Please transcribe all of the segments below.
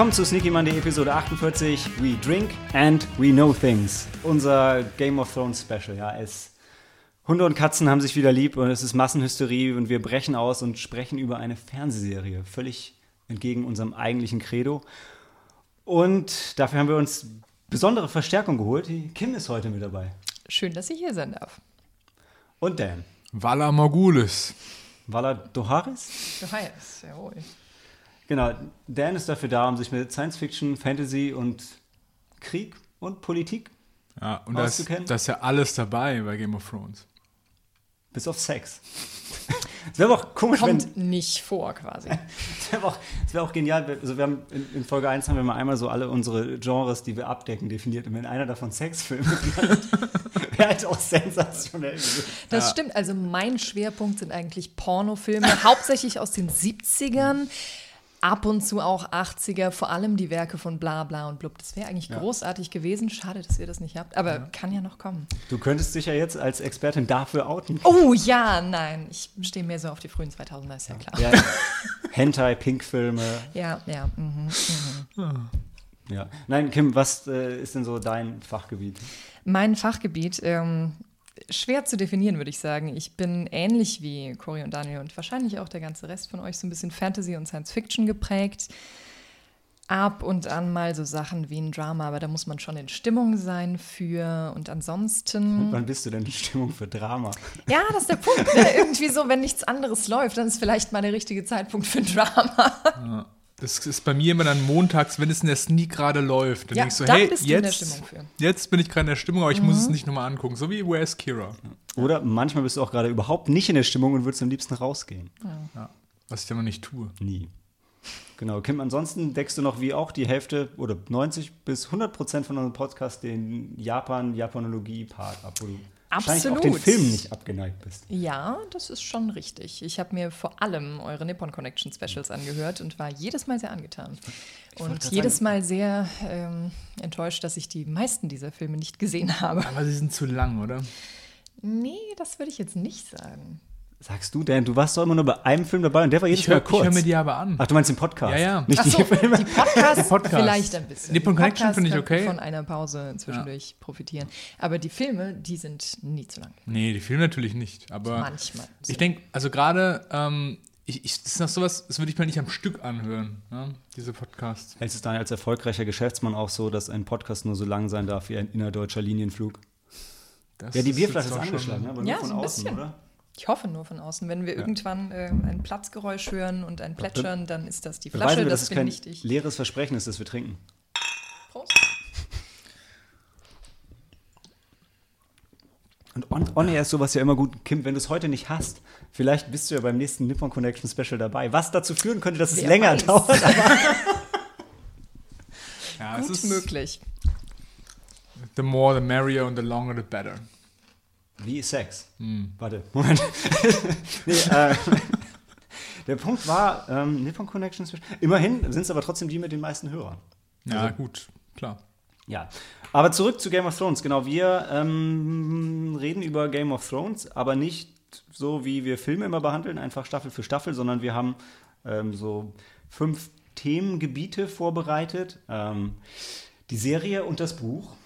Willkommen zu Sneaky Monday Episode 48. We drink and we know things. Unser Game of Thrones Special. Ja, es Hunde und Katzen haben sich wieder lieb und es ist Massenhysterie und wir brechen aus und sprechen über eine Fernsehserie. Völlig entgegen unserem eigentlichen Credo. Und dafür haben wir uns besondere Verstärkung geholt. Die Kim ist heute mit dabei. Schön, dass ich hier sein darf. Und Dan. Vala Morgulis. Vala Doharis? Doharis, jawohl. Genau, Dan ist dafür da, um sich mit Science Fiction, Fantasy und Krieg und Politik ja, und da ist, da ist ja alles dabei bei Game of Thrones. Bis auf Sex. Es wäre auch komisch, Kommt wenn, nicht vor, quasi. Es wäre auch, wär auch genial. Also wir haben in, in, Folge 1 haben wir mal einmal so alle unsere Genres, die wir abdecken, definiert. Und wenn einer davon Sexfilme wäre halt auch sensationell. Das ja. stimmt. Also mein Schwerpunkt sind eigentlich Pornofilme, hauptsächlich aus den 70ern ab und zu auch 80er, vor allem die Werke von Bla Bla und Blub. Das wäre eigentlich ja. großartig gewesen. Schade, dass ihr das nicht habt, aber ja. kann ja noch kommen. Du könntest dich ja jetzt als Expertin dafür outen. Oh ja, nein, ich stehe mehr so auf die frühen 2000er, ist ja klar. Ja. Hentai, Pink-Filme. Ja, ja. Mhm, mhm. Ja. Nein, Kim, was äh, ist denn so dein Fachgebiet? Mein Fachgebiet, ähm, schwer zu definieren, würde ich sagen. Ich bin ähnlich wie Cory und Daniel und wahrscheinlich auch der ganze Rest von euch so ein bisschen Fantasy und Science Fiction geprägt. Ab und an mal so Sachen wie ein Drama, aber da muss man schon in Stimmung sein für. Und ansonsten. Und wann bist du denn in Stimmung für Drama? Ja, das ist der Punkt. Ne? Irgendwie so, wenn nichts anderes läuft, dann ist vielleicht mal der richtige Zeitpunkt für ein Drama. Ja. Das ist bei mir immer dann montags, wenn es in der Sneak gerade läuft. Dann ja, denkst du, dann hey, bist jetzt, du in der Stimmung für. jetzt bin ich gerade in der Stimmung, aber ich mhm. muss es nicht nochmal angucken. So wie Where's Kira. Oder manchmal bist du auch gerade überhaupt nicht in der Stimmung und würdest am liebsten rausgehen. Ja. Ja, was ich dann noch nicht tue. Nie. Genau, Kim, ansonsten deckst du noch wie auch die Hälfte oder 90 bis 100 Prozent von unserem Podcast den Japan-Japanologie-Part ab, wo du Absolut. auch den Film nicht abgeneigt bist. Ja, das ist schon richtig. Ich habe mir vor allem eure Nippon Connection Specials angehört und war jedes Mal sehr angetan. und jedes sagen, Mal sehr ähm, enttäuscht, dass ich die meisten dieser Filme nicht gesehen habe. Aber sie sind zu lang, oder? Nee, das würde ich jetzt nicht sagen. Sagst du denn? Du warst doch immer nur bei einem Film dabei und der war jedes ich hör, Mal kurz. Ich höre mir die aber an. Ach, du meinst den Podcast? Ja, ja. Nicht Ach so, die Filme. Die Podcasts Podcast. vielleicht ein bisschen. Nippon Connection finde ich okay. von einer Pause zwischendurch ja. profitieren. Aber die Filme, die sind nie zu lang. Nee, die Filme natürlich nicht. Aber Manchmal. So. Ich denke, also gerade, ähm, ich, ich, das ist noch sowas, das würde ich mal nicht am Stück anhören, ne? diese Podcasts. Hältst du es dann als erfolgreicher Geschäftsmann auch so, dass ein Podcast nur so lang sein darf wie ein innerdeutscher Linienflug? Das ja, die Bierflasche ist angeschlagen, aber ja, nur von außen, bisschen. oder? Ich hoffe nur von außen. Wenn wir ja. irgendwann äh, ein Platzgeräusch hören und ein Plätschern, dann ist das die Flasche. Wir, das, ist kein wichtig. leeres Versprechen ist, dass wir trinken. Prost. Und on, on air ist sowas ja immer gut. Kim, wenn du es heute nicht hast, vielleicht bist du ja beim nächsten Nippon Connection Special dabei. Was dazu führen könnte, dass Wer es länger weiß. dauert. ja, gut möglich. The more the merrier and the longer the better. Wie Sex? Hm. Warte, Moment. nee, äh, der Punkt war, ähm, Nippon Connection Immerhin sind es aber trotzdem die mit den meisten Hörern. Ja, also, gut, klar. Ja, aber zurück zu Game of Thrones. Genau, wir ähm, reden über Game of Thrones, aber nicht so, wie wir Filme immer behandeln, einfach Staffel für Staffel, sondern wir haben ähm, so fünf Themengebiete vorbereitet. Ähm, die Serie und das Buch,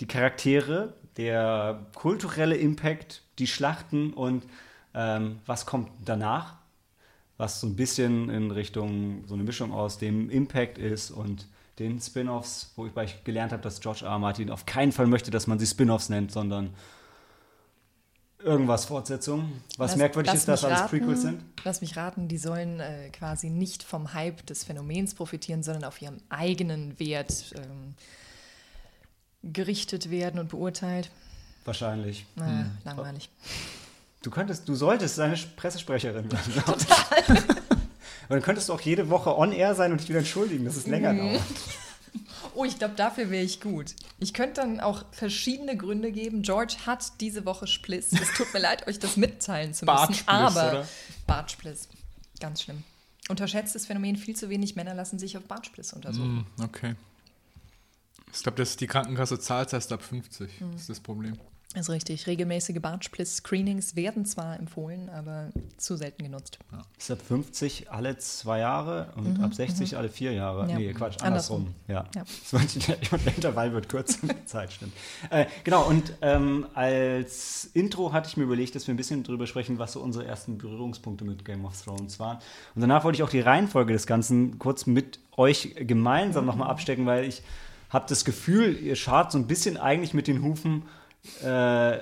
die Charaktere, der kulturelle Impact, die Schlachten und ähm, was kommt danach, was so ein bisschen in Richtung so eine Mischung aus dem Impact ist und den Spin-offs, wo ich gelernt habe, dass George R. R. Martin auf keinen Fall möchte, dass man sie Spin-offs nennt, sondern irgendwas Fortsetzung. Was lass, merkwürdig lass ist, dass alles Prequels sind? Lass mich raten, die sollen äh, quasi nicht vom Hype des Phänomens profitieren, sondern auf ihrem eigenen Wert ähm, gerichtet werden und beurteilt? Wahrscheinlich. Na, hm. Langweilig. Du könntest, du solltest seine Pressesprecherin werden. Total. Und dann könntest du auch jede Woche on air sein und dich wieder entschuldigen, dass es länger mhm. dauert. Oh, ich glaube, dafür wäre ich gut. Ich könnte dann auch verschiedene Gründe geben. George hat diese Woche Spliss. Es tut mir leid, euch das mitteilen zu müssen. aber oder? Bartspliss. Ganz schlimm. Unterschätztes Phänomen, viel zu wenig Männer lassen sich auf Bartspliss untersuchen. Mm, okay. Ich glaube, die Krankenkasse zahlt erst ab 50. Mhm. Das ist das Problem. Das ist richtig. Regelmäßige Bartsplit-Screenings werden zwar empfohlen, aber zu selten genutzt. Ist ab 50 alle zwei Jahre und ab 60 alle vier Jahre. Mhm, Ja. Nee, Quatsch, Andersrum. andersrum. Ja. Ja. Der Intervall wird kürzer. Zeit stimmt. Äh, genau, und ähm, als Intro hatte ich mir überlegt, dass wir ein bisschen drüber sprechen, was so unsere ersten Berührungspunkte mit Game of Thrones waren. Und danach wollte ich auch die Reihenfolge des Ganzen kurz mit euch gemeinsam Mhm. nochmal abstecken, weil ich habe das Gefühl, ihr schart so ein bisschen eigentlich mit den Hufen äh,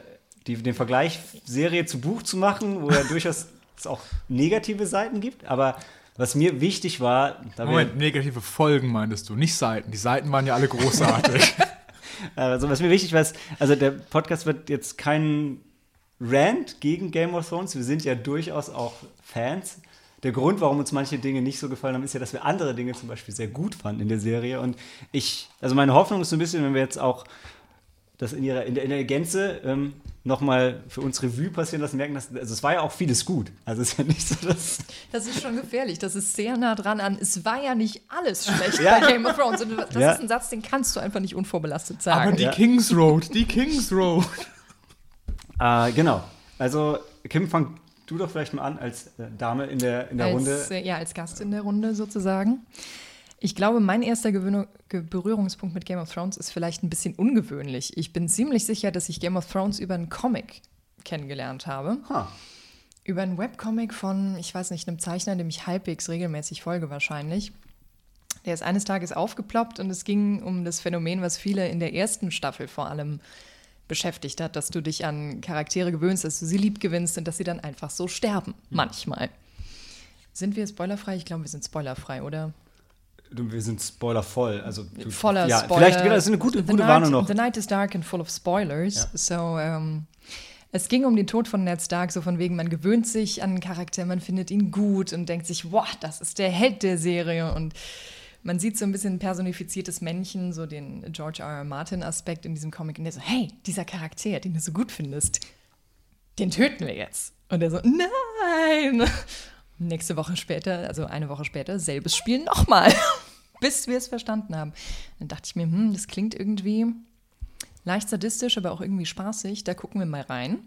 die, den Vergleich Serie zu Buch zu machen, wo ja durchaus es auch negative Seiten gibt. Aber was mir wichtig war, Moment, negative Folgen meintest du, nicht Seiten. Die Seiten waren ja alle großartig. also was mir wichtig war, ist, also der Podcast wird jetzt kein Rant gegen Game of Thrones. Wir sind ja durchaus auch Fans. Der Grund, warum uns manche Dinge nicht so gefallen haben, ist ja, dass wir andere Dinge zum Beispiel sehr gut fanden in der Serie. Und ich, also meine Hoffnung ist so ein bisschen, wenn wir jetzt auch das in ihrer in der, in der Gänze ähm, nochmal für uns Revue passieren lassen, merken, dass also es war ja auch vieles gut. Also es ist ja nicht so, dass Das ist schon gefährlich. Das ist sehr nah dran an. Es war ja nicht alles schlecht Ja. bei Game of Thrones. Und das Ja. ist ein Satz, den kannst du einfach nicht unvorbelastet Aber sagen. die Ja. Kings Road, die Kings Road. Äh, genau. Also, Kim, fang du doch vielleicht mal an als äh, Dame in der, in der als, Runde. äh, ja, als Gast in der Runde sozusagen. Ich glaube, mein erster Berührungspunkt mit Game of Thrones ist vielleicht ein bisschen ungewöhnlich. Ich bin ziemlich sicher, dass ich Game of Thrones über einen Comic kennengelernt habe. Ha. Über einen Webcomic von, ich weiß nicht, einem Zeichner, dem ich halbwegs regelmäßig folge wahrscheinlich. Der ist eines Tages aufgeploppt und es ging um das Phänomen, was viele in der ersten Staffel vor allem beschäftigt hat, dass du dich an Charaktere gewöhnst, dass du sie lieb gewinnst und dass sie dann einfach so sterben. Manchmal. Sind wir spoilerfrei? Ich glaube, wir sind spoilerfrei, oder? Wir sind spoilervoll. Also, du, Voller ja, Spoiler. Vielleicht, genau, das ist eine gute, The gute night, Warnung noch. The night is dark and full of spoilers. Ja. So, ähm, es ging um den Tod von Ned Stark, so von wegen, man gewöhnt sich an einen Charakter, man findet ihn gut und denkt sich, wow, das ist der Held der Serie. Und man sieht so ein bisschen personifiziertes Männchen, so den George R. R. Martin-Aspekt in diesem Comic. Und der so, hey, dieser Charakter, den du so gut findest, den töten wir jetzt. Und er so, nein! Nächste Woche später, also eine Woche später, selbes Spiel nochmal, bis wir es verstanden haben. Dann dachte ich mir, hm, das klingt irgendwie leicht sadistisch, aber auch irgendwie spaßig. Da gucken wir mal rein.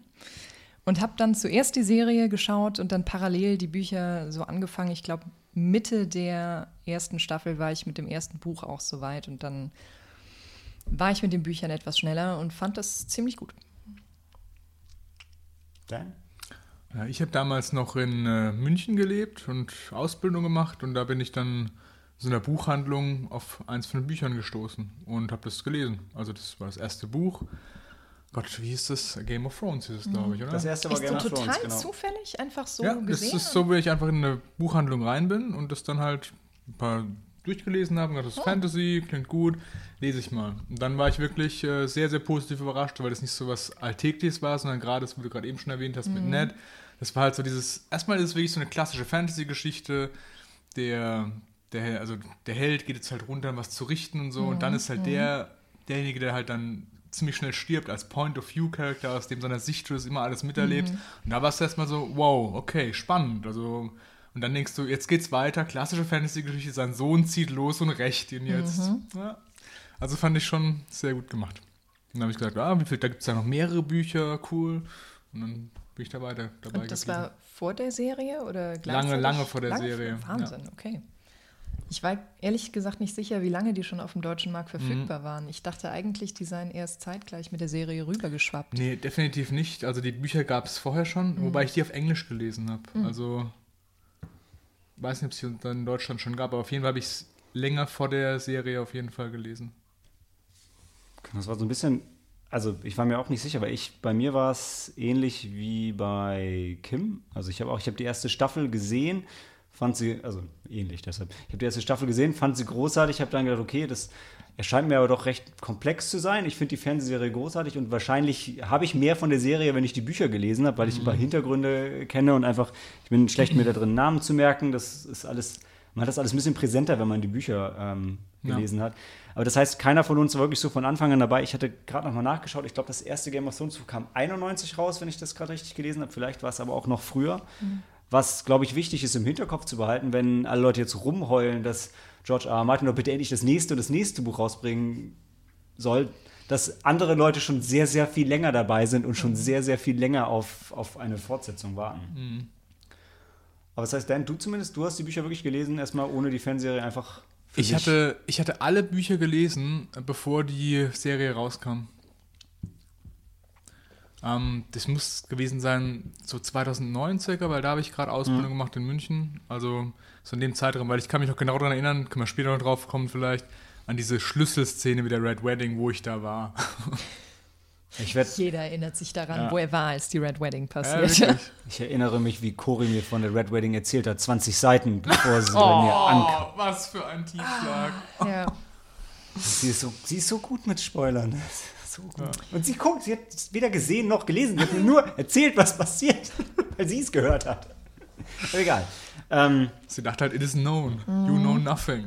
Und habe dann zuerst die Serie geschaut und dann parallel die Bücher so angefangen. Ich glaube, Mitte der ersten Staffel war ich mit dem ersten Buch auch so weit und dann war ich mit den Büchern etwas schneller und fand das ziemlich gut. Dan? Ja, ich habe damals noch in äh, München gelebt und Ausbildung gemacht und da bin ich dann so in der Buchhandlung auf eins von den Büchern gestoßen und habe das gelesen. Also das war das erste Buch. Gott, wie hieß das? Game of Thrones hieß es, glaube ich, oder? Das erste war Ist Game so of total Thrones, genau. zufällig einfach so ja, das gesehen. ist so, wie ich einfach in eine Buchhandlung rein bin und das dann halt ein paar durchgelesen habe und gedacht, das ist Oh. Fantasy, klingt gut, lese ich mal. Und dann war ich wirklich äh, sehr, sehr positiv überrascht, weil das nicht so was Alltägliches war, sondern gerade, das, was du gerade eben schon erwähnt hast mit Mhm. Ned, das war halt so dieses, erstmal ist es wirklich so eine klassische Fantasy-Geschichte, der, der, also der Held geht jetzt halt runter, um was zu richten und so, und Mhm. dann ist halt der, derjenige, der halt dann ziemlich schnell stirbt als Point-of-View-Charakter, aus dem seiner Sicht du das immer alles miterlebst. Mhm. Und da warst du erstmal so, wow, okay, spannend. Also, und dann denkst du, jetzt geht's weiter, klassische Fantasy-Geschichte, sein Sohn zieht los und rächt ihn jetzt. Mhm. Ja. Also fand ich schon sehr gut gemacht. Und dann habe ich gesagt, ah, wie viel, da gibt es ja noch mehrere Bücher, cool. Und dann bin ich da weiter dabei Und das geblieben. war vor der Serie oder Lange, gleichzeitig? lange vor der Serie, Wahnsinn, okay. Ich war ehrlich gesagt nicht sicher, wie lange die schon auf dem deutschen Markt Mhm. verfügbar waren. Ich dachte eigentlich, die seien erst zeitgleich mit der Serie rübergeschwappt. Nee, definitiv nicht. Also die Bücher gab es vorher schon, Mhm. wobei ich die auf Englisch gelesen habe. Also weiß nicht, ob es sie dann in Deutschland schon gab, aber auf jeden Fall habe ich es länger vor der Serie auf jeden Fall gelesen. Das war so ein bisschen, also ich war mir auch nicht sicher, weil ich, bei mir war es ähnlich wie bei Kim. Also ich habe auch, ich habe die erste Staffel gesehen, fand sie, also ähnlich deshalb. Ich habe die erste Staffel gesehen, fand sie großartig, habe dann gedacht, okay, das erscheint mir aber doch recht komplex zu sein. Ich finde die Fernsehserie großartig und wahrscheinlich habe ich mehr von der Serie, wenn ich die Bücher gelesen habe, weil ich ein paar Hintergründe kenne und einfach, ich bin schlecht mir da drin Namen zu merken. Das ist alles, man hat das alles ein bisschen präsenter, wenn man die Bücher ähm, Ja. gelesen hat. Aber das heißt, keiner von uns war wirklich so von Anfang an dabei. Ich hatte gerade nochmal nachgeschaut. Ich glaube, das erste Game of Thrones kam 91 raus, wenn ich das gerade richtig gelesen habe. Vielleicht war es aber auch noch früher. Was, glaube ich, wichtig ist im Hinterkopf zu behalten, wenn alle Leute jetzt rumheulen, dass George R. R. Martin doch bitte endlich das nächste und das nächste Buch rausbringen soll. dass andere Leute schon sehr, sehr viel länger dabei sind und schon sehr, sehr viel länger auf, auf eine Fortsetzung warten. Aber das heißt, Dan, du zumindest, du hast die Bücher wirklich gelesen, erstmal ohne die Fanserie einfach. für Ich dich. hatte, ich hatte alle Bücher gelesen, bevor die Serie rauskam. Ähm, das muss gewesen sein, so 2009 circa, weil da habe ich gerade Ausbildung gemacht in München. Also so in dem Zeitraum, weil ich kann mich noch genau daran erinnern, können wir später noch drauf kommen vielleicht, an diese Schlüsselszene mit der Red Wedding, wo ich da war. Ich, werd, Jeder erinnert sich daran, Ja. wo er war, als die Red Wedding Ja, passiert. wirklich. ich erinnere mich, wie Cory mir von der Red Wedding erzählt hat, 20 Seiten, bevor sie bei mir ankam. Oh, was für ein Tiefschlag. ja. Sie ist so, sie ist so gut mit Spoilern. So gut. Und sie guckt, sie hat es weder gesehen noch gelesen. Sie hat mir nur erzählt, was passiert, weil sie es gehört hat. Aber egal. Ähm, Sie dachte halt, it is known. You know nothing.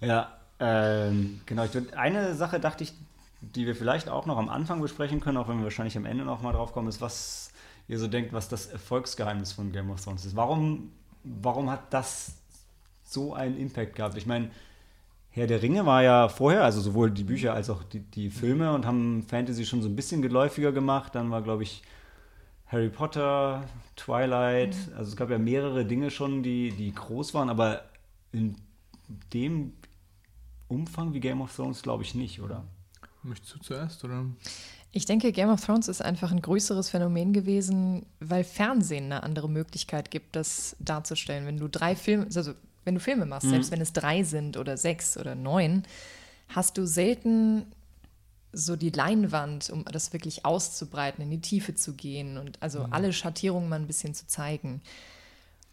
ja, ähm, genau. Ich, eine Sache dachte ich, die wir vielleicht auch noch am Anfang besprechen können, auch wenn wir wahrscheinlich am Ende noch mal drauf kommen, ist, was ihr so denkt, was das Erfolgsgeheimnis von Game of Thrones ist. Warum, warum hat das so einen Impact gehabt? Ich meine, Herr der Ringe war ja vorher, also sowohl die Bücher als auch die, die Filme und haben Fantasy schon so ein bisschen geläufiger gemacht. Dann war, glaube ich, Harry Potter, Twilight, also es gab ja mehrere Dinge schon, die, die groß waren, aber in dem Umfang wie Game of Thrones glaube ich nicht, oder? Möchtest du zuerst, oder? Ich denke, Game of Thrones ist einfach ein größeres Phänomen gewesen, weil Fernsehen eine andere Möglichkeit gibt, das darzustellen. Wenn du drei Filme, also wenn du Filme machst, selbst wenn es drei sind oder sechs oder neun, hast du selten so die Leinwand, um das wirklich auszubreiten, in die Tiefe zu gehen und also alle Schattierungen mal ein bisschen zu zeigen.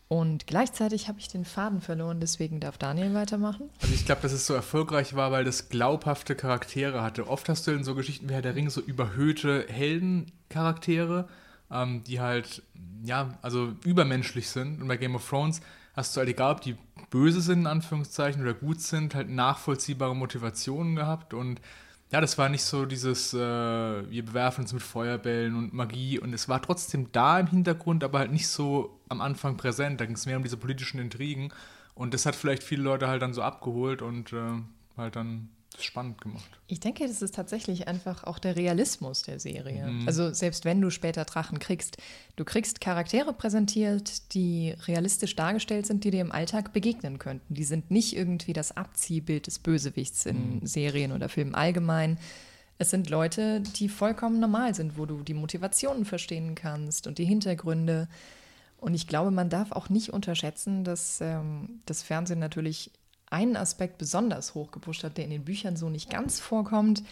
Und gleichzeitig habe ich den Faden verloren, deswegen darf Daniel weitermachen. Also ich glaube, dass es so erfolgreich war, weil das glaubhafte Charaktere hatte. Oft hast du in so Geschichten wie Herr der Ringe so überhöhte Heldencharaktere, ähm, die halt, ja, also übermenschlich sind. Und bei Game of Thrones hast du halt, egal ob die böse sind, in Anführungszeichen, oder gut sind, halt nachvollziehbare Motivationen gehabt. Und ja, das war nicht so dieses, äh, wir bewerfen uns mit Feuerbällen und Magie. Und es war trotzdem da im Hintergrund, aber halt nicht so am Anfang präsent. Da ging es mehr um diese politischen Intrigen. Und das hat vielleicht viele Leute halt dann so abgeholt und äh, halt dann spannend gemacht. Ich denke, das ist tatsächlich einfach auch der Realismus der Serie. Also selbst wenn du später Drachen kriegst, du kriegst Charaktere präsentiert, die realistisch dargestellt sind, die dir im Alltag begegnen könnten. Die sind nicht irgendwie das Abziehbild des Bösewichts in Serien oder Filmen allgemein. Es sind Leute, die vollkommen normal sind, wo du die Motivationen verstehen kannst und die Hintergründe. Und ich glaube, man darf auch nicht unterschätzen, dass ähm, das Fernsehen natürlich einen Aspekt besonders hochgepusht hat, der in den Büchern so nicht ganz vorkommt.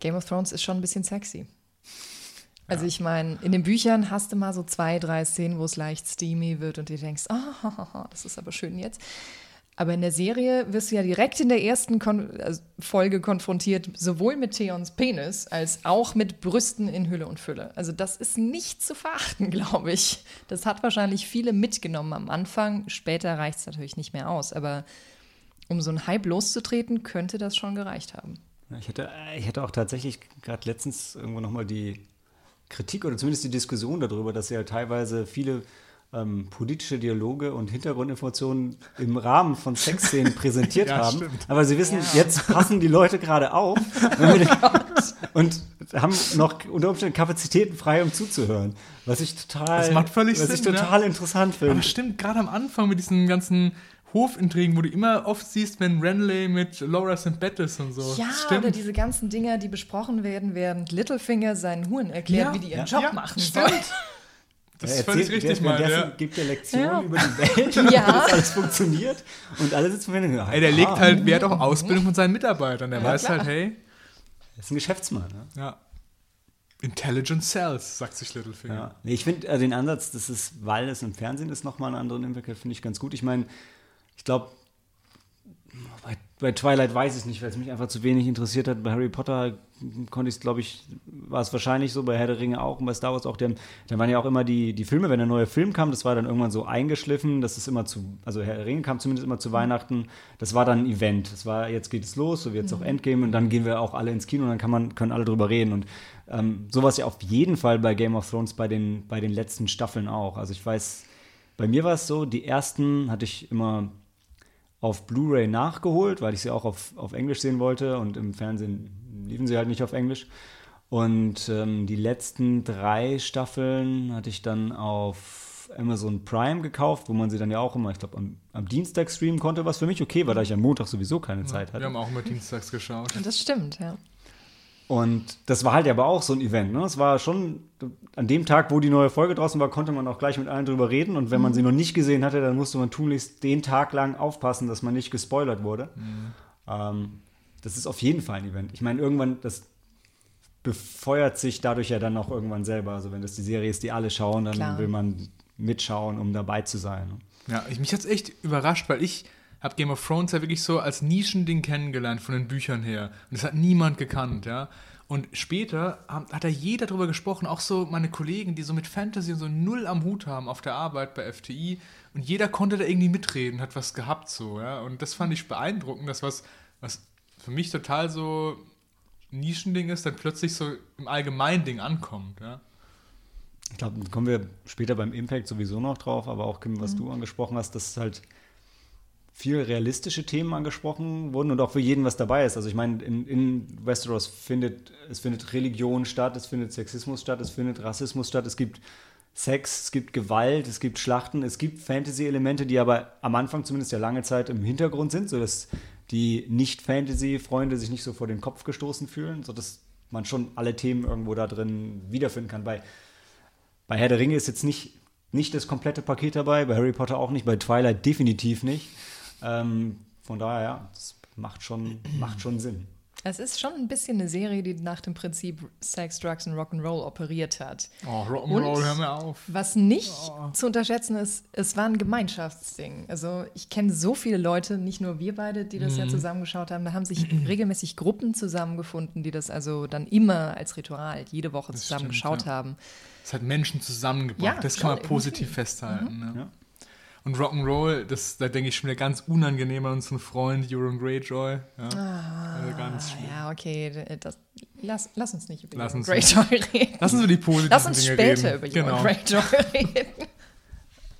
Game of Thrones ist schon ein bisschen sexy. Also ich meine, in den Büchern hast du mal so zwei, drei Szenen, wo es leicht steamy wird und du denkst, ah, das ist aber schön jetzt. Aber in der Serie wirst du ja direkt in der ersten Kon also Folge konfrontiert, sowohl mit Theons Penis als auch mit Brüsten in Hülle und Fülle. Also das ist nicht zu verachten, glaube ich. Das hat wahrscheinlich viele mitgenommen am Anfang. Später reicht es natürlich nicht mehr aus. Aber um so einen Hype loszutreten, könnte das schon gereicht haben. Ja, Ich hatte, ich hatte auch tatsächlich gerade letztens irgendwo nochmal die Kritik oder zumindest die Diskussion darüber, dass halt teilweise viele ähm, politische Dialoge und Hintergrundinformationen im Rahmen von Sexszenen präsentiert Ja, haben. stimmt. Aber sie wissen, Ja. jetzt passen die Leute gerade auf und haben noch unter Umständen Kapazitäten frei, um zuzuhören. Was ich total, Das macht völlig was ich Sinn, ne? total interessant finde. Aber stimmt, gerade am Anfang mit diesen ganzen Hofintrigen, wo du immer oft siehst, wenn Renly mit Laura St. Bett ist und so. Ja, stimmt. oder diese ganzen Dinger, die besprochen werden, während Littlefinger seinen Huren erklärt, Ja, wie die ihren ja, Job ja, machen stimmt. sollen. Das Er ist völlig erzählt- richtig währenddessen Der, gibt er Lektionen Ja. über die Welt und Ja. wie das alles funktioniert. Und alle sitzen und denken, ey, der legt halt Wert auf Ausbildung von seinen Mitarbeitern. Der weiß klar. halt, hey, Das ist ein Geschäftsmann. Ne? ja. Intelligent Cells, sagt sich Littlefinger. Ja. Nee, ich finde äh, den Ansatz, das ist, weil es im Fernsehen ist, nochmal einen anderen Impact, hat, finde ich ganz gut. Ich meine, ich glaube, bei, bei Twilight weiß ich es nicht, weil es mich einfach zu wenig interessiert hat. Bei Harry Potter konnte ich es, glaube ich, war es wahrscheinlich so, bei Herr der Ringe auch und bei Star Wars auch. Da waren ja auch immer die, die Filme, wenn der neue Film kam, das war dann irgendwann so eingeschliffen, das ist immer zu, also Herr der Ringe kam zumindest immer zu Weihnachten, das war dann ein Event. Das war, jetzt geht es los, so wie jetzt auch Endgame und dann gehen wir auch alle ins Kino und dann kann man, können alle drüber reden. Und ähm, sowas ja auf jeden Fall bei Game of Thrones bei den, bei den letzten Staffeln auch. Also ich weiß, bei mir war es so, die ersten hatte ich immer auf Blu-ray nachgeholt, weil ich sie auch auf, auf Englisch sehen wollte und im Fernsehen liefen sie halt nicht auf Englisch. Und ähm, die letzten drei Staffeln hatte ich dann auf Amazon Prime gekauft, wo man sie dann ja auch immer, ich glaube, am, am, Dienstag streamen konnte, was für mich okay war, da ich am Montag sowieso keine ja, Zeit hatte. Wir haben auch immer dienstags geschaut. Das stimmt, ja. Und das war halt aber auch so ein Event. Ne? Es war schon an dem Tag, wo die neue Folge draußen war, konnte man auch gleich mit allen drüber reden. Und wenn man mhm. sie noch nicht gesehen hatte, dann musste man tunlichst den Tag lang aufpassen, dass man nicht gespoilert wurde. Mhm. Ähm, das ist auf jeden Fall ein Event. Ich meine, irgendwann, das befeuert sich dadurch ja dann auch irgendwann selber. Also wenn das die Serie ist, die alle schauen, dann Klar. will man mitschauen, um dabei zu sein. Ne? Ja, ich, mich hat es echt überrascht, weil ich habe Game of Thrones ja wirklich so als Nischending kennengelernt von den Büchern her. Und das hat niemand gekannt, ja. Und später hat da jeder drüber gesprochen, auch so meine Kollegen, die so mit Fantasy und so null am Hut haben auf der Arbeit bei FTI. Und jeder konnte da irgendwie mitreden, hat was gehabt so, ja. Und das fand ich beeindruckend, dass was, was für mich total so Nischending ist, dann plötzlich so im allgemeinen Ding ankommt, ja. Ich glaube, kommen wir später beim Impact sowieso noch drauf, aber auch Kim, was mhm. du angesprochen hast, dass halt viel realistische Themen angesprochen wurden und auch für jeden was dabei ist. Also ich meine, in, in, Westeros findet es findet Religion statt, es findet Sexismus statt, es findet Rassismus statt, es gibt Sex, es gibt Gewalt, es gibt Schlachten, es gibt Fantasy-Elemente, die aber am Anfang zumindest ja lange Zeit im Hintergrund sind, sodass die Nicht-Fantasy-Freunde sich nicht so vor den Kopf gestoßen fühlen, sodass man schon alle Themen irgendwo da drin wiederfinden kann. Bei, bei Herr der Ringe ist jetzt nicht, nicht das komplette Paket dabei, bei Harry Potter auch nicht, bei Twilight definitiv nicht. Ähm, von daher, ja, das macht schon, macht schon Sinn. Es ist schon ein bisschen eine Serie, die nach dem Prinzip Sex, Drugs und Rock'n'Roll operiert hat. Oh, Rock'n'Roll, hör mir auf. Was nicht oh. zu unterschätzen ist, es war ein Gemeinschaftsding. Also ich kenne so viele Leute, nicht nur wir beide, die das mhm. ja zusammengeschaut haben, da haben sich regelmäßig Gruppen zusammengefunden, die das also dann immer als Ritual jede Woche zusammen geschaut ja. haben. Es hat Menschen zusammengebracht, ja, das kann man positiv festhalten. Mhm. Ne? Ja. Und Rock'n'Roll, das, da denke ich schon wieder ganz unangenehm an unseren Freund Euron Greyjoy. Ja, ah, also ganz ja okay. Das, lass, lass uns nicht über Euron Greyjoy reden. Lass uns über die positiven Lass uns Dinge später reden. über Euron genau. Greyjoy reden.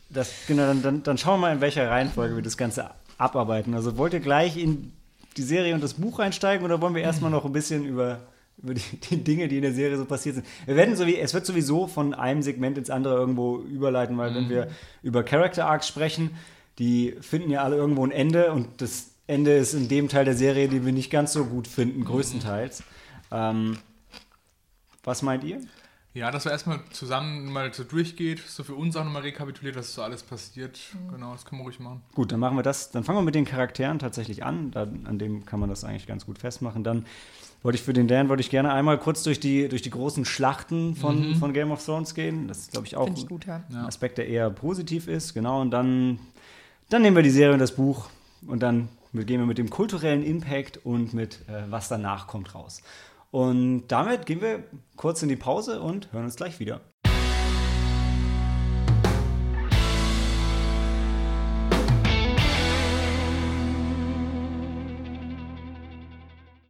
Das, genau, dann, dann, dann schauen wir mal, in welcher Reihenfolge wir das Ganze abarbeiten. Also wollt ihr gleich in die Serie und das Buch einsteigen oder wollen wir erstmal noch ein bisschen über über die, die, Dinge, die in der Serie so passiert sind. Wir werden so wie, es wird sowieso von einem Segment ins andere irgendwo überleiten, weil mhm. wenn wir über Character Arcs sprechen, die finden ja alle irgendwo ein Ende und das Ende ist in dem Teil der Serie, den wir nicht ganz so gut finden, größtenteils. Ähm, was meint ihr? Ja, dass wir erstmal zusammen mal so durchgeht, so für uns auch nochmal rekapituliert, was so alles passiert. Mhm. Genau, das können wir ruhig machen. Gut, dann machen wir das. Dann fangen wir mit den Charakteren tatsächlich an. Da, an dem kann man das eigentlich ganz gut festmachen. Dann wollte ich für den Dan, wollte ich gerne einmal kurz durch die, durch die großen Schlachten von, mhm. von Game of Thrones gehen. Das ist, glaube ich, auch ich gut, ja. ein Aspekt, der eher positiv ist. Genau, und dann, dann nehmen wir die Serie und das Buch und dann gehen wir mit dem kulturellen Impact und mit äh, was danach kommt raus. Und damit gehen wir kurz in die Pause und hören uns gleich wieder.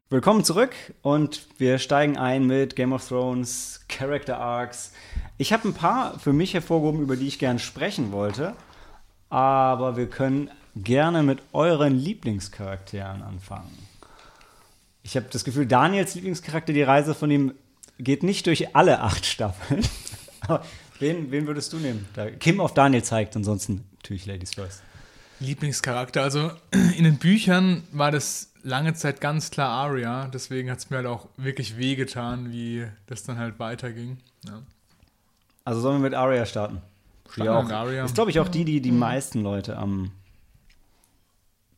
Willkommen zurück und wir steigen ein mit Game of Thrones, Character Arcs. Ich habe ein paar für mich hervorgehoben, über die ich gerne sprechen wollte, aber wir können gerne mit euren Lieblingscharakteren anfangen. Ich habe das Gefühl, Daniels Lieblingscharakter, die Reise von ihm geht nicht durch alle acht Staffeln. aber wen, wen würdest du nehmen? Da Kim auf Daniel zeigt, ansonsten natürlich Ladies First. Lieblingscharakter, also in den Büchern war das lange Zeit ganz klar Aria, deswegen hat es mir halt auch wirklich wehgetan, wie das dann halt weiterging. Ja. Also sollen wir mit Aria starten? Starten auch, Aria. Ist, glaube ich, auch die, die die mhm. meisten Leute am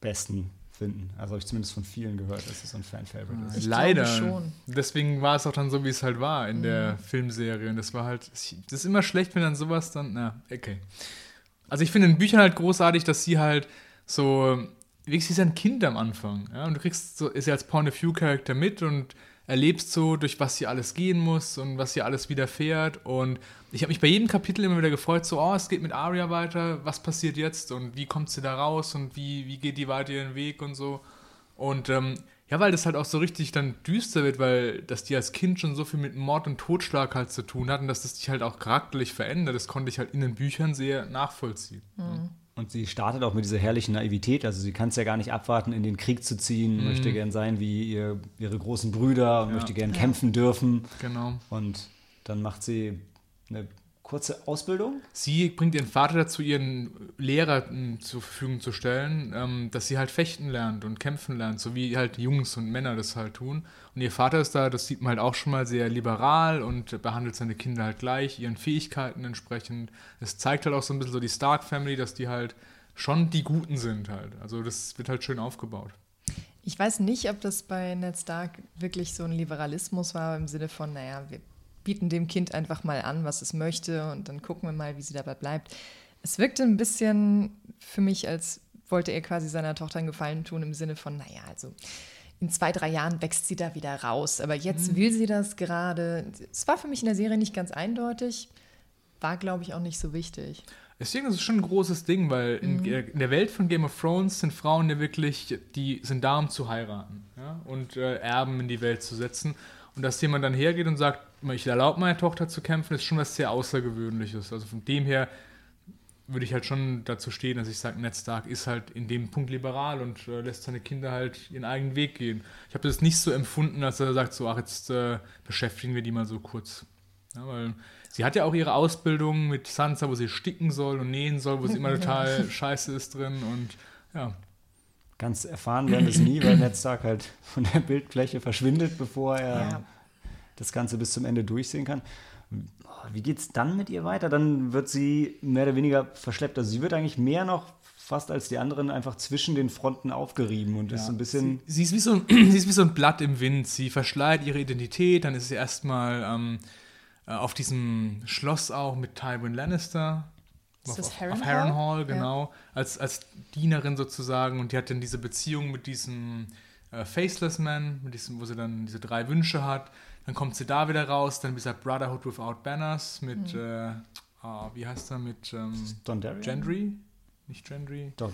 besten finden. Also habe ich zumindest von vielen gehört, dass es so ein Fan-Favorite ist. Leider. Schon. Deswegen war es auch dann so, wie es halt war in mhm. der Filmserie. Und das war halt, das ist immer schlecht, wenn dann sowas dann, na, okay. Also ich finde in Büchern halt großartig, dass sie halt so wirklich ist ein Kind am Anfang. Ja? Und du kriegst so, ist ja als Point of View Charakter mit und erlebst so, durch was sie alles gehen muss und was sie alles widerfährt. Und ich habe mich bei jedem Kapitel immer wieder gefreut, so, oh, es geht mit Arya weiter, was passiert jetzt und wie kommt sie da raus und wie, wie geht die weiter ihren Weg und so. Und ähm, ja, weil das halt auch so richtig dann düster wird, weil dass die als Kind schon so viel mit Mord und Totschlag halt zu tun hatten, dass das dich halt auch charakterlich verändert. Das konnte ich halt in den Büchern sehr nachvollziehen. Mhm. Und sie startet auch mit dieser herrlichen Naivität. Also sie kann es ja gar nicht abwarten, in den Krieg zu ziehen, möchte gern sein wie ihr, ihre großen Brüder und Ja. möchte gern kämpfen dürfen. Genau. Und dann macht sie eine kurze Ausbildung. Sie bringt ihren Vater dazu, ihren Lehrer m, zur Verfügung zu stellen, ähm, dass sie halt fechten lernt und kämpfen lernt, so wie halt Jungs und Männer das halt tun. Und ihr Vater ist da, das sieht man halt auch schon mal sehr liberal und behandelt seine Kinder halt gleich, ihren Fähigkeiten entsprechend. Es zeigt halt auch so ein bisschen so die Stark Family, dass die halt schon die Guten sind halt. Also das wird halt schön aufgebaut. Ich weiß nicht, ob das bei Ned Stark wirklich so ein Liberalismus war, im Sinne von, naja, wir bieten dem Kind einfach mal an, was es möchte und dann gucken wir mal, wie sie dabei bleibt. Es wirkte ein bisschen für mich, als wollte er quasi seiner Tochter einen Gefallen tun, im Sinne von, naja, also in zwei, drei Jahren wächst sie da wieder raus, aber jetzt will sie das gerade. Es war für mich in der Serie nicht ganz eindeutig, war, glaube ich, auch nicht so wichtig. Deswegen ist es schon ein großes Ding, weil in, in der Welt von Game of Thrones sind Frauen ja wirklich, die sind da, um zu heiraten ja? und äh, Erben in die Welt zu setzen. Und dass jemand dann hergeht und sagt, ich erlaube meiner Tochter zu kämpfen, ist schon was sehr Außergewöhnliches. Also von dem her würde ich halt schon dazu stehen, dass ich sage, Ned Stark ist halt in dem Punkt liberal und äh, lässt seine Kinder halt ihren eigenen Weg gehen. Ich habe das nicht so empfunden, dass er sagt, so, ach, jetzt äh, beschäftigen wir die mal so kurz. Ja, weil sie hat ja auch ihre Ausbildung mit Sansa, wo sie sticken soll und nähen soll, wo sie immer total scheiße ist drin und ja. Ganz erfahren werden es nie, weil Ned Stark halt von der Bildfläche verschwindet, bevor er Ja. das Ganze bis zum Ende durchsehen kann. Wie geht es dann mit ihr weiter? Dann wird sie mehr oder weniger verschleppt. Also sie wird eigentlich mehr noch fast als die anderen einfach zwischen den Fronten aufgerieben und ist so ein bisschen. Sie, sie, ist wie so ein, sie ist wie so ein Blatt im Wind. Sie verschleiert ihre Identität, dann ist sie erstmal ähm, äh, auf diesem Schloss auch mit Tywin Lannister. Ist auf, das auf, Harrenhal? auf Harrenhal, Ja. genau. Als, als Dienerin sozusagen. Und die hat dann diese Beziehung mit diesem äh, Faceless Man, mit diesem, wo sie dann diese drei Wünsche hat. Dann kommt sie da wieder raus, dann dieser Brotherhood Without Banners mit, Mhm. äh, ah, wie heißt er, mit ähm? Gendry? Nicht Gendry? Doch.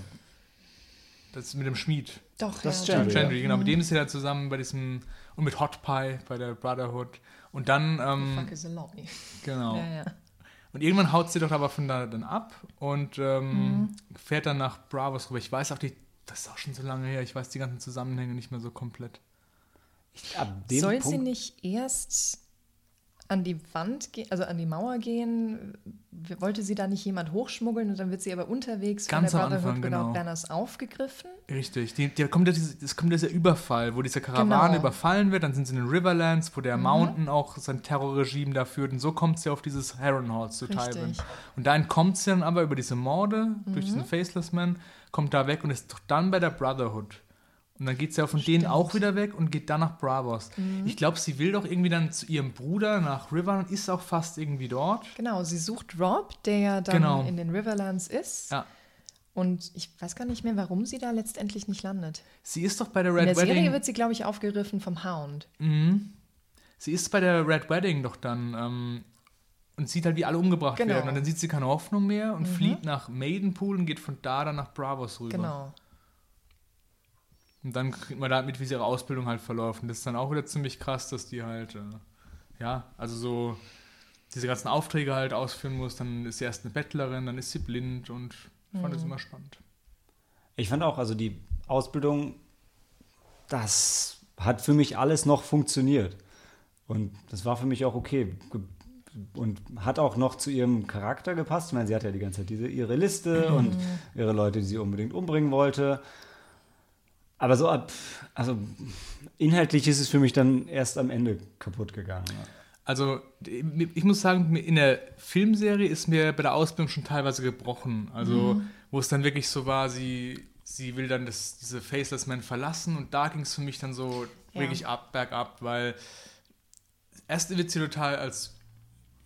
Das ist mit dem Schmied. Doch, Das ist ja. Gendry, Gendry, ja. genau. Mit dem ist er da zusammen bei diesem und mit Hot Pie bei der Brotherhood. Und dann, ähm, Fuck is a lie. genau. Ja, ja. Und irgendwann haut sie doch aber von da dann ab und ähm, Mhm. fährt dann nach Bravos rüber. Ich weiß auch die, das ist auch schon so lange her, ich weiß die ganzen Zusammenhänge nicht mehr so komplett. Ab dem Soll sie Punkt, nicht erst an die Wand gehen, also an die Mauer gehen? Wollte sie da nicht jemand hochschmuggeln und dann wird sie aber unterwegs Ganz von der Brotherhood Anfang, Without genau. Banners aufgegriffen? Richtig, die, die kommt ja diese, es kommt dieser Überfall, wo diese Karawane Genau. überfallen wird, dann sind sie in den Riverlands, wo Mhm. der Mountain auch sein Terrorregime da führt und so kommt sie auf dieses Harrenhal zu Richtig. Tywin. Und da entkommt sie dann aber über diese Morde durch Mhm. diesen Faceless Man, kommt da weg und ist dann bei der Brotherhood. Und dann geht sie ja von denen Stimmt. auch wieder weg und geht dann nach Bravos. Mhm. Ich glaube, sie will doch irgendwie dann zu ihrem Bruder nach River und ist auch fast irgendwie dort. Genau, sie sucht Rob, der ja dann Genau. in den Riverlands ist. Ja. Und ich weiß gar nicht mehr, warum sie da letztendlich nicht landet. Sie ist doch bei der In Red der Serie Wedding. wird sie, glaube ich, aufgegriffen vom Hound. Mhm. Sie ist bei der Red Wedding doch dann ähm, und sieht halt, wie alle umgebracht Genau. werden. Und dann sieht sie keine Hoffnung mehr und flieht nach Maidenpool und geht von da dann nach Bravos rüber. Genau. Und dann kriegt man da mit, wie sie ihre Ausbildung halt verläuft. Und das ist dann auch wieder ziemlich krass, dass die halt, äh, ja, also so diese ganzen Aufträge halt ausführen muss. Dann ist sie erst eine Bettlerin, dann ist sie blind und ich fand das immer spannend. ich fand auch, also die Ausbildung, das hat für mich alles noch funktioniert. Und das war für mich auch okay. Und hat auch noch zu ihrem Charakter gepasst. Ich meine, sie hat ja die ganze Zeit diese, ihre Liste und ihre Leute, die sie unbedingt umbringen wollte. Aber so ab, also inhaltlich ist es für mich dann erst am Ende kaputt gegangen. ja. Also, ich muss sagen, in der Filmserie ist mir bei der Ausbildung schon teilweise gebrochen. Also, wo es dann wirklich so war, sie, sie will dann das, diese Faceless Man verlassen und da ging es für mich dann so Ja. wirklich ab, bergab, weil erst wird sie total als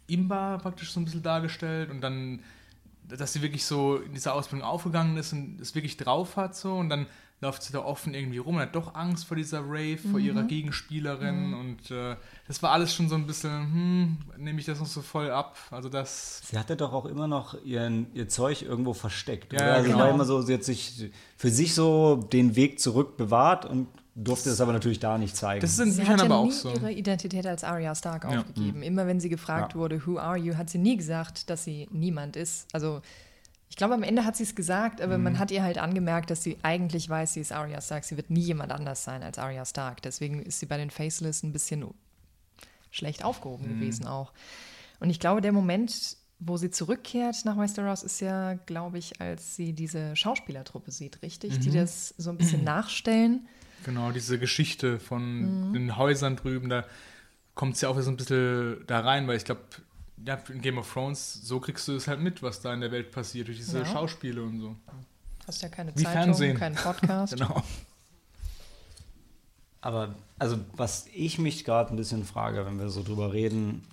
Imba praktisch so ein bisschen dargestellt und dann, dass sie wirklich so in dieser Ausbildung aufgegangen ist und es wirklich drauf hat so und dann läuft sie da offen irgendwie rum und hat doch Angst vor dieser Rave, vor ihrer Gegenspielerin und äh, das war alles schon so ein bisschen, hm, nehme ich das noch so voll ab, also das, Sie hatte doch auch immer noch ihren, ihr Zeug irgendwo versteckt. Ja, oder? Also genau. war immer so, sie hat sich für sich so den Weg zurück bewahrt und durfte es aber natürlich da nicht zeigen. das ist in Sie hat ja aber nie auch so. ihre Identität als Arya Stark Ja. aufgegeben. Immer wenn sie gefragt Ja. wurde, who are you, hat sie nie gesagt, dass sie niemand ist. Also glaube, am Ende hat sie es gesagt, aber Mhm. man hat ihr halt angemerkt, dass sie eigentlich weiß, sie ist Arya Stark. Sie wird nie jemand anders sein als Arya Stark. Deswegen ist sie bei den Faceless ein bisschen schlecht aufgehoben Mhm. gewesen auch. Und ich glaube, der Moment, wo sie zurückkehrt nach Westeros, ist ja, glaube ich, als sie diese Schauspielertruppe sieht, richtig? Mhm. Die das so ein bisschen nachstellen. Genau, diese Geschichte Mhm. von den Häusern drüben, da kommt es ja auch so ein bisschen da rein, weil ich glaube, ja, in Game of Thrones, so kriegst du es halt mit, was da in der Welt passiert, durch diese Ja. Schauspiele und so. Hast ja keine Wie Zeitung, Fernsehen. keinen Podcast. Genau. Aber, also, was ich mich gerade ein bisschen frage, wenn wir so drüber reden,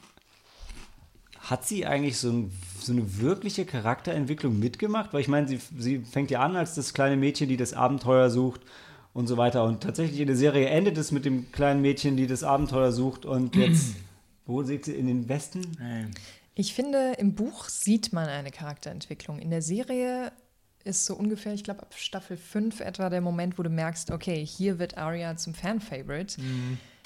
hat sie eigentlich so, ein, so eine wirkliche Charakterentwicklung mitgemacht? Weil ich meine, sie, sie fängt ja an als das kleine Mädchen, die das Abenteuer sucht und so weiter. Und tatsächlich in der Serie endet es mit dem kleinen Mädchen, die das Abenteuer sucht. Und jetzt, wo sieht sie in den Westen? Ey. Ich finde, im Buch sieht man eine Charakterentwicklung. In der Serie ist so ungefähr, ich glaube, ab Staffel 5 etwa der Moment, wo du merkst, okay, hier wird Arya zum Fan-Favorite.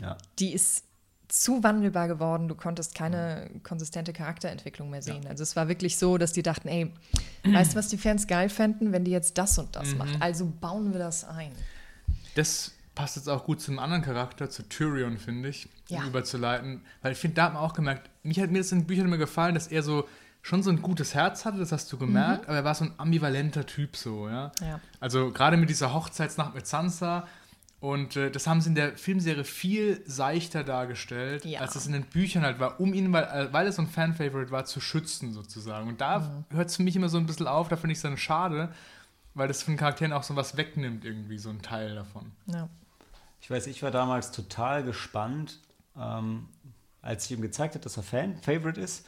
Ja. Die ist zu wandelbar geworden, du konntest keine konsistente Charakterentwicklung mehr sehen. Also es war wirklich so, dass die dachten, ey, weißt du, was die Fans geil fänden, wenn die jetzt das und das macht? Also bauen wir das ein. Das passt jetzt auch gut zu einem anderen Charakter, zu Tyrion, finde ich, Ja. überzuleiten. Weil ich finde, da hat man auch gemerkt, mich hat mir das in den Büchern immer gefallen, dass er so schon so ein gutes Herz hatte, das hast du gemerkt, aber er war so ein ambivalenter Typ so, ja. Ja. Also gerade mit dieser Hochzeitsnacht mit Sansa und äh, das haben sie in der Filmserie viel seichter dargestellt, Ja. als es in den Büchern halt war, um ihn, weil, äh, weil es so ein Fan-Favorite war, zu schützen sozusagen. Und da hört es für mich immer so ein bisschen auf, da finde ich es dann schade, weil das von Charakteren auch so was wegnimmt irgendwie, so ein Teil davon. Ja. Ich weiß, ich war damals total gespannt, ähm, als ich ihm gezeigt habe, dass er Fan-Favorite ist.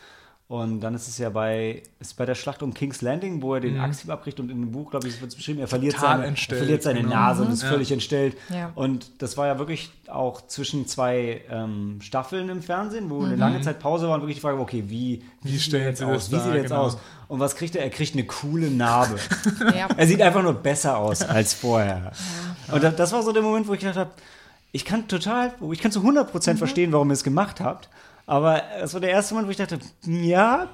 Und dann ist es ja bei, ist bei der Schlacht um King's Landing, wo er den Axthieb abbricht und in dem Buch, glaube ich, wird es beschrieben, er verliert Total seine, er entstellt, verliert seine genau. Nase und ist Ja. völlig entstellt. Ja. Und das war ja wirklich auch zwischen zwei ähm, Staffeln im Fernsehen, wo eine lange Zeit Pause war und wirklich die Frage, okay, wie, Wie sieht stellen er jetzt sie aus? das Wie sieht er jetzt Genau. aus? Und was kriegt er? Er kriegt eine coole Narbe. Ja. Er sieht einfach nur besser aus als vorher. Und das, war so der Moment, wo ich gedacht habe, ich kann total, ich kann zu 100% verstehen, warum ihr es gemacht habt. Aber das war der erste Moment, wo ich dachte, ja,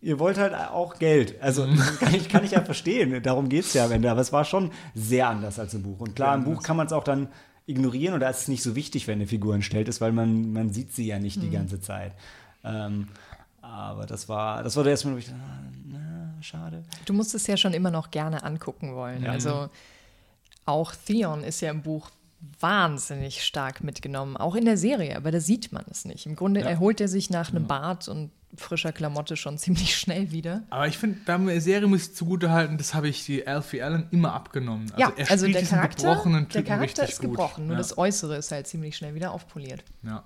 ihr wollt halt auch Geld. Also das kann ich, kann ich ja verstehen. Darum geht es ja am Ende. Aber es war schon sehr anders als im Buch. Und klar, im Buch kann man es auch dann ignorieren da ist es nicht so wichtig, wenn eine Figur entstellt ist, weil man, man sieht sie ja nicht die ganze Zeit. Ähm, aber das war, das war der erste Moment, wo ich dachte, ah, na, schade. Du musst es ja schon immer noch gerne angucken wollen. Also auch Theon ist ja im Buch wahnsinnig stark mitgenommen, auch in der Serie, aber da sieht man es nicht. Im Grunde erholt er sich nach einem Bart und frischer Klamotte schon ziemlich schnell wieder. Aber ich finde, bei der Serie muss ich zugutehalten, das habe ich die Alfie Allen immer abgenommen. Also ja, er also spielt der diesen Charakter, gebrochenen der Typen Charakter richtig ist gut. gebrochen, nur ja. das Äußere ist halt ziemlich schnell wieder aufpoliert. ja.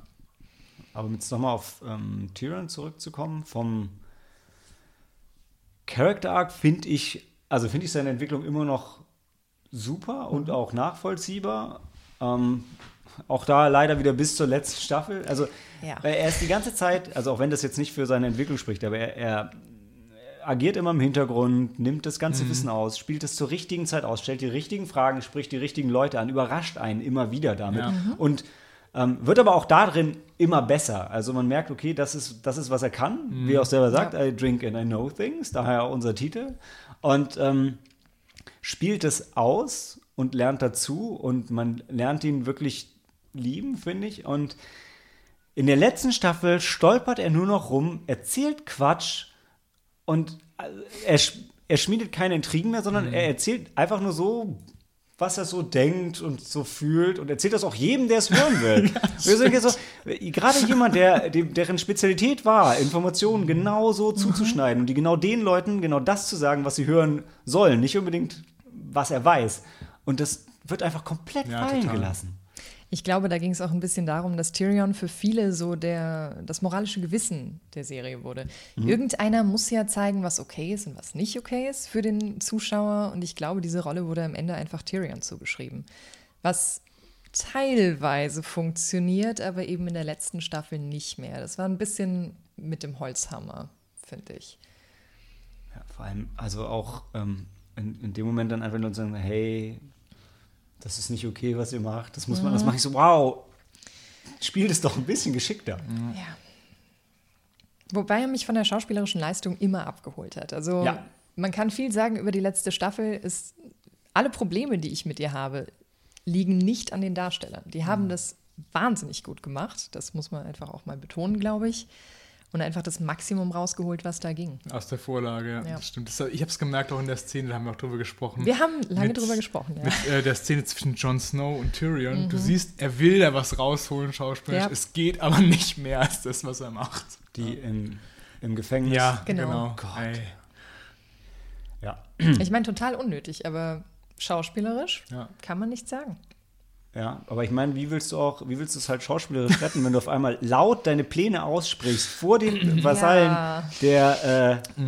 Aber jetzt nochmal auf ähm, Tyrion zurückzukommen, vom Character Arc finde ich, also finde ich seine Entwicklung immer noch super und auch nachvollziehbar. Ähm, auch da leider wieder bis zur letzten Staffel. Also Ja. weil er ist die ganze Zeit, also auch wenn das jetzt nicht für seine Entwicklung spricht, aber er, er agiert immer im Hintergrund, nimmt das ganze Wissen aus, spielt es zur richtigen Zeit aus, stellt die richtigen Fragen, spricht die richtigen Leute an, überrascht einen immer wieder damit. Ja. Und ähm, wird aber auch darin immer besser. Also man merkt, okay, das ist, das ist was er kann, wie er auch selber sagt, I drink and I know things, daher auch unser Titel. Und ähm, spielt es aus und lernt dazu und man lernt ihn wirklich lieben, finde ich. Und in der letzten Staffel stolpert er nur noch rum, erzählt Quatsch und äh, er, er schmiedet keine Intrigen mehr, sondern er erzählt einfach nur so, was er so denkt und so fühlt und erzählt das auch jedem, der es hören will. Wir sind jetzt so, gerade jemand, der, deren Spezialität war, Informationen genau so zuzuschneiden und die genau den Leuten genau das zu sagen, was sie hören sollen, nicht unbedingt, was er weiß. Und das wird einfach komplett Ja, fallen total. gelassen. Ich glaube, da ging es auch ein bisschen darum, dass Tyrion für viele so der, das moralische Gewissen der Serie wurde. Irgendeiner muss ja zeigen, was okay ist und was nicht okay ist für den Zuschauer. Und ich glaube, diese Rolle wurde am Ende einfach Tyrion zugeschrieben. Was teilweise funktioniert, aber eben in der letzten Staffel nicht mehr. Das war ein bisschen mit dem Holzhammer, finde ich. Ja, vor allem, also auch ähm, in, in dem Moment dann einfach nur sagen, hey, das ist nicht okay, was ihr macht. Das muss man, das mache ich so, wow, spielt es doch ein bisschen geschickter. Ja. Wobei er mich von der schauspielerischen Leistung immer abgeholt hat. Also Ja. man kann viel sagen über die letzte Staffel. Ist, alle Probleme, die ich mit ihr habe, liegen nicht an den Darstellern. Die haben Mhm. das wahnsinnig gut gemacht. Das muss man einfach auch mal betonen, glaube ich. Und einfach das Maximum rausgeholt, was da ging. Aus der Vorlage, ja, Ja. das stimmt. Das, ich habe es gemerkt auch in der Szene, da haben wir auch drüber gesprochen. Wir haben lange Mit- drüber gesprochen, ja. Mit äh, der Szene zwischen Jon Snow und Tyrion. Du siehst, er will da was rausholen, schauspielerisch. Ja. Es geht aber nicht mehr als das, was er macht. Die im, im Gefängnis. Ja, Genau. genau. Gott. Ey, Ja. Ich meine, total unnötig, aber schauspielerisch ja. kann man nicht sagen. Ja, aber ich meine, wie willst du auch, wie willst du es halt schauspielerisch retten, wenn du auf einmal laut deine Pläne aussprichst vor den Vasallen Ja. der äh,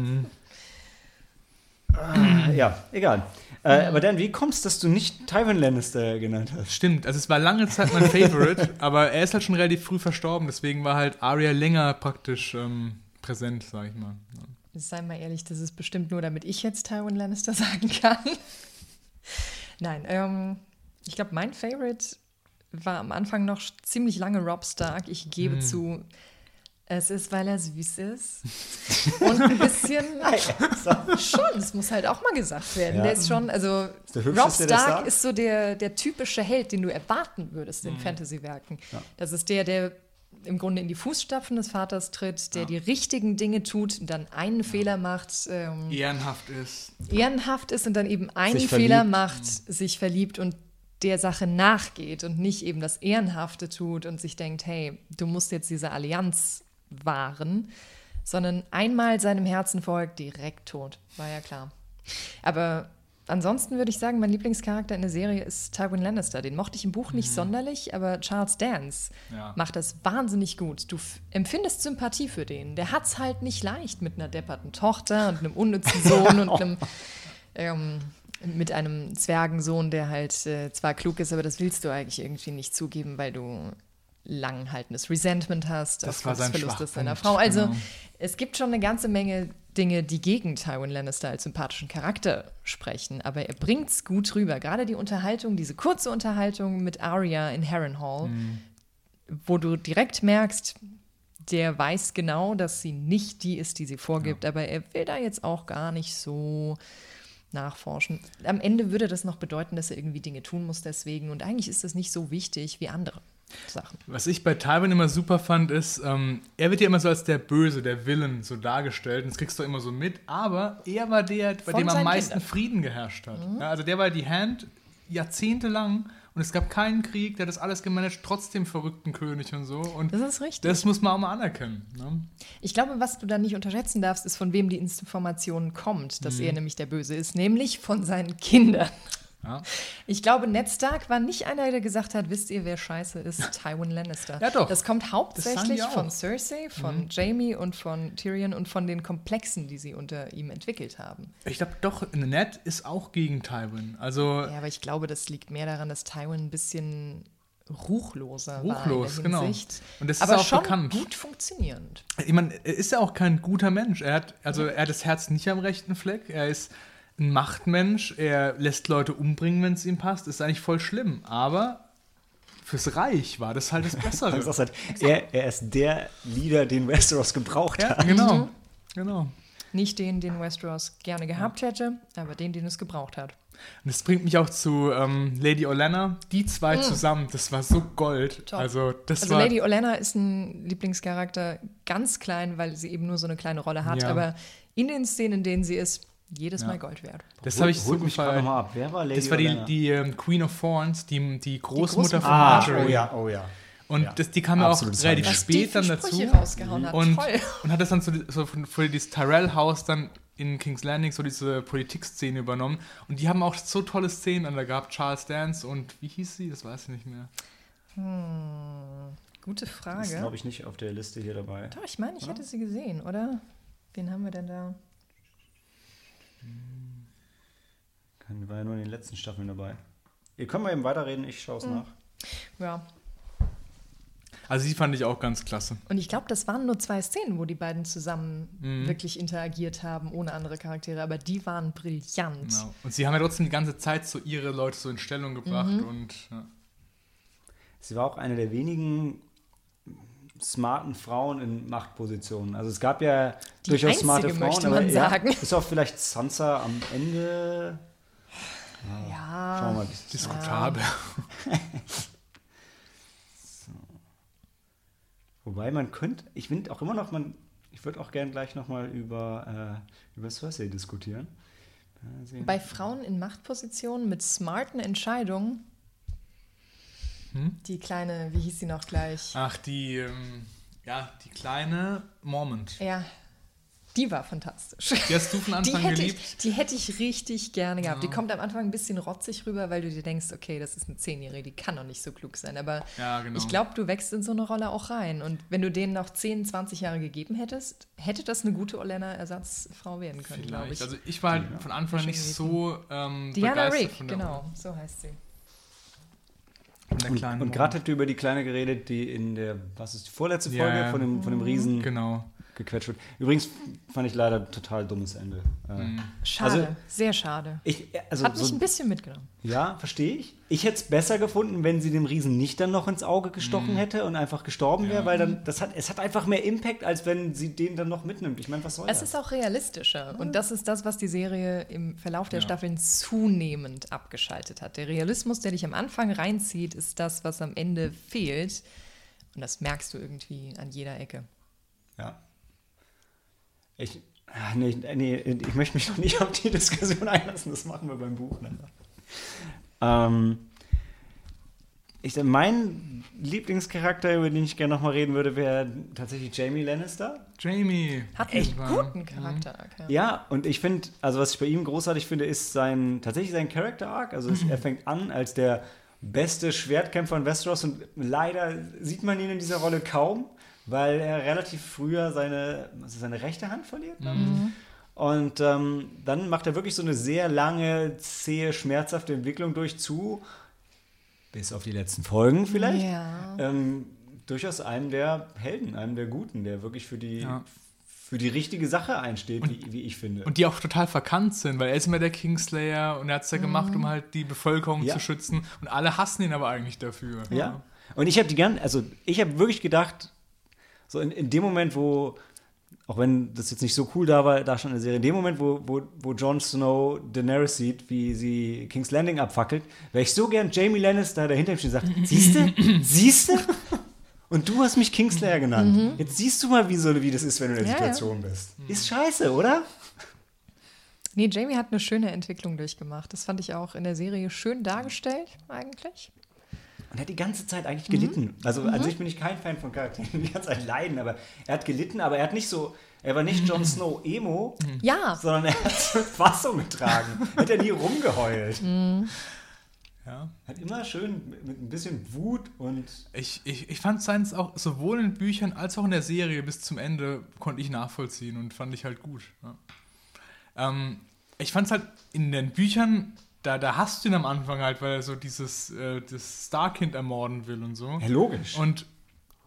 äh, ja, egal. Äh, aber dann, wie kommst du, dass du nicht Tywin Lannister genannt hast? Stimmt, also es war lange Zeit mein Favorite, aber er ist halt schon relativ früh verstorben, deswegen war halt Arya länger praktisch ähm, präsent, sag ich mal. Ja. Sei mal ehrlich, das ist bestimmt nur, damit ich jetzt Tywin Lannister sagen kann. Nein, ähm, ich glaube, mein Favorite war am Anfang noch ziemlich lange Rob Stark. Ich gebe Hm. zu, es ist, weil er süß ist. Und ein bisschen schon, es muss halt auch mal gesagt werden. Ja. Der ist schon, also der Rob Stark ist so der, der typische Held, den du erwarten würdest in Fantasy-Werken. Ja. Das ist der, der im Grunde in die Fußstapfen des Vaters tritt, der die richtigen Dinge tut, dann einen Fehler macht, ähm, Ehrenhaft ist. ehrenhaft ist und dann eben einen Sich Fehler verliebt. macht, sich verliebt und der Sache nachgeht und nicht eben das Ehrenhafte tut und sich denkt, hey, du musst jetzt diese Allianz wahren, sondern einmal seinem Herzen folgt, direkt tot. War ja klar. Aber ansonsten würde ich sagen, mein Lieblingscharakter in der Serie ist Tywin Lannister. Den mochte ich im Buch nicht sonderlich, aber Charles Dance Ja. macht das wahnsinnig gut. Du empfindest Sympathie für den. Der hat's halt nicht leicht mit einer depperten Tochter und einem unnützen Sohn und einem ähm, mit einem Zwergensohn, der halt äh, zwar klug ist, aber das willst du eigentlich irgendwie nicht zugeben, weil du langhaltendes Resentment hast Das war sein Verlust seiner Schwachpunkt, Frau. Also genau. es gibt schon eine ganze Menge Dinge, die gegen Tywin Lannister als sympathischen Charakter sprechen, aber er bringt's gut rüber. Gerade die Unterhaltung, diese kurze Unterhaltung mit Arya in Harrenhal, Mhm. wo du direkt merkst, der weiß genau, dass sie nicht die ist, die sie vorgibt, aber er will da jetzt auch gar nicht so nachforschen. Am Ende würde das noch bedeuten, dass er irgendwie Dinge tun muss deswegen und eigentlich ist das nicht so wichtig wie andere Sachen. Was ich bei Tywin immer super fand, ist, ähm, er wird ja immer so als der Böse, der Villain so dargestellt. Und das kriegst du immer so mit. Aber er war der, bei Von dem am meisten Kindern. Frieden geherrscht hat. Ja, also der war die Hand jahrzehntelang und es gab keinen Krieg, der hat das alles gemanagt, trotzdem verrückten König und so. Und Das ist richtig. das muss man auch mal anerkennen. Ne? Ich glaube, was du da nicht unterschätzen darfst, ist, von wem die Information kommt, Mhm. dass er nämlich der Böse ist, nämlich von seinen Kindern. Ja. Ich glaube, Ned Stark war nicht einer, der gesagt hat, wisst ihr, wer scheiße ist? Tywin Lannister. Ja, doch. Das kommt Das hauptsächlich. Mhm. von Cersei, von Jamie und von Tyrion und von den Komplexen, die sie unter ihm entwickelt haben. Ich glaube doch, Ned ist auch gegen Tywin. Also Ja, aber ich glaube, das liegt mehr daran, dass Tywin ein bisschen ruchloser Ruchlos, war in der genau. Hinsicht. Und das ist aber auch schon bekannt. gut funktionierend. Ich meine, er ist ja auch kein guter Mensch. Er hat, also er hat das Herz nicht am rechten Fleck. Er ist ein Machtmensch. Er lässt Leute umbringen, wenn es ihm passt. Ist eigentlich voll schlimm. Aber fürs Reich war das halt das Bessere. Das ist halt, er, er ist der Leader, den Westeros gebraucht ja, hat. genau. Genau. Nicht den, den Westeros gerne gehabt hätte, aber den, den es gebraucht hat. Und das bringt mich auch zu ähm, Lady Olenna. Die zwei zusammen, das war so Gold. Top. Also das Also war Lady Olenna ist ein Lieblingscharakter, ganz klein, weil sie eben nur so eine kleine Rolle hat, Ja. aber in den Szenen, in denen sie ist, jedes Ja. Mal Gold wert. das habe ich so gefallen. ab. Wer war Lady Das war die, die ähm, Queen of Thorns, die, die Großmutter von Ah, Marjorie. oh ja, oh ja. Und Ja. das, die kam ja auch relativ. Was die spät dann dazu. Rausgehauen hat. Und, Toll. und hat das dann so, so von, für dieses Tyrell-Haus dann in King's Landing so diese Politikszene übernommen. Und die haben auch so tolle Szenen an da gehabt. Charles Dance und wie hieß sie? Das weiß ich nicht mehr. Gute Ist, Frage. glaube ich, nicht auf der Liste hier dabei. Doch, ich meine, ich hätte sie gesehen, oder? Wen haben wir denn da? Die war ja nur in den letzten Staffeln dabei. Ihr könnt mal eben weiterreden, ich schaue es Hm. nach. Ja. Also die fand ich auch ganz klasse. Und ich glaube, das waren nur zwei Szenen, wo die beiden zusammen Mhm. wirklich interagiert haben, ohne andere Charaktere, aber die waren brillant. Genau. Und sie haben ja trotzdem die ganze Zeit so ihre Leute so in Stellung gebracht. Mhm. Und ja. Sie war auch eine der wenigen smarten Frauen in Machtpositionen. Also es gab ja Die durchaus einzige, smarte Frauen, möchte aber man ja, sagen. bis auf vielleicht Sansa am Ende. Ja. Schauen wir mal. wie es- Diskutabel. Wobei man könnte, ich finde auch immer noch, man, ich würde auch gern gleich nochmal über, äh, über Cersei diskutieren. Bei Frauen in Machtpositionen mit smarten Entscheidungen, Hm? die kleine, wie hieß sie noch gleich? Ach, die, ähm, ja, die kleine Mormont. Ja, die war fantastisch. Die hast du von Die Anfang hätte, geliebt? ich, die hätte ich richtig gerne gehabt. Die Ja. kommt am Anfang ein bisschen rotzig rüber, weil du dir denkst, okay, das ist eine Zehnjährige, die kann doch nicht so klug sein. Aber Ja, genau. ich glaube, du wächst in so eine Rolle auch rein. Und wenn du denen noch 10, 20 Jahre gegeben hättest, hätte das eine gute Olenna-Ersatzfrau werden können, glaube Vielleicht. ich. Also ich war halt von Anfang an nicht so ähm, Diana begeistert Rigg, von der, genau, so heißt sie. Und, und gerade habt ihr über die Kleine geredet, die in der, was ist die vorletzte Folge ja. von dem, von dem Riesen Genau. Gequetscht wird. Übrigens fand ich leider total dummes Ende. Äh, Mhm. Schade, Also- sehr schade. Ich, also Hat mich so, ein bisschen mitgenommen. ja, verstehe ich. Ich hätte es besser gefunden, wenn sie dem Riesen nicht dann noch ins Auge gestochen hätte und einfach gestorben wäre, weil dann das hat es hat einfach mehr Impact, als wenn sie den dann noch mitnimmt. Ich meine, was soll Es das? ist auch realistischer. Und das ist das, was die Serie im Verlauf der Ja. Staffeln zunehmend abgeschaltet hat. Der Realismus, der dich am Anfang reinzieht, ist das, was am Ende fehlt. Und das merkst du irgendwie an jeder Ecke. Ja. Ich, ah, nee, nee, ich möchte mich noch nicht auf die Diskussion einlassen, das machen wir beim Buch. dann. Ähm, ich, mein Lieblingscharakter, über den ich gerne nochmal reden würde, wäre tatsächlich Jamie Lannister. Jamie. Hat einen Echt? guten Charakter. Ja. Ja, und ich finde, also was ich bei ihm großartig finde, ist sein, tatsächlich sein Character Arc. Also es, er fängt an als der beste Schwertkämpfer in Westeros und leider sieht man ihn in dieser Rolle kaum, weil er relativ früher seine, also seine rechte Hand verliert. ich. Und ähm, dann macht er wirklich so eine sehr lange, zähe, schmerzhafte Entwicklung durch zu, bis auf die letzten Folgen vielleicht. Ja. Ähm, durchaus einem der Helden, einem der Guten, der wirklich für die, Ja. für die richtige Sache einsteht, wie, wie ich finde. Und die auch total verkannt sind, weil er ist immer der Kingslayer und er hat es ja gemacht, um halt die Bevölkerung Ja. zu schützen. Und alle hassen ihn aber eigentlich dafür. Ja. Und ich habe die gern, also ich habe wirklich gedacht, so in, in dem Moment, wo, auch wenn das jetzt nicht so cool da war, da schon in der Serie, in dem Moment, wo, wo, wo Jon Snow Daenerys sieht, wie sie King's Landing abfackelt, wäre ich so gern Jamie Lannister dahinter ihm steht und sagt, siehste, siehste? Und du hast mich Kingslayer genannt. Jetzt siehst du mal, wie, so, wie das ist, wenn du in der Ja, ja. Situation bist. Ist scheiße, oder? Nee, Jamie hat eine schöne Entwicklung durchgemacht. Das fand ich auch in der Serie schön dargestellt, eigentlich. Und er hat die ganze Zeit eigentlich gelitten. Also an sich bin ich kein Fan von Charakteren, die die ganze Zeit leiden, aber er hat gelitten, aber er hat nicht so, er war nicht Jon Snow Emo, Ja, sondern er hat Fassung getragen. Er hat ja nie rumgeheult. Ja. Hat immer schön mit mit ein bisschen Wut und Ich, ich, ich fand seins auch sowohl in Büchern als auch in der Serie bis zum Ende konnte ich nachvollziehen und fand ich halt gut. Ja. Ähm, ich fand es halt in den Büchern, da, da hast du ihn am Anfang halt, weil er so dieses äh, das Starkind ermorden will und so. ja, logisch. Und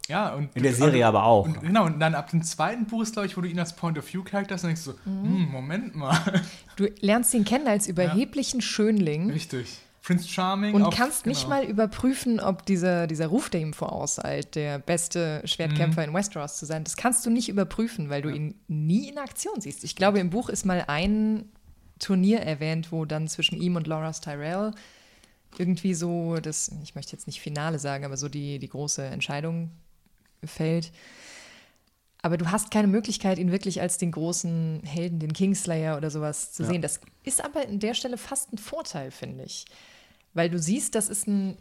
ja, und In der Serie aber auch. Und, genau, und dann ab dem zweiten Buch ist, glaube ich, wo du ihn als Point of View Charakter hast, dann denkst du so, hm, Moment mal. du lernst ihn kennen als überheblichen Schönling. Richtig. Prince Charming. Und auch- kannst nicht genau. mal überprüfen, ob dieser, dieser Ruf, der ihm vorauseilt, der beste Mhm. Schwertkämpfer in Westeros zu sein, das kannst du nicht überprüfen, weil du ihn nie in Aktion siehst. Ich glaube, im Buch ist mal ein Turnier erwähnt, wo dann zwischen ihm und Loras Tyrell irgendwie so das, ich möchte jetzt nicht Finale sagen, aber so die, die große Entscheidung fällt. Aber du hast keine Möglichkeit, ihn wirklich als den großen Helden, den Kingslayer oder sowas zu Ja. sehen. Das ist aber an der Stelle fast ein Vorteil, finde ich. Weil du siehst, das ist ein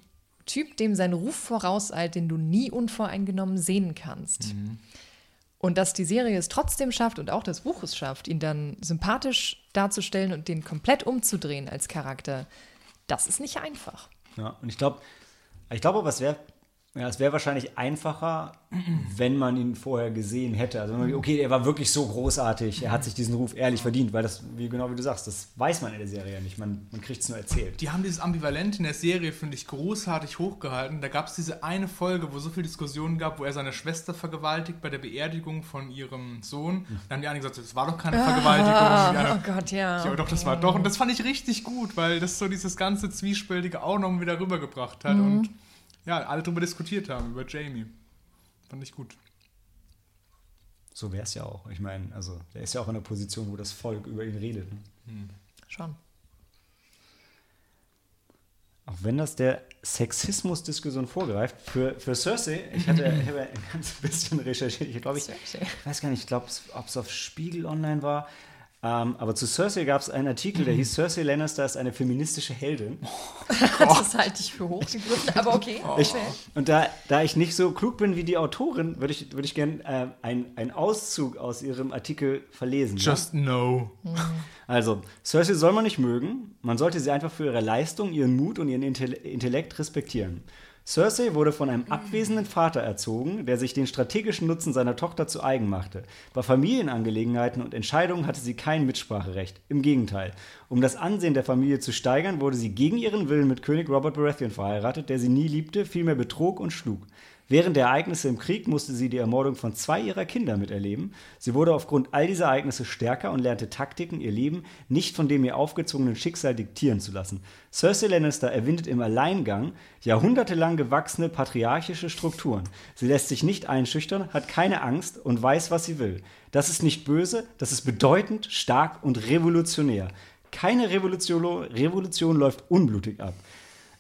Typ, dem sein Ruf vorauseilt, den du nie unvoreingenommen sehen kannst. Und dass die Serie es trotzdem schafft und auch das Buch es schafft, ihn dann sympathisch darzustellen und den komplett umzudrehen als Charakter, das ist nicht einfach. Ja, und ich glaube, ich glaube aber, es wäre ja, es wäre wahrscheinlich einfacher, wenn man ihn vorher gesehen hätte. Also, wenn man- okay, er war wirklich so großartig, er hat sich diesen Ruf ehrlich verdient, weil das, wie genau wie du sagst, das weiß man in der Serie ja nicht. Man, man kriegt es nur erzählt. Die haben dieses Ambivalent in der Serie, finde ich, großartig hochgehalten. Da gab es diese eine Folge, wo so viel Diskussionen gab, wo er seine Schwester vergewaltigt bei der Beerdigung von ihrem Sohn. Da haben die einen gesagt, das war doch keine Vergewaltigung. Und die Oh Gott, ja. ja, doch, das war doch. Und das fand ich richtig gut, weil das so dieses ganze Zwiespältige auch noch wieder rübergebracht hat und ja, alle drüber diskutiert haben, über Jamie. Fand ich gut. So wäre es ja auch. Ich meine, also der ist ja auch in einer Position, wo das Volk über ihn redet. Ne? Schon. Auch wenn das der Sexismus-Diskussion vorgreift, für, für Cersei, ich hatte ich habe ein ganz bisschen recherchiert, ich glaube, ich, ich weiß gar nicht, ich glaube, ob es auf Spiegel online war, ähm, aber zu Cersei gab es einen Artikel, der hieß Cersei Lannister ist eine feministische Heldin. Das halte ich für hochgegriffen, aber okay. Ich, okay. und da, da ich nicht so klug bin wie die Autorin, würde ich, würd ich gerne äh, einen Auszug aus ihrem Artikel verlesen. ja? Just no. Also, Cersei soll man nicht mögen, man sollte sie einfach für ihre Leistung, ihren Mut und ihren Intell Intellekt respektieren. Cersei wurde von einem abwesenden Vater erzogen, der sich den strategischen Nutzen seiner Tochter zu eigen machte. Bei Familienangelegenheiten und Entscheidungen hatte sie kein Mitspracherecht. Im Gegenteil. Um das Ansehen der Familie zu steigern, wurde sie gegen ihren Willen mit König Robert Baratheon verheiratet, der sie nie liebte, vielmehr betrog und schlug. Während der Ereignisse im Krieg musste sie die Ermordung von zwei ihrer Kinder miterleben. Sie wurde aufgrund all dieser Ereignisse stärker und lernte Taktiken, ihr Leben nicht von dem ihr aufgezwungenen Schicksal diktieren zu lassen. Cersei Lannister erwindet im Alleingang jahrhundertelang gewachsene patriarchische Strukturen. Sie lässt sich nicht einschüchtern, hat keine Angst und weiß, was sie will. Das ist nicht böse, das ist bedeutend, stark und revolutionär. Keine Revolution, Revolution läuft unblutig ab.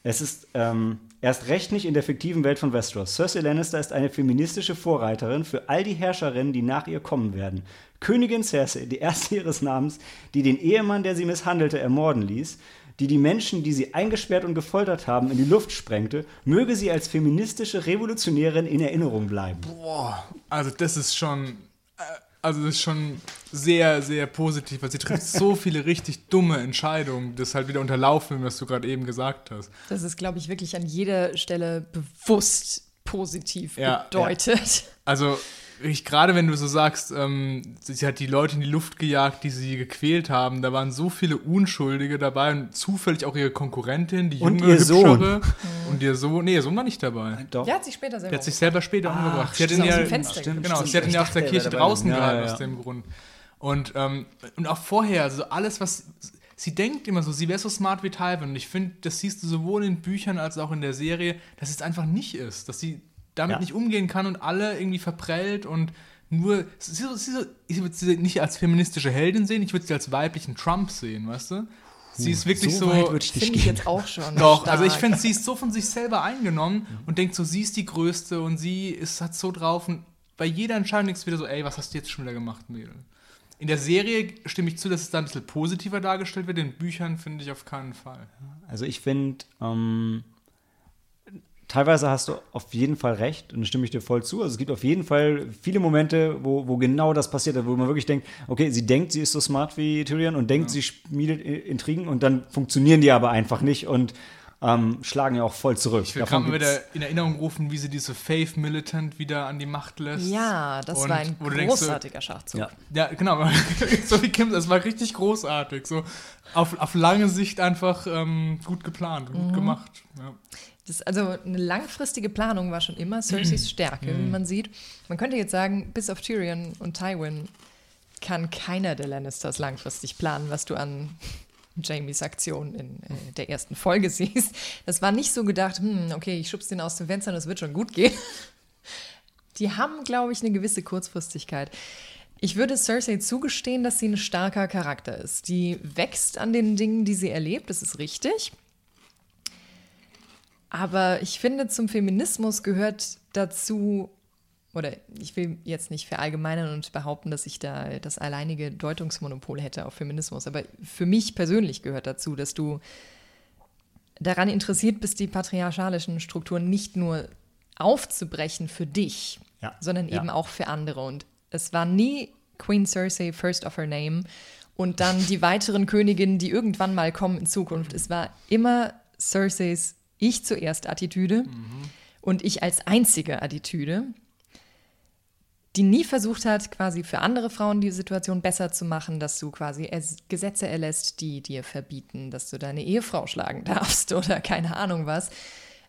Es ist ähm, erst recht nicht in der fiktiven Welt von Westeros. Cersei Lannister ist eine feministische Vorreiterin für all die Herrscherinnen, die nach ihr kommen werden. Königin Cersei, die erste ihres Namens, die den Ehemann, der sie misshandelte, ermorden ließ, die die Menschen, die sie eingesperrt und gefoltert haben, in die Luft sprengte, möge sie als feministische Revolutionärin in Erinnerung bleiben. Boah, also das ist schon, äh, also das ist schon sehr, sehr positiv, weil sie trifft so viele richtig dumme Entscheidungen, das halt wieder unterlaufen, was du gerade eben gesagt hast. Das ist, glaube ich, wirklich an jeder Stelle bewusst positiv Ja, bedeutet. Also ich, gerade wenn du so sagst, ähm, sie hat die Leute in die Luft gejagt, die sie gequält haben, da waren so viele Unschuldige dabei und zufällig auch ihre Konkurrentin, die Und junge, ihr Sohn. hübschere. Und ihr Sohn, nee, ihr Sohn war nicht dabei. Doch. Der hat sich später selber Der hat sich selber später umgebracht. Sie hat ihn ja, Aus dem Fenster Stimmt, genau, stimmt. sie hat ihn ja aus der er Kirche draußen Ja, gehalten, ja, aus dem Grund. Und, ähm, und auch vorher, also alles, was. Sie denkt immer so, sie wäre so smart wie Tywin. Und ich finde, das siehst du sowohl in Büchern als auch in der Serie, dass es einfach nicht ist. Dass sie damit Ja. nicht umgehen kann und alle irgendwie verprellt und nur. Sie, sie, ich würde sie nicht als feministische Heldin sehen, ich würde sie als weiblichen Trump sehen, weißt du? Sie ist wirklich so. weit würde ich nicht Finde ich gehen. jetzt auch schon. Doch, also ich stark. finde, sie ist so von sich selber eingenommen und denkt so, sie ist die Größte und sie ist hat so drauf und bei jeder Entscheidung du wieder so, ey, was hast du jetzt schon wieder gemacht, Mädel? In der Serie stimme ich zu, dass es da ein bisschen positiver dargestellt wird, in Büchern finde ich auf keinen Fall. Also ich finde, ähm, teilweise hast du auf jeden Fall recht und da stimme ich dir voll zu. Also es gibt auf jeden Fall viele Momente, wo, wo genau das passiert hat, wo man wirklich denkt, okay, sie denkt, sie ist so smart wie Tyrion und denkt, sie schmiedet Intrigen und dann funktionieren die aber einfach nicht und ähm, schlagen ja auch voll zurück. Ich will Davon gerade mal gibt's- wieder in Erinnerung rufen, wie sie diese Faith Militant wieder an die Macht lässt. Ja, das Und war ein du denkst so, großartiger Schachzug. Ja. Ja, genau. so wie Kim, das war richtig großartig. So auf, auf lange Sicht einfach ähm, gut geplant und gut gemacht. Ja. Das, also eine langfristige Planung war schon immer Cerseis Stärke, wie man sieht. Man könnte jetzt sagen, bis auf Tyrion und Tywin kann keiner der Lannisters langfristig planen, was du an Jamies Aktion in äh, der ersten Folge siehst. Das war nicht so gedacht, hm, okay, ich schub's den aus dem Fenster und es wird schon gut gehen. Die haben, glaube ich, eine gewisse Kurzfristigkeit. Ich würde Cersei zugestehen, dass sie ein starker Charakter ist. Die wächst an den Dingen, die sie erlebt, das ist richtig. Aber ich finde, zum Feminismus gehört dazu, oder ich will jetzt nicht verallgemeinern und behaupten, dass ich da das alleinige Deutungsmonopol hätte auf Feminismus, aber für mich persönlich gehört dazu, dass du daran interessiert bist, die patriarchalischen Strukturen nicht nur aufzubrechen für dich, Ja. sondern Ja. eben auch für andere. Und es war nie Queen Cersei first of her name und dann die weiteren Königinnen, die irgendwann mal kommen in Zukunft. Es war immer Cerseis Ich zuerst Attitüde und ich als einzige Attitüde, die nie versucht hat, quasi für andere Frauen die Situation besser zu machen, dass du quasi es Gesetze erlässt, die dir verbieten, dass du deine Ehefrau schlagen darfst oder keine Ahnung was.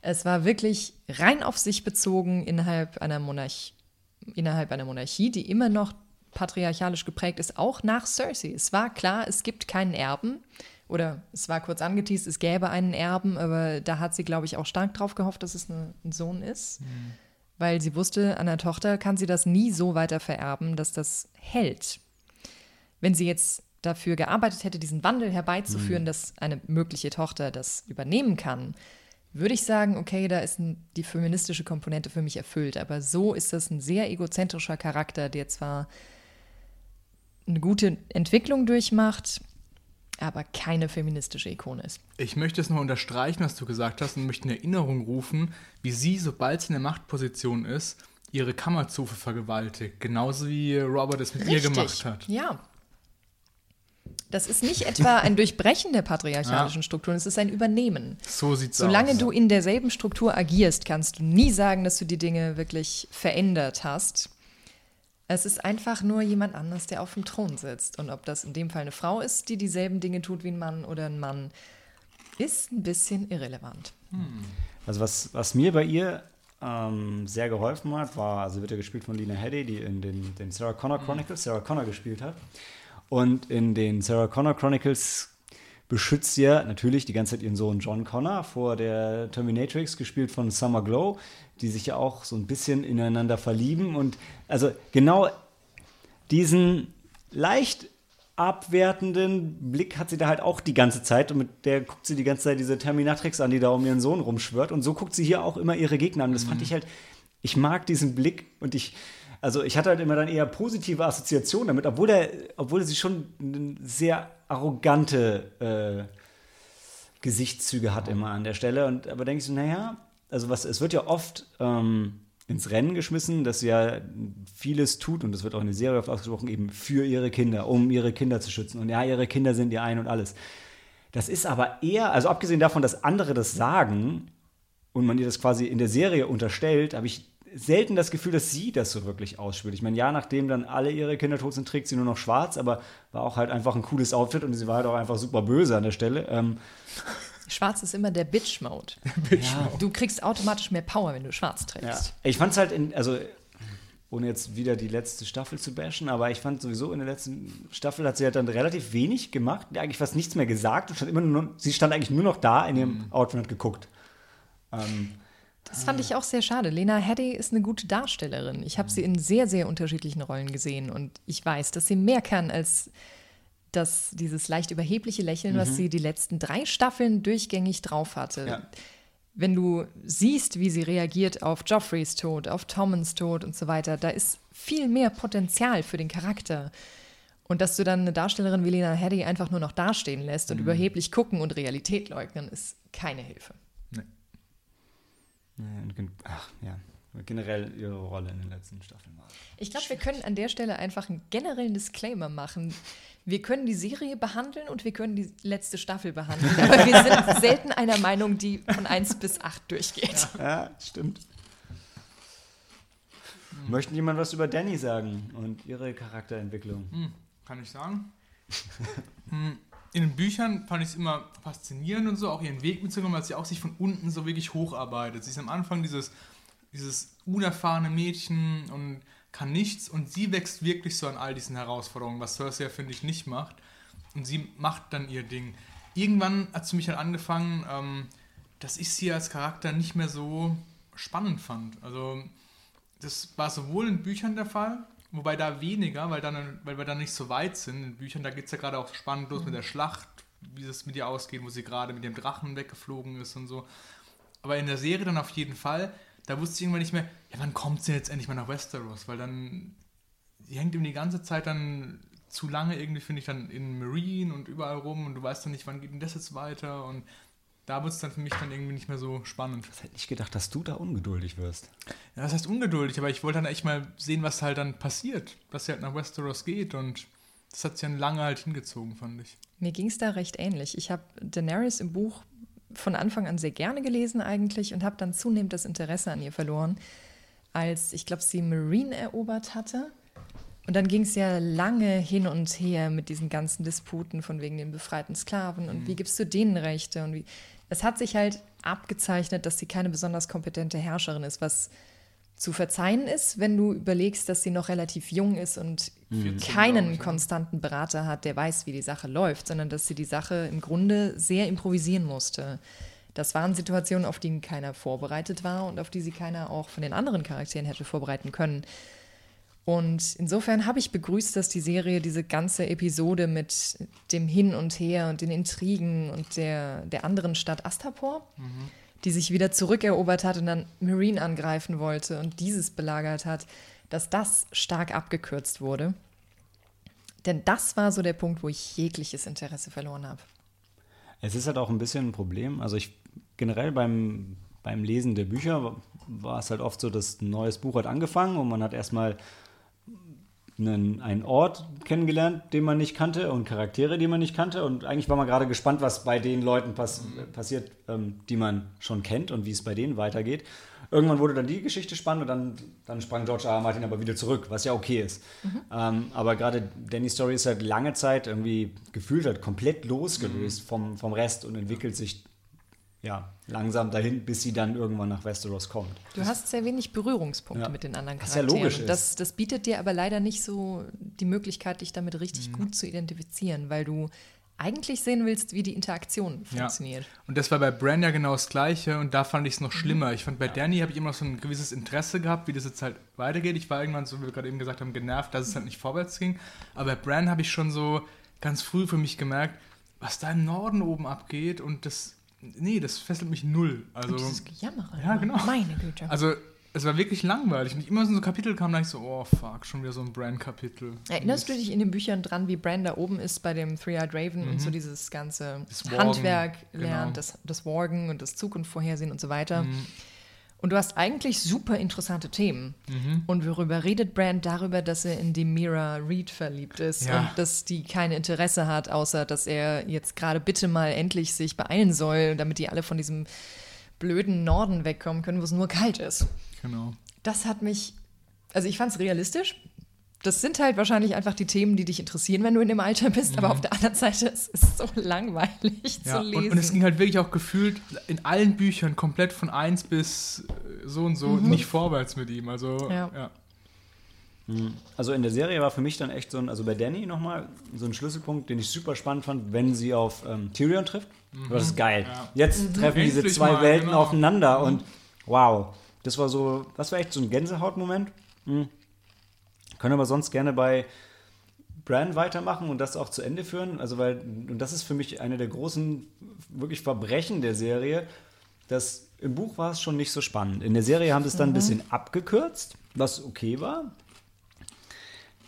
Es war wirklich rein auf sich bezogen innerhalb einer, Monarch innerhalb einer Monarchie, die immer noch patriarchalisch geprägt ist, auch nach Cersei. Es war klar, es gibt keinen Erben. Oder es war kurz angeteased, es gäbe einen Erben, aber da hat sie, glaube ich, auch stark drauf gehofft, dass es eine, ein Sohn ist. weil sie wusste, an der Tochter kann sie das nie so weiter vererben, dass das hält. Wenn sie jetzt dafür gearbeitet hätte, diesen Wandel herbeizuführen, mhm. dass eine mögliche Tochter das übernehmen kann, würde ich sagen, okay, da ist ein, die feministische Komponente für mich erfüllt. Aber so ist das ein sehr egozentrischer Charakter, der zwar eine gute Entwicklung durchmacht, aber keine feministische Ikone ist. Ich möchte es noch unterstreichen, was du gesagt hast, und möchte in Erinnerung rufen, wie sie, sobald sie in der Machtposition ist, ihre Kammerzofe vergewaltigt. Genauso wie Robert es mit Richtig. ihr gemacht hat. Ja, das ist nicht etwa ein Durchbrechen der patriarchalischen ja. Strukturen, es ist ein Übernehmen. So sieht's Solange aus. Solange du in derselben Struktur agierst, kannst du nie sagen, dass du die Dinge wirklich verändert hast. Es ist einfach nur jemand anders, der auf dem Thron sitzt. Und ob das in dem Fall eine Frau ist, die dieselben Dinge tut wie ein Mann oder ein Mann, ist ein bisschen irrelevant. Hm. Also was, was mir bei ihr ähm, sehr geholfen hat, war, also wird ja gespielt von Lina Headey, die in den, den Sarah Connor Chronicles Sarah Connor gespielt hat. Und in den Sarah Connor Chronicles beschützt ja natürlich die ganze Zeit ihren Sohn John Connor vor der Terminatrix, gespielt von Summer Glow, die sich ja auch so ein bisschen ineinander verlieben. Und also genau diesen leicht abwertenden Blick hat sie da halt auch die ganze Zeit und mit der guckt sie die ganze Zeit diese Terminatrix an, die da um ihren Sohn rumschwört und so guckt sie hier auch immer ihre Gegner an. Das mhm. fand ich halt, ich mag diesen Blick und ich, also ich hatte halt immer dann eher positive Assoziationen damit, obwohl er, obwohl sie schon sehr arrogante äh, Gesichtszüge hat immer an der Stelle. Und aber denke ich so, naja, also was, es wird ja oft ähm, ins Rennen geschmissen, dass sie ja vieles tut, und das wird auch in der Serie oft ausgesprochen, eben für ihre Kinder, um ihre Kinder zu schützen. Und ja, ihre Kinder sind ihr ein und alles. Das ist aber eher, also abgesehen davon, dass andere das sagen und man ihr das quasi in der Serie unterstellt, habe ich selten das Gefühl, dass sie das so wirklich ausspürt. Ich meine, ja, nachdem dann alle ihre Kinder tot sind, trägt sie nur noch schwarz, aber war auch halt einfach ein cooles Outfit und sie war halt auch einfach super böse an der Stelle. Ähm, Schwarz ist immer der Bitch-Mode. Bitch ja. Du kriegst automatisch mehr Power, wenn du schwarz trägst. Ja. Ich fand es halt, in, also ohne jetzt wieder die letzte Staffel zu bashen, aber ich fand sowieso in der letzten Staffel hat sie halt dann relativ wenig gemacht, eigentlich fast nichts mehr gesagt. Stand immer nur, sie stand eigentlich nur noch da in ihrem mhm. Outfit und hat geguckt. Ähm, das fand ich auch sehr schade. Lena Headey ist eine gute Darstellerin. Ich habe sie in sehr, sehr unterschiedlichen Rollen gesehen und ich weiß, dass sie mehr kann als das, dieses leicht überhebliche Lächeln, mhm. was sie die letzten drei Staffeln durchgängig drauf hatte. Ja. Wenn du siehst, wie sie reagiert auf Joffreys Tod, auf Tommens Tod und so weiter, da ist viel mehr Potenzial für den Charakter. Und dass du dann eine Darstellerin wie Lena Headey einfach nur noch dastehen lässt und mhm. überheblich gucken und Realität leugnen, ist keine Hilfe. Ach, ja. Generell ihre Rolle in den letzten Staffeln war. Ich glaube, wir können an der Stelle einfach einen generellen Disclaimer machen. Wir können die Serie behandeln und wir können die letzte Staffel behandeln, aber wir sind selten einer Meinung, die von 1 bis 8 durchgeht. Ja, ja stimmt. Hm. Möchten jemand was über Danny sagen und ihre Charakterentwicklung? Hm, kann ich sagen. hm, in den Büchern fand ich es immer faszinierend und so, auch ihren Weg mitzukommen, weil sie auch sich von unten so wirklich hocharbeitet. Sie ist am Anfang dieses, dieses unerfahrene Mädchen und kann nichts und sie wächst wirklich so an all diesen Herausforderungen, was Cersei, finde ich, nicht macht. Und sie macht dann ihr Ding. Irgendwann hat sie mich halt angefangen, ähm, dass ich sie als Charakter nicht mehr so spannend fand. Also das war sowohl in Büchern der Fall, Wobei da weniger, weil, dann, weil wir da nicht so weit sind in Büchern. Da geht es ja gerade auch spannend los mhm. mit der Schlacht, wie es mit ihr ausgeht, wo sie gerade mit dem Drachen weggeflogen ist und so. Aber in der Serie dann auf jeden Fall, da wusste ich irgendwann nicht mehr, ja, wann kommt sie jetzt endlich mal nach Westeros? Weil dann, die hängt eben die ganze Zeit dann zu lange irgendwie, finde ich, dann in Marine und überall rum und du weißt dann nicht, wann geht denn das jetzt weiter und da wird es dann für mich dann irgendwie nicht mehr so spannend. Ich hätte nicht gedacht, dass du da ungeduldig wirst. Ja, das heißt ungeduldig, aber ich wollte dann echt mal sehen, was halt dann passiert, dass sie halt nach Westeros geht und das hat sich dann lange halt hingezogen, fand ich. Mir ging es da recht ähnlich. Ich habe Daenerys im Buch von Anfang an sehr gerne gelesen eigentlich und habe dann zunehmend das Interesse an ihr verloren, als ich glaube, sie Marine erobert hatte. Und dann ging es ja lange hin und her mit diesen ganzen Disputen von wegen den befreiten Sklaven und mhm. wie gibst du denen Rechte und wie es hat sich halt abgezeichnet, dass sie keine besonders kompetente Herrscherin ist, was zu verzeihen ist, wenn du überlegst, dass sie noch relativ jung ist und mhm. keinen konstanten Berater hat, der weiß, wie die Sache läuft, sondern dass sie die Sache im Grunde sehr improvisieren musste. Das waren Situationen, auf die keiner vorbereitet war und auf die sie keiner auch von den anderen Charakteren hätte vorbereiten können. Und insofern habe ich begrüßt, dass die Serie diese ganze Episode mit dem Hin und Her und den Intrigen und der, der anderen Stadt Astapor, mhm. die sich wieder zurückerobert hat und dann Marine angreifen wollte und dieses belagert hat, dass das stark abgekürzt wurde. Denn das war so der Punkt, wo ich jegliches Interesse verloren habe. Es ist halt auch ein bisschen ein Problem. Also ich generell beim, beim Lesen der Bücher war es halt oft so, dass ein neues Buch hat angefangen und man hat erstmal einen, einen Ort kennengelernt, den man nicht kannte und Charaktere, die man nicht kannte. Und eigentlich war man gerade gespannt, was bei den Leuten pass passiert, ähm, die man schon kennt und wie es bei denen weitergeht. Irgendwann wurde dann die Geschichte spannend und dann, dann sprang George R. R. Martin aber wieder zurück, was ja okay ist. Mhm. Ähm, aber gerade Danny's Story ist halt lange Zeit irgendwie gefühlt halt komplett losgelöst mhm. vom, vom Rest und entwickelt sich ja, langsam dahin, bis sie dann irgendwann nach Westeros kommt. Du hast sehr wenig Berührungspunkte ja. mit den anderen Charakteren. Was ja logisch ist. Das, das bietet dir aber leider nicht so die Möglichkeit, dich damit richtig mhm. gut zu identifizieren, weil du eigentlich sehen willst, wie die Interaktion funktioniert. Ja. Und das war bei Bran ja genau das Gleiche und da fand ich es noch mhm. schlimmer. Ich fand, bei ja. Danny habe ich immer noch so ein gewisses Interesse gehabt, wie das jetzt halt weitergeht. Ich war irgendwann, so wie wir gerade eben gesagt haben, genervt, dass es halt nicht vorwärts ging. Aber bei Bran habe ich schon so ganz früh für mich gemerkt, was da im Norden oben abgeht und das Nee, das fesselt mich null. Also, und dieses Gejammere. Ja, genau. Meine Güte. Also, es war wirklich langweilig. Und immer so ein Kapitel kam, da ich so, oh fuck, schon wieder so ein Brand-Kapitel. Erinnerst du dich in den Büchern dran, wie Brand da oben ist bei dem Three-Eyed Raven mhm. und so dieses ganze Handwerk lernt, genau. das, das Worgen und das Zukunft vorhersehen und so weiter? Mhm. Und du hast eigentlich super interessante Themen. Mhm. Und worüber redet Brand? Darüber, dass er in die Mira Reed verliebt ist ja. und dass die kein Interesse hat, außer dass er jetzt gerade bitte mal endlich sich beeilen soll, damit die alle von diesem blöden Norden wegkommen können, wo es nur kalt ist. Genau. Das hat mich, also ich fand es realistisch, das sind halt wahrscheinlich einfach die Themen, die dich interessieren, wenn du in dem Alter bist. Mhm. Aber auf der anderen Seite ist es so langweilig ja, zu lesen. Und, und, es ging halt wirklich auch gefühlt in allen Büchern komplett von 1 bis äh, so und so mhm. nicht vorwärts mit ihm. Also, ja. ja. Mhm. Also in der Serie war für mich dann echt so ein, also bei Danny nochmal so ein Schlüsselpunkt, den ich super spannend fand, wenn sie auf ähm, Tyrion trifft. Mhm. Das ist geil. Ja. Jetzt mhm. treffen diese zwei mal, Welten genau. aufeinander mhm. und wow, das war so, das war echt so ein Gänsehautmoment. Mhm. Können aber sonst gerne bei Bran weitermachen und das auch zu Ende führen. Also, weil, und das ist für mich eine der großen, wirklich Verbrechen der Serie. dass im Buch war es schon nicht so spannend. In der Serie haben sie es dann mhm. ein bisschen abgekürzt, was okay war.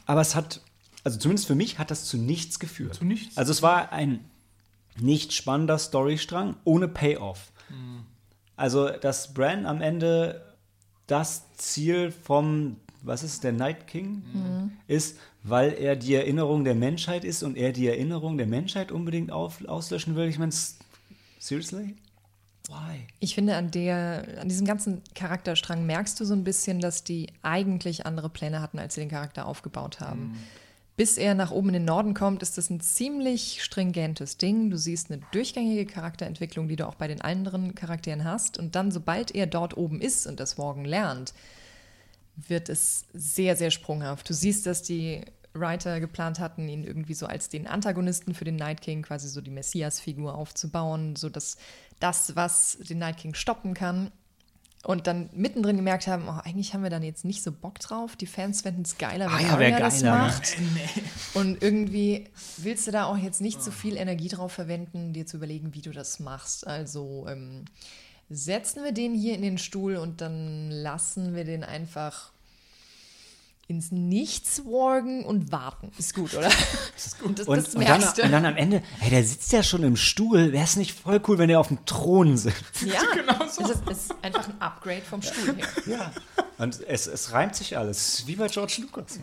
Aber es hat, also zumindest für mich, hat das zu nichts geführt. Zu nichts? Also es war ein nicht spannender Storystrang ohne Payoff. Mhm. Also, dass Bran am Ende das Ziel vom was ist der Night King, mhm. ist, weil er die Erinnerung der Menschheit ist und er die Erinnerung der Menschheit unbedingt auf, auslöschen will. Ich meine, seriously? Why? Ich finde, an, der, an diesem ganzen Charakterstrang merkst du so ein bisschen, dass die eigentlich andere Pläne hatten, als sie den Charakter aufgebaut haben. Mhm. Bis er nach oben in den Norden kommt, ist das ein ziemlich stringentes Ding. Du siehst eine durchgängige Charakterentwicklung, die du auch bei den anderen Charakteren hast. Und dann, sobald er dort oben ist und das Morgen lernt, wird es sehr, sehr sprunghaft. Du siehst, dass die Writer geplant hatten, ihn irgendwie so als den Antagonisten für den Night King, quasi so die Messias-Figur aufzubauen, so dass das, was den Night King stoppen kann. Und dann mittendrin gemerkt haben, oh, eigentlich haben wir dann jetzt nicht so Bock drauf. Die Fans fänden es geiler, wenn ah, ja, das macht. Und irgendwie willst du da auch jetzt nicht so viel Energie drauf verwenden, dir zu überlegen, wie du das machst. Also ähm, setzen wir den hier in den Stuhl und dann lassen wir den einfach ins Nichts worgen und warten. Ist gut, oder? ist gut. Das, und, das und, dann, und, dann, am Ende, hey, der sitzt ja schon im Stuhl. Wäre es nicht voll cool, wenn der auf dem Thron sitzt? Ja, genau so. Es ist, ist, einfach ein Upgrade vom Stuhl her. Ja, und es, es reimt sich alles. Wie bei George Lucas.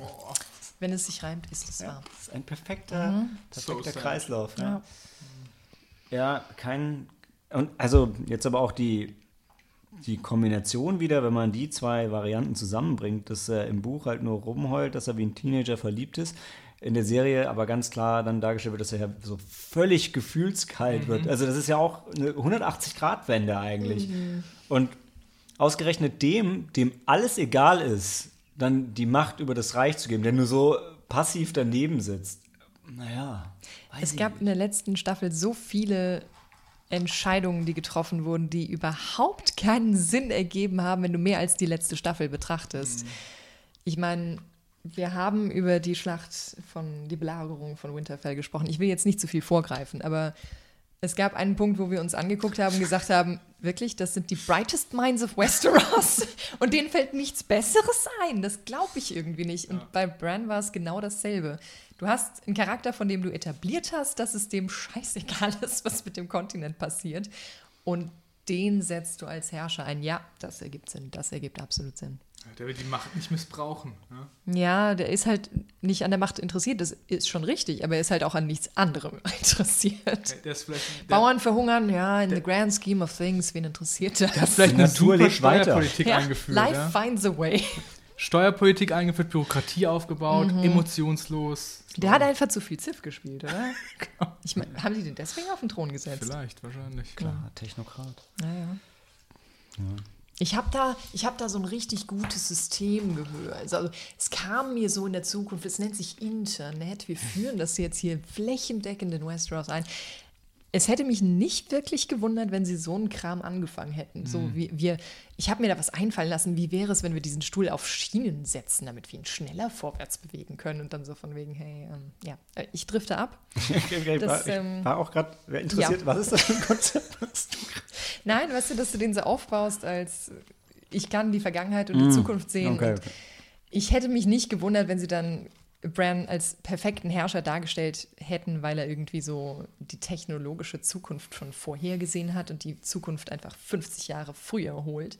Wenn es sich reimt, ist es ja, wahr. Das ist ein perfekter, mhm. perfekter so Kreislauf. Ja. ja, ja kein, und also jetzt aber auch die, die Kombination wieder, wenn man die zwei Varianten zusammenbringt, dass er im Buch halt nur rumheult, dass er wie ein Teenager verliebt ist, in der Serie aber ganz klar dann dargestellt wird, dass er ja so völlig gefühlskalt mhm. wird. Also das ist ja auch eine 180-Grad-Wende eigentlich. Mhm. Und ausgerechnet dem, dem alles egal ist, dann die Macht über das Reich zu geben, der nur so passiv daneben sitzt. Naja. Es gab in der letzten Staffel so viele Entscheidungen, die getroffen wurden, die überhaupt keinen Sinn ergeben haben, wenn du mehr als die letzte Staffel betrachtest. Ich meine, wir haben über die Schlacht von die Belagerung von Winterfell gesprochen. Ich will jetzt nicht zu viel vorgreifen, aber es gab einen Punkt, wo wir uns angeguckt haben und gesagt haben, wirklich, das sind die brightest minds of Westeros und denen fällt nichts Besseres ein. Das glaube ich irgendwie nicht. Und bei Bran war es genau dasselbe. Du hast einen Charakter, von dem du etabliert hast, dass es dem scheißegal ist, was mit dem Kontinent passiert. Und den setzt du als Herrscher ein. Ja, das ergibt Sinn. Das ergibt absolut Sinn. Der will die Macht nicht missbrauchen. Ne? Ja, der ist halt nicht an der Macht interessiert, das ist schon richtig, aber er ist halt auch an nichts anderem interessiert. Der ist vielleicht, der, Bauern verhungern, ja, in the grand scheme of things, wen interessiert das? der hat vielleicht eine Natur. Steuerpolitik ja, eingeführt. life Ja? finds a way. Steuerpolitik eingeführt, Bürokratie aufgebaut, emotionslos. Mhm. Der hat einfach zu viel Ziff gespielt, oder? Ich mein, haben die den deswegen auf den Thron gesetzt? Vielleicht, wahrscheinlich. Klar, Technokrat. Naja. Ich habe da, hab da so ein richtig gutes System gehört. Also, es kam mir so in der Zukunft, es nennt sich Internet. Wir führen das jetzt hier flächendeckend in Westeros ein. Es hätte mich nicht wirklich gewundert, wenn sie so einen Kram angefangen hätten. So wie wir, ich habe mir da was einfallen lassen. Wie wäre es, wenn wir diesen Stuhl auf Schienen setzen, damit wir ihn schneller vorwärts bewegen können und dann so von wegen, hey, ähm, ja, äh, ich drifte ab. ich, Das, war, ähm, war auch gerade interessiert, ja. was ist das für ein Konzept? Nein, weißt du, dass du den so aufbaust, als ich kann die Vergangenheit und die Zukunft sehen. okay, und okay. Ich hätte mich nicht gewundert, wenn sie dann Bran als perfekten Herrscher dargestellt hätten, weil er irgendwie so die technologische Zukunft schon vorhergesehen hat und die Zukunft einfach 50 Jahre früher holt.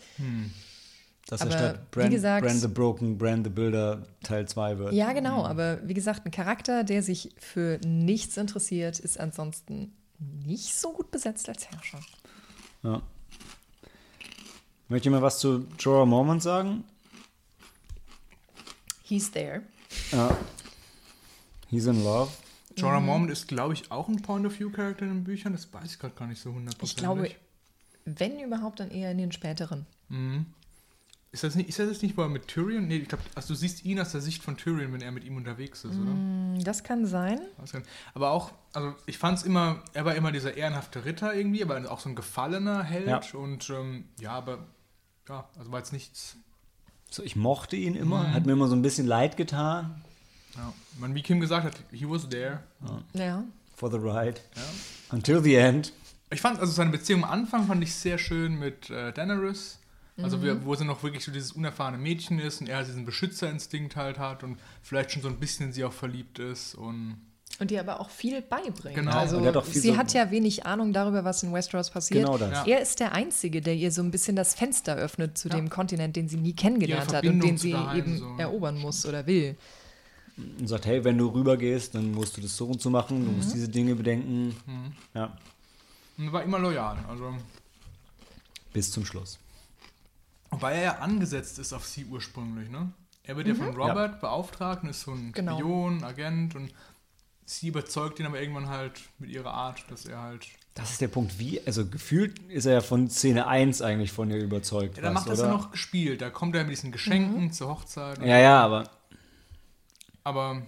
Dass Aber er statt Brand, gesagt- Brand the Broken, Brand the Builder Teil 2 wird. Ja, genau, aber wie gesagt, ein Charakter, der sich für nichts interessiert, ist ansonsten nicht so gut besetzt als Herrscher. Ja. Möchte mal was zu Jorah Mormont sagen? He's there. Ja. He's in love. Jorah Mormont ist, glaube ich, auch ein Point-of-View-Charakter in den Büchern. Das weiß ich gerade gar nicht so hundertprozentig. Ich glaube, wenn überhaupt, dann eher in den späteren. Ist das, nicht, ist das jetzt nicht, er mit Tyrion? Nee, ich glaube, also du siehst ihn aus der Sicht von Tyrion, wenn er mit ihm unterwegs ist, oder? Hm, Das kann sein. Aber auch, also ich fand es immer, er war immer dieser ehrenhafte Ritter irgendwie, aber auch so ein gefallener Held. Ja. Und ähm, ja, aber ja, also war jetzt nichts. So, ich mochte ihn immer, hat mir immer so ein bisschen leid getan. Ja. Man, wie Kim gesagt hat, he was there. Ja. For the ride. Ja. Until the end. Ich fand, also seine Beziehung am Anfang fand ich sehr schön mit äh, Daenerys. Also wie- wo sie noch wirklich so dieses unerfahrene Mädchen ist und er diesen Beschützerinstinkt halt hat und vielleicht schon so ein bisschen in sie auch verliebt ist und Und die aber auch viel beibringt. Genau. Also hat sie so- hat ja wenig Ahnung darüber, was in Westeros passiert. Genau das. Ja. Er ist der Einzige, der ihr so ein bisschen das Fenster öffnet zu Ja. dem Kontinent, den sie nie kennengelernt hat und den sie eben so. erobern muss oder will. Und sagt, hey, wenn du rübergehst, dann musst du das so und so machen, du Mhm. musst diese Dinge bedenken. Ja, und war immer loyal. Also bis zum Schluss. Wobei er ja angesetzt ist auf sie ursprünglich, ne? Er wird ja von Robert beauftragt und ist so ein Mhm. Genau. Spion, Agent und sie überzeugt ihn aber irgendwann halt mit ihrer Art, dass er halt. Das ist der Punkt, wie, also gefühlt ist er ja von Szene 1 eigentlich von ihr überzeugt. Ja, dann fast, macht das ja oder? noch gespielt. Da kommt er mit diesen Geschenken Mhm. zur Hochzeit. Ja, ja, aber Aber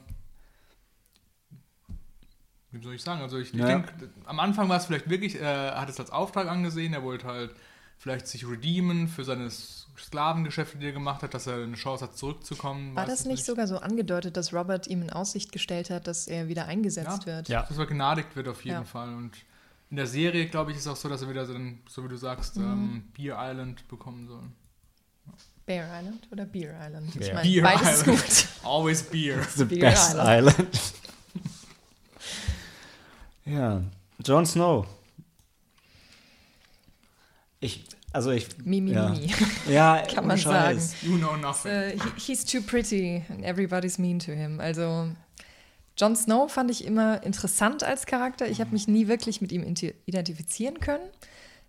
wie soll ich sagen? Also ich, ich Ja. denke, am Anfang war es vielleicht wirklich, äh, er hat es als Auftrag angesehen, er wollte halt vielleicht sich redeemen für seine Sklavengeschäfte, die er gemacht hat, dass er eine Chance hat, zurückzukommen. War das es nicht sogar so angedeutet, dass Robert ihm in Aussicht gestellt hat, dass er wieder eingesetzt wird? Ja. Dass er gnadigt wird auf jeden Ja. Fall. Und in der Serie, glaube ich, ist auch so, dass er wieder so, so wie du sagst, Mhm. ähm, Beer Island bekommen soll. Bear Island oder Beer Island? Ich meine, Beer beides Island. gut. Always Beer. the Beer best Island. ja, Jon Snow. Ich, also ich. Mimi, ja. Mimi. Ja, Kann man Scheiß. sagen. You know nothing. Äh, he, he's too pretty and everybody's mean to him. Also Jon Snow fand ich immer interessant als Charakter. Ich habe mich nie wirklich mit ihm identifizieren können.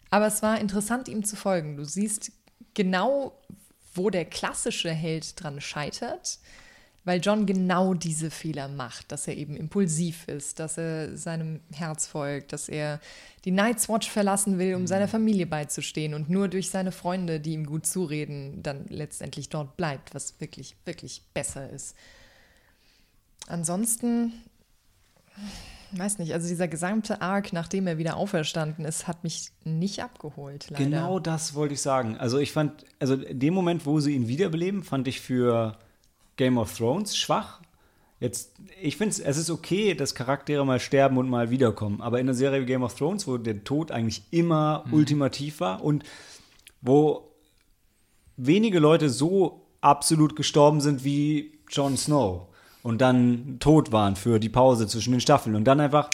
Aber es war interessant, ihm zu folgen. Du siehst genau, wo der klassische Held dran scheitert, weil John genau diese Fehler macht, dass er eben impulsiv ist, dass er seinem Herz folgt, dass er die Night's Watch verlassen will, um seiner Familie beizustehen und nur durch seine Freunde, die ihm gut zureden, dann letztendlich dort bleibt, was wirklich, wirklich besser ist. Ansonsten, weiß nicht, also dieser gesamte Arc, nachdem er wieder auferstanden ist, hat mich nicht abgeholt, leider. Genau das wollte ich sagen. Also ich fand, also dem Moment, wo sie ihn wiederbeleben, fand ich für Game of Thrones schwach. Jetzt, ich finde es ist okay, dass Charaktere mal sterben und mal wiederkommen. Aber in der Serie wie Game of Thrones, wo der Tod eigentlich immer mhm. ultimativ war und wo wenige Leute so absolut gestorben sind wie Jon Snow und dann tot waren für die Pause zwischen den Staffeln und dann einfach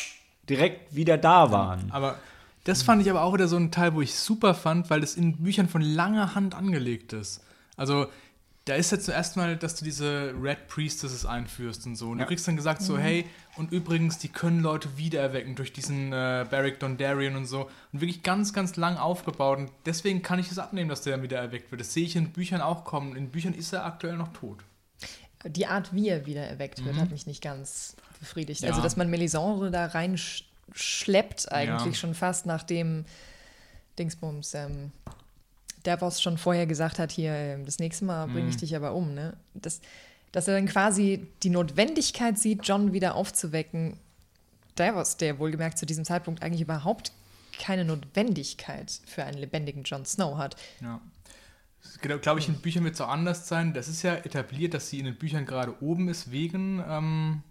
direkt wieder da waren. Aber das fand ich aber auch wieder so ein Teil, wo ich super fand, weil es in Büchern von langer Hand angelegt ist. Also da ist ja zuerst mal, dass du diese Red Priestesses einführst und so. Und ja. du kriegst dann gesagt so, mhm. hey, und übrigens, die können Leute wiedererwecken durch diesen äh, Beric Dondarrion und so. Und wirklich ganz, ganz lang aufgebaut. Und deswegen kann ich es abnehmen, dass der wieder erweckt wird. Das sehe ich in Büchern auch kommen. In Büchern ist er aktuell noch tot. Die Art, wie er wieder erweckt wird, mhm. hat mich nicht ganz befriedigt. Ja. Also, dass man Melisandre da reinschleppt, eigentlich ja. schon fast nach dem Dingsbums. Ähm, Davos schon vorher gesagt hat, hier, ähm, das nächste Mal bringe ich mhm. dich aber um. Ne? Das, dass er dann quasi die Notwendigkeit sieht, John wieder aufzuwecken. Davos, der wohlgemerkt zu diesem Zeitpunkt eigentlich überhaupt keine Notwendigkeit für einen lebendigen Jon Snow hat. Ja. Genau, glaube ich, in Büchern wird es auch anders sein. Das ist ja etabliert, dass sie in den Büchern gerade oben ist, wegen, ähm,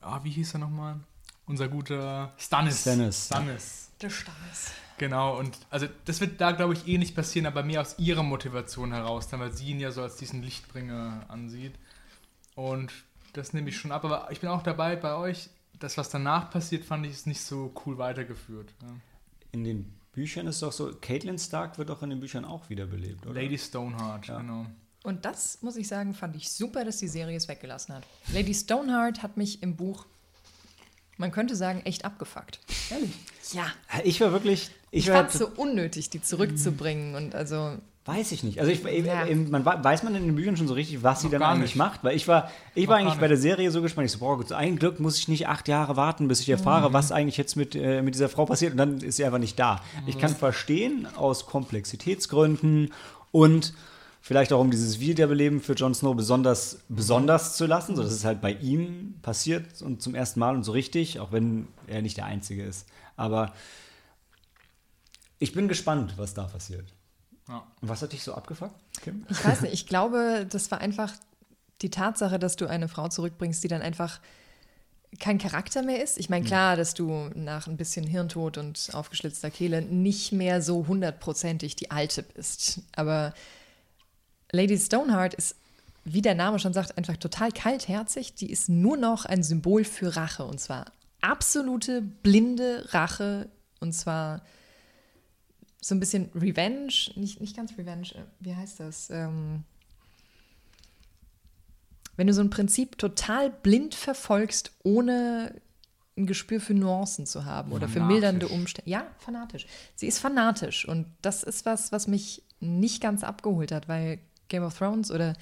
ah, wie hieß er nochmal? Unser guter Stannis. Stannis. Stannis. Der Stannis. Genau, und also das wird da, glaube ich, eh nicht passieren, aber mehr aus ihrer Motivation heraus, weil sie ihn ja so als diesen Lichtbringer ansieht. Und das nehme ich schon ab, aber ich bin auch dabei bei euch. Das, was danach passiert, fand ich, ist nicht so cool weitergeführt. Ja. In den Büchern ist es doch so, Caitlin Stark wird doch in den Büchern auch wiederbelebt, oder? Lady Stoneheart, ja. genau. Und das, muss ich sagen, fand ich super, dass die Serie es weggelassen hat. Lady Stoneheart hat mich im Buch man könnte sagen, echt abgefuckt. Ehrlich? Ja. Ich war wirklich. Ich, ich fand es so unnötig, die zurückzubringen und also. Weiß ich nicht. Also ich, ja. man, weiß man in den Büchern schon so richtig, was sie dann eigentlich nicht. macht? Weil ich war, ich war eigentlich bei der Serie so gespannt. Ich so, boah, ein Glück muss ich nicht acht Jahre warten, bis ich erfahre, mhm. was eigentlich jetzt mit, äh, mit dieser Frau passiert. Und dann ist sie einfach nicht da. Mhm. Ich kann verstehen, aus Komplexitätsgründen und Vielleicht auch, um dieses Wiederbeleben für Jon Snow besonders, besonders zu lassen. So, das ist halt bei ihm passiert und zum ersten Mal und so richtig, auch wenn er nicht der Einzige ist. Aber ich bin gespannt, was da passiert. Ja. Was hat dich so abgefuckt, Kim? Ich weiß nicht, ich glaube, das war einfach die Tatsache, dass du eine Frau zurückbringst, die dann einfach kein Charakter mehr ist. Ich meine, hm. klar, dass du nach ein bisschen Hirntod und aufgeschlitzter Kehle nicht mehr so hundertprozentig die Alte bist. Aber Lady Stoneheart ist, wie der Name schon sagt, einfach total kaltherzig. Die ist nur noch ein Symbol für Rache. Und zwar absolute blinde Rache. Und zwar so ein bisschen Revenge. Nicht, nicht ganz Revenge. Äh, wie heißt das? Ähm wenn du so ein Prinzip total blind verfolgst, ohne ein Gespür für Nuancen zu haben oder fanatisch. für mildernde Umstände. Ja, fanatisch. Sie ist fanatisch und das ist was, was mich nicht ganz abgeholt hat, weil Game of Thrones oder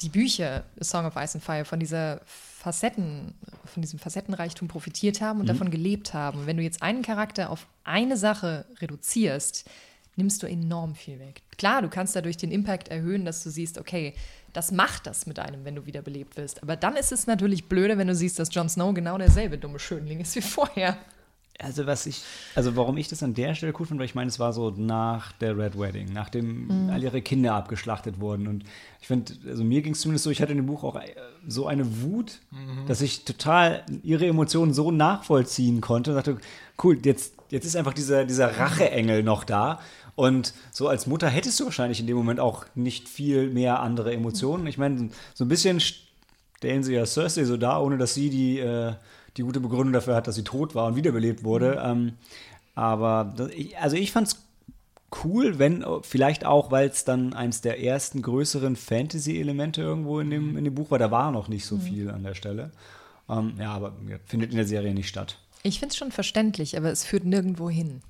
die Bücher A Song of Ice and Fire von dieser Facetten, von diesem Facettenreichtum profitiert haben und mhm. davon gelebt haben. Und wenn du jetzt einen Charakter auf eine Sache reduzierst, nimmst du enorm viel weg. Klar, du kannst dadurch den Impact erhöhen, dass du siehst, okay, das macht das mit einem, wenn du wiederbelebt wirst. Aber dann ist es natürlich blöde, wenn du siehst, dass Jon Snow genau derselbe dumme Schönling ist wie vorher. Also was ich, also warum ich das an der Stelle cool finde, weil ich meine, es war so nach der Red Wedding, nachdem mhm. all ihre Kinder abgeschlachtet wurden. Und ich finde, also mir ging es zumindest so, ich hatte in dem Buch auch äh, so eine Wut, mhm. dass ich total ihre Emotionen so nachvollziehen konnte und dachte, cool, jetzt, jetzt ist einfach dieser, dieser Racheengel noch da. Und so als Mutter hättest du wahrscheinlich in dem Moment auch nicht viel mehr andere Emotionen. Ich meine, so ein bisschen stellen sie ja Cersei so da, ohne dass sie die äh, die gute Begründung dafür hat, dass sie tot war und wiederbelebt wurde. Mhm. Ähm, aber also ich fand es cool, wenn vielleicht auch, weil es dann eins der ersten größeren Fantasy-Elemente irgendwo in dem, mhm. in dem Buch war. Da war noch nicht so mhm. viel an der Stelle. Ähm, ja, aber findet in der Serie nicht statt. Ich finde es schon verständlich, aber es führt nirgendwo hin.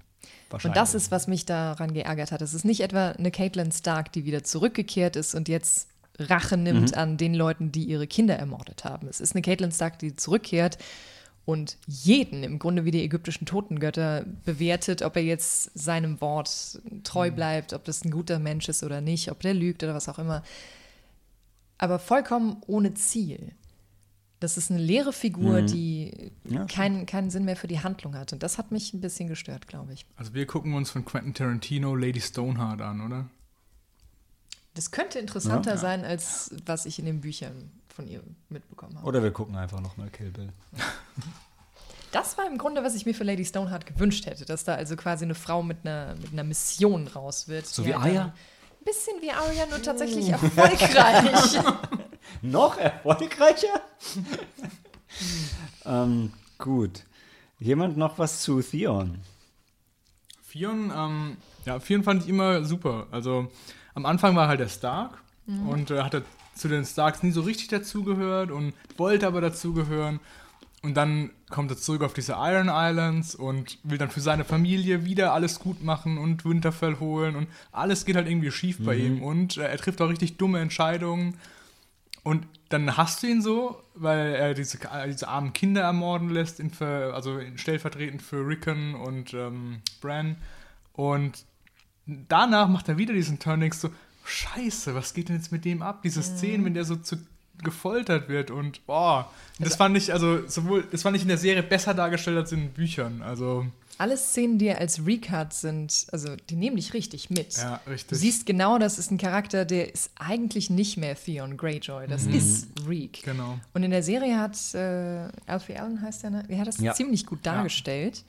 Und das ist, was mich daran geärgert hat. Es ist nicht etwa eine Caitlin Stark, die wieder zurückgekehrt ist und jetzt Rache nimmt mhm. an den Leuten, die ihre Kinder ermordet haben. Es ist eine Caitlin Stark, die zurückkehrt und jeden im Grunde wie die ägyptischen Totengötter bewertet, ob er jetzt seinem Wort treu mhm. bleibt, ob das ein guter Mensch ist oder nicht, ob der lügt oder was auch immer. Aber vollkommen ohne Ziel. Das ist eine leere Figur, die Ja, keinen, keinen Sinn mehr für die Handlung hat. Und das hat mich ein bisschen gestört, glaube ich. Also wir gucken uns von Quentin Tarantino Lady Stoneheart an, oder? Das könnte interessanter Ja. sein, als was ich in den Büchern von ihr mitbekommen habe. Oder wir gucken einfach nochmal Kill Bill. Das war im Grunde, was ich mir für Lady Stoneheart gewünscht hätte, dass da also quasi eine Frau mit einer, mit einer Mission raus wird. So wie Aya? Ein bisschen wie Arya, nur tatsächlich erfolgreich. Noch erfolgreicher? ähm, gut. Jemand noch was zu Theon? Fion, ähm, ja, Fion fand ich immer super. Also am Anfang war halt der Stark und äh, hat er zu den Starks nie so richtig dazugehört und wollte aber dazugehören. Und dann kommt er zurück auf diese Iron Islands und will dann für seine Familie wieder alles gut machen und Winterfell holen und alles geht halt irgendwie schief bei ihm und äh, er trifft auch richtig dumme Entscheidungen. Und dann hasst du ihn so, weil er diese, äh, diese armen Kinder ermorden lässt, in, also stellvertretend für Rickon und ähm, Bran. Und danach macht er wieder diesen Turn, denkst du, Scheiße, was geht denn jetzt mit dem ab? Diese Szenen, wenn der so zu gefoltert wird und boah, das fand ich also sowohl das fand ich in der Serie besser dargestellt als in den Büchern. Also Alle Szenen, die als Recut sind, also die nehmen dich richtig mit. ja, richtig. Du siehst genau, das ist ein Charakter, der ist eigentlich nicht mehr Theon Greyjoy. Das ist Reek. genau. Und in der Serie hat äh, Alfie Allen heißt der, ne? Er hat das Ja. ziemlich gut dargestellt.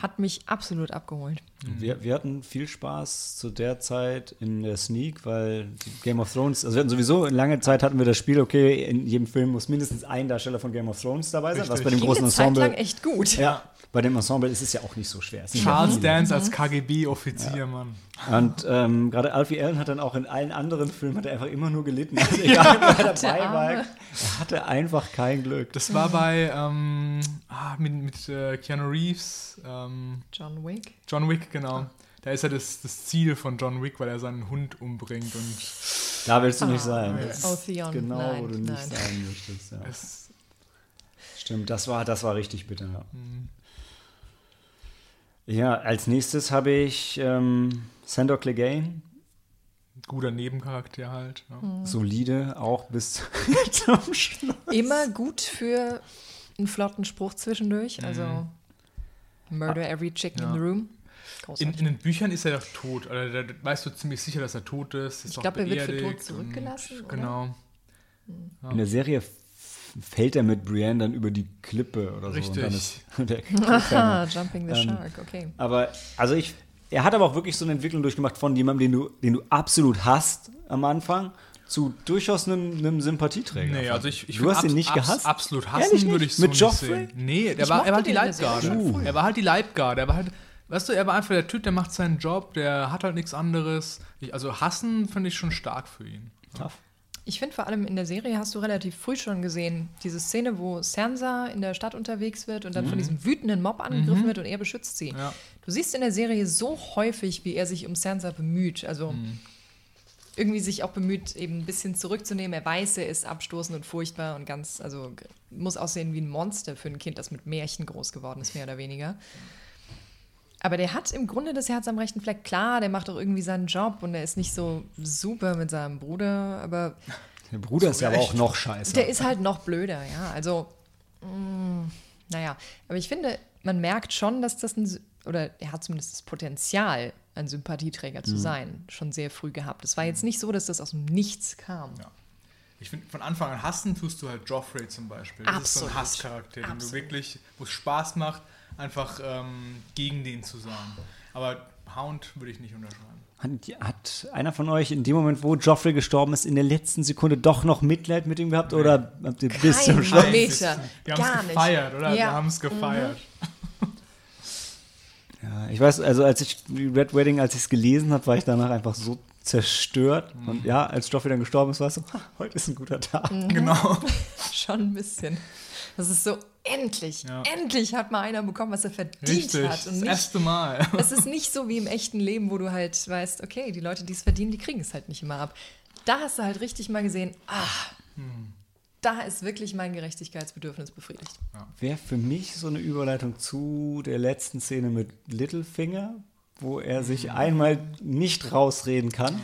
Hat mich absolut abgeholt. Wir, wir hatten viel Spaß zu der Zeit in der Sneak, weil die Game of Thrones, also wir hatten sowieso lange Zeit hatten wir das Spiel, okay, in jedem Film muss mindestens ein Darsteller von Game of Thrones dabei sein, was Richtig. bei dem großen eine Zeit lang Ensemble. echt gut. Ja, bei dem Ensemble ist es ja auch nicht so schwer. Ja Charles. Dance als KGB-Offizier, Mann. Und ähm, gerade Alfie Allen hat dann auch in allen anderen Filmen hat er einfach immer nur gelitten. Also egal, wo er dabei war. Er hatte einfach kein Glück. Das war bei ähm, ah, mit, mit äh, Keanu Reeves, ähm, John Wick. John Wick, genau. Da ist ja das, das Ziel von John Wick, weil er seinen Hund umbringt und Da willst du nicht sein. Ah, oh, Theon, Genau, nein, wo du nicht nein. sein möchtest. Ja. es, Stimmt, das war, das war richtig bitter. Ja, Mhm. Ja als nächstes habe ich ähm, Sandor Clegane. guter Nebencharakter halt. Ja. Mhm. Solide, auch bis zum Schluss. Immer gut für einen flotten Spruch zwischendurch. Also Murder every chicken Ja. in the room. In, in den Büchern ist er doch tot. Also, da weißt du ziemlich sicher, dass er tot ist. ist Ich auch glaub, er wird für tot zurückgelassen, und- oder? Genau. In der Serie fällt er mit Brienne dann über die Klippe oder so. Und dann ist der Aha, Jumping the Ähm, Shark, okay. Aber, also ich, er hat aber auch wirklich so eine Entwicklung durchgemacht von jemandem, den du, den du absolut hasst am Anfang, zu durchaus einem, einem Sympathieträger. Nee, also ich, ich du hast ihn nicht abs- gehast? Absolut hassen nicht? würde ich so Mit nicht Joffrey? sehen. Nee, der war, er war halt die Leibgarde. Er war halt die Leibgarde. Er war halt, weißt du, er war einfach der Typ, der macht seinen Job, der hat halt nichts anderes. Ich, also hassen finde ich schon stark für ihn. Tough. Ich finde vor allem in der Serie hast du relativ früh schon gesehen, diese Szene, wo Sansa in der Stadt unterwegs wird und dann von diesem wütenden Mob angegriffen wird und er beschützt sie. Ja. Du siehst in der Serie so häufig, wie er sich um Sansa bemüht. Also irgendwie sich auch bemüht, eben ein bisschen zurückzunehmen. Er weiß, er ist abstoßend und furchtbar und ganz, also muss aussehen wie ein Monster für ein Kind, das mit Märchen groß geworden ist, mehr oder weniger. Aber der hat im Grunde das Herz am rechten Fleck. Klar, der macht auch irgendwie seinen Job und er ist nicht so super mit seinem Bruder, aber Der Bruder ist ja aber auch noch scheiße. der ist halt noch blöder, ja. Also, mh, naja, aber ich finde, man merkt schon, dass das ein, oder er hat zumindest das Potenzial, ein Sympathieträger Mhm. zu sein, schon sehr früh gehabt. Es war jetzt nicht so, dass das aus dem Nichts kam. Ja. Ich finde, von Anfang an hassen tust du halt Joffrey zum Beispiel. Das ist so ein Absolut. Hasscharakter, den du Absolut. wirklich, wo es Spaß macht, einfach ähm, gegen den zu sein. Aber Hound würde ich nicht unterschreiben. Hat, einer von euch in dem Moment, wo Joffrey gestorben ist, in der letzten Sekunde doch noch Mitleid mit ihm gehabt? Oder habt ihr bis zum Kein Schluss? Meter. Wir haben es nicht. gefeiert, oder? Wir Ja. haben es gefeiert. Ja, ich weiß, also als ich die Red Wedding, als ich es gelesen habe, war ich danach einfach so zerstört. Mhm. Und ja, als Joffrey dann gestorben ist, war es so, ha, heute ist ein guter Tag. Genau. Schon ein bisschen. Das ist so, endlich, Ja. endlich hat mal einer bekommen, was er verdient Richtig. hat. Und Das nicht erste Mal. Es ist nicht so wie im echten Leben, wo du halt weißt, okay, die Leute, die es verdienen, die kriegen es halt nicht immer ab. Da hast du halt richtig mal gesehen, ah, da ist wirklich mein Gerechtigkeitsbedürfnis befriedigt. Wäre für mich so eine Überleitung zu der letzten Szene mit Littlefinger, wo er Mhm. sich einmal nicht rausreden kann.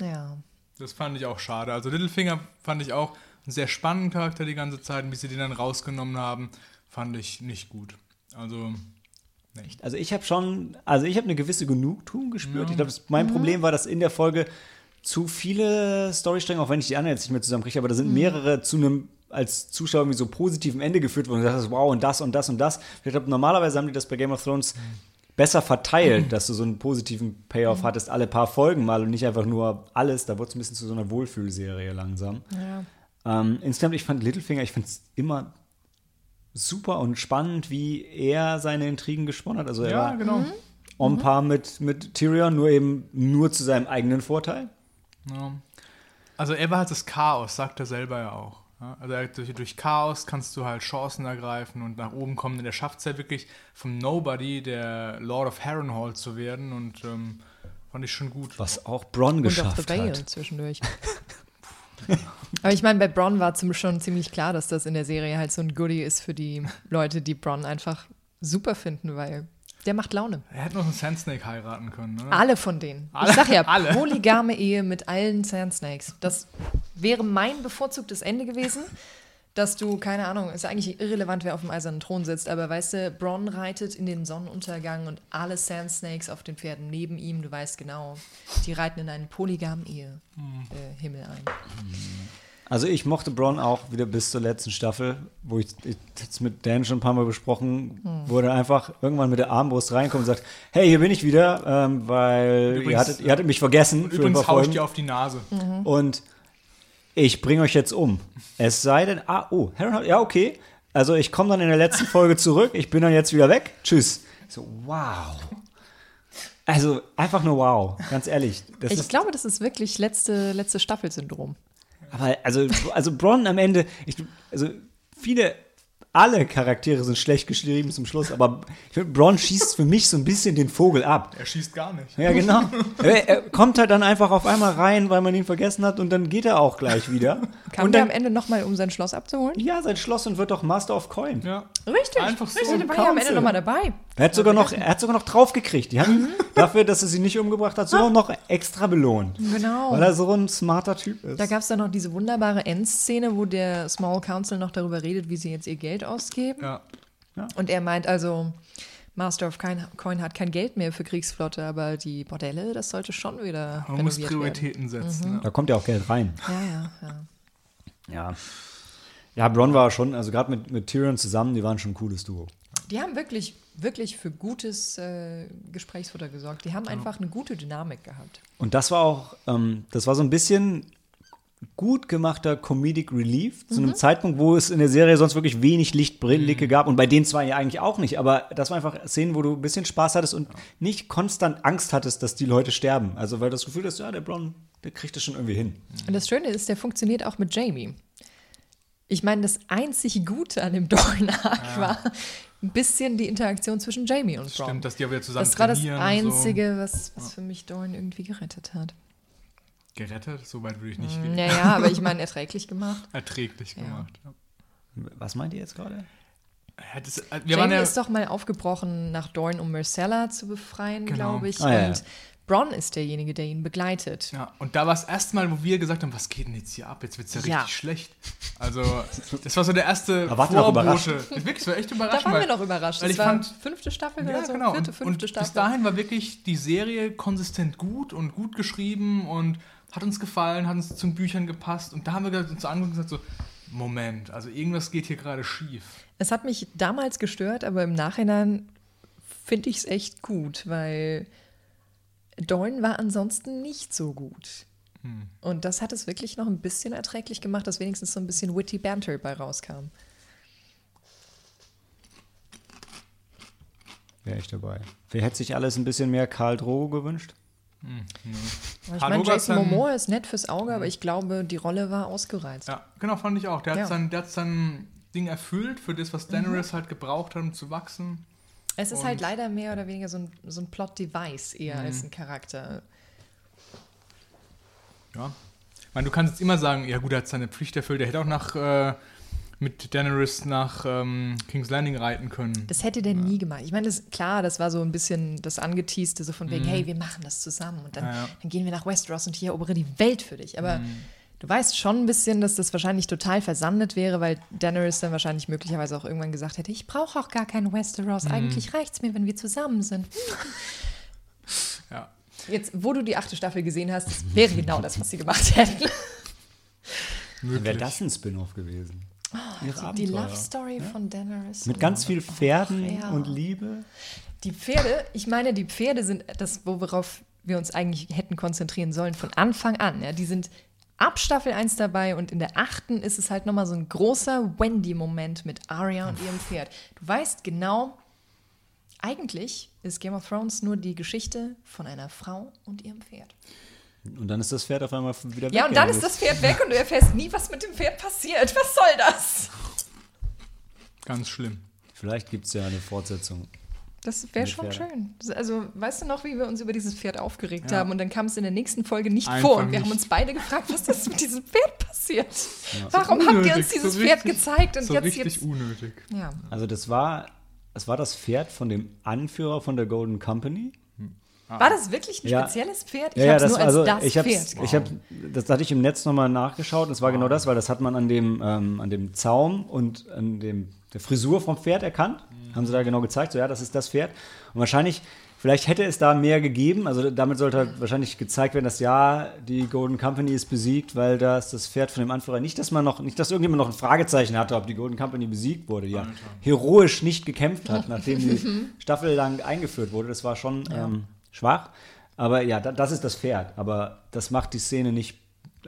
Ja. Das fand ich auch schade. Also Littlefinger fand ich auch einen sehr spannenden Charakter die ganze Zeit. Und wie sie den dann rausgenommen haben, fand ich nicht gut. Also, nicht. Also ich habe schon, also ich habe eine gewisse Genugtuung gespürt. Ja. Ich glaube, mein Mhm. Problem war, dass in der Folge zu viele Storystränge, auch wenn ich die anderen jetzt nicht mehr zusammenkriege, aber da Mhm. sind mehrere zu einem als Zuschauer irgendwie so positiven Ende geführt wurden. Und du dachtest, wow, und das und das und das. Ich glaube, normalerweise haben die das bei Game of Thrones besser verteilt, dass du so einen positiven Payoff hattest, alle paar Folgen mal und nicht einfach nur alles. Da wurde es ein bisschen zu so einer Wohlfühlserie langsam. Ja. Ähm, insgesamt, ich fand Littlefinger, ich finde es immer super und spannend, wie er seine Intrigen gesponnen hat. Also er Ja, war genau. on par mit, mit Tyrion, nur eben nur zu seinem eigenen Vorteil. Ja. Also er war halt das Chaos, sagt er selber ja auch. Also durch, durch Chaos kannst du halt Chancen ergreifen und nach oben kommen. Und er schafft es ja wirklich vom Nobody der Lord of Harrenhal zu werden und ähm, fand ich schon gut. Was auch Bronn Und auch The geschafft Vale hat. zwischendurch. Aber ich meine, bei Bronn war zum schon ziemlich klar, dass das in der Serie halt so ein Goodie ist für die Leute, die Bronn einfach super finden, weil der macht Laune. Er hätte noch einen Sand Snake heiraten können, ne? Alle von denen. Alle- ich sag ja, alle. polygame Ehe mit allen Sand Snakes. Das wäre mein bevorzugtes Ende gewesen. Dass du, keine Ahnung, ist eigentlich irrelevant, wer auf dem eisernen Thron sitzt, aber weißt du, Bronn reitet in den Sonnenuntergang und alle Sand Snakes auf den Pferden neben ihm, du weißt genau, die reiten in einen polygamen Ehe äh, Himmel ein. Also ich mochte Bronn auch wieder bis zur letzten Staffel, wo ich, ich jetzt mit Dan schon ein paar Mal besprochen, wo er einfach irgendwann mit der Armbrust reinkommt und sagt, hey, hier bin ich wieder, ähm, weil ihr, Übrigens- hattet, ihr hattet mich vergessen Und übrigens ich dir auf die Nase. und ich bringe euch jetzt um. Es sei denn, ah, oh, Harrenhal, ja, okay. Also ich komme dann in der letzten Folge zurück, ich bin dann jetzt wieder weg. Tschüss. So, wow. Also einfach nur wow, ganz ehrlich. Das Ich ist, glaube, das ist wirklich letzte, letzte Staffel-Syndrom. aber also, also Bronn am Ende, ich, also viele, alle Charaktere sind schlecht geschrieben zum Schluss, aber ich finde, Bronn schießt für mich so ein bisschen den Vogel ab. Er schießt gar nicht. Ja, genau. er, er kommt halt dann einfach auf einmal rein, weil man ihn vergessen hat und dann geht er auch gleich wieder. Kam und der dann, am Ende nochmal, um sein Schloss abzuholen? ja, sein Schloss und wird doch Master of Coin. Ja. Richtig, Einfach so. richtig, der war ja am Ende nochmal dabei. Er hat sogar noch, er hat sogar noch draufgekriegt. Die haben dafür, dass er sie nicht umgebracht hat, sogar noch extra belohnt. Genau. Weil er so ein smarter Typ ist. Da gab es dann noch diese wunderbare Endszene, wo der Small Council noch darüber redet, wie sie jetzt ihr Geld ausgeben. ja. Und er meint also, Master of Coin, Coin hat kein Geld mehr für Kriegsflotte, aber die Bordelle, das sollte schon wieder Man muss renoviert werden. Prioritäten setzen. Ja. da kommt ja auch Geld rein. Ja, ja, ja. Ja. Ja, Bronn war schon, also gerade mit, mit Tyrion zusammen, die waren schon ein cooles Duo. Die haben wirklich, wirklich für gutes äh, Gesprächsfutter gesorgt. Die haben einfach eine gute Dynamik gehabt. Und das war auch, ähm, das war so ein bisschen gut gemachter Comedic Relief zu einem Zeitpunkt, wo es in der Serie sonst wirklich wenig Lichtblicke gab und bei den zwei ja eigentlich auch nicht, aber das war einfach Szenen, wo du ein bisschen Spaß hattest und nicht konstant Angst hattest, dass die Leute sterben. Also weil du das Gefühl hast, ja, der Brown, der kriegt das schon irgendwie hin. Und das Schöne ist, der funktioniert auch mit Jamie. Ich meine, das einzig Gute an dem Dorn-Arc war ein bisschen die Interaktion zwischen Jamie und Bronn. Stimmt, dass die aber wieder zusammen Das war das. Einzige, was, was für mich Dorn irgendwie gerettet hat. So. Gerettet, so weit würde ich nicht gehen. Naja, aber ich meine, erträglich gemacht. Erträglich gemacht. Ja. Was meint ihr jetzt gerade? Ja, das, äh, wir waren Jamie ja, ist doch mal aufgebrochen nach Dorn, um Marcella zu befreien, Genau. glaube ich. Ah, ja, und ja. Bronn ist derjenige, der ihn begleitet. ja, und da war es erstmal, wo wir gesagt haben, was geht denn jetzt hier ab? Jetzt wird es ja richtig Ja. schlecht. Also, das war so der erste Da Vorbote. Wirklich, das war echt Da überraschend. waren wir noch überrascht. weil Das ich war fand- fünfte Staffel Ja, oder so, genau. vierte, und, fünfte und Staffel. bis dahin war wirklich die Serie konsistent gut und gut geschrieben und hat uns gefallen, hat uns zu den Büchern gepasst. Und da haben wir uns angeguckt und gesagt so, Moment, also irgendwas geht hier gerade schief. Es hat mich damals gestört, aber im Nachhinein finde ich es echt gut, weil Dorn war ansonsten nicht so gut. Hm. Und das hat es wirklich noch ein bisschen erträglich gemacht, dass wenigstens so ein bisschen witty Banter bei rauskam. Wäre ich dabei. Wer hätte sich alles ein bisschen mehr Karl Drogo gewünscht? Ich Karl meine, Jason hat Momoa ist nett fürs Auge, aber ich glaube, die Rolle war ausgereizt. Ja, genau, fand ich auch. Der hat, Ja. sein, der hat sein Ding erfüllt für das, was Mhm. Daenerys halt gebraucht hat, um zu wachsen. Es ist Und- halt leider mehr oder weniger so ein, so ein Plot-Device eher Mhm. als ein Charakter. Ja. Ich meine, du kannst jetzt immer sagen, ja gut, er hat seine Pflicht erfüllt. Er hätte auch nach, äh, mit Daenerys nach ähm, King's Landing reiten können. Das hätte der nie gemacht. Ich meine, das, klar, das war so ein bisschen das Angeteaste, so von wegen, hey, wir machen das zusammen und dann, Mhm. Ja, ja. dann gehen wir nach Westeros und ich erobere die Welt für dich. Aber Mhm. Du weißt schon ein bisschen, dass das wahrscheinlich total versandet wäre, weil Daenerys dann wahrscheinlich möglicherweise auch irgendwann gesagt hätte, ich brauche auch gar keinen Westeros, eigentlich reicht's mir, wenn wir zusammen sind. Ja. Jetzt, wo du die achte Staffel gesehen hast, wäre genau das, was sie gemacht hätten. Dann wäre das ein Spin-off gewesen. Ihre Die Abenteuer. Love Story von Daenerys. Mit ganz viel Pferden Ja. und Liebe. Die Pferde, ich meine, die Pferde sind das, worauf wir uns eigentlich hätten konzentrieren sollen von Anfang an. Ja, die sind ab Staffel 1 dabei und in der achten ist es halt nochmal so ein großer Wendy-Moment mit Arya und ihrem Pferd. Du weißt genau, eigentlich ist Game of Thrones nur die Geschichte von einer Frau und ihrem Pferd. Und dann ist das Pferd auf einmal wieder weg. Ja, und dann ist das Pferd weg und du erfährst nie, was mit dem Pferd passiert. Was soll das? Ganz schlimm. Vielleicht gibt es ja eine Fortsetzung. Das wäre schon Pferde. schön. Also, weißt du noch, wie wir uns über dieses Pferd aufgeregt Ja. haben und dann kam es in der nächsten Folge nicht Einfach vor und wir haben nicht. uns beide gefragt, was ist mit diesem Pferd passiert? Warum habt ihr Unnötig, uns dieses so Pferd richtig- gezeigt und so jetzt richtig jetzt unnötig. ja. Also das war, das war das Pferd von dem Anführer von der Golden Company. War das wirklich ein Ja. spezielles Pferd? Ich Ja, ja, habe es das, nur als also das ich Pferd. ich habe, das hatte ich im Netz nochmal nachgeschaut. Und es war genau das, weil das hat man an dem, ähm, an dem Zaum und an dem der Frisur vom Pferd erkannt. Haben sie da genau gezeigt. So ja, das ist das Pferd. Und wahrscheinlich, vielleicht hätte es da mehr gegeben. Also damit sollte halt wahrscheinlich gezeigt werden, dass ja die Golden Company ist besiegt, weil das das Pferd von dem Anführer nicht, dass man noch, nicht, dass irgendjemand noch ein Fragezeichen hatte, ob die Golden Company besiegt wurde. Ja, heroisch nicht gekämpft hat, nachdem die Staffel lang eingeführt wurde. Das war schon ähm, schwach. Aber ja, da, das ist das Pferd. Aber das macht die Szene nicht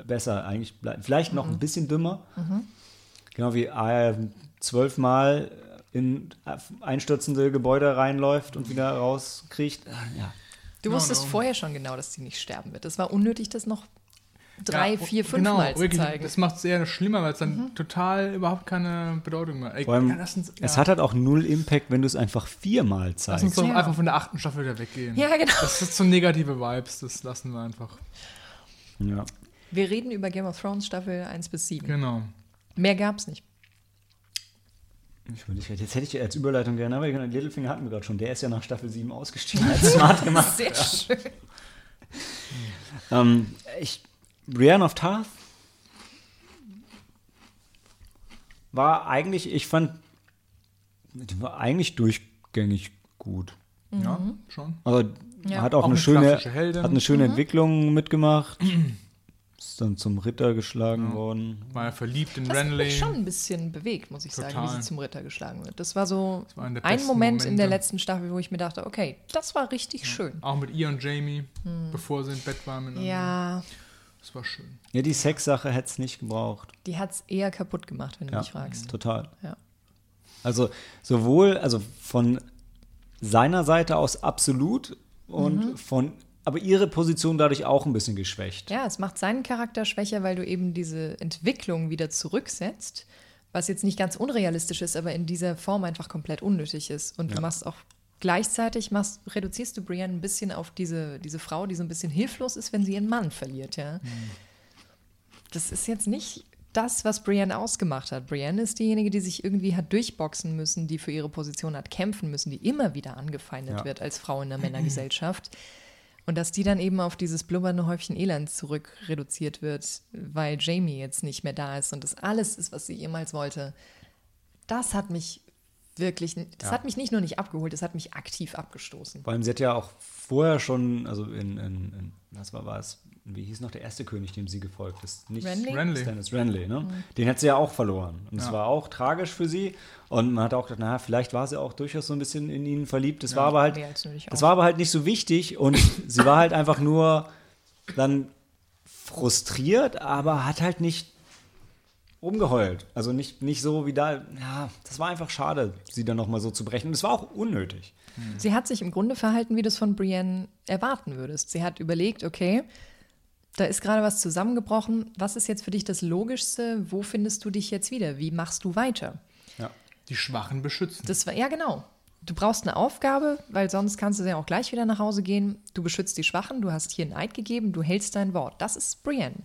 besser. Eigentlich vielleicht noch ein bisschen dümmer. Genau wie Arya zwölfmal in einstürzende Gebäude reinläuft und wieder rauskriegt. Ja. Du No, wusstest no. vorher schon genau, dass sie nicht sterben wird. Es war unnötig, das noch drei, Ja, vier, fünf genau, Mal zu wirklich, zeigen. Das macht es eher schlimmer, weil es dann Mhm. total überhaupt keine Bedeutung mehr hat. Ja, uns, es ja, hat halt auch null Impact, wenn du es einfach viermal lass uns zeigst. doch Ja. einfach von der achten Staffel wieder weggehen. Ja, genau. Das ist so negative Vibes, das lassen wir einfach. Ja. Wir reden über Game of Thrones Staffel 1 bis 7. Genau. Mehr gab's nicht. Ich überlege, jetzt hätte ich als Überleitung gerne, aber Littlefinger hatten wir gerade schon. Der ist ja nach Staffel 7 ausgestiegen. Hat smart gemacht. Sehr schön. Ähm, ich, Brienne of Tarth war eigentlich, ich fand, die war eigentlich durchgängig gut. Ja, Mhm. schon. Also Ja. hat auch, Auch eine eine schöne, Heldin. hat eine schöne Entwicklung mitgemacht. Ist dann zum Ritter geschlagen worden. War ja verliebt in Das hat Renly. mich schon ein bisschen bewegt, muss ich sagen, wie Total. sie zum Ritter geschlagen wird. Das war so war einer der ein Moment in der Momente. letzten Staffel, wo ich mir dachte, okay, das war richtig schön. Auch mit ihr und Jamie, bevor sie im Bett waren miteinander. Ja, Das war schön. Ja, die Sexsache hätte es nicht gebraucht. die hat es eher kaputt gemacht, wenn du Ja, mich fragst. total. Ja. Also sowohl, also von seiner Seite aus absolut und Mhm. von, aber ihre Position dadurch auch ein bisschen geschwächt. ja, es macht seinen Charakter schwächer, weil du eben diese Entwicklung wieder zurücksetzt, was jetzt nicht ganz unrealistisch ist, aber in dieser Form einfach komplett unnötig ist. Und du Ja. machst auch gleichzeitig, machst, reduzierst du Brienne ein bisschen auf diese, diese Frau, die so ein bisschen hilflos ist, wenn sie ihren Mann verliert, ja. Das ist jetzt nicht das, was Brienne ausgemacht hat. Brienne ist diejenige, die sich irgendwie hat durchboxen müssen, die für ihre Position hat kämpfen müssen, die immer wieder angefeindet Ja. wird als Frau in der Männergesellschaft. Und dass die dann eben auf dieses blubbernde Häufchen Elend zurück reduziert wird, weil Jamie jetzt nicht mehr da ist und das alles ist, was sie jemals wollte. Das hat mich wirklich, das Ja. hat mich nicht nur nicht abgeholt, das hat mich aktiv abgestoßen. Vor allem, sie hat ja auch vorher schon, also in, in, in was war, war es, wie hieß noch der erste König, dem sie gefolgt ist? Nicht Renly? Renly. Stannis Renly, ne? Den hat sie ja auch verloren. Und es Ja. war auch tragisch für sie. Und man hat auch gedacht, naja, vielleicht war sie auch durchaus so ein bisschen in ihn verliebt. Das war aber halt, das war aber halt nicht so wichtig. Und sie war halt einfach nur dann frustriert, aber hat halt nicht rumgeheult. Also nicht, nicht so wie da, ja, das war einfach schade, sie dann nochmal so zu brechen. Und es war auch unnötig. Sie hat sich im Grunde verhalten, wie du es von Brienne erwarten würdest. Sie hat überlegt, okay, da ist gerade was zusammengebrochen. Was ist jetzt für dich das Logischste? Wo findest du dich jetzt wieder? Wie machst du weiter? Ja. Die Schwachen beschützen. Das war, ja, genau. Du brauchst eine Aufgabe, weil sonst kannst du ja auch gleich wieder nach Hause gehen. Du beschützt die Schwachen, du hast hier einen Eid gegeben, du hältst dein Wort. Das ist Brienne.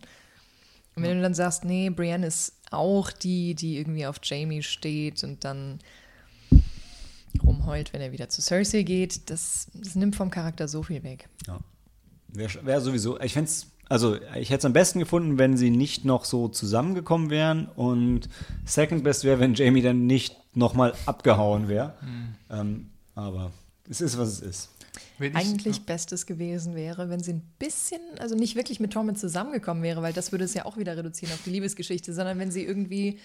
Und wenn du dann sagst, nee, Brienne ist auch die, die irgendwie auf Jamie steht und dann rumheult, wenn er wieder zu Cersei geht, das, das nimmt vom Charakter so viel weg. Ja. Wäre wär sowieso, ich fände es Also ich hätte es am besten gefunden, wenn sie nicht noch so zusammengekommen wären. Und second best wäre, wenn Jamie dann nicht nochmal abgehauen wäre. Ähm, aber es ist, was es ist. Wenn ich- Eigentlich Bestes gewesen wäre, wenn sie ein bisschen, also nicht wirklich mit Tormund zusammengekommen wäre, weil das würde es ja auch wieder reduzieren auf die Liebesgeschichte, sondern wenn sie irgendwie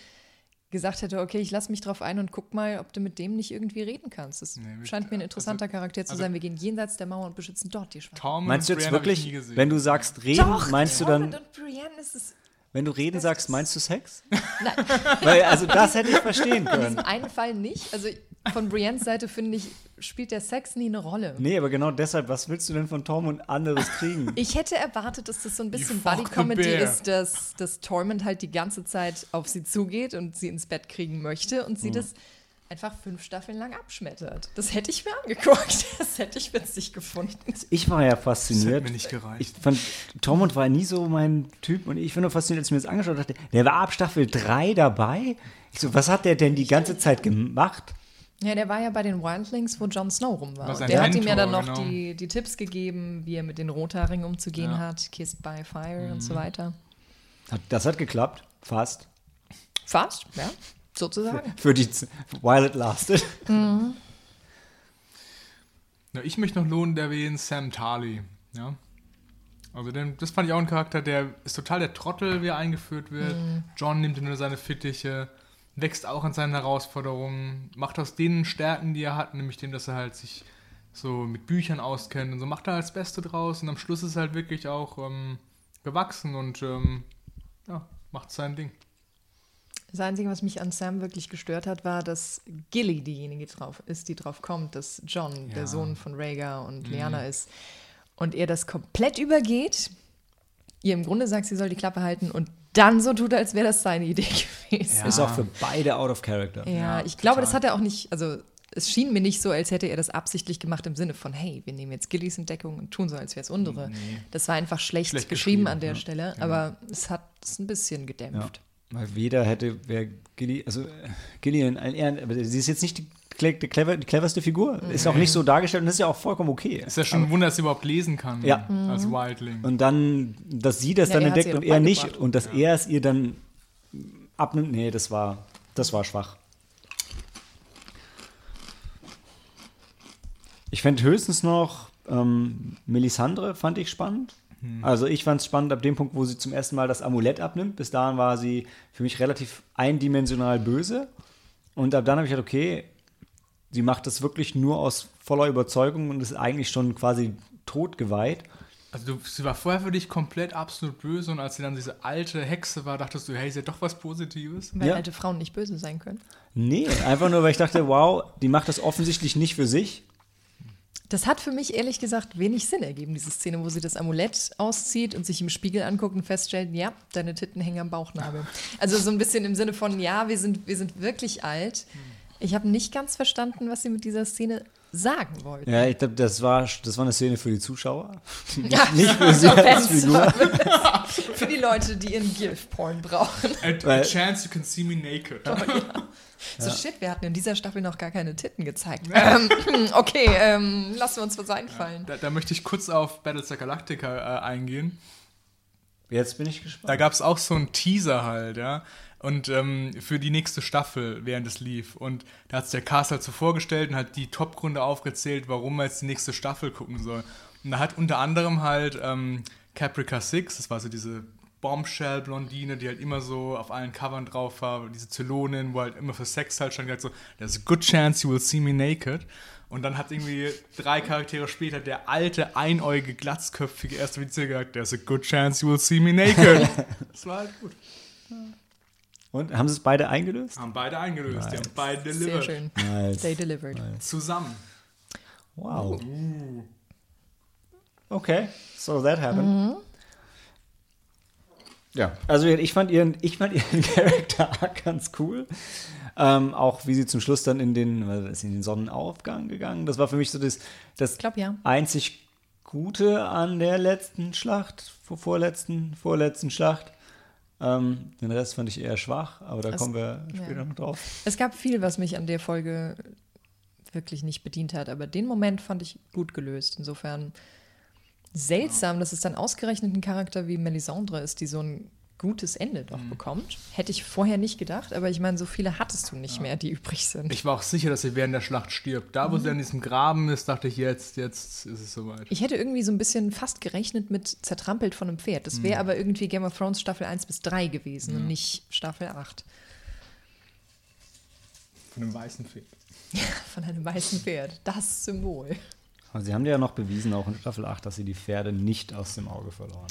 gesagt hätte, okay, ich lass mich drauf ein und guck mal, ob du mit dem nicht irgendwie reden kannst. Das Nee, scheint mir ein interessanter also- Charakter zu also- sein. Wir gehen jenseits der Mauer und beschützen dort die Schwachen. Meinst du jetzt ich wirklich, gesehen. wenn du sagst reden, meinst du Tormund dann, und Brienne ist es wenn du reden sagst, meinst du Sex? Nein. Weil, also das hätte ich verstehen in können. diesem einen Fall nicht. Also von Briennes Seite finde ich, spielt der Sex nie eine Rolle. Nee, aber genau deshalb, was willst du denn von Tormund anderes kriegen? Ich hätte erwartet, dass das so ein bisschen Buddy-Comedy ist, dass, dass Tormund halt die ganze Zeit auf sie zugeht und sie ins Bett kriegen möchte und sie das einfach fünf Staffeln lang abschmettert. Das hätte ich mir angeguckt. Das hätte ich witzig gefunden. Ich war ja Das hätte fasziniert. mir nicht gereicht. Ich fand, Tormund war nie so mein Typ und ich bin nur fasziniert, als ich mir das angeschaut habe, dachte, der war ab Staffel 3 dabei. Ich so, was hat der denn die ganze Zeit gemacht? Ja, der war ja bei den Wildlings, wo Jon Snow rum war. War Und der hat ihm ja dann noch genau. die, die Tipps gegeben, wie er mit den Rothaarigen umzugehen Ja. hat, Kissed by Fire und Mhm. so weiter. Hat, das hat geklappt, fast. Fast, ja, sozusagen. Für die, Z- while it lasted. Na, ich möchte noch lohnen erwähnen Sam Tarly. Ja? Also den, das fand ich auch ein Charakter, der ist total der Trottel, wie er eingeführt wird. John nimmt nur seine Fittiche, wächst auch an seinen Herausforderungen, macht aus denen Stärken, die er hat, nämlich dem, dass er halt sich so mit Büchern auskennt und so macht er halt das Beste draus und am Schluss ist er halt wirklich auch ähm, gewachsen und ähm, ja, macht sein Ding. Das Einzige, was mich an Sam wirklich gestört hat, war, dass Gilly diejenige drauf ist, die drauf kommt, dass John Ja. der Sohn von Rhaegar und Mhm. Lyanna ist. Und er das komplett übergeht, ihr im Grunde sagt, sie soll die Klappe halten und dann so tut, als wäre das seine Idee gewesen. Ja. Ist auch für beide out of character. Ja, Ja, ich glaube, total. das hat er auch nicht, also es schien mir nicht so, als hätte er das absichtlich gemacht im Sinne von, hey, wir nehmen jetzt Gillys Entdeckung und tun so, als wäre es unsere. Nee. Das war einfach schlecht, Schlecht geschrieben, geschrieben, an der ja. Stelle, Ja. aber es hat es ein bisschen Ja. gedämpft. Weil weder hätte, wer Gilly, also äh, Gilly in allen Ehren, aber sie ist jetzt nicht die, clever, die cleverste Figur. Ist auch nicht so dargestellt und das ist ja auch vollkommen okay. Ist ja schon ein Wunder, dass sie überhaupt lesen kann Ja. als Wildling. Und dann, dass sie das Ja, dann entdeckt und er nicht und dass er es ihr dann abnimmt, nee, das war, das war schwach. Ich fände höchstens noch ähm, Melisandre, fand ich spannend. Also ich fand es spannend ab dem Punkt, wo sie zum ersten Mal das Amulett abnimmt. Bis dahin war sie für mich relativ eindimensional böse. Und ab dann habe ich gedacht, okay, sie macht das wirklich nur aus voller Überzeugung und ist eigentlich schon quasi totgeweiht. Also du, sie war vorher für dich komplett absolut böse und als sie dann diese alte Hexe war, dachtest du, hey, ist ja doch was Positives. Weil Ja. alte Frauen nicht böse sein können. Nee, einfach nur, weil ich dachte, wow, die macht das offensichtlich nicht für sich. Das hat für mich ehrlich gesagt wenig Sinn ergeben, diese Szene, wo sie das Amulett auszieht und sich im Spiegel anguckt und feststellt, ja, deine Titten hängen am Bauchnabel. Also so ein bisschen im Sinne von, ja, wir sind, wir sind wirklich alt. Ich habe nicht ganz verstanden, was sie mit dieser Szene sagen wollten. Ja, ich glaube, das war, das war eine Szene für die Zuschauer. Ja, nicht für sie no als Figur. Für die Leute, die ihren Gilf-Porn brauchen. A, a chance you can see me naked. So shit, wir hatten in dieser Staffel noch gar keine Titten gezeigt. ähm, okay, ähm, lassen wir uns was einfallen. Da, da möchte ich kurz auf Battlestar Galactica äh, eingehen. Jetzt bin ich Da gespannt. gab es auch so einen Teaser halt, ja. Und ähm, für die nächste Staffel, während es lief. Und da hat es der Cast halt so vorgestellt und hat die Top-Gründe aufgezählt, warum man jetzt die nächste Staffel gucken soll. Und da hat unter anderem halt ähm, Caprica Six, das war so diese Bombshell-Blondine, die halt immer so auf allen Covern drauf war, diese Zylonin, wo halt immer für Sex halt stand, gesagt so, there's a good chance you will see me naked. Und dann hat irgendwie drei Charaktere später der alte, einäugige, glatzköpfige erste Witze gesagt, there's a good chance you will see me naked. das war halt gut. Und haben sie es beide eingelöst? Haben beide eingelöst, die haben beide Sehr delivered. schön. Nice. They delivered. Zusammen. Wow. Okay, so that happened. Ja, also ich fand ihren, ich fand ihren Charakter ganz cool. Ähm, auch wie sie zum Schluss dann in den, ist, in den Sonnenaufgang gegangen. Das war für mich so das, das Ich glaube ja. einzig Gute an der letzten Schlacht, vor, vorletzten, vorletzten Schlacht. Ähm, den Rest fand ich eher schwach, aber da Es- kommen wir ja. später noch drauf. Es gab viel, was mich an der Folge wirklich nicht bedient hat, aber den Moment fand ich gut gelöst. Insofern seltsam, dass es dann ausgerechnet ein Charakter wie Melisandre ist, die so ein gutes Ende doch bekommt. Hätte ich vorher nicht gedacht, aber ich meine, so viele hattest du nicht mehr, die übrig sind. Ich war auch sicher, dass sie während der Schlacht stirbt. Da, wo sie in diesem Graben ist, dachte ich, jetzt, jetzt ist es soweit. Ich hätte irgendwie so ein bisschen fast gerechnet mit zertrampelt von einem Pferd. Das wäre aber irgendwie Game of Thrones Staffel 1 bis 3 gewesen und nicht Staffel 8. Von einem weißen Pferd. Von einem weißen Pferd. Das Symbol. Aber sie haben dir ja noch bewiesen, auch in Staffel 8, dass sie die Pferde nicht aus dem Auge verloren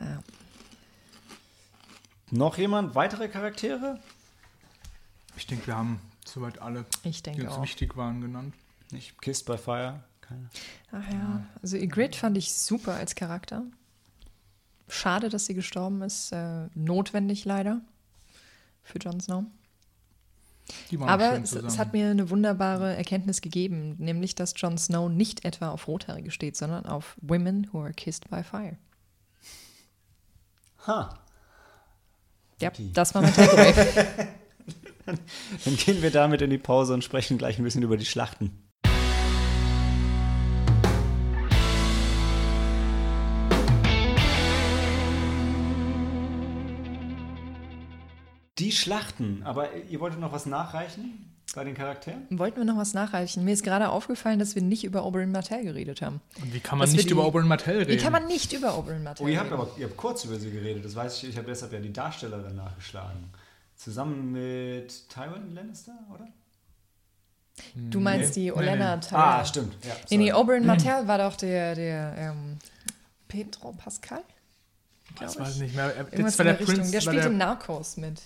haben. Ja. Noch jemand? Weitere Charaktere? Ich denke, wir haben soweit alle, Ich die denke uns auch. wichtig waren, genannt. Nicht Kissed by Fire? Keine. Ach ja. Also Ygritte fand ich super als Charakter. Schade, dass sie gestorben ist. Äh, notwendig leider für Jon Snow. Die waren Aber schön es, es hat mir eine wunderbare Erkenntnis gegeben, nämlich, dass Jon Snow nicht etwa auf Rothaarige steht, sondern auf Women who are kissed by fire. Ha. Ja, Die. das war mein Takeaway. Dann gehen wir damit in die Pause und sprechen gleich ein bisschen über die Schlachten. Die Schlachten, aber ihr wolltet noch was nachreichen bei den Charakteren? Wollten wir noch was nachreichen? Mir ist gerade aufgefallen, dass wir nicht über Oberyn Martell geredet haben. Und wie kann man dass nicht die- über Oberyn Martell reden? Wie kann man nicht über Oberyn Martell Oh, ihr habt reden? aber ihr habt kurz über sie geredet, das weiß ich, ich habe deshalb ja die Darstellerin nachgeschlagen. Zusammen mit Tywin Lannister, oder? Du meinst Nee. die Nee, Olenna nee. Tyrell. Ah, stimmt. Ja, Nee, nee. Oberyn Martell war doch der, der ähm, Pedro Pascal? das weiß ich. ich nicht mehr. Er- Irgendwas Das war in der der Richtung. Prinz, Der war spielt der, in Narcos mit.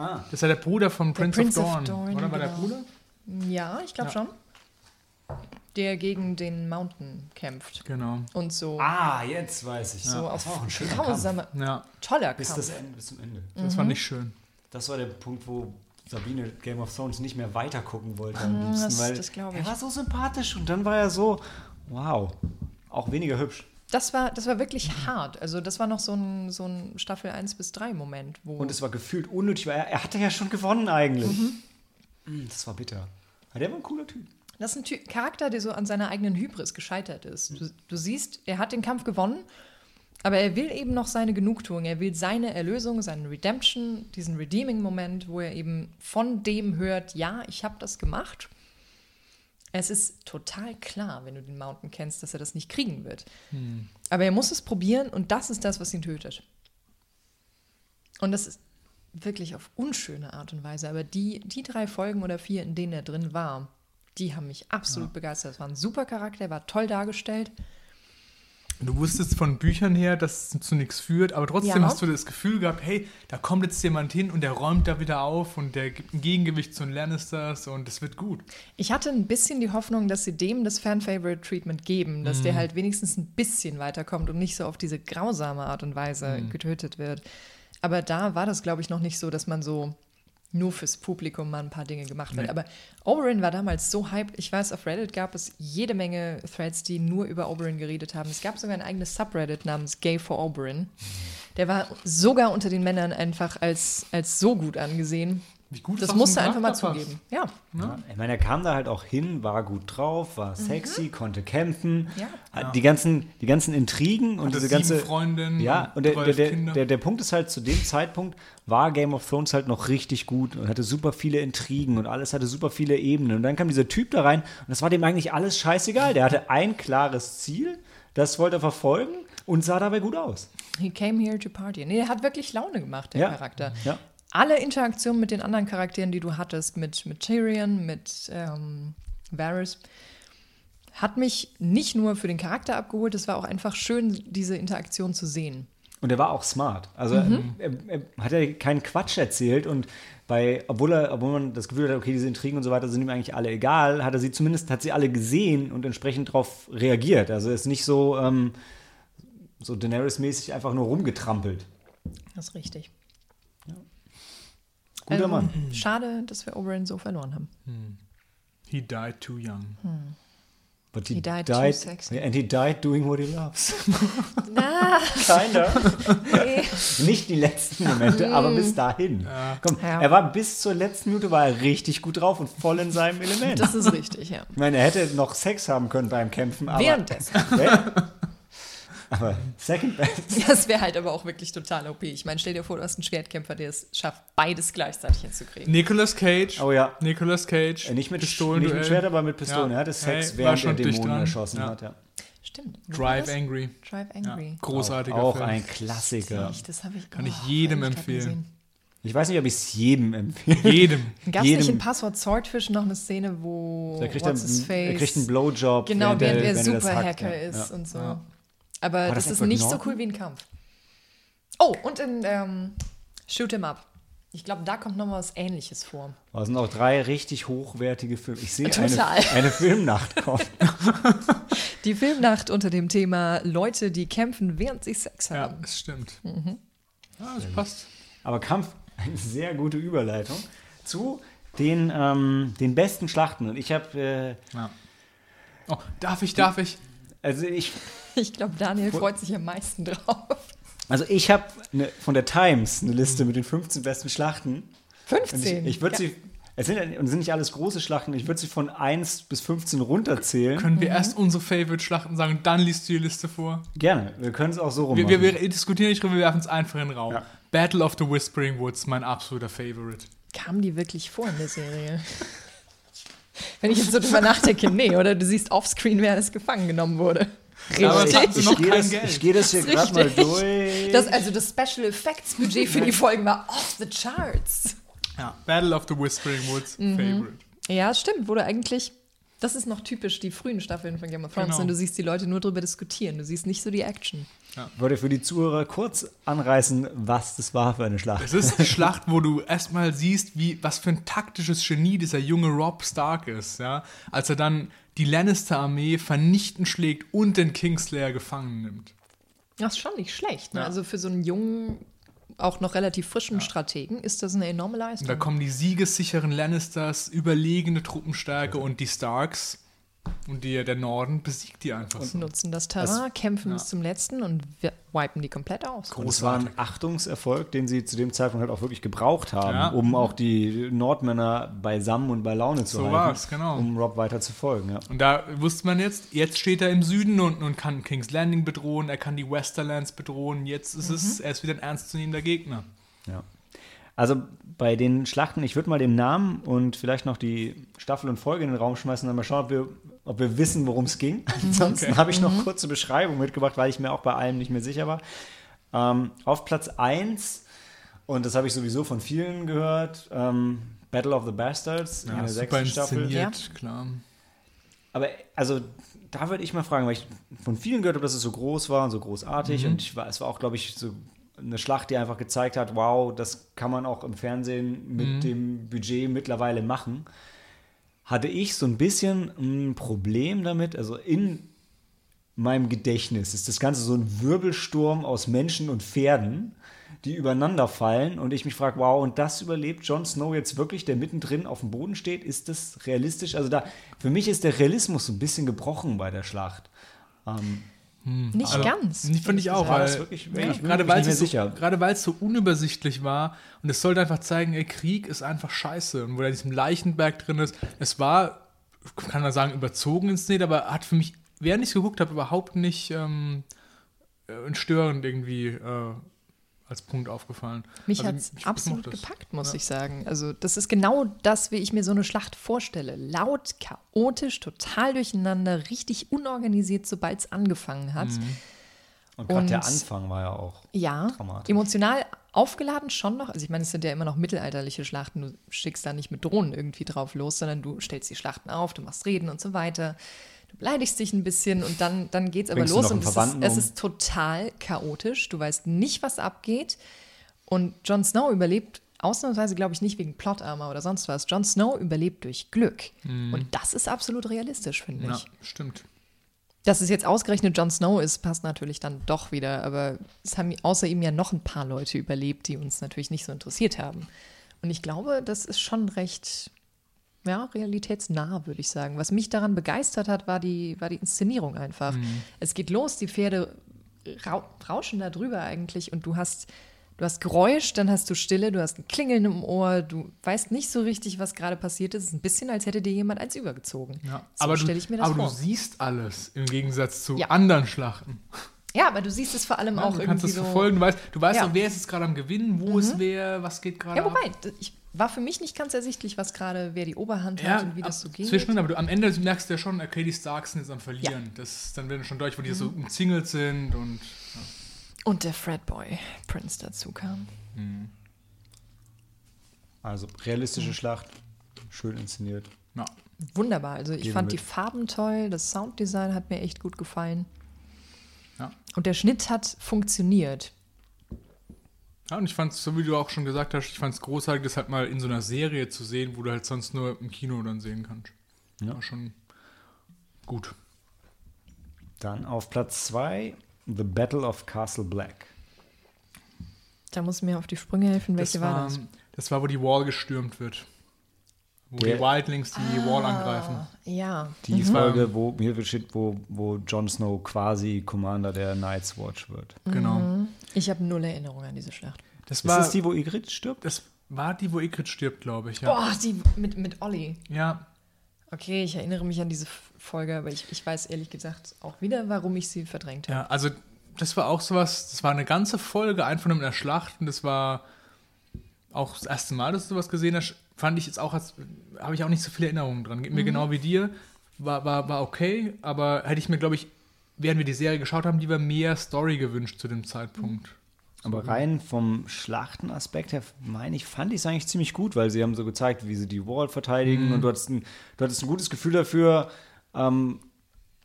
Ah, das war der Bruder von Prince, Prince of of Dawn. Dorne, oder war der genau. Bruder? Ja, ich glaube Ja. schon. Der gegen den Mountain kämpft. Genau. Und so, ah, jetzt weiß ich. so das auf war auch ein schöner grausame, Ja, toller Bis, Kampf. das Ende, bis zum Ende. das Mhm. war nicht schön. Das war der Punkt, wo Sabine Game of Thrones nicht mehr weiter gucken wollte am Ah, liebsten, das- weil das glaub er ich. war so sympathisch und dann war er so, wow, auch weniger hübsch. Das war, das war wirklich hart. Also das war noch so ein, so ein Staffel 1 bis 3 Moment, wo Und es war gefühlt unnötig, weil er, er hatte ja schon gewonnen eigentlich. Mhm. Mm, Das war bitter. Aber der war ein cooler Typ. Das ist ein Ty Charakter, der so an seiner eigenen Hybris gescheitert ist. Du, du siehst, er hat den Kampf gewonnen, aber er will eben noch seine Genugtuung. Er will seine Erlösung, seine Redemption, diesen Redeeming-Moment, wo er eben von dem hört, ja, ich habe das gemacht. Es ist total klar, wenn du den Mountain kennst, dass er das nicht kriegen wird. Aber er muss es probieren und das ist das, was ihn tötet. Und das ist wirklich auf unschöne Art und Weise. Aber die, die drei Folgen oder vier, in denen er drin war, die haben mich absolut begeistert. Es war ein super Charakter, er war toll dargestellt. Du wusstest von Büchern her, dass es zu nichts führt, aber trotzdem Ja. hast du das Gefühl gehabt, hey, da kommt jetzt jemand hin und der räumt da wieder auf und der gibt ein Gegengewicht zu den Lannisters und es wird gut. Ich hatte ein bisschen die Hoffnung, dass sie dem das Fan-Favorite-Treatment geben, dass der halt wenigstens ein bisschen weiterkommt und nicht so auf diese grausame Art und Weise getötet wird. Aber da war das, glaube ich, noch nicht so, dass man so nur fürs Publikum mal ein paar Dinge gemacht. Nee. Aber Oberyn war damals so hyped. Ich weiß, auf Reddit gab es jede Menge Threads, die nur über Oberyn geredet haben. Es gab sogar ein eigenes Subreddit namens Gay for Oberyn. Der war sogar unter den Männern einfach als, als so gut angesehen. Wie gut Das was musste einfach mal zugeben. Ja. Ja. Ich meine, er kam da halt auch hin, war gut drauf, war sexy, konnte kämpfen. Ja. Die, ganzen, die ganzen Intrigen und diese ganze. Freundinnen Ja, und der, der, der, der, der Punkt ist halt, zu dem Zeitpunkt war Game of Thrones halt noch richtig gut und hatte super viele Intrigen und alles hatte super viele Ebenen. Und dann kam dieser Typ da rein und das war dem eigentlich alles scheißegal. Der hatte ein klares Ziel, das wollte er verfolgen und sah dabei gut aus. He came here to party. Nee, er hat wirklich Laune gemacht, der Ja. Charakter. Ja. Alle Interaktionen mit den anderen Charakteren, die du hattest, mit, mit Tyrion, mit ähm, Varys, hat mich nicht nur für den Charakter abgeholt, es war auch einfach schön, diese Interaktion zu sehen. Und er war auch smart. Also Mhm. er, er hat ja keinen Quatsch erzählt und bei, obwohl er, obwohl man das Gefühl hat, okay, diese Intrigen und so weiter sind ihm eigentlich alle egal, hat er sie zumindest, hat sie alle gesehen und entsprechend darauf reagiert. Also er ist nicht so, ähm, so Daenerys-mäßig einfach nur rumgetrampelt. Das ist richtig. Guter Also, Mann. Schade, dass wir Oberyn so verloren haben. He died too young. But He died too sexy. And he died doing what he loves. Na, Keiner. nee. Nicht die letzten Momente, aber bis dahin. Komm, Ja. er war bis zur letzten Minute war er richtig gut drauf und voll in seinem Element. Das ist richtig, ja. ich meine, er hätte noch Sex haben können beim Kämpfen, aber Währenddessen. Ja. Aber second best. Das wäre halt aber auch wirklich total OP. Ich meine, stell dir vor, du hast einen Schwertkämpfer, der es schafft, beides gleichzeitig hinzukriegen. Nicolas Cage. Oh ja. Nicolas Cage. Äh, Nicht mit, Pistolen- nicht mit. Schwert, aber mit Pistolen. Ja. Er hatte Sex, Hey, während schon er Dämonen erschossen Ja. hat. Ja. Stimmt. Drive? Angry. Drive Ja, Angry. großartiger auch Film. ein Klassiker. Ich, das habe ich, Kann ich oh, jedem empfehlen. Ich weiß nicht, ob ich es jedem empfehle. Jedem. Gab es nicht in Passwort Swordfish noch eine Szene, wo Er kriegt, er, What's his er kriegt einen Blowjob. genau, während er, während das hackt, Superhacker ja. ist Ja. und so. Ja. Aber War das, das ist nicht so Norton? cool wie ein Kampf. Oh, und in ähm, Shoot 'em Up. Ich glaube, da kommt noch mal was Ähnliches vor. Das sind auch drei richtig hochwertige Filme. Ich sehe eine, eine Filmnacht kommen. Die Filmnacht unter dem Thema Leute, die kämpfen, während sie Sex Ja, haben. das stimmt. Mhm. Ja, das passt. Aber Kampf, eine sehr gute Überleitung zu den, ähm, den besten Schlachten. Und ich habe, äh, Ja. Oh, darf ich, darf ich? Also ich, Ich glaube, Daniel freut sich am meisten drauf. also ich habe ne, von der Times eine Liste mit den 15 besten Schlachten. Und 15. ich, ich würde Ja. sie, es sind, und es sind nicht alles große Schlachten, ich würde sie von 1 bis 15 runterzählen. Können wir Mhm. erst unsere Favorite-Schlachten sagen, dann liest du die Liste vor? Gerne, wir können es auch so rum Wir, wir, wir diskutieren nicht drüber, wir werfen es einfach in den Raum. Ja. Battle of the Whispering Woods, mein absoluter Favorite. Kamen die wirklich vor in der Serie? Wenn ich jetzt so drüber nachdenke, nee, oder du siehst offscreen, wer alles gefangen genommen wurde. Richtig. ich gehe das, ich gehe das hier Das ist gerade mal durch. Das, also das Special Effects Budget für die Folgen war off the charts. Ja, Battle of the Whispering Woods, Mhm. Favorite. Ja, stimmt, wurde eigentlich. Das ist noch typisch die frühen Staffeln von Game of Thrones. Genau. Und du siehst die Leute nur drüber diskutieren. Du siehst nicht so die Action. Ich wollte für die Zuhörer kurz anreißen, was das war für eine Schlacht. Es ist die Schlacht, wo du erstmal siehst, wie, was für ein taktisches Genie dieser junge Rob Stark ist, ja. Als er dann die Lannister-Armee vernichtend schlägt und den Kingslayer gefangen nimmt. Das ist schon nicht schlecht. Ne? Ja. Also für so einen jungen, auch noch relativ frischen Strategen ist das eine enorme Leistung. Und da kommen die siegessicheren Lannisters, überlegene Truppenstärke und die Starks und die, der Norden besiegt die einfach so. nutzen das Terrain, kämpfen ja. bis zum letzten und wir wipen die komplett aus. Und es war ein Achtungserfolg, den sie zu dem Zeitpunkt halt auch wirklich gebraucht haben, Ja. um auch die Nordmänner beisammen und bei Laune zu So halten. war's, genau. Um Rob weiter zu folgen, ja. Und da wusste man jetzt, jetzt steht er im Süden und, und kann King's Landing bedrohen, er kann die Westerlands bedrohen, jetzt ist es, er ist wieder ein ernstzunehmender Gegner. ja. Also bei den Schlachten, ich würde mal den Namen und vielleicht noch die Staffel und Folge in den Raum schmeißen und mal schauen, ob wir, ob wir wissen, worum es ging. Ansonsten Okay. habe ich noch kurze Beschreibung mitgebracht, weil ich mir auch bei allem nicht mehr sicher war. Ähm, auf Platz 1, und das habe ich sowieso von vielen gehört, ähm, Battle of the Bastards in Ja, der super sechsten Staffel. inszeniert, klar. Aber also da würde ich mal fragen, weil ich von vielen gehört habe, dass es so groß war und so großartig. Mhm. Und ich war, es war auch, glaube ich, so eine Schlacht, die einfach gezeigt hat, wow, das kann man auch im Fernsehen mit Mhm. dem Budget mittlerweile machen. Hatte ich so ein bisschen ein Problem damit, also in meinem Gedächtnis ist das Ganze so ein Wirbelsturm aus Menschen und Pferden, die übereinander fallen und ich mich frage, wow, und das überlebt Jon Snow jetzt wirklich, der mittendrin auf dem Boden steht? Ist das realistisch? Also da, für mich ist der Realismus so ein bisschen gebrochen bei der Schlacht. Ähm, Nicht Also, ganz. Die finde ich auch, War weil, das wirklich- ja, gerade weil es so, sicher. gerade weil es so unübersichtlich war und es sollte einfach zeigen, ey, Krieg ist einfach scheiße und wo er in diesem Leichenberg drin ist, es war, kann man sagen, überzogen inszeniert, aber hat für mich, während ich es geguckt habe, überhaupt nicht ähm, äh, störend irgendwie äh, als Punkt aufgefallen. Mich Also, hat es absolut gepackt, muss Ja. ich sagen. Also, das ist genau das, wie ich mir so eine Schlacht vorstelle. Laut, chaotisch, total durcheinander, richtig unorganisiert, sobald es angefangen hat. Mhm. und gerade der Anfang war ja auch. Ja, Dramatisch. emotional aufgeladen schon noch. Also, ich meine, es sind ja immer noch mittelalterliche Schlachten. Du schickst da nicht mit Drohnen irgendwie drauf los, sondern du stellst die Schlachten auf, du machst Reden und so weiter. Du beleidigst dich ein bisschen und dann, dann geht es aber los und es ist, es ist total chaotisch. Du weißt nicht, was abgeht. Und Jon Snow überlebt ausnahmsweise, glaube ich, nicht wegen Plot-Armor oder sonst was. Jon Snow überlebt durch Glück. Und das ist absolut realistisch, finde Ja, ich. stimmt. Dass es jetzt ausgerechnet Jon Snow ist, passt natürlich dann doch wieder. Aber es haben außer ihm ja noch ein paar Leute überlebt, die uns natürlich nicht so interessiert haben. Und ich glaube, das ist schon recht, ja, realitätsnah, würde ich sagen. Was mich daran begeistert hat, war die, war die Inszenierung einfach. Es geht los, die Pferde rau rauschen da drüber eigentlich und du hast, du hast Geräusch, dann hast du Stille, du hast ein Klingeln im Ohr, du weißt nicht so richtig, was gerade passiert ist. Es ist ein bisschen, als hätte dir jemand eins übergezogen. Ja. So aber stelle du, ich mir das aber vor. du siehst alles im Gegensatz zu Ja. anderen Schlachten. Ja, aber du siehst es vor allem Ja, auch du kannst irgendwie es so. verfolgen. Du weißt, du weißt Ja. Mhm. auch, wer ist jetzt gerade am Gewinnen, wo ist wer, was geht gerade Ja, wobei, ich war für mich nicht ganz ersichtlich, was gerade, wer die Oberhand hat und wie das so geht. Zwischendrin, aber du, am Ende merkst du ja schon, okay, die Starks sind jetzt am Verlieren. Das, dann werden schon deutlich, wo die so Mhm. umzingelt sind und Und der Fredboy Prince dazu kam. Also realistische Schlacht, schön inszeniert. ja. Wunderbar. Also ich Gehen fand wir die mit. Farben toll, das Sounddesign hat mir echt gut gefallen. Ja. Und der Schnitt hat funktioniert. Ja, und ich fand es, so wie du auch schon gesagt hast, ich fand es großartig, das halt mal in so einer Serie zu sehen, wo du halt sonst nur im Kino dann sehen kannst. Ja. War schon gut. Dann auf Platz 2 The Battle of Castle Black. Da muss mir auf die Sprünge helfen, welche das war, war, das? das war, wo die Wall gestürmt wird. Wo Der- die Wildlings die Wall angreifen. Ah, Ja. Die Mhm. Folge, wo wo, wo Jon Snow quasi Commander der Night's Watch wird. Genau. Ich habe null Erinnerung an diese Schlacht. Das Ist war, das die, wo Ygritte stirbt? das war die, wo Ygritte stirbt, glaube ich. Ja. Boah, die mit, mit Olli. ja. Okay, ich erinnere mich an diese Folge, aber ich, ich weiß ehrlich gesagt auch wieder, warum ich sie verdrängt habe. Ja, also das war auch sowas, das war eine ganze Folge einfach nur mit einer Schlacht und das war auch das erste Mal, dass du sowas gesehen hast, fand ich jetzt auch, habe ich auch nicht so viele Erinnerungen dran. Geht mir genau wie dir, war, war, war okay, aber hätte ich mir, glaube ich, während wir die Serie geschaut haben, lieber mehr Story gewünscht zu dem Zeitpunkt. Aber rein vom Schlachtenaspekt her, meine ich, fand ich es eigentlich ziemlich gut, weil sie haben so gezeigt, wie sie die Wall verteidigen und du hattest ein, du hattest ein gutes Gefühl dafür, ähm,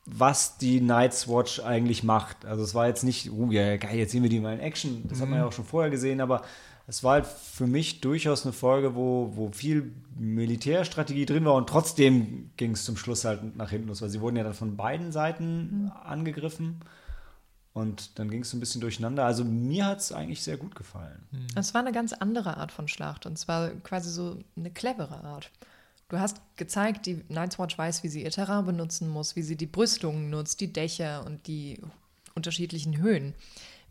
was die Night's Watch eigentlich macht. Also es war jetzt nicht, oh ja, geil, jetzt sehen wir die mal in Action. Das hat man ja auch schon vorher gesehen, aber es war halt für mich durchaus eine Folge, wo, wo viel Militärstrategie drin war und trotzdem ging es zum Schluss halt nach hinten los, weil sie wurden ja dann von beiden Seiten angegriffen. Und dann ging es ein bisschen durcheinander. Also mir hat es eigentlich sehr gut gefallen. Es war eine ganz andere Art von Schlacht und zwar quasi so eine clevere Art. Du hast gezeigt, die Night's Watch weiß, wie sie ihr Terrain benutzen muss, wie sie die Brüstungen nutzt, die Dächer und die unterschiedlichen Höhen,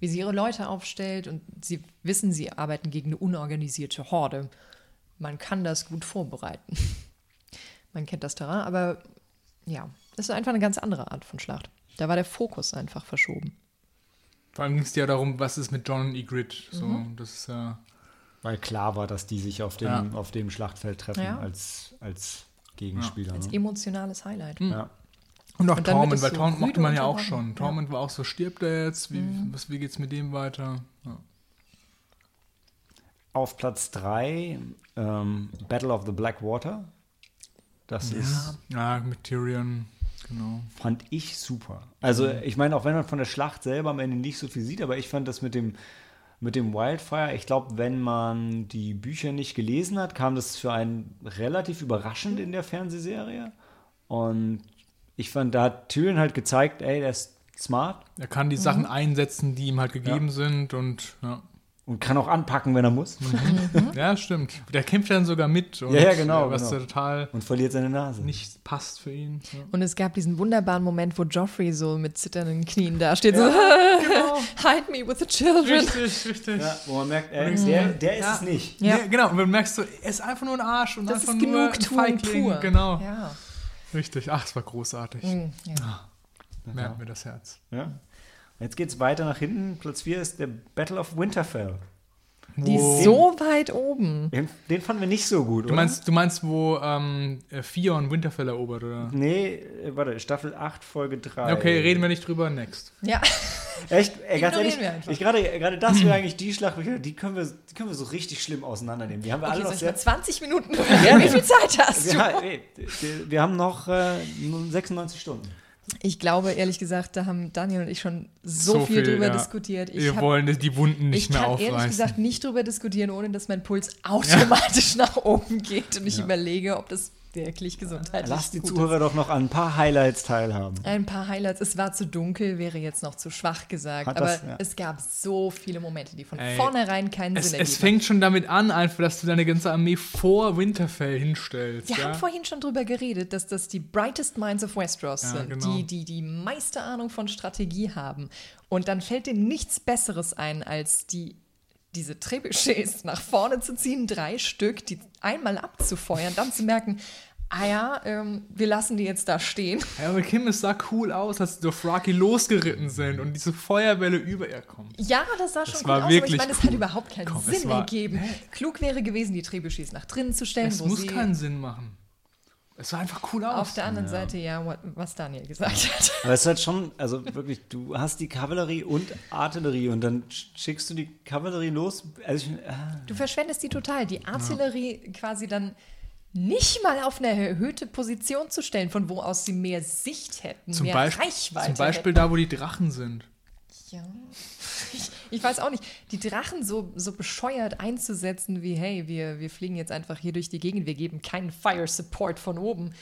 wie sie ihre Leute aufstellt und sie wissen, sie arbeiten gegen eine unorganisierte Horde. Man kann das gut vorbereiten. Man kennt das Terrain, aber ja, das ist einfach eine ganz andere Art von Schlacht. Da war der Fokus einfach verschoben. Vor allem ging es ja darum, was ist mit John und Ygritte. So, das ist ja. Weil klar war, dass die sich auf dem, Ja. auf dem Schlachtfeld treffen Ja. als, als Gegenspieler. Als ne? emotionales Highlight. ja. Und auch es weil so Tormund mochte man ja auch schon. Ja. Mhm. Tormund war auch so, stirbt er jetzt? Wie, was, wie geht's mit dem weiter? Ja. Auf Platz 3 ähm, Battle of the Blackwater. Das ist, ja, mit Tyrion, genau. fand ich super. Also ich meine, auch wenn man von der Schlacht selber am Ende nicht so viel sieht, aber ich fand das mit dem, mit dem Wildfire, ich glaube, wenn man die Bücher nicht gelesen hat, kam das für einen relativ überraschend in der Fernsehserie. Und ich fand, da hat Tyrion halt gezeigt, ey, der ist smart Er kann die Mhm. Sachen einsetzen, die ihm halt gegeben sind und ja. und kann auch anpacken, wenn er muss. Ja, stimmt. Der kämpft dann sogar mit. Und, Ja, ja, genau, Was genau. total Und verliert seine Nase. nicht passt für ihn. Ja. Und es gab diesen wunderbaren Moment, wo Joffrey so mit zitternden Knien da steht, so, hide me with the children. Richtig, richtig. Ja, wo man merkt, ey, der, der ist Ja. es nicht. Ja. Ja. genau, und du merkst so, er ist einfach nur ein Arsch und Das einfach ist nur ein Genugtuung pur. Genau, Ja. Richtig. Ach, es war großartig. Mhm, ja. Merkt mir das Herz. Ja. Jetzt geht es weiter nach hinten. Platz 4 ist der Battle of Winterfell. Die ist so weit oben. Den, den fanden wir nicht so gut, Du oder? meinst, du meinst, wo ähm, äh, Theon Winterfell erobert, oder? Nee, äh, warte, Staffel 8, Folge 3. Okay, reden wir nicht drüber, next. Ja. Echt? Ey, ganz ehrlich, ich gerade, gerade das wäre eigentlich die Schlacht, die können, wir, die können wir so richtig schlimm auseinandernehmen. Die haben wir Okay, alle noch sehr. mal 20 Minuten Wie viel Zeit hast du? Ja, ey, wir, haben noch äh, nur 96 Stunden. Ich glaube, ehrlich gesagt, da haben Daniel und ich schon so, So viel, viel, drüber ja. diskutiert. Ich Wir hab- wollen die Wunden nicht ich mehr kann aufreißen. ehrlich gesagt nicht drüber diskutieren, ohne dass mein Puls automatisch nach oben geht und ich überlege, ob das wirklich gesundheitlich Lass die gut Zuhörer doch noch an ein paar Highlights teilhaben. Ein paar Highlights. Es war zu dunkel, wäre jetzt noch zu schwach gesagt. Hat aber das- ja. es gab so viele Momente, die von Ey, vornherein keinen es, Sinn es ergeben. fängt schon damit an, einfach, dass du deine ganze Armee vor Winterfell hinstellst. Wir ja? haben vorhin schon drüber geredet, dass das die brightest minds of Westeros Ja, sind, genau. die, die die meiste Ahnung von Strategie haben. Und dann fällt dir nichts Besseres ein, als die, diese Trebuchets nach vorne zu ziehen, drei Stück, die einmal abzufeuern, dann zu merken, ah ja, ähm, wir lassen die jetzt da stehen. Ja, aber Kim, es sah cool aus, als die Dothraki losgeritten sind und diese Feuerwelle über ihr kommt. Ja, das sah schon Das war aus, aber ich meine, es cool. hat überhaupt keinen Komm, Sinn war- ergeben. Klug wäre gewesen, die Trebuchets nach drinnen zu stellen, Es wo muss sie keinen Sinn machen. Es sah einfach cool aus. auf der anderen Seite, ja, what, was Daniel gesagt hat. Aber es ist halt schon, also wirklich, du hast die Kavallerie und Artillerie und dann schickst du die Kavallerie los. Also ich, ah, Du verschwendest die total. Die Artillerie quasi dann nicht mal auf eine erhöhte Position zu stellen, von wo aus sie mehr Sicht hätten, zum, mehr Beispiel, Reichweite zum Beispiel hätten. da, wo die Drachen sind. Ja. Ich, ich weiß auch nicht, die Drachen so, so bescheuert einzusetzen wie, hey, wir, wir fliegen jetzt einfach hier durch die Gegend, wir geben keinen Fire Support von oben.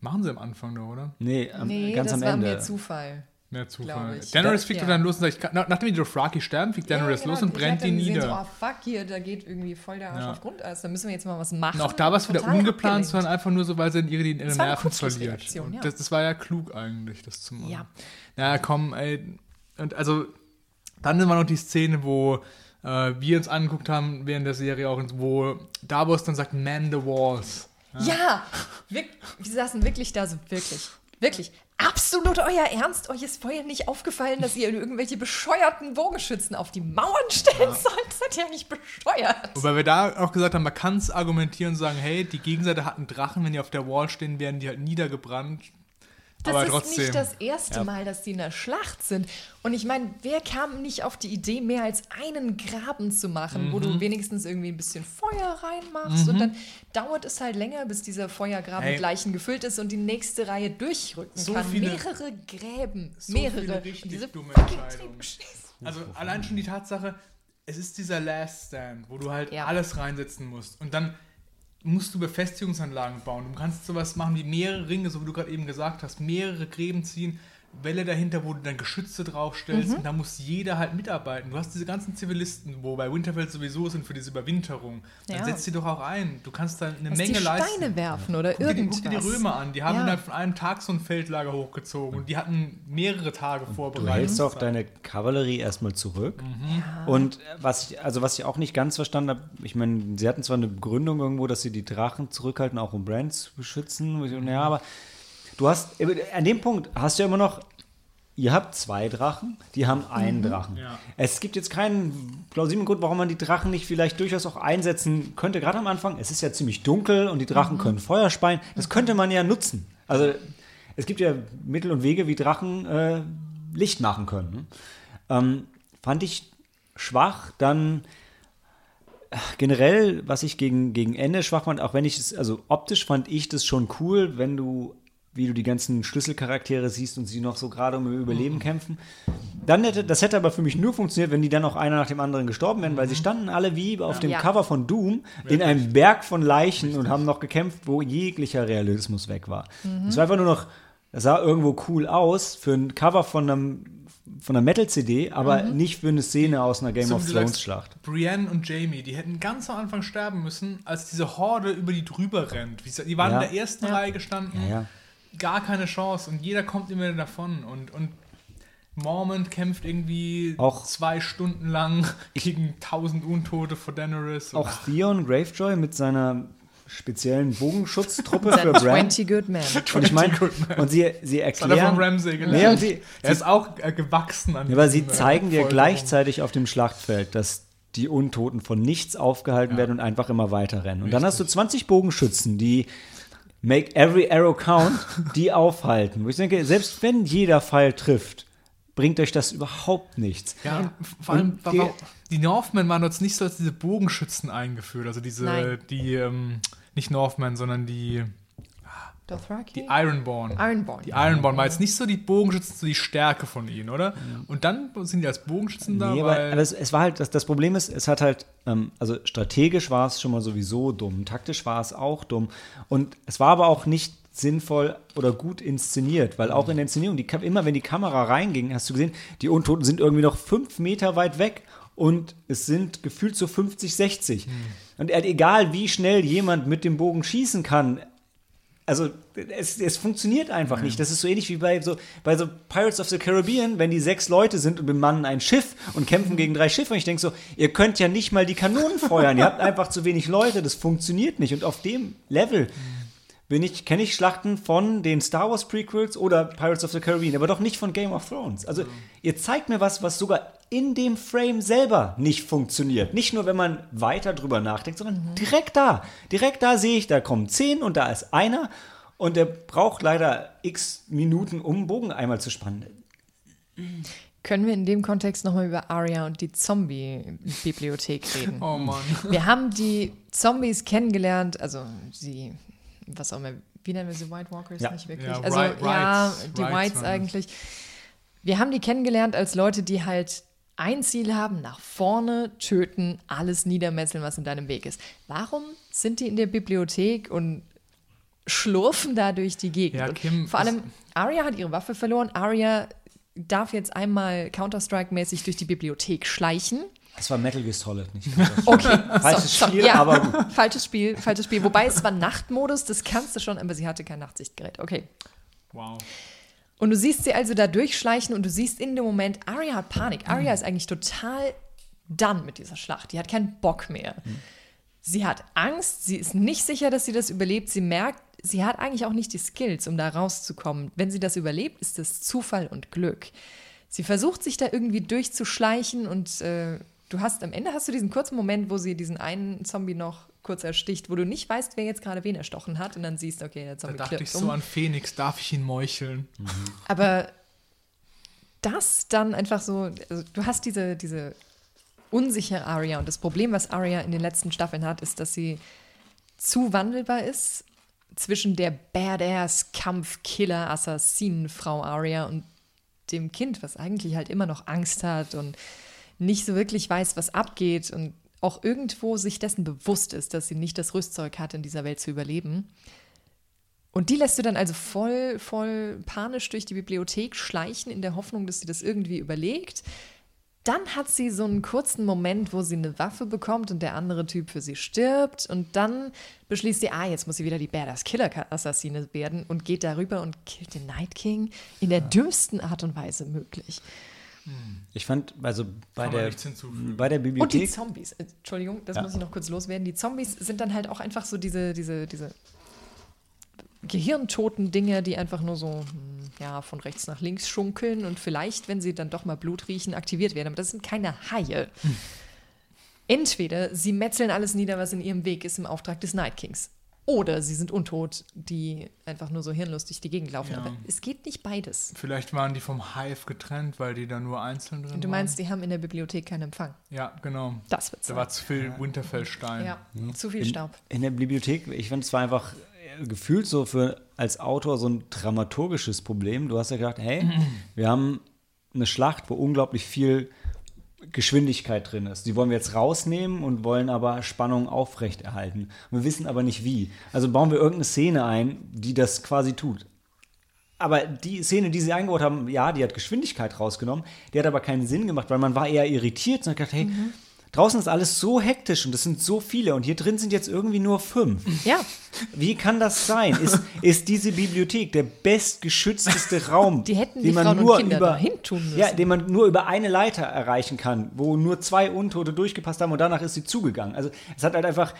Machen sie am Anfang da, oder? nee, am, Nee, ganz das am war Ende. mehr Zufall. Mehr Glaub Zufall. ich. Daenerys Da- fliegt ja. doch dann los und sagt, nach- nachdem die Dothraki sterben, fliegt Daenerys Ja, genau, los und brennt die nieder. So, oh fuck, hier, da geht irgendwie voll der Arsch Ja. auf Grundeis, da müssen wir jetzt mal was machen. Und auch da war es wieder ungeplant, abgelenkt. sondern einfach nur so, weil sie in ihre, ihre Das war Nerven verliert. Ja. das, das war ja klug eigentlich, das zu machen. Ja. Ja, komm, ey. Und also, dann war noch die Szene, wo äh, wir uns angeguckt haben während der Serie auch, wo Davos dann sagt, man the walls. Ja, wir, wir saßen wirklich da so, wirklich, wirklich. Absolut euer Ernst? Euch ist vorher nicht aufgefallen, dass ihr irgendwelche bescheuerten Bogenschützen auf die Mauern stellen sollt? Seid ihr nicht bescheuert? Wobei wir da auch gesagt haben, man kann es argumentieren und sagen, hey, die Gegenseite hat einen Drachen, wenn die auf der Wall stehen, werden die halt niedergebrannt. Das Aber ist trotzdem. nicht das erste Mal, dass die in der Schlacht sind. Und ich meine, wer kam nicht auf die Idee, mehr als einen Graben zu machen, wo Mhm. du wenigstens irgendwie ein bisschen Feuer reinmachst und dann dauert es halt länger, bis dieser Feuergraben Hey. gleichen gefüllt ist und die nächste Reihe durchrücken So kann. viele- mehrere Gräben, so mehrere. viele Und diese dumme Entscheidungen. Also allein schon die Tatsache, es ist dieser Last Stand, wo du halt Ja. alles reinsetzen musst. Und dann musst du Befestigungsanlagen bauen. Du kannst sowas machen wie mehrere Ringe, so wie du gerade eben gesagt hast, mehrere Gräben ziehen, Welle dahinter, wo du dann Geschütze draufstellst Mhm. und da muss jeder halt mitarbeiten. Du hast diese ganzen Zivilisten, wo bei Winterfell sowieso sind für diese Überwinterung. Dann Ja. setz die doch auch ein. Du kannst da eine Lass Menge die Steine leisten. werfen oder Guck dir, die, irgendwas. guck dir die Römer an, die haben Ja. innerhalb von einem Tag so ein Feldlager hochgezogen und die hatten mehrere Tage Du vorbereitet. hältst auch deine Kavallerie erstmal zurück. Und was ich, also was ich auch nicht ganz verstanden habe, ich meine, sie hatten zwar eine Begründung irgendwo, dass sie die Drachen zurückhalten, auch um Brand zu beschützen. Ja, aber du hast, an dem Punkt hast du ja immer noch, ihr habt zwei Drachen, die haben einen Drachen. Ja. Es gibt jetzt keinen plausiblen Grund, warum man die Drachen nicht vielleicht durchaus auch einsetzen könnte. Gerade am Anfang, es ist ja ziemlich dunkel und die Drachen können Feuer speien. Das könnte man ja nutzen. Also es gibt ja Mittel und Wege, wie Drachen äh, Licht machen können. ne? Ähm, fand ich schwach. Dann äh, generell, was ich gegen, gegen Ende schwach fand, auch wenn ich es, also optisch fand ich das schon cool, wenn du, wie du die ganzen Schlüsselcharaktere siehst und sie noch so gerade um ihr Überleben kämpfen. Dann hätte, das hätte aber für mich nur funktioniert, wenn die dann auch einer nach dem anderen gestorben wären, weil sie standen alle wie auf dem Ja. Cover von Doom in einem Berg von Leichen und haben noch gekämpft, wo jeglicher Realismus weg war. Es war einfach nur noch, das sah irgendwo cool aus für ein Cover von einem von einer Metal-CD, aber nicht für eine Szene aus einer Game So, of Thrones-Schlacht. Brienne und Jamie, die hätten ganz am Anfang sterben müssen, als diese Horde über die drüber rennt. Die waren Ja. in der ersten Reihe gestanden, Ja, ja. Gar keine Chance und jeder kommt immer davon. Und, und Mormont kämpft irgendwie Auch- zwei Stunden lang gegen tausend Untote vor Daenerys. Auch Theon Gravejoy mit seiner speziellen Bogenschutztruppe für Bran. 20 good men. Und ich meine, und sie, sie das hat er erklären, von Ramsay gelernt. Nee, und sie- er ist auch äh, gewachsen an Ja, aber sie zeigen dir gleichzeitig auf dem Schlachtfeld, dass die Untoten von nichts aufgehalten werden und einfach immer weiter rennen. Und dann hast du 20 Bogenschützen, die make every arrow count, die aufhalten. Wo ich denke, selbst wenn jeder Pfeil trifft, bringt euch das überhaupt nichts. Ja, vor allem, die- die, die Northmen waren jetzt nicht so als diese Bogenschützen eingeführt, also diese, Nein. die, ähm, nicht Northmen, sondern die, Dothraki? die Ironborn. Ironborn. Die Ironborn war jetzt nicht so die Bogenschützen, so die Stärke von ihnen, oder? Und dann sind die als Bogenschützen da, Nee, aber, weil aber es, es war halt, das, das Problem ist, es hat halt, ähm, also strategisch war es schon mal sowieso dumm, taktisch war es auch dumm. Und es war aber auch nicht sinnvoll oder gut inszeniert, weil auch in der Inszenierung, die, immer wenn die Kamera reinging, hast du gesehen, die Untoten sind irgendwie noch fünf Meter weit weg und es sind gefühlt so 50, 60. Und halt egal, wie schnell jemand mit dem Bogen schießen kann, also es, es funktioniert einfach nicht. Das ist so ähnlich wie bei so, bei so Pirates of the Caribbean, wenn die sechs Leute sind und bemannen ein Schiff und kämpfen gegen drei Schiffe. Und ich denke so, ihr könnt ja nicht mal die Kanonen feuern. ihr habt einfach zu wenig Leute. Das funktioniert nicht. Und auf dem Level bin ich, kenne ich Schlachten von den Star Wars Prequels oder Pirates of the Caribbean, aber doch nicht von Game of Thrones. Also ihr zeigt mir was, was sogar in dem Frame selber nicht funktioniert. Nicht nur, wenn man weiter drüber nachdenkt, sondern direkt da. Direkt da sehe ich, da kommen zehn und da ist einer und der braucht leider x Minuten, um einen Bogen einmal zu spannen. Können wir in dem Kontext nochmal über Arya und die Zombie-Bibliothek reden? Oh Mann. Wir haben die Zombies kennengelernt, also sie, was auch immer, wie nennen wir sie, White Walkers? Ja. Nicht wirklich. Ja, also Ri- ja, Rights. die Rights Whites eigentlich. Wir haben die kennengelernt als Leute, die halt ein Ziel haben, nach vorne töten, alles niedermetzeln, was in deinem Weg ist. Warum sind die in der Bibliothek und schlurfen da durch die Gegend? Ja, Kim, Vor allem, Arya hat ihre Waffe verloren. Arya darf jetzt einmal Counter-Strike-mäßig durch die Bibliothek schleichen. Das war Metal Gear Solid, nicht? Okay, Falsches so, Spiel, ja, aber gut. Falsches Spiel, falsches Spiel. Wobei es war Nachtmodus, das kannst du schon, aber sie hatte kein Nachtsichtgerät. Okay. Wow. Und du siehst sie also da durchschleichen und du siehst in dem Moment, Arya hat Panik. Arya ist eigentlich total done mit dieser Schlacht. Die hat keinen Bock mehr. Sie hat Angst, sie ist nicht sicher, dass sie das überlebt. Sie merkt, sie hat eigentlich auch nicht die Skills, um da rauszukommen. Wenn sie das überlebt, ist das Zufall und Glück. Sie versucht sich da irgendwie durchzuschleichen und äh, du hast am Ende hast du diesen kurzen Moment, wo sie diesen einen Zombie noch kurz ersticht, wo du nicht weißt, wer jetzt gerade wen erstochen hat und dann siehst, okay, der Da Zombie dachte klippt ich um. so an Phoenix, darf ich ihn meucheln? Aber das dann einfach so, also du hast diese, diese unsichere Aria und das Problem, was Aria in den letzten Staffeln hat, ist, dass sie zu wandelbar ist zwischen der Badass Kampfkiller Assassinenfrau Aria und dem Kind, was eigentlich halt immer noch Angst hat und nicht so wirklich weiß, was abgeht und auch irgendwo sich dessen bewusst ist, dass sie nicht das Rüstzeug hat, in dieser Welt zu überleben. Und die lässt du dann also voll, voll panisch durch die Bibliothek schleichen, in der Hoffnung, dass sie das irgendwie überlegt. Dann hat sie so einen kurzen Moment, wo sie eine Waffe bekommt und der andere Typ für sie stirbt. Und dann beschließt sie, ah, jetzt muss sie wieder die Badass-Killer-Assassine werden und geht darüber und killt den Night King in der dümmsten Art und Weise möglich. Ich fand, also bei der, bei der Und die Bibliothek. Zombies, äh, Entschuldigung, das Ja. muss ich noch kurz loswerden. Die Zombies sind dann halt auch einfach so diese, diese, diese gehirntoten Dinge, die einfach nur so hm, ja, von rechts nach links schunkeln und vielleicht, wenn sie dann doch mal Blut riechen, aktiviert werden. Aber das sind keine Haie. Entweder sie metzeln alles nieder, was in ihrem Weg ist, im Auftrag des Night Kings. Oder sie sind untot, die einfach nur so hirnlustig die Gegend laufen. Ja. Aber es geht nicht beides. Vielleicht waren die vom Hive getrennt, weil die da nur einzeln drin Und du meinst, die haben in der Bibliothek keinen Empfang. waren. Ja, genau. Das wird Da war zu viel Winterfellstein. Ja, zu viel in, Staub. in der Bibliothek, ich finde, es war einfach äh, gefühlt so für als Autor so ein dramaturgisches Problem. Du hast ja gedacht, hey, wir haben eine Schlacht, wo unglaublich viel Geschwindigkeit drin ist. Die wollen wir jetzt rausnehmen und wollen aber Spannung aufrechterhalten. Wir wissen aber nicht wie. Also bauen wir irgendeine Szene ein, die das quasi tut. Aber die Szene, die sie eingebaut haben, ja, die hat Geschwindigkeit rausgenommen, die hat aber keinen Sinn gemacht, weil man war eher irritiert und hat gedacht, hey, draußen ist alles so hektisch und es sind so viele und hier drin sind jetzt irgendwie nur fünf. Ja, Wie kann das sein? Ist, ist diese Bibliothek der bestgeschützteste Raum, Die hätten den die man Frauen und nur über. Ja, den man nur über eine Leiter erreichen kann, wo nur zwei Untote durchgepasst haben und danach ist sie zugegangen. Also es hat halt einfach,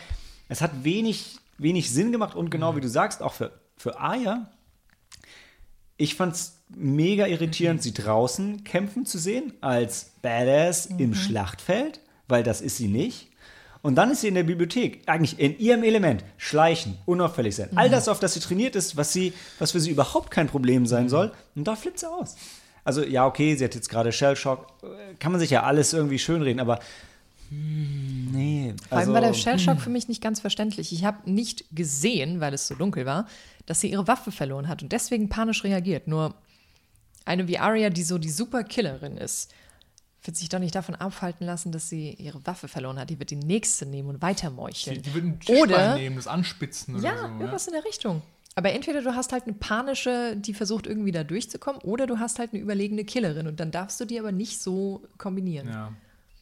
es hat wenig, wenig Sinn gemacht und genau wie du sagst, auch für, für Aya. Ich fand's mega irritierend, sie draußen kämpfen zu sehen, als Badass im Schlachtfeld, weil das ist sie nicht. Und dann ist sie in der Bibliothek, eigentlich in ihrem Element, schleichen, unauffällig sein. All das, auf das sie trainiert ist, was, sie, was für sie überhaupt kein Problem sein soll, und da flippt sie aus. Also, ja, okay, sie hat jetzt gerade Shellshock, äh, kann man sich ja alles irgendwie schönreden, aber hm, nee. Vor allem also, war der Shellshock für mich nicht ganz verständlich. Ich habe nicht gesehen, weil es so dunkel war, dass sie ihre Waffe verloren hat und deswegen panisch reagiert. Nur eine wie Arya, die so die Superkillerin ist, wird sich doch nicht davon abhalten lassen, dass sie ihre Waffe verloren hat. Die wird die nächste nehmen und Die, weitermeucheln. die würden Oder- nehmen, das anspitzen oder Ja, so. Ja? irgendwas in der Richtung. Aber entweder du hast halt eine panische, die versucht irgendwie da durchzukommen, oder du hast halt eine überlegene Killerin und dann darfst du die aber nicht so kombinieren. Ja,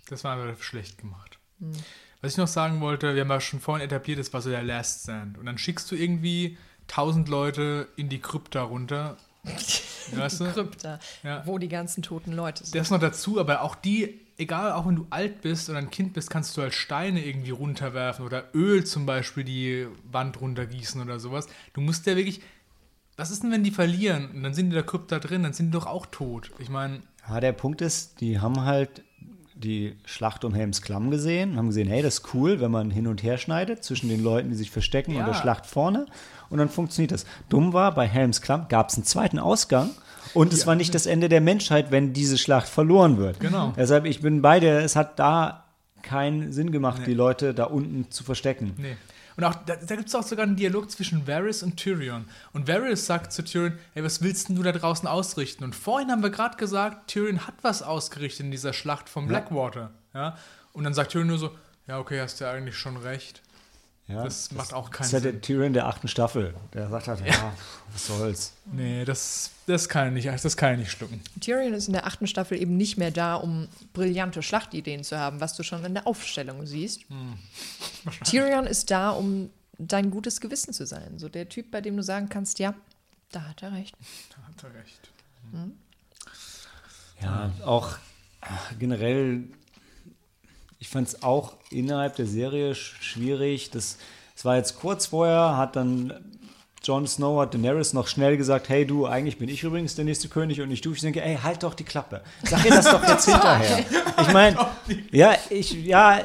das war aber schlecht gemacht. Was ich noch sagen wollte, wir haben ja schon vorhin etabliert, das war so der Last Stand. Und dann schickst du irgendwie tausend Leute in die Krypta runter. weißt du? Krypta, Ja. wo die ganzen toten Leute sind. Das noch dazu, aber auch die egal, auch wenn du alt bist oder ein Kind bist, kannst du halt Steine irgendwie runterwerfen oder Öl zum Beispiel die Wand runtergießen oder sowas. Du musst ja wirklich. Was ist denn, wenn die verlieren und dann sind die in der Krypta drin, dann sind die doch auch tot. Ich meine, Ja, der Punkt ist, die haben halt die Schlacht um Helms Klamm gesehen, haben gesehen, hey, das ist cool, wenn man hin und her schneidet zwischen den Leuten, die sich verstecken und Ja. der Schlacht vorne. Und dann funktioniert das. Dumm war, bei Helms Klamm gab es einen zweiten Ausgang. Und es war nicht das Ende der Menschheit, wenn diese Schlacht verloren wird. Genau. Deshalb, ich bin bei dir, es hat da keinen Sinn gemacht, die Leute da unten zu verstecken. Nee. Und auch, da, da gibt es auch sogar einen Dialog zwischen Varys und Tyrion. Und Varys sagt zu Tyrion, hey, was willst denn du da draußen ausrichten? Und vorhin haben wir gerade gesagt, Tyrion hat was ausgerichtet in dieser Schlacht vom Blackwater. Ja? Und dann sagt Tyrion nur so, ja, okay, hast du ja eigentlich schon recht. Ja, Das macht auch keinen Das ist ja der Sinn. Tyrion der achten Staffel. Der sagt halt, ja, was soll's. Nee, das, das, kann ich nicht, das kann ich nicht schlucken. Tyrion ist in der achten Staffel eben nicht mehr da, um brillante Schlachtideen zu haben, was du schon in der Aufstellung siehst. Tyrion ist da, um dein gutes Gewissen zu sein. So der Typ, bei dem du sagen kannst, ja, da hat er recht. Da hat er recht. Ja, auch generell, ich fand es auch innerhalb der Serie sch- schwierig. Das, das war jetzt kurz vorher, hat dann Jon Snow, hat Daenerys noch schnell gesagt, hey du, eigentlich bin ich übrigens der nächste König und nicht du. Ich denke, ey, halt doch die Klappe. Sag ihr das doch jetzt hinterher. Ich meine, ja, ich, ja,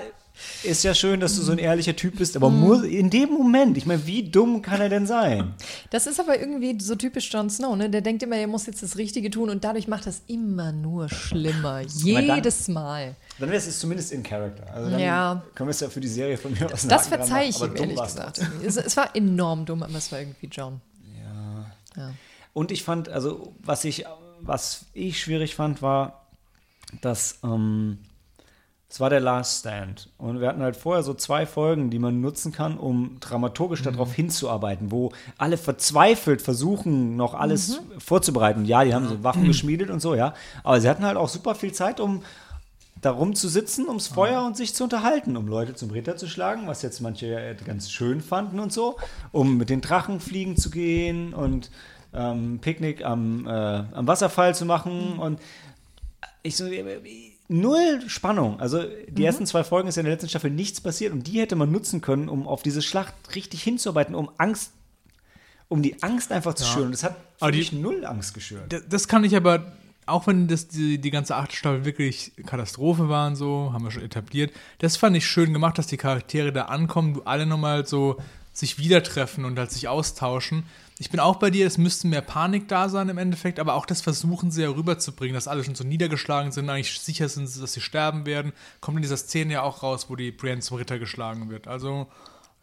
ist ja schön, dass du so ein ehrlicher Typ bist, aber muss, in dem Moment, ich meine, wie dumm kann er denn sein? Das ist aber irgendwie so typisch Jon Snow, ne? Der denkt immer, er muss jetzt das Richtige tun und dadurch macht das immer nur schlimmer. Jedes Mal. Dann wäre es zumindest in Character. Also dann Ja. können wir es ja für die Serie von mir aus Das verzeihe ich ihm, ehrlich gesagt. Es, es war enorm dumm, aber es war irgendwie John. Ja. Und ich fand, also was ich, was ich schwierig fand, war, dass ähm, es war der Last Stand. Und wir hatten halt vorher so zwei Folgen, die man nutzen kann, um dramaturgisch darauf hinzuarbeiten, wo alle verzweifelt versuchen, noch alles vorzubereiten. Ja, die haben so Waffen geschmiedet und so, ja. Aber sie hatten halt auch super viel Zeit, um darum zu sitzen, ums Feuer und sich zu unterhalten, um Leute zum Ritter zu schlagen, was jetzt manche ja ganz schön fanden und so, um mit den Drachen fliegen zu gehen und ähm, Picknick am, äh, am Wasserfall zu machen und ich so, null Spannung. Also die ersten zwei Folgen ist ja in der letzten Staffel nichts passiert und die hätte man nutzen können, um auf diese Schlacht richtig hinzuarbeiten, um Angst, um die Angst einfach zu schüren. Und das hat für Aber die- null Angst geschürt. Das, das kann ich aber, auch wenn das die, die ganze achte Staffel wirklich Katastrophe war und so, haben wir schon etabliert, das fand ich schön gemacht, dass die Charaktere da ankommen, du alle nochmal so sich wieder treffen und halt sich austauschen. Ich bin auch bei dir, es müsste mehr Panik da sein im Endeffekt, aber auch das versuchen sie ja rüberzubringen, dass alle schon so niedergeschlagen sind, eigentlich sicher sind, dass sie sterben werden. Kommt in dieser Szene ja auch raus, wo die Brienne zum Ritter geschlagen wird. Also,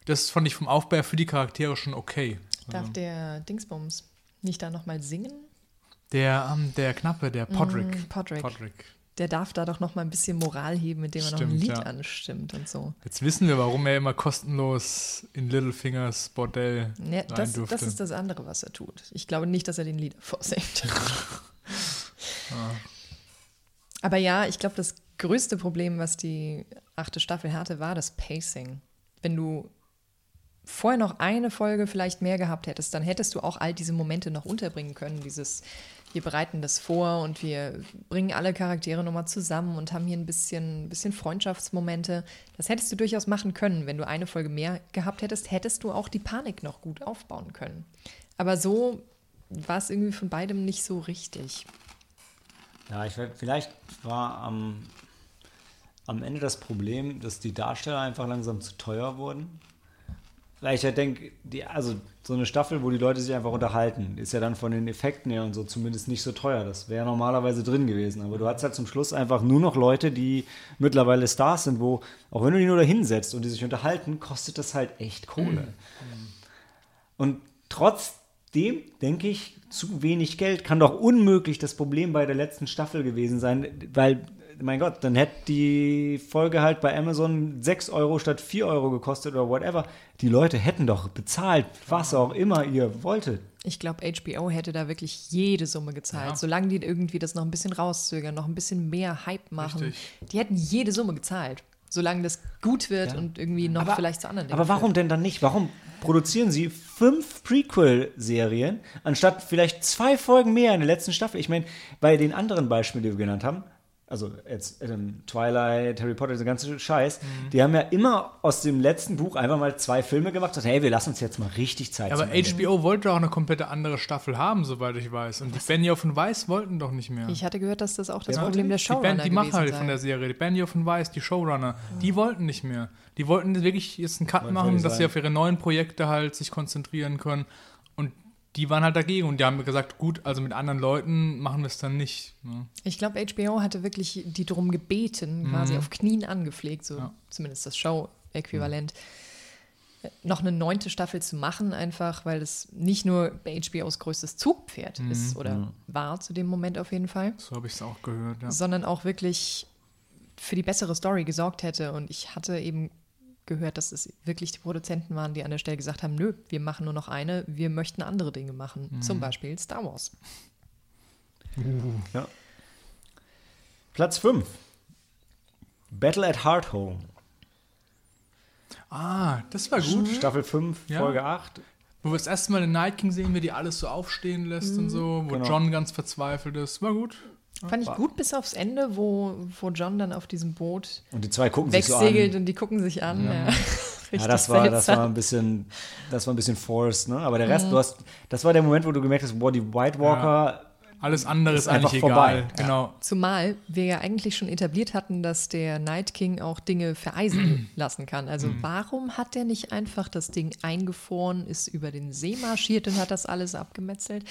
das fand ich vom Aufbau für die Charaktere schon okay. Darf der Dingsbums nicht da nochmal singen? Der, ähm, der Knappe, der Podrick. Mm, Podrick. Podrick. Der darf da doch noch mal ein bisschen Moral heben, indem er noch ein Stimmt, Lied ja. anstimmt und so. Jetzt wissen wir, warum er immer kostenlos in Littlefingers Bordell Ja, rein das, durfte. das ist das andere, was er tut. Ich glaube nicht, dass er den Lieder vorsingt. Aber ja, ich glaube, das größte Problem, was die achte Staffel hatte, war das Pacing. Wenn du vorher noch eine Folge vielleicht mehr gehabt hättest, dann hättest du auch all diese Momente noch unterbringen können. Dieses, wir bereiten das vor und wir bringen alle Charaktere nochmal zusammen und haben hier ein bisschen, bisschen Freundschaftsmomente. Das hättest du durchaus machen können. Wenn du eine Folge mehr gehabt hättest, hättest du auch die Panik noch gut aufbauen können. Aber so war es irgendwie von beidem nicht so richtig. Ja, ich, vielleicht war am, am Ende das Problem, dass die Darsteller einfach langsam zu teuer wurden. Weil ich ja denke, also so eine Staffel, wo die Leute sich einfach unterhalten, ist ja dann von den Effekten her und so zumindest nicht so teuer. Das wäre normalerweise drin gewesen. Aber du hast halt zum Schluss einfach nur noch Leute, die mittlerweile Stars sind, wo, auch wenn du die nur da hinsetzt und die sich unterhalten, kostet das halt echt Kohle. Und trotzdem denke ich, zu wenig Geld kann doch unmöglich das Problem bei der letzten Staffel gewesen sein, weil, mein Gott, dann hätte die Folge halt bei Amazon 6 Euro statt 4 Euro gekostet oder whatever. Die Leute hätten doch bezahlt, was auch immer ihr wolltet. Ich glaube, HBO hätte da wirklich jede Summe gezahlt. Ja. Solange die irgendwie das noch ein bisschen rauszögern, noch ein bisschen mehr Hype machen. Richtig. Die hätten jede Summe gezahlt. Solange das gut wird Ja. und irgendwie noch Aber- vielleicht zu anderen Dingen Aber warum denn dann nicht? Warum produzieren sie fünf Prequel-Serien, anstatt vielleicht zwei Folgen mehr in der letzten Staffel? Ich meine, bei den anderen Beispielen, die wir genannt haben, also jetzt ähm, Twilight, Harry Potter, dieser ganze Scheiß, Mhm. die haben ja immer aus dem letzten Buch einfach mal zwei Filme gemacht und hey, wir lassen uns jetzt mal richtig Zeit. Aber zum Ende. HBO wollte auch eine komplette andere Staffel haben, soweit ich weiß. Und die Benioff und Weiss wollten doch nicht mehr. Ich hatte gehört, dass das auch das Ja, Problem der die, Showrunner ben, die Macher gewesen halt sei. von der Serie, die Benioff und Weiss, die Showrunner, die wollten nicht mehr. Die wollten wirklich jetzt einen Cut Wollen machen, dass sie auf ihre neuen Projekte halt sich konzentrieren können. Die waren halt dagegen und die haben gesagt, gut, also mit anderen Leuten machen wir es dann nicht. Ne? Ich glaube, HBO hatte wirklich die drum gebeten, quasi auf Knien angepflegt, so Ja. zumindest das Show-Äquivalent, äh, noch eine neunte Staffel zu machen, einfach weil es nicht nur HBOs größtes Zugpferd ist oder war zu dem Moment auf jeden Fall, So habe ich es auch gehört. Ja. sondern auch wirklich für die bessere Story gesorgt hätte. Und ich hatte eben gehört, dass es wirklich die Produzenten waren, die an der Stelle gesagt haben, nö, wir machen nur noch eine, wir möchten andere Dinge machen. Zum Beispiel Star Wars. Ja. Platz 5. Battle at Hardhome. Ah, das war gut. Staffel 5, Ja. Folge 8. Wo wir das erste Mal den Night King sehen, wie die alles so aufstehen lässt und so, wo Genau. John ganz verzweifelt ist. War gut. Fand ich gut bis aufs Ende, wo, wo John dann auf diesem Boot Und die zwei gucken sich so an. wegsegelt und die gucken sich an. Ja. Richtig Ja, das war, das war ein bisschen, das war ein bisschen forced, ne? Aber der Mhm. Rest, du hast, das war der Moment, wo du gemerkt hast, boah, die White Walker, Alles andere Ist ist, eigentlich einfach vorbei. egal. Ja. Genau. Zumal wir ja eigentlich schon etabliert hatten, dass der Night King auch Dinge vereisen lassen kann. Also Mhm. warum hat der nicht einfach das Ding eingefroren, ist über den See marschiert und hat das alles abgemetzelt?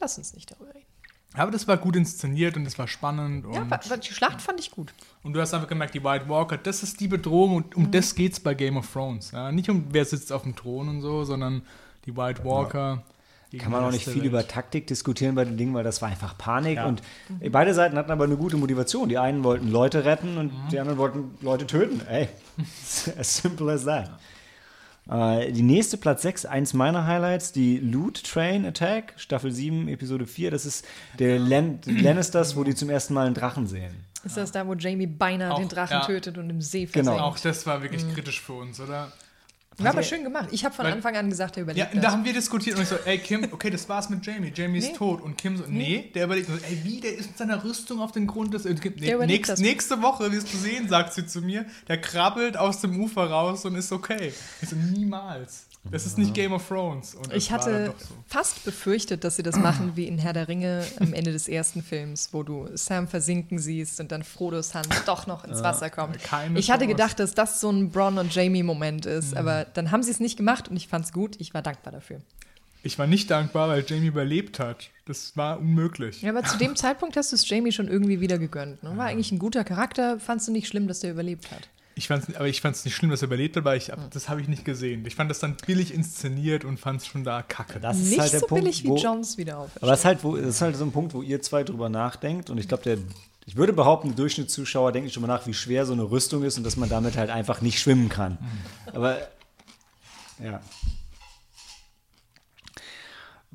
Lass uns nicht darüber reden. Aber das war gut inszeniert und es war spannend. Und, Ja, die Schlacht fand ich gut. und du hast einfach gemerkt, die White Walker, das ist die Bedrohung und Mhm. um das geht's bei Game of Thrones. Ja? Nicht um wer sitzt auf dem Thron und so, sondern die White Walker. gegen kann man auch nicht viel Welt. über Taktik diskutieren bei den Dingen, weil das war einfach Panik. Ja. Und beide Seiten hatten aber eine gute Motivation. Die einen wollten Leute retten und die anderen wollten Leute töten. Ey, as simple as that. Äh, die nächste Platz 6, eins meiner Highlights, die Loot Train Attack, Staffel 7, Episode 4. Das ist der Lan Lannisters, wo die zum ersten Mal einen Drachen sehen. Ist das da, wo Jamie beinahe Auch, den Drachen ja. tötet und im See Genau. versenkt? Auch das war wirklich kritisch für uns, oder? War aber schön gemacht. Ich habe von Weil- Anfang an gesagt, er Ja, überlebt da haben wir diskutiert und ich so, ey Kim, okay, das war's mit Jamie. Jamie ist Nee. tot. Und Kim so, nee, der überlegt. So, ey, wie, der ist mit seiner Rüstung auf den Grund des. äh, Nee, Der nächst, das. nächste Woche wirst du sehen, sagt sie zu mir, der krabbelt aus dem Ufer raus und ist okay. Ich so, niemals. Das ist nicht Game of Thrones. Ich hatte so. fast befürchtet, dass sie das machen wie in Herr der Ringe am Ende des ersten Films, wo du Sam versinken siehst und dann Frodos Hand doch noch ins Wasser kommt. keine Ich hatte gedacht, dass das so ein Bron und Jamie-Moment ist, aber dann haben sie es nicht gemacht und ich fand es gut. Ich war dankbar dafür. Ich war nicht dankbar, weil Jamie überlebt hat. Das war unmöglich. Ja, aber zu dem Zeitpunkt hast du es Jamie schon irgendwie wieder gegönnt. Ne? War eigentlich ein guter Charakter, fandst du nicht schlimm, dass der überlebt hat. Ich fand's, aber ich fand es nicht schlimm, dass er überlebt hat, weil ich, Hm. das habe ich nicht gesehen. Ich fand das dann billig inszeniert und fand es schon da kacke. Das nicht ist halt der so Punkt, billig wie wo, Johns wieder auf. Aber das ist, halt, wo, das ist halt so ein Punkt, wo ihr zwei drüber nachdenkt. Und ich glaube, der, ich würde behaupten, der Durchschnittszuschauer denkt schon mal nach, wie schwer so eine Rüstung ist und dass man damit halt einfach nicht schwimmen kann. Aber ja.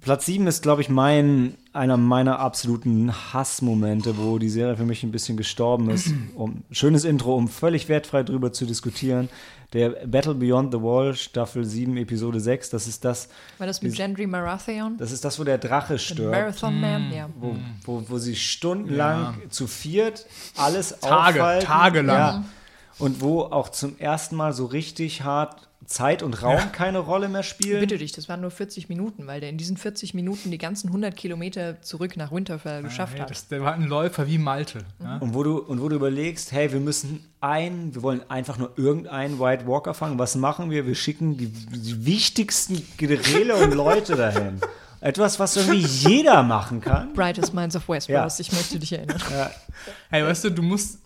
Platz 7 ist, glaube ich, mein, einer meiner absoluten Hassmomente, wo die Serie für mich ein bisschen gestorben ist. Um, schönes Intro, um völlig wertfrei drüber zu diskutieren. Der Battle Beyond the Wall, Staffel 7, Episode 6, das ist das, War das mit Gendry Maratheon? das ist das, wo der Drache stirbt. Marathon Man? Ja. Wo, wo, wo sie stundenlang zu viert alles Tage, aufhalten. tagelang. Ja. Und wo auch zum ersten Mal so richtig hart Zeit und Raum keine Rolle mehr spielen. Bitte dich, das waren nur 40 Minuten, weil der in diesen 40 Minuten die ganzen 100 Kilometer zurück nach Winterfell geschafft Hey, hat. das, der war ein Läufer wie Malte. Ja? Und wo, du, und wo du überlegst, hey, wir müssen ein, wir wollen einfach nur irgendeinen White Walker fangen. Was machen wir? Wir schicken die, die wichtigsten Generäle und Leute dahin. Etwas, was irgendwie jeder machen kann. Brightest Minds of Westeros, Ja. ich möchte dich erinnern. Hey, weißt du, du musst,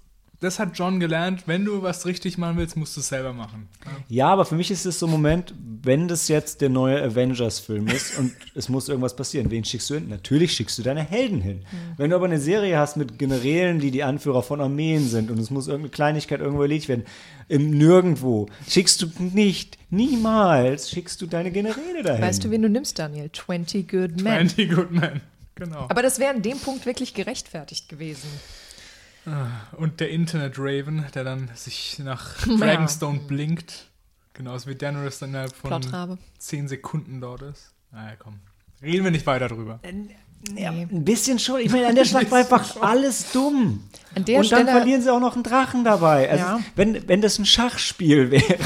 das hat John gelernt, wenn du was richtig machen willst, musst du es selber machen. Ja, aber für mich ist es so ein Moment, wenn das jetzt der neue Avengers-Film ist und es muss irgendwas passieren, wen schickst du hin? Natürlich schickst du deine Helden hin. Wenn du aber eine Serie hast mit Generälen, die die Anführer von Armeen sind und es muss irgendeine Kleinigkeit irgendwo erledigt werden, im Nirgendwo, schickst du nicht, niemals schickst du deine Generäle dahin. Weißt du, wen du nimmst, Daniel? 20 Good Men. Andy Goodman. Genau. Aber das wäre an dem Punkt wirklich gerechtfertigt gewesen. Und der Internet Raven, der dann sich nach Dragonstone blinkt. Genauso wie Daenerys dann innerhalb von Plottrabe. 10 Sekunden dort ist. Naja, komm. Reden wir nicht weiter drüber. Ja, ein bisschen schon. Ich meine, an der Schlacht war einfach alles dumm. An der Und dann Stelle- verlieren sie auch noch einen Drachen dabei. Also, Ja. wenn, wenn das ein Schachspiel wäre.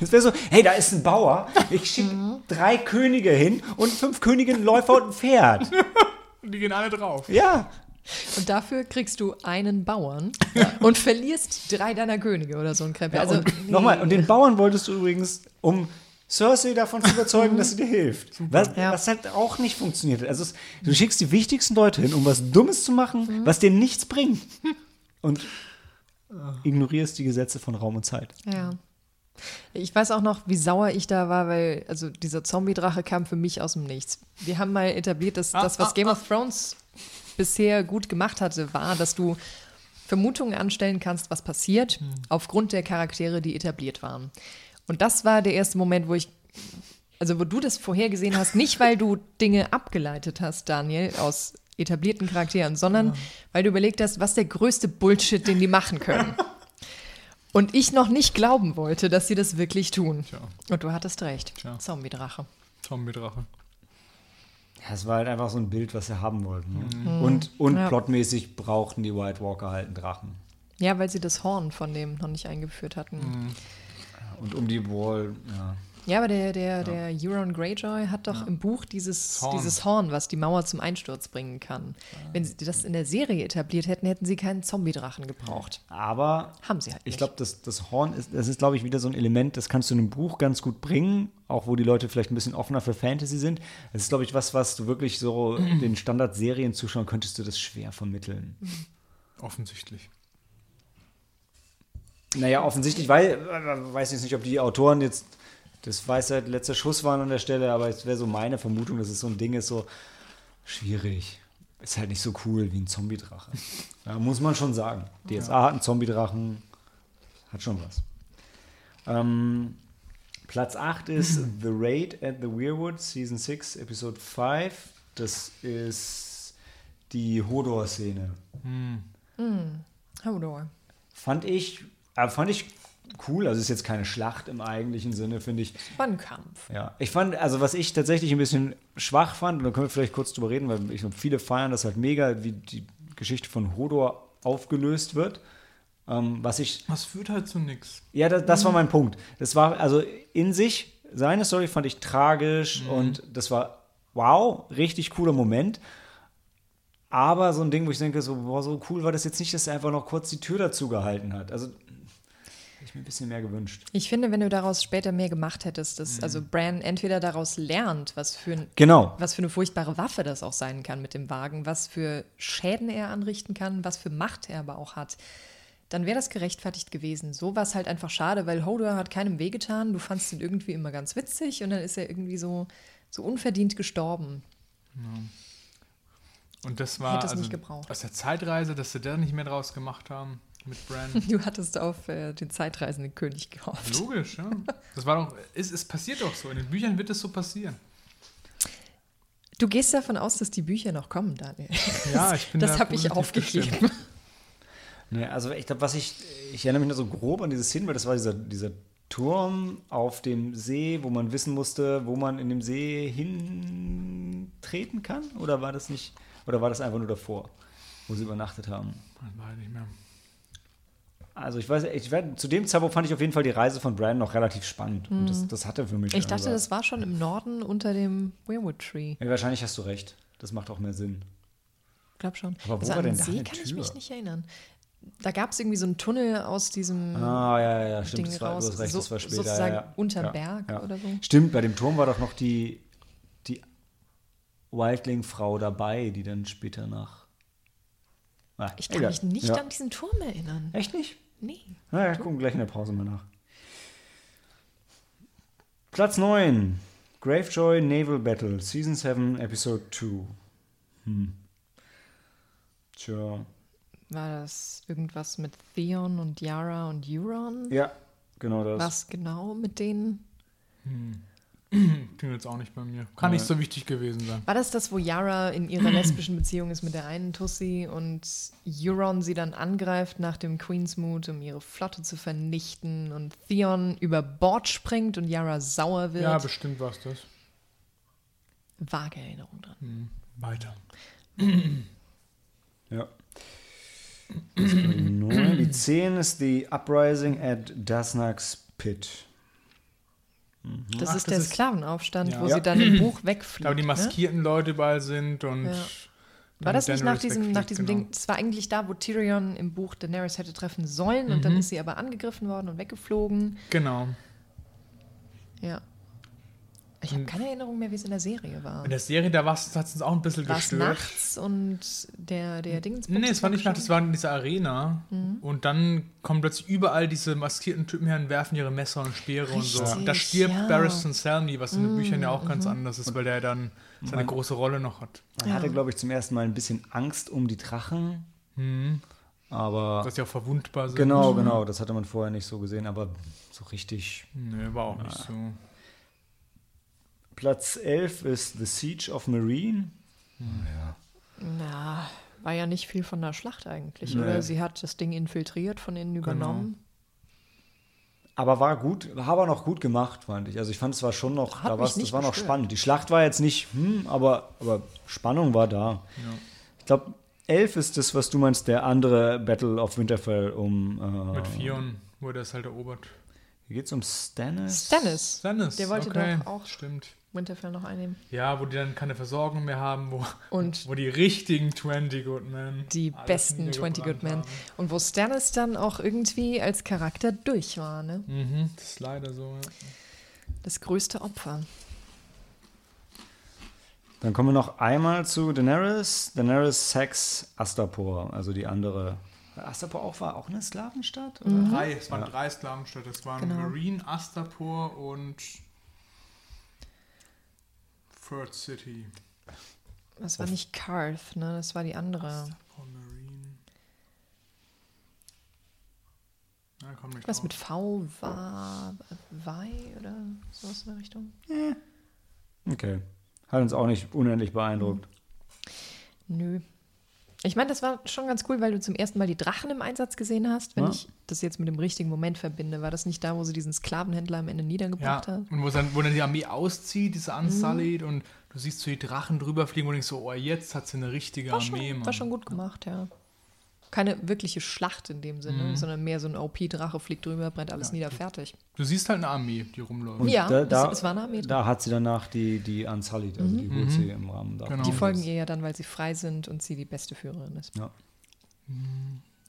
Es wäre so, hey, da ist ein Bauer, ich schicke Mhm. drei Könige hin und fünf Königinnen, Läufer und ein Pferd. Und die gehen alle drauf. Ja, Und dafür kriegst du einen Bauern und verlierst drei deiner Könige oder so ein Krempel. also, und nochmal, und den Bauern wolltest du übrigens, um Cersei davon zu überzeugen, dass sie dir hilft. Was, Ja. was halt auch nicht funktioniert. Also es, du schickst die wichtigsten Leute hin, um was Dummes zu machen, was dir nichts bringt. Und ignorierst die Gesetze von Raum und Zeit. Ja. Ich weiß auch noch, wie sauer ich da war, weil also dieser Zombie-Drache kam für mich aus dem Nichts. Wir haben mal etabliert, dass das, was Game of Thrones bisher gut gemacht hatte, war, dass du Vermutungen anstellen kannst, was passiert, aufgrund der Charaktere, die etabliert waren. Und das war der erste Moment, wo ich, also wo du das vorhergesehen hast, nicht weil du Dinge abgeleitet hast, Daniel, aus etablierten Charakteren, sondern weil du überlegt hast, was der größte Bullshit, den die machen können. Und ich noch nicht glauben wollte, dass sie das wirklich tun. Tja. Und du hattest recht. Tja. Zombie-Drache. Zombie-Drache. Ja, es war halt einfach so ein Bild, was sie haben wollten. Ne? Und, und Ja. plotmäßig brauchten die White Walker halt einen Drachen. Ja, weil sie das Horn von dem noch nicht eingeführt hatten. Und um die Wall, ja. Ja, aber der, der, der Euron Greyjoy hat doch im Buch dieses Horn. dieses Horn, was die Mauer zum Einsturz bringen kann. Wenn sie das in der Serie etabliert hätten, hätten sie keinen Zombie-Drachen gebraucht. Aber Haben sie halt ich nicht. glaube, das, das Horn ist, das ist, glaube ich, wieder so ein Element, das kannst du in einem Buch ganz gut bringen, auch wo die Leute vielleicht ein bisschen offener für Fantasy sind. Das ist, glaube ich, was, was du wirklich so den Standard-Serien-Zuschauern könntest du das schwer vermitteln. Offensichtlich. Naja, offensichtlich, weil, äh, weiß jetzt nicht, ob die Autoren jetzt, das weiß halt letzter Schuss waren an der Stelle, aber es wäre so meine Vermutung, dass es so ein Ding ist, so schwierig. Ist halt nicht so cool wie ein Zombie-Drache. Ja, muss man schon sagen. DSA hat einen Zombie-Drachen, hat schon was. Ähm, Platz 8 ist The Raid at the Weirwood, Season 6, Episode 5. Das ist die Hodor-Szene. Hodor. Fand ich, äh, fand ich cool. Also ist jetzt keine Schlacht im eigentlichen Sinne, finde ich. War ein Kampf. Ja, ich fand, also was ich tatsächlich ein bisschen schwach fand, und da können wir vielleicht kurz drüber reden, weil ich, viele feiern das halt mega, wie die Geschichte von Hodor aufgelöst wird. Ähm, was ich, Was führt halt zu nix. ja, das, das war mein Punkt. Das war, also in sich, seine Story fand ich tragisch und das war, wow, richtig cooler Moment. Aber so ein Ding, wo ich denke, so, boah, so cool war das jetzt nicht, dass er einfach noch kurz die Tür dazu gehalten hat. Also, ich mir ein bisschen mehr gewünscht. Ich finde, wenn du daraus später mehr gemacht hättest, dass also Bran entweder daraus lernt, was für, ein, Genau. was für eine furchtbare Waffe das auch sein kann mit dem Wagen, was für Schäden er anrichten kann, was für Macht er aber auch hat, dann wäre das gerechtfertigt gewesen. So war es halt einfach schade, weil Hodor hat keinem wehgetan, du fandst ihn irgendwie immer ganz witzig und dann ist er irgendwie so, so unverdient gestorben. Und das war Hätte also nicht gebraucht. aus der Zeitreise, dass sie da nicht mehr draus gemacht haben mit Bran. Du hattest auf äh, den zeitreisenden König gehofft. Logisch, ja. Das war doch, es, es passiert doch so. In den Büchern wird es so passieren. Du gehst davon aus, dass die Bücher noch kommen, Daniel. Ja, ich bin Das da habe ich aufgegeben. gestimmt. Nee, also ich glaube, was ich, ich erinnere mich nur so grob an diese Szene, weil das war dieser, dieser Turm auf dem See, wo man wissen musste, wo man in dem See hintreten kann? Oder war das nicht, oder war das einfach nur davor, wo sie übernachtet haben? Das war nicht mehr. Also ich weiß, ich werd, zu dem Zeitpunkt fand ich auf jeden Fall die Reise von Brandon noch relativ spannend. Und das, das hatte für mich. Mhm. Ich dachte, das war schon im Norden unter dem Weirwood Tree. Ja, wahrscheinlich hast du recht. Das macht auch mehr Sinn. Glaub schon. Aber wo also war denn den da See eine kann ich Tür? mich nicht erinnern. Da gab es irgendwie so einen Tunnel aus diesem Ah, ja, ja, stimmt. Ding Das war, raus. du hast recht, so, das war später. sozusagen ja, ja. unterm ja, Berg oder so. Stimmt, bei dem Turm war doch noch die, die Wildling-Frau dabei, die dann später nach. Ah, Ich kann egal. mich nicht ja. an diesen Turm erinnern. Echt nicht? Nee. Na ja, gucken gleich in der Pause mal nach. Platz 9. Gravejoy Naval Battle, Season 7, Episode 2. Hm. Tja. War das irgendwas mit Theon und Yara und Euron? Ja, genau das. Was genau mit denen? Klingt jetzt auch nicht bei mir. Kann nicht so wichtig gewesen sein. War das das, wo Yara in ihrer lesbischen Beziehung ist mit der einen Tussi und Euron sie dann angreift nach dem Queensmoot, um ihre Flotte zu vernichten und Theon über Bord springt und Yara sauer wird? Ja, bestimmt war es das. Vage Erinnerung dran. Weiter. Ja. Die 9. Die 10 ist The Uprising at Dasnak's Pit. Das Ach, ist das der ist- Sklavenaufstand, Ja. wo Ja. sie dann im Buch Ich wegfliegen. glaube, die ne? maskierten Leute überall sind und. Ja. War das nicht nach diesem, nach wegfliegt, diesem genau. Ding? Das war eigentlich da, wo Tyrion im Buch Daenerys hätte treffen sollen und dann ist sie aber angegriffen worden und weggeflogen. Genau. Ja. Ich habe keine Erinnerung mehr, wie es in der Serie war. In der Serie, da hat es uns auch ein bisschen War es gestört. nachts und der, der Dings. Nee, es war nicht nachts, es war in dieser Arena. Mhm. Und dann kommen plötzlich überall diese maskierten Typen her und werfen ihre Messer und Speere und so. Richtig, Und da stirbt ja. Mhm. Barristan Selmy, was in den Büchern ja auch ganz anders ist, weil der dann seine große Rolle noch hat. Man hatte, glaube ich, zum ersten Mal ein bisschen Angst um die Drachen. Aber Dass sie auch verwundbar sind. genau, genau, das hatte man vorher nicht so gesehen. Aber so richtig. Nee, war auch nicht so. Platz 11 ist The Siege of Marine. Na, war ja nicht viel von der Schlacht eigentlich, Nee. oder? Sie hat das Ding infiltriert, von innen übernommen. Aber war gut, war aber noch gut gemacht, fand ich. Also ich fand es war schon noch, Hat da war's, das war noch spannend. Die Schlacht war jetzt nicht, hm, aber, aber Spannung war da. Ich glaube, 11 ist das, was du meinst, der andere Battle of Winterfell um. Äh, Mit Fion wurde es halt erobert. Hier geht es um Stannis. Stannis. Stannis, Der wollte okay. doch auch Stimmt. Winterfell noch einnehmen. Ja, wo die dann keine Versorgung mehr haben, wo, Und wo die richtigen 20 Good Men. die besten 20 Good Men. Und wo Stannis dann auch irgendwie als Charakter durch war, ne? Mhm, das ist leider so. Ja. Das größte Opfer. Dann kommen wir noch einmal zu Daenerys. Daenerys Sex Astapor, also die andere. Astapor auch war auch eine Sklavenstadt? Oder? Drei, es waren drei Sklavenstädte. Es waren Genau. Marine, Astapor und Third City. Das war nicht Karth, ne? Das war die andere. Ja, komm nicht Was drauf. mit V war Wei oder sowas in der Richtung? Okay. Hat uns auch nicht unendlich beeindruckt. Nö. Ich meine, das war schon ganz cool, weil du zum ersten Mal die Drachen im Einsatz gesehen hast. Wenn Ja. ich das jetzt mit dem richtigen Moment verbinde, war das nicht da, wo sie diesen Sklavenhändler am Ende Ja, niedergebracht hat? und wo dann, wo dann die Armee auszieht, diese Unsullied, und du siehst so die Drachen drüber fliegen und denkst so, oh, jetzt hat sie eine richtige War Armee, schon, war schon gut gemacht, ja. Keine wirkliche Schlacht in dem Sinne, sondern mehr so ein OP-Drache fliegt drüber, brennt alles nieder, fertig. Du siehst halt eine Armee, die rumläuft. Und Ja, da, es- da, es war eine Armee drin. Da hat sie danach die, die Unsullied, also die holt sie im Rahmen davon. Genau. Die folgen ihr ja dann, weil sie frei sind und sie die beste Führerin ist. Ja.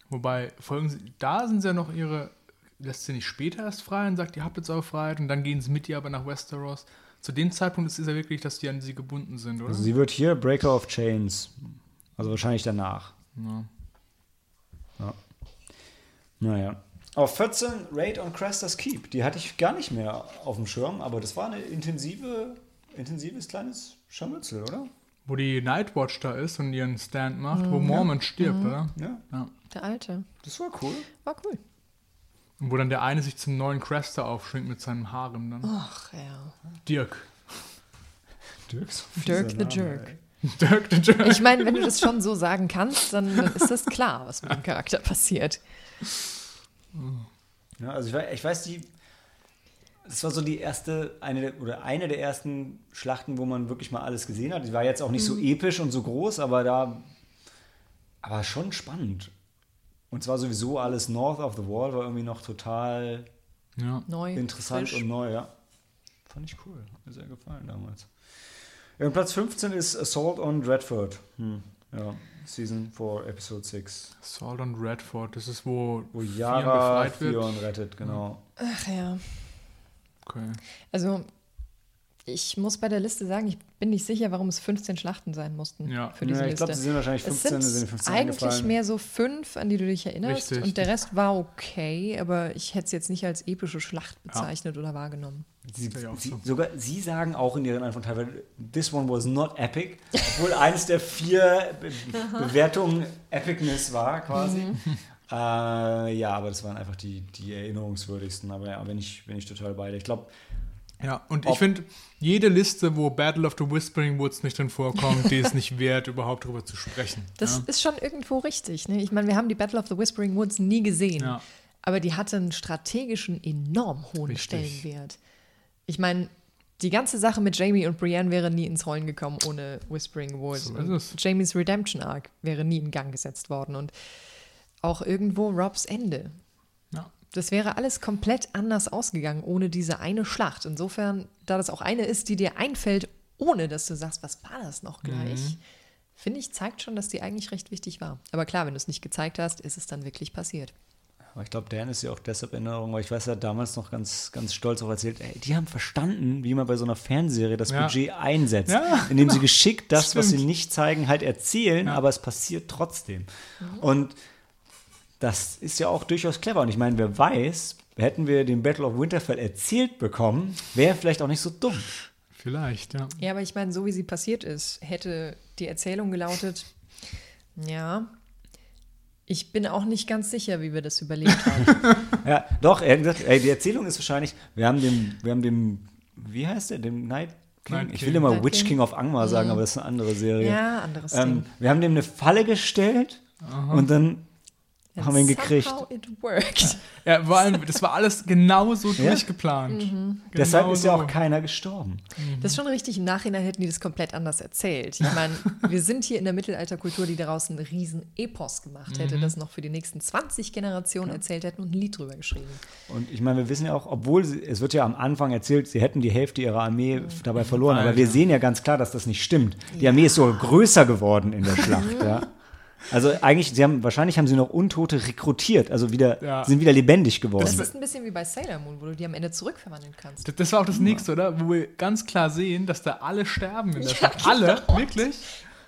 Wobei, folgen sie, da sind sie ja noch ihre, lässt sie nicht später erst frei und sagt, ihr habt jetzt eure Freiheit und dann gehen sie mit ihr aber nach Westeros. Zu dem Zeitpunkt ist es ja wirklich, dass die an sie gebunden sind, oder? Also sie wird hier Breaker of Chains. Also wahrscheinlich danach. ja. Ja. Naja. Auf 14 Raid on Crestas Keep. Die hatte ich gar nicht mehr auf dem Schirm, aber das war eine intensive, intensives kleines Scharmützel, oder? Wo die Nightwatch da ist und ihren Stand macht, wo Mormont stirbt, oder? Ja, Ja. Der Alte. das war cool. War cool. Und wo dann der eine sich zum neuen Crester aufschwingt mit seinem Harem dann. Ach ja. Dirk. Dirks. Dirk the Jerk. Dirk the Jerk. Ich meine, wenn du das schon so sagen kannst, dann, dann ist das klar, was mit dem Charakter passiert. Ja, also ich, ich weiß, die. Das war so die erste, eine der, oder eine der ersten Schlachten, wo man wirklich mal alles gesehen hat. Die war jetzt auch nicht so episch und so groß, aber da. Aber schon spannend. Und zwar sowieso alles North of the Wall war irgendwie noch total Ja. Neu. interessant frisch. und neu, ja. Fand ich cool. Hat mir sehr gefallen damals. Ja, und Platz 15 ist Assault on Dreadford. Hm. Ja, Season 4, Episode 6. Salt on Redford, das ist, wo, Wo Yara befreit wird. Theon rettet, genau. Ach ja. Okay. Also, ich muss bei der Liste sagen, ich bin nicht sicher, warum es 15 Schlachten sein mussten Ja. für diese Ja, ich Liste. glaube, sie sind wahrscheinlich es 15, sind sind 15 eigentlich mehr so fünf, an die du dich erinnerst. Richtig. Und der Rest war okay, aber ich hätte es jetzt nicht als epische Schlacht bezeichnet oder wahrgenommen. Sie, auch sie, so. sogar sie sagen auch in ihren Antworten teilweise, this one was not epic, obwohl eines der vier Be Bewertungen Epicness war quasi. Mhm. Äh, ja, aber das waren einfach die, die erinnerungswürdigsten. Aber ja, bin ich, bin ich total bei dir. Ich glaube, Ja, und Ob- ich finde, jede Liste, wo Battle of the Whispering Woods nicht drin vorkommt, die ist nicht wert, überhaupt drüber zu sprechen. Das ja? ist schon irgendwo richtig. Ne? Ich meine, wir haben die Battle of the Whispering Woods nie gesehen. Ja. Aber die hatte einen strategischen, enorm hohen Richtig. Stellenwert. Ich meine, Die ganze Sache mit Jamie und Brienne wäre nie ins Rollen gekommen ohne Whispering Woods. So. Jamies Redemption Arc wäre nie in Gang gesetzt worden. Und auch irgendwo Robs Ende. Ja. Das wäre alles komplett anders ausgegangen ohne diese eine Schlacht. Insofern, da das auch eine ist, die dir einfällt, ohne dass du sagst, was war das noch gleich, finde ich, zeigt schon, dass die eigentlich recht wichtig war. Aber klar, wenn du es nicht gezeigt hast, ist es dann wirklich passiert. Aber ich glaube, Dan ist ja auch deshalb in Erinnerung, weil ich weiß, er hat damals noch ganz, ganz stolz auch erzählt, ey, die haben verstanden, wie man bei so einer Fernsehserie das Ja. Budget einsetzt. Ja, indem sie geschickt das, was sie Stimmt. nicht zeigen, halt erzählen, Ja. aber es passiert trotzdem. Und das ist ja auch durchaus clever. Und ich meine, wer weiß, hätten wir den Battle of Winterfell erzählt bekommen, wäre vielleicht auch nicht so dumm. Vielleicht, ja. Ja, aber ich meine, so wie sie passiert ist, hätte die Erzählung gelautet, ja, ich bin auch nicht ganz sicher, wie wir das überlebt haben. Ja, doch, er hat gesagt, ey, die Erzählung ist wahrscheinlich, wir haben dem, wir haben dem, wie heißt der, dem Night King? Night ich King. will immer Night Witch King. King of Angmar sagen, aber das ist eine andere Serie. ja, anderes Ähm, Ding. wir haben dem eine Falle gestellt und dann And haben wir ihn gekriegt. Somehow it worked. Ja, vor allem, das war alles genau so Ja. durchgeplant. Genau Deshalb ist ja so. auch keiner gestorben. Das ist schon richtig. Im Nachhinein hätten die das komplett anders erzählt. Ich meine, wir sind hier in der Mittelalterkultur, die daraus einen riesen Epos gemacht hätte, Mhm. das noch für die nächsten 20 Generationen erzählt hätten und ein Lied drüber geschrieben. Und ich meine, wir wissen ja auch, obwohl sie, es wird ja am Anfang erzählt, sie hätten die Hälfte ihrer Armee dabei verloren, aber wir sehen ja ganz klar, dass das nicht stimmt. Die Armee ist sogar größer geworden in der Schlacht, ja. Also eigentlich, sie haben, wahrscheinlich haben sie noch Untote rekrutiert, also wieder, Ja. sind wieder lebendig geworden. Das ist ein bisschen wie bei Sailor Moon, wo du die am Ende zurückverwandeln kannst. Das, das war auch das nächste, oder? Wo wir ganz klar sehen, dass da alle sterben in der Schlacht. Alle, wirklich.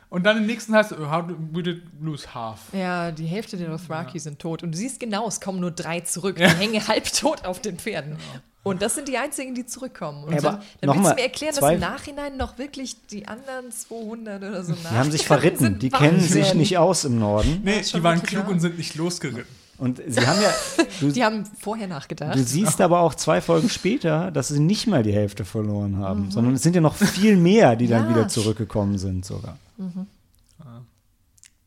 Und dann im nächsten heißt, oh, how did we did lose half. Ja, die Hälfte der Dothraki sind tot. Und du siehst genau, es kommen nur drei zurück. Die hängen halbtot auf den Pferden. Und das sind die einzigen, die zurückkommen. Und Ja, dann, aber dann noch willst mal, du mir erklären, dass im Nachhinein noch wirklich die anderen 200 oder so die haben sich verritten, die kennen sich nicht aus im Norden. Nee, die waren klug und sind nicht losgeritten. Und sie haben ja, du, Die haben vorher nachgedacht. Du siehst aber auch zwei Folgen später, dass sie nicht mal die Hälfte verloren Mhm. haben, sondern es sind ja noch viel mehr, die dann Ja. wieder zurückgekommen sind sogar.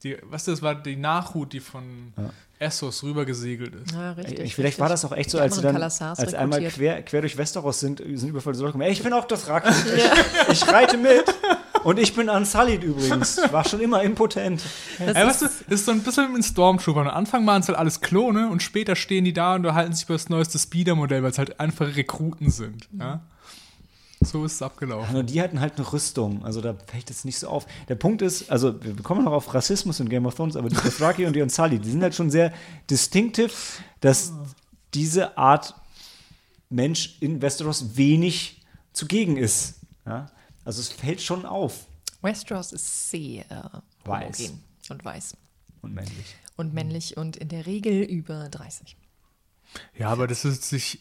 Die, was das war, die Nachhut, die von Essos rübergesegelt ist. ja, richtig. Ich, vielleicht war das auch echt so, als sie dann, als einmal quer, quer durch Westeros sind, sind überall so Leute gekommen, ey, ich bin auch das Raki, ich, ich reite mit und ich bin Unsullied übrigens, war schon immer impotent. Das Ey, ist- weißt du, das ist so ein bisschen wie ein Stormtrooper. Am Anfang waren es halt alles Klone und später stehen die da und unterhalten sich über das neueste Speeder-Modell, weil es halt einfach Rekruten sind. Ja? So ist es abgelaufen. Nur die hatten halt eine Rüstung, also da fällt es nicht so auf. Der Punkt ist, also wir kommen noch auf Rassismus in Game of Thrones, aber die Dothraki und die Unsullied, die sind halt schon sehr distinctive, dass diese Art Mensch in Westeros wenig zugegen ist. Ja? Also es fällt schon auf Westeros ist sehr Weiß. homogen und weiß. und männlich. Und männlich und in der Regel über 30. Ja, aber das ist sich.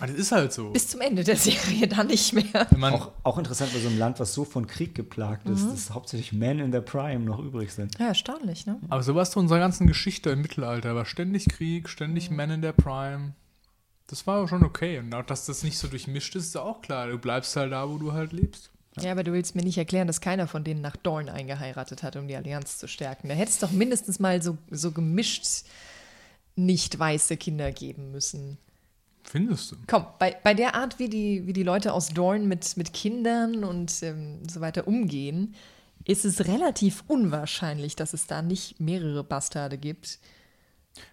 Das ist halt so. Bis zum Ende der Serie dann nicht mehr. Wenn man, Auch, auch interessant bei so einem Land, was so von Krieg geplagt ist, dass hauptsächlich Men in their Prime noch übrig sind. Ja, erstaunlich, ne? aber so war es zu unserer ganzen Geschichte im Mittelalter. War ständig Krieg, ständig Men in der Prime. Das war schon okay. Und auch, dass das nicht so durchmischt ist, ist auch klar. Du bleibst halt da, wo du halt lebst. Ja, aber du willst mir nicht erklären, dass keiner von denen nach Dorn eingeheiratet hat, um die Allianz zu stärken. Da hätte es doch mindestens mal so, so gemischt nicht weiße Kinder geben müssen. Findest du? Komm, bei, bei der Art, wie die, wie die Leute aus Dorn mit, mit Kindern und ähm, so weiter umgehen, ist es relativ unwahrscheinlich, dass es da nicht mehrere Bastarde gibt.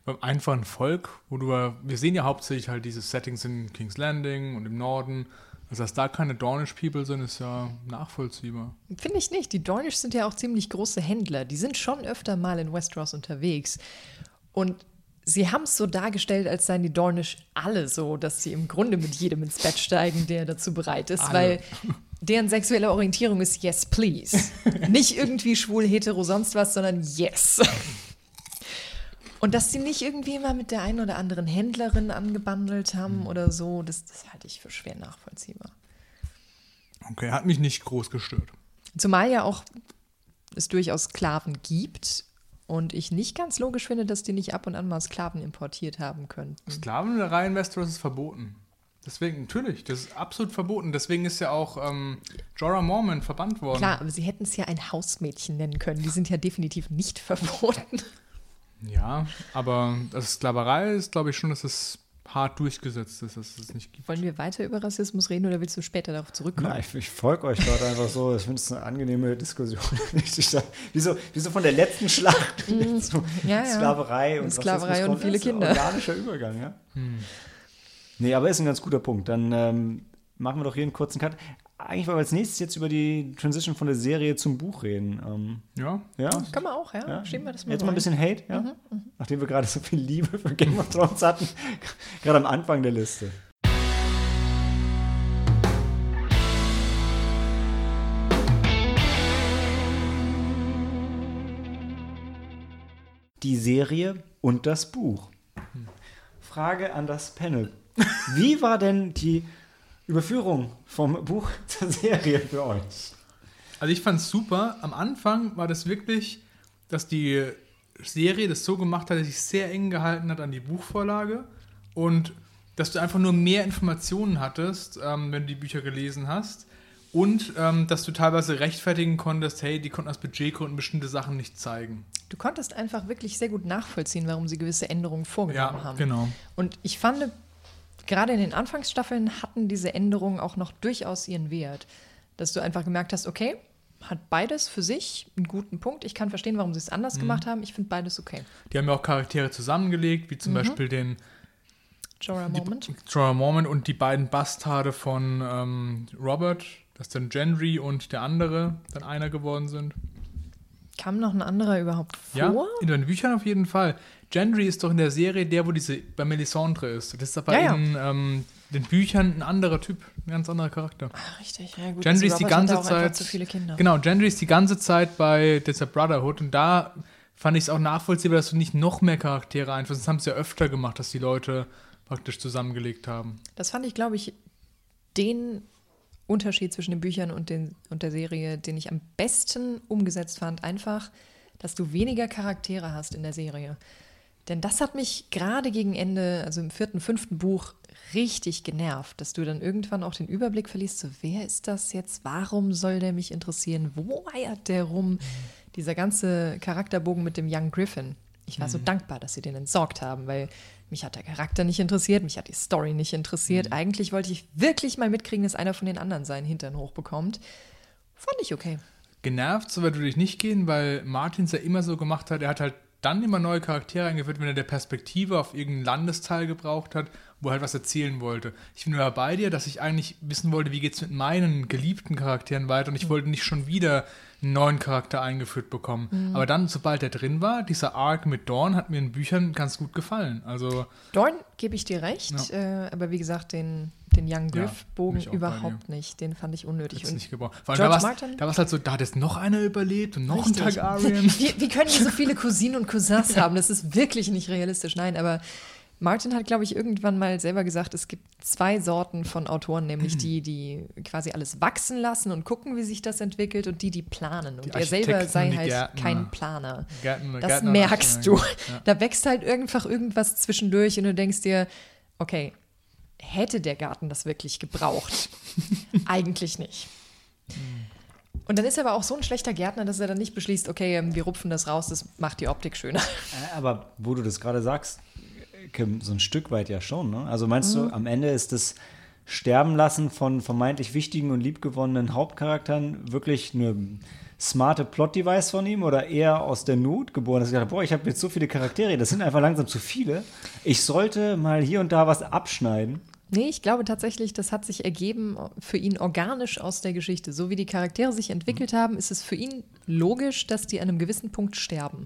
Beim einfachen Volk, wo du, wir sehen ja hauptsächlich halt diese Settings in King's Landing und im Norden. Also, dass da keine Dornish People sind, ist ja nachvollziehbar. Finde ich nicht. Die Dornish sind ja auch ziemlich große Händler. Die sind schon öfter mal in Westeros unterwegs. Und sie haben es so dargestellt, als seien die Dornish alle so, dass sie im Grunde mit jedem ins Bett steigen, der dazu bereit ist. Alle. Weil deren sexuelle Orientierung ist yes, please. nicht irgendwie schwul, hetero, sonst was, sondern yes. Und dass sie nicht irgendwie mal mit der einen oder anderen Händlerin angebandelt haben oder so, das, das halte ich für schwer nachvollziehbar. Okay, hat mich nicht groß gestört. Zumal ja auch es durchaus Sklaven gibt und ich nicht ganz logisch finde, dass die nicht ab und an mal Sklaven importiert haben könnten. Sklavenreihe in Westeros ist verboten. Deswegen, natürlich, das ist absolut verboten. Deswegen ist ja auch ähm, Jorah Mormont verbannt worden. Klar, aber sie hätten es ja ein Hausmädchen nennen können. Die sind ja definitiv nicht verboten. Ja, aber das Sklaverei ist, glaube ich, schon, dass es hart durchgesetzt ist, dass es nicht gibt. Wollen wir weiter über Rassismus reden oder willst du später darauf zurückkommen? Na, ich, ich folge euch gerade einfach so. Ich finde es eine angenehme Diskussion. Ich da, wie, so, wie so von der letzten Schlacht. so Mhm. Ja, ja. Sklaverei und Sklaverei Rassismus und kommt. viele Das ist ein Kinder. Organischer Übergang, ja. Nee, aber ist ein ganz guter Punkt. Dann ähm, machen wir doch hier einen kurzen Cut. Eigentlich wollen wir als nächstes jetzt über die Transition von der Serie zum Buch reden. Ähm, Ja? ja? Kann man auch, ja. ja? Schieben wir das mal Jetzt mal ein ein. bisschen Hate, ja? Nachdem wir gerade so viel Liebe für Game of Thrones hatten. gerade am Anfang der Liste. Die Serie und das Buch. Frage an das Panel. Wie war denn die Überführung vom Buch zur Serie für euch? Also ich fand es super. Am Anfang war das wirklich, dass die Serie das so gemacht hat, dass sich sehr eng gehalten hat an die Buchvorlage und dass du einfach nur mehr Informationen hattest, ähm, wenn du die Bücher gelesen hast und ähm, dass du teilweise rechtfertigen konntest, hey, die konnten aus Budgetgründen bestimmte Sachen nicht zeigen. Du konntest einfach wirklich sehr gut nachvollziehen, warum sie gewisse Änderungen vorgenommen Ja, haben. genau. Und ich fand, gerade in den Anfangsstaffeln hatten diese Änderungen auch noch durchaus ihren Wert. Dass du einfach gemerkt hast, okay, hat beides für sich einen guten Punkt. Ich kann verstehen, warum sie es Mhm. anders gemacht haben. Ich finde beides okay. Die haben ja auch Charaktere zusammengelegt, wie zum Beispiel den Jorah Moment. Jorah Mormont und die beiden Bastarde von ähm, Robert, dass dann Gendry und der andere dann einer geworden sind. Kam noch ein anderer überhaupt vor? Ja, in den Büchern auf jeden Fall. Gendry ist doch in der Serie der, wo diese bei Melisandre ist. Das ist aber Ja, ja. in ähm, den Büchern ein anderer Typ, ein ganz anderer Charakter. Ah, richtig, ja gut. Gendry also ist die ganze Zeit. zu viele Kinder. Genau, Gendry ist die ganze Zeit bei dieser Brotherhood und da fand ich es auch nachvollziehbar, dass du nicht noch mehr Charaktere einführst. Das haben sie ja öfter gemacht, dass die Leute praktisch zusammengelegt haben. Das fand ich, glaube ich, den Unterschied zwischen den Büchern und, den, und der Serie, den ich am besten umgesetzt fand. Einfach, dass du weniger Charaktere hast in der Serie. Denn das hat mich gerade gegen Ende, also im vierten, fünften Buch, richtig genervt, dass du dann irgendwann auch den Überblick verlierst, so wer ist das jetzt, warum soll der mich interessieren, wo eiert der rum? Dieser ganze Charakterbogen mit dem Young Griffin. Ich war so dankbar, dass sie den entsorgt haben, weil mich hat der Charakter nicht interessiert, mich hat die Story nicht interessiert. Eigentlich wollte ich wirklich mal mitkriegen, dass einer von den anderen seinen Hintern hochbekommt. Fand ich okay. Genervt, so weit würde ich nicht gehen, weil Martin es ja immer so gemacht hat, er hat halt dann immer neue Charaktere eingeführt, wenn er der Perspektive auf irgendeinen Landesteil gebraucht hat, wo er halt was erzählen wollte. Ich bin nur bei dir, dass ich eigentlich wissen wollte, wie geht es mit meinen geliebten Charakteren weiter und ich wollte nicht schon wieder einen neuen Charakter eingeführt bekommen. Aber dann, sobald er drin war, dieser Arc mit Dawn hat mir in Büchern ganz gut gefallen. Also Dorn gebe ich dir recht, äh, aber wie gesagt, den, den Young Ja, Griff-Bogen bei überhaupt nicht. Den fand ich unnötig. Jetzt Und nicht gebraucht. Vor allem, George da war's- Martin? da war es halt so, da hat jetzt noch einer überlebt und noch Richtig. ein Targaryen. Wie, wie können die so viele Cousinen und Cousins haben? Das ist wirklich nicht realistisch. Nein, aber Martin hat, glaube ich, irgendwann mal selber gesagt, es gibt zwei Sorten von Autoren, nämlich die, die quasi alles wachsen lassen und gucken, wie sich das entwickelt und die, die planen. Und Die er selber sei halt Gärtner. kein Planer. Gärtner- Das Gärtner- merkst du. Ja. Da wächst halt einfach irgendwas zwischendurch und du denkst dir, okay, hätte der Garten das wirklich gebraucht? Eigentlich nicht. Und dann ist er aber auch so ein schlechter Gärtner, dass er dann nicht beschließt, okay, wir rupfen das raus, das macht die Optik schöner. Äh, Aber wo du das gerade sagst, so ein Stück weit ja schon. Ne? Also meinst Mhm. du, am Ende ist das Sterben lassen von vermeintlich wichtigen und liebgewonnenen Hauptcharakteren wirklich eine smarte Plot-Device von ihm oder eher aus der Not geboren, dass gesagt hat, boah, ich habe jetzt so viele Charaktere, das sind einfach langsam zu viele. Ich sollte mal hier und da was abschneiden. Nee, ich glaube tatsächlich, das hat sich ergeben für ihn organisch aus der Geschichte. So wie die Charaktere sich entwickelt haben, ist es für ihn logisch, dass die an einem gewissen Punkt sterben.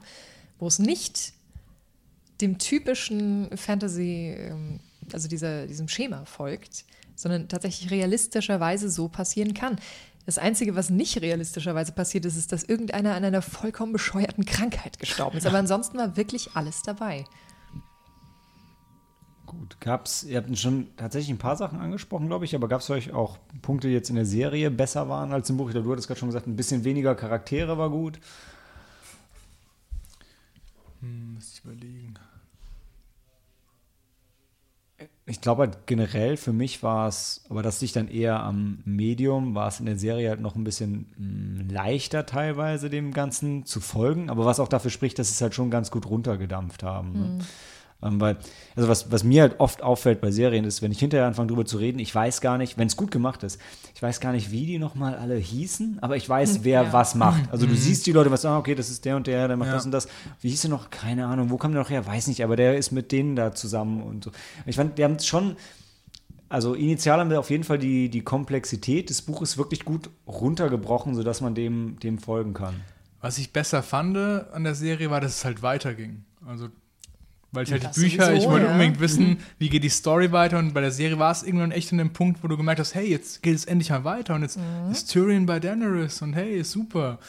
Wo es nicht dem typischen Fantasy, ähm, also dieser, diesem Schema folgt, sondern tatsächlich realistischerweise so passieren kann. Das Einzige, was nicht realistischerweise passiert ist, ist, dass irgendeiner an einer vollkommen bescheuerten Krankheit gestorben ist. Aber ansonsten war wirklich alles dabei. Gut, gab's, ihr habt schon tatsächlich ein paar Sachen angesprochen, glaube ich, aber gab es euch auch Punkte, die jetzt in der Serie besser waren als im Buch? Ich glaube, du hattest gerade schon gesagt, ein bisschen weniger Charaktere war gut. Hm, muss ich überlegen. Ich glaube halt generell für mich war es, aber das liegt dann eher am Medium, war es in der Serie halt noch ein bisschen mh, leichter teilweise dem Ganzen zu folgen, aber was auch dafür spricht, dass sie es halt schon ganz gut runtergedampft haben. Ne? Ähm, weil, also was, was mir halt oft auffällt bei Serien ist, wenn ich hinterher anfange drüber zu reden, ich weiß gar nicht, wenn es gut gemacht ist, ich weiß gar nicht, wie die nochmal alle hießen, aber ich weiß, Hm, wer ja. was macht. Also du siehst die Leute, was, ah, okay, das ist der und der, der macht Ja. das und das. Wie hieß der noch? Keine Ahnung, wo kam der noch her? Weiß nicht, aber der ist mit denen da zusammen und so. Ich fand, die haben schon, also initial haben wir auf jeden Fall die, die Komplexität des Buches wirklich gut runtergebrochen, sodass man dem, dem folgen kann. Was ich besser fand an der Serie war, dass es halt weiterging. Also, weil ich halt Das die Bücher, sowieso, ich wollte ja. unbedingt wissen, wie geht die Story weiter und bei der Serie war es irgendwann echt an dem Punkt, wo du gemerkt hast, hey, jetzt geht es endlich mal weiter und jetzt ist Tyrion bei Daenerys und hey, ist super.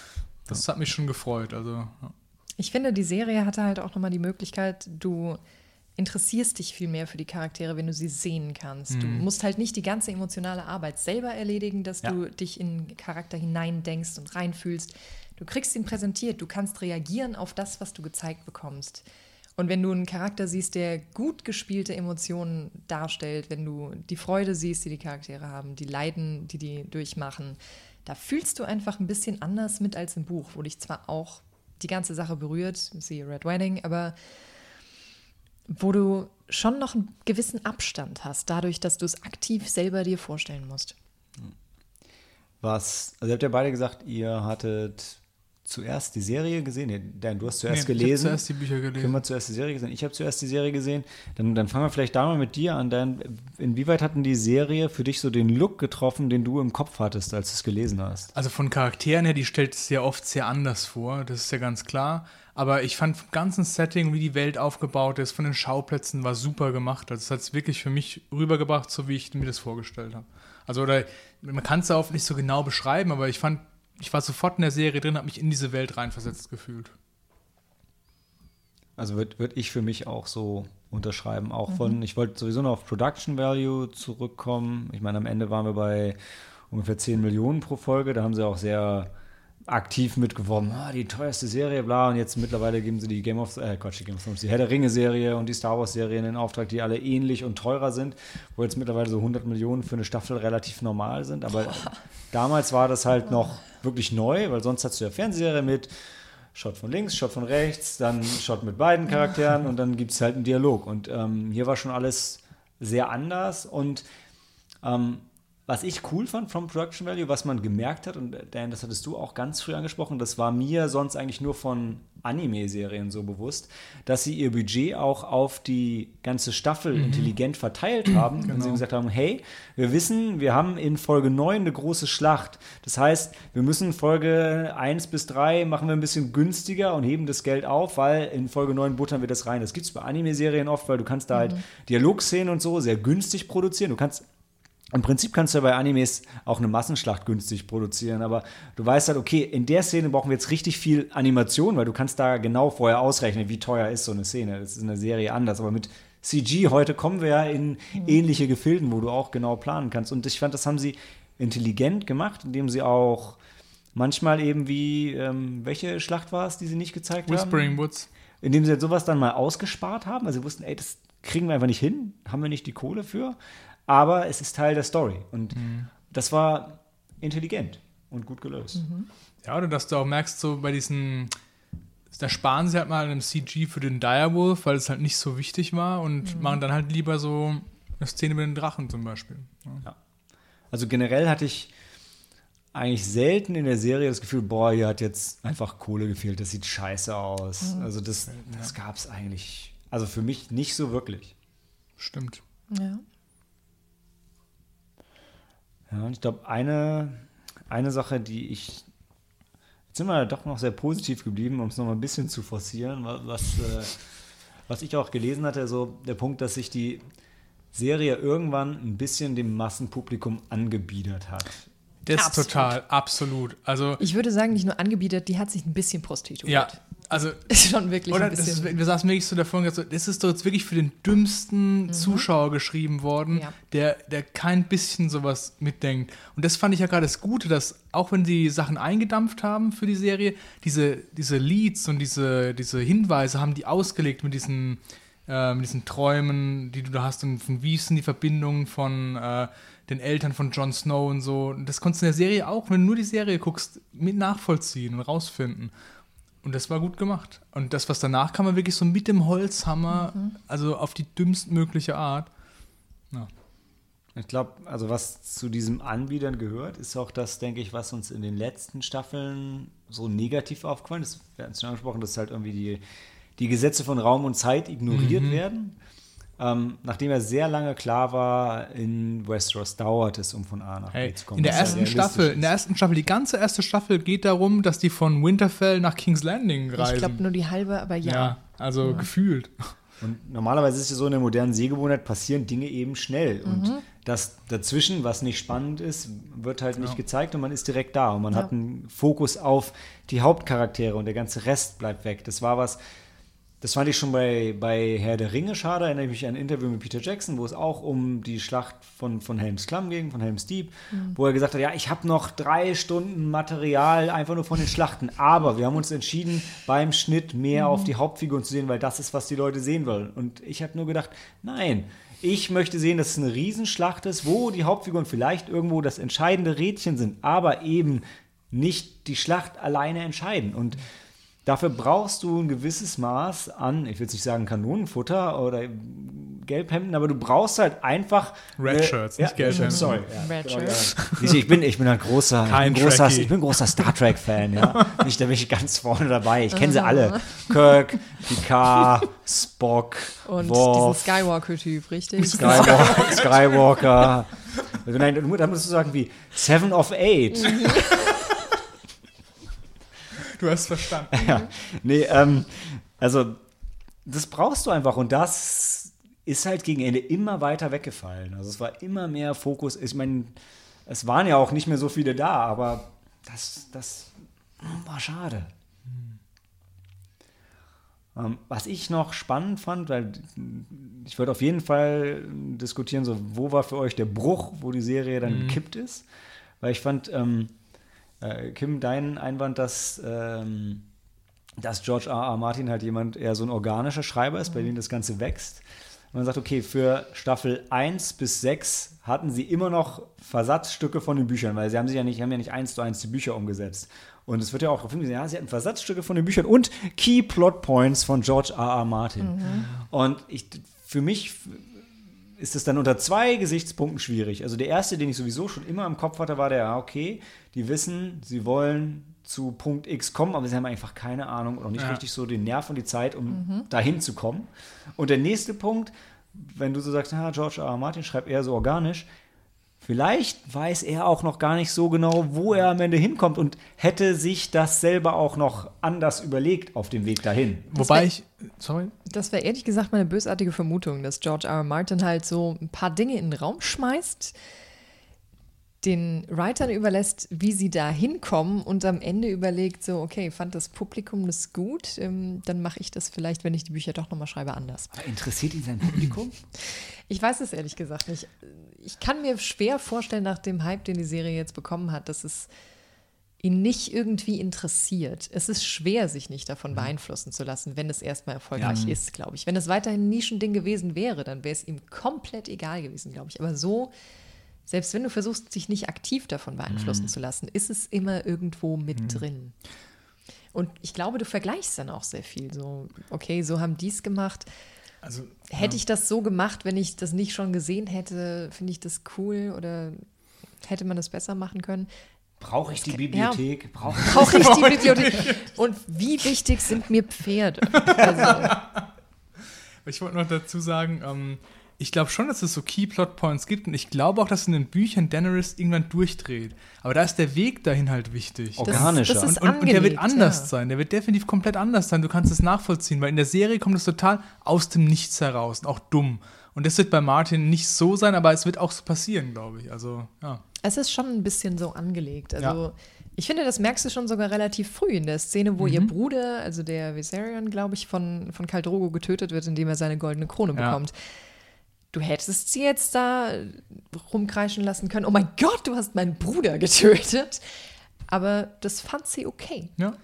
Das hat mich schon gefreut. Also, ja. Ich finde, die Serie hatte halt auch nochmal die Möglichkeit, du interessierst dich viel mehr für die Charaktere, wenn du sie sehen kannst. Du musst halt nicht die ganze emotionale Arbeit selber erledigen, dass Ja. du dich in den Charakter hineindenkst und reinfühlst. Du kriegst ihn präsentiert, du kannst reagieren auf das, was du gezeigt bekommst. Und wenn du einen Charakter siehst, der gut gespielte Emotionen darstellt, wenn du die Freude siehst, die die Charaktere haben, die Leiden, die die durchmachen, da fühlst du einfach ein bisschen anders mit als im Buch, wo dich zwar auch die ganze Sache berührt, siehe Red Wedding, aber wo du schon noch einen gewissen Abstand hast, dadurch, dass du es aktiv selber dir vorstellen musst. Was, also ihr habt ja beide gesagt, ihr hattet zuerst die Serie gesehen. Nee, Dan, du hast zuerst Nee, ich hab gelesen. zuerst die Bücher gelesen. Hat zuerst die Serie gesehen. Ich habe zuerst die Serie gesehen. Dann, dann fangen wir vielleicht da mal mit dir an. Dan, inwieweit hat denn die Serie für dich so den Look getroffen, den du im Kopf hattest, als du es gelesen hast? Also von Charakteren her, die stellt es ja oft sehr anders vor, das ist ja ganz klar. Aber ich fand vom ganzen Setting, wie die Welt aufgebaut ist, von den Schauplätzen, war super gemacht. Also es hat es wirklich für mich rübergebracht, so wie ich mir das vorgestellt habe. Also oder man kann es auch nicht so genau beschreiben, aber ich fand, ich war sofort in der Serie drin, habe mich in diese Welt reinversetzt gefühlt. Also würde würd ich für mich auch so unterschreiben. Auch von, ich wollte sowieso noch auf Production Value zurückkommen. Ich meine, am Ende waren wir bei ungefähr 10 Millionen pro Folge. Da haben sie auch sehr aktiv mitgeworben, ah, die teuerste Serie, bla. Und jetzt mittlerweile geben sie die Game of, äh, Quatsch, die Game of Thrones, die Herr der Ringe-Serie und die Star Wars-Serien in Auftrag, die alle ähnlich und teurer sind, wo jetzt mittlerweile so 100 Millionen für eine Staffel relativ normal sind. Aber damals war das halt noch wirklich neu, weil sonst hast du ja Fernsehserie mit Shot von links, Shot von rechts, dann Shot mit beiden Charakteren und dann gibt es halt einen Dialog. Und ähm, hier war schon alles sehr anders und ähm, was ich cool fand vom Production Value, was man gemerkt hat, und Dan, das hattest du auch ganz früh angesprochen, das war mir sonst eigentlich nur von Anime-Serien so bewusst, dass sie ihr Budget auch auf die ganze Staffel intelligent verteilt haben und sie gesagt haben, hey, wir wissen, wir haben in Folge 9 eine große Schlacht. Das heißt, wir müssen Folge 1 bis 3 machen wir ein bisschen günstiger und heben das Geld auf, weil in Folge 9 buttern wir das rein. Das gibt es bei Anime-Serien oft, weil du kannst da halt Dialogszenen und so sehr günstig produzieren. Du kannst im Prinzip kannst du ja bei Animes auch eine Massenschlacht günstig produzieren, aber du weißt halt, okay, in der Szene brauchen wir jetzt richtig viel Animation, weil du kannst da genau vorher ausrechnen, wie teuer ist so eine Szene. Das ist in der Serie anders, aber mit CG heute kommen wir ja in ähnliche Gefilden, wo du auch genau planen kannst. Und ich fand, das haben sie intelligent gemacht, indem sie auch manchmal eben wie, ähm, welche Schlacht war es, die sie nicht gezeigt haben? Whispering Woods. indem sie halt sowas dann mal ausgespart haben. Also sie wussten, ey, das kriegen wir einfach nicht hin, haben wir nicht die Kohle für. Aber es ist Teil der Story. Und das war intelligent und gut gelöst. Ja, oder dass du auch merkst, so bei diesen, da sparen sie halt mal einem CG für den Direwolf, weil es halt nicht so wichtig war und machen dann halt lieber so eine Szene mit den Drachen zum Beispiel. Ja. Also generell hatte ich eigentlich selten in der Serie das Gefühl, boah, hier hat jetzt einfach Kohle gefehlt, das sieht scheiße aus. Also das, das gab es eigentlich, also für mich nicht so wirklich. Stimmt. Ja. Ja, und ich glaube, eine, eine Sache, die ich. Jetzt sind wir doch noch sehr positiv geblieben, um es noch mal ein bisschen zu forcieren, wa- was, äh, was ich auch gelesen hatte, so der Punkt, dass sich die Serie irgendwann ein bisschen dem Massenpublikum angebiedert hat. Das Absolut. total, absolut. Also, Ich würde sagen, nicht nur angebietet, die hat sich ein bisschen prostituiert. ja, also Ist schon wirklich Oder ein bisschen. ist, wir saßen wirklich so davor und gesagt, so, das ist doch jetzt wirklich für den dümmsten Zuschauer geschrieben worden, Ja. der, der kein bisschen sowas mitdenkt. Und das fand ich ja gerade das Gute, dass auch wenn die Sachen eingedampft haben für die Serie, diese, diese Leads und diese, diese Hinweise haben die ausgelegt mit diesen, äh, mit diesen Träumen, die du da hast und von wie sind die Verbindungen von äh, den Eltern von Jon Snow und so. Und das konntest du in der Serie auch, wenn du nur die Serie guckst, mit nachvollziehen und rausfinden. Und das war gut gemacht. Und das, was danach kam, war wirklich so mit dem Holzhammer, also auf die dümmstmögliche Art. Ja. Ich glaube, also was zu diesem Anbietern gehört, ist auch das, denke ich, was uns in den letzten Staffeln so negativ aufgefallen ist. Wir hatten es schon angesprochen, dass halt irgendwie die, die Gesetze von Raum und Zeit ignoriert werden. Ähm, nachdem ja sehr lange klar war, in Westeros dauert es, um von A nach Hey, B zu kommen. in der ja ersten Staffel, ist. in der ersten Staffel, die ganze erste Staffel geht darum, dass die von Winterfell nach King's Landing reisen. Ich glaube nur die halbe, aber ja. ja, also gefühlt. Und normalerweise ist es so in der modernen Sehgewohnheit passieren Dinge eben schnell. Und das dazwischen, was nicht spannend ist, wird halt nicht gezeigt und man ist direkt da. Und man hat einen Fokus auf die Hauptcharaktere und der ganze Rest bleibt weg. Das war was, das fand ich schon bei, bei Herr der Ringe schade. Erinnere ich mich an ein Interview mit Peter Jackson, wo es auch um die Schlacht von, von Helms Klamm ging, von Helms Deep, wo er gesagt hat, ja, ich habe noch drei Stunden Material einfach nur von den Schlachten. Aber wir haben uns entschieden, beim Schnitt mehr auf die Hauptfiguren zu sehen, weil das ist, was die Leute sehen wollen. Und ich habe nur gedacht, nein, ich möchte sehen, dass es eine Riesenschlacht ist, wo die Hauptfiguren vielleicht irgendwo das entscheidende Rädchen sind, aber eben nicht die Schlacht alleine entscheiden. Und dafür brauchst du ein gewisses Maß an, ich will jetzt nicht sagen Kanonenfutter oder Gelbhemden, aber du brauchst halt einfach. Red äh, Shirts, ja, nicht Gelbhemden. Sorry. Ja, Red genau, Shirts. ja. Ich bin, ich bin ein großer, Kein ich bin großer, ich bin ein großer Star Trek-Fan, ja. Nicht, da bin ich ganz vorne dabei. Ich kenne sie alle. Kirk, Picard, Spock, Und Worf, diesen Skywalker-Typ, richtig? Skywalker. Skywalker. Also nein, da musst du sagen wie Seven of Eight. Du hast verstanden. Ja. Nee, ähm, also das brauchst du einfach und das ist halt gegen Ende immer weiter weggefallen. Also es war immer mehr Fokus. Ich meine, es waren ja auch nicht mehr so viele da, aber das, das war schade. Ähm, was ich noch spannend fand, weil ich würde auf jeden Fall diskutieren, so wo war für euch der Bruch, wo die Serie dann gekippt ist, weil ich fand, ähm, äh, Kim, dein Einwand, dass, ähm, dass George R. R. Martin halt jemand eher so ein organischer Schreiber ist, bei dem das Ganze wächst. Und man sagt, okay, für Staffel 1 bis 6 hatten sie immer noch Versatzstücke von den Büchern, weil sie haben sich ja nicht, haben ja nicht eins zu eins die Bücher umgesetzt. Und es wird ja auch darauf hingewiesen, ja, sie hatten Versatzstücke von den Büchern und Key Plot Points von George R. R. Martin. Und ich, für mich ist es dann unter zwei Gesichtspunkten schwierig. Also der erste, den ich sowieso schon immer im Kopf hatte, war der, ja, okay, die wissen, sie wollen zu Punkt X kommen, aber sie haben einfach keine Ahnung und auch nicht Ja. richtig so den Nerv und die Zeit, um dahin zu kommen. Und der nächste Punkt, wenn du so sagst, ah, George R. R. Martin schreibt eher so organisch, vielleicht weiß er auch noch gar nicht so genau, wo er am Ende hinkommt und hätte sich das selber auch noch anders überlegt auf dem Weg dahin. Wobei wär- ich, sorry, Das wäre ehrlich gesagt meine bösartige Vermutung, dass George R. R. Martin halt so ein paar Dinge in den Raum schmeißt, den Writern überlässt, wie sie da hinkommen und am Ende überlegt so, okay, fand das Publikum das gut, ähm, dann mache ich das vielleicht, wenn ich die Bücher doch nochmal schreibe, anders. Aber interessiert ihn sein Publikum? Ich weiß es ehrlich gesagt nicht. Ich kann mir schwer vorstellen, nach dem Hype, den die Serie jetzt bekommen hat, dass es ihn nicht irgendwie interessiert. Es ist schwer, sich nicht davon beeinflussen zu lassen, wenn es erstmal erfolgreich ist, glaube ich. Wenn es weiterhin ein Nischending gewesen wäre, dann wäre es ihm komplett egal gewesen, glaube ich. Aber so, selbst wenn du versuchst, dich nicht aktiv davon beeinflussen zu lassen, ist es immer irgendwo mit drin. Und ich glaube, du vergleichst dann auch sehr viel. So, okay, so haben die es gemacht. also Hätte ich das so gemacht, wenn ich das nicht schon gesehen hätte, finde ich das cool oder hätte man das besser machen können? Brauche ich die Ja. Bibliothek? Brauche ich Brauche ich die Bibliothek? Und wie wichtig sind mir Pferde? Also, Ich wollte noch dazu sagen, ähm, ich glaube schon, dass es so Key Plot Points gibt und ich glaube auch, dass in den Büchern Daenerys irgendwann durchdreht. Aber da ist der Weg dahin halt wichtig. Organischer. Das ist und, und, und der wird anders ja. sein. Der wird definitiv komplett anders sein. Du kannst es nachvollziehen, weil in der Serie kommt es total aus dem Nichts heraus und auch dumm. Und das wird bei Martin nicht so sein, aber es wird auch so passieren, glaube ich. Also, ja. Es ist schon ein bisschen so angelegt. Also Ja. ich finde, das merkst du schon sogar relativ früh in der Szene, wo Mhm. ihr Bruder, also der Viserion, glaube ich, von, von Khal Drogo getötet wird, indem er seine goldene Krone Ja. bekommt. Du hättest sie jetzt da rumkreischen lassen können. Oh mein Gott, du hast meinen Bruder getötet. Aber das fand sie okay. ja.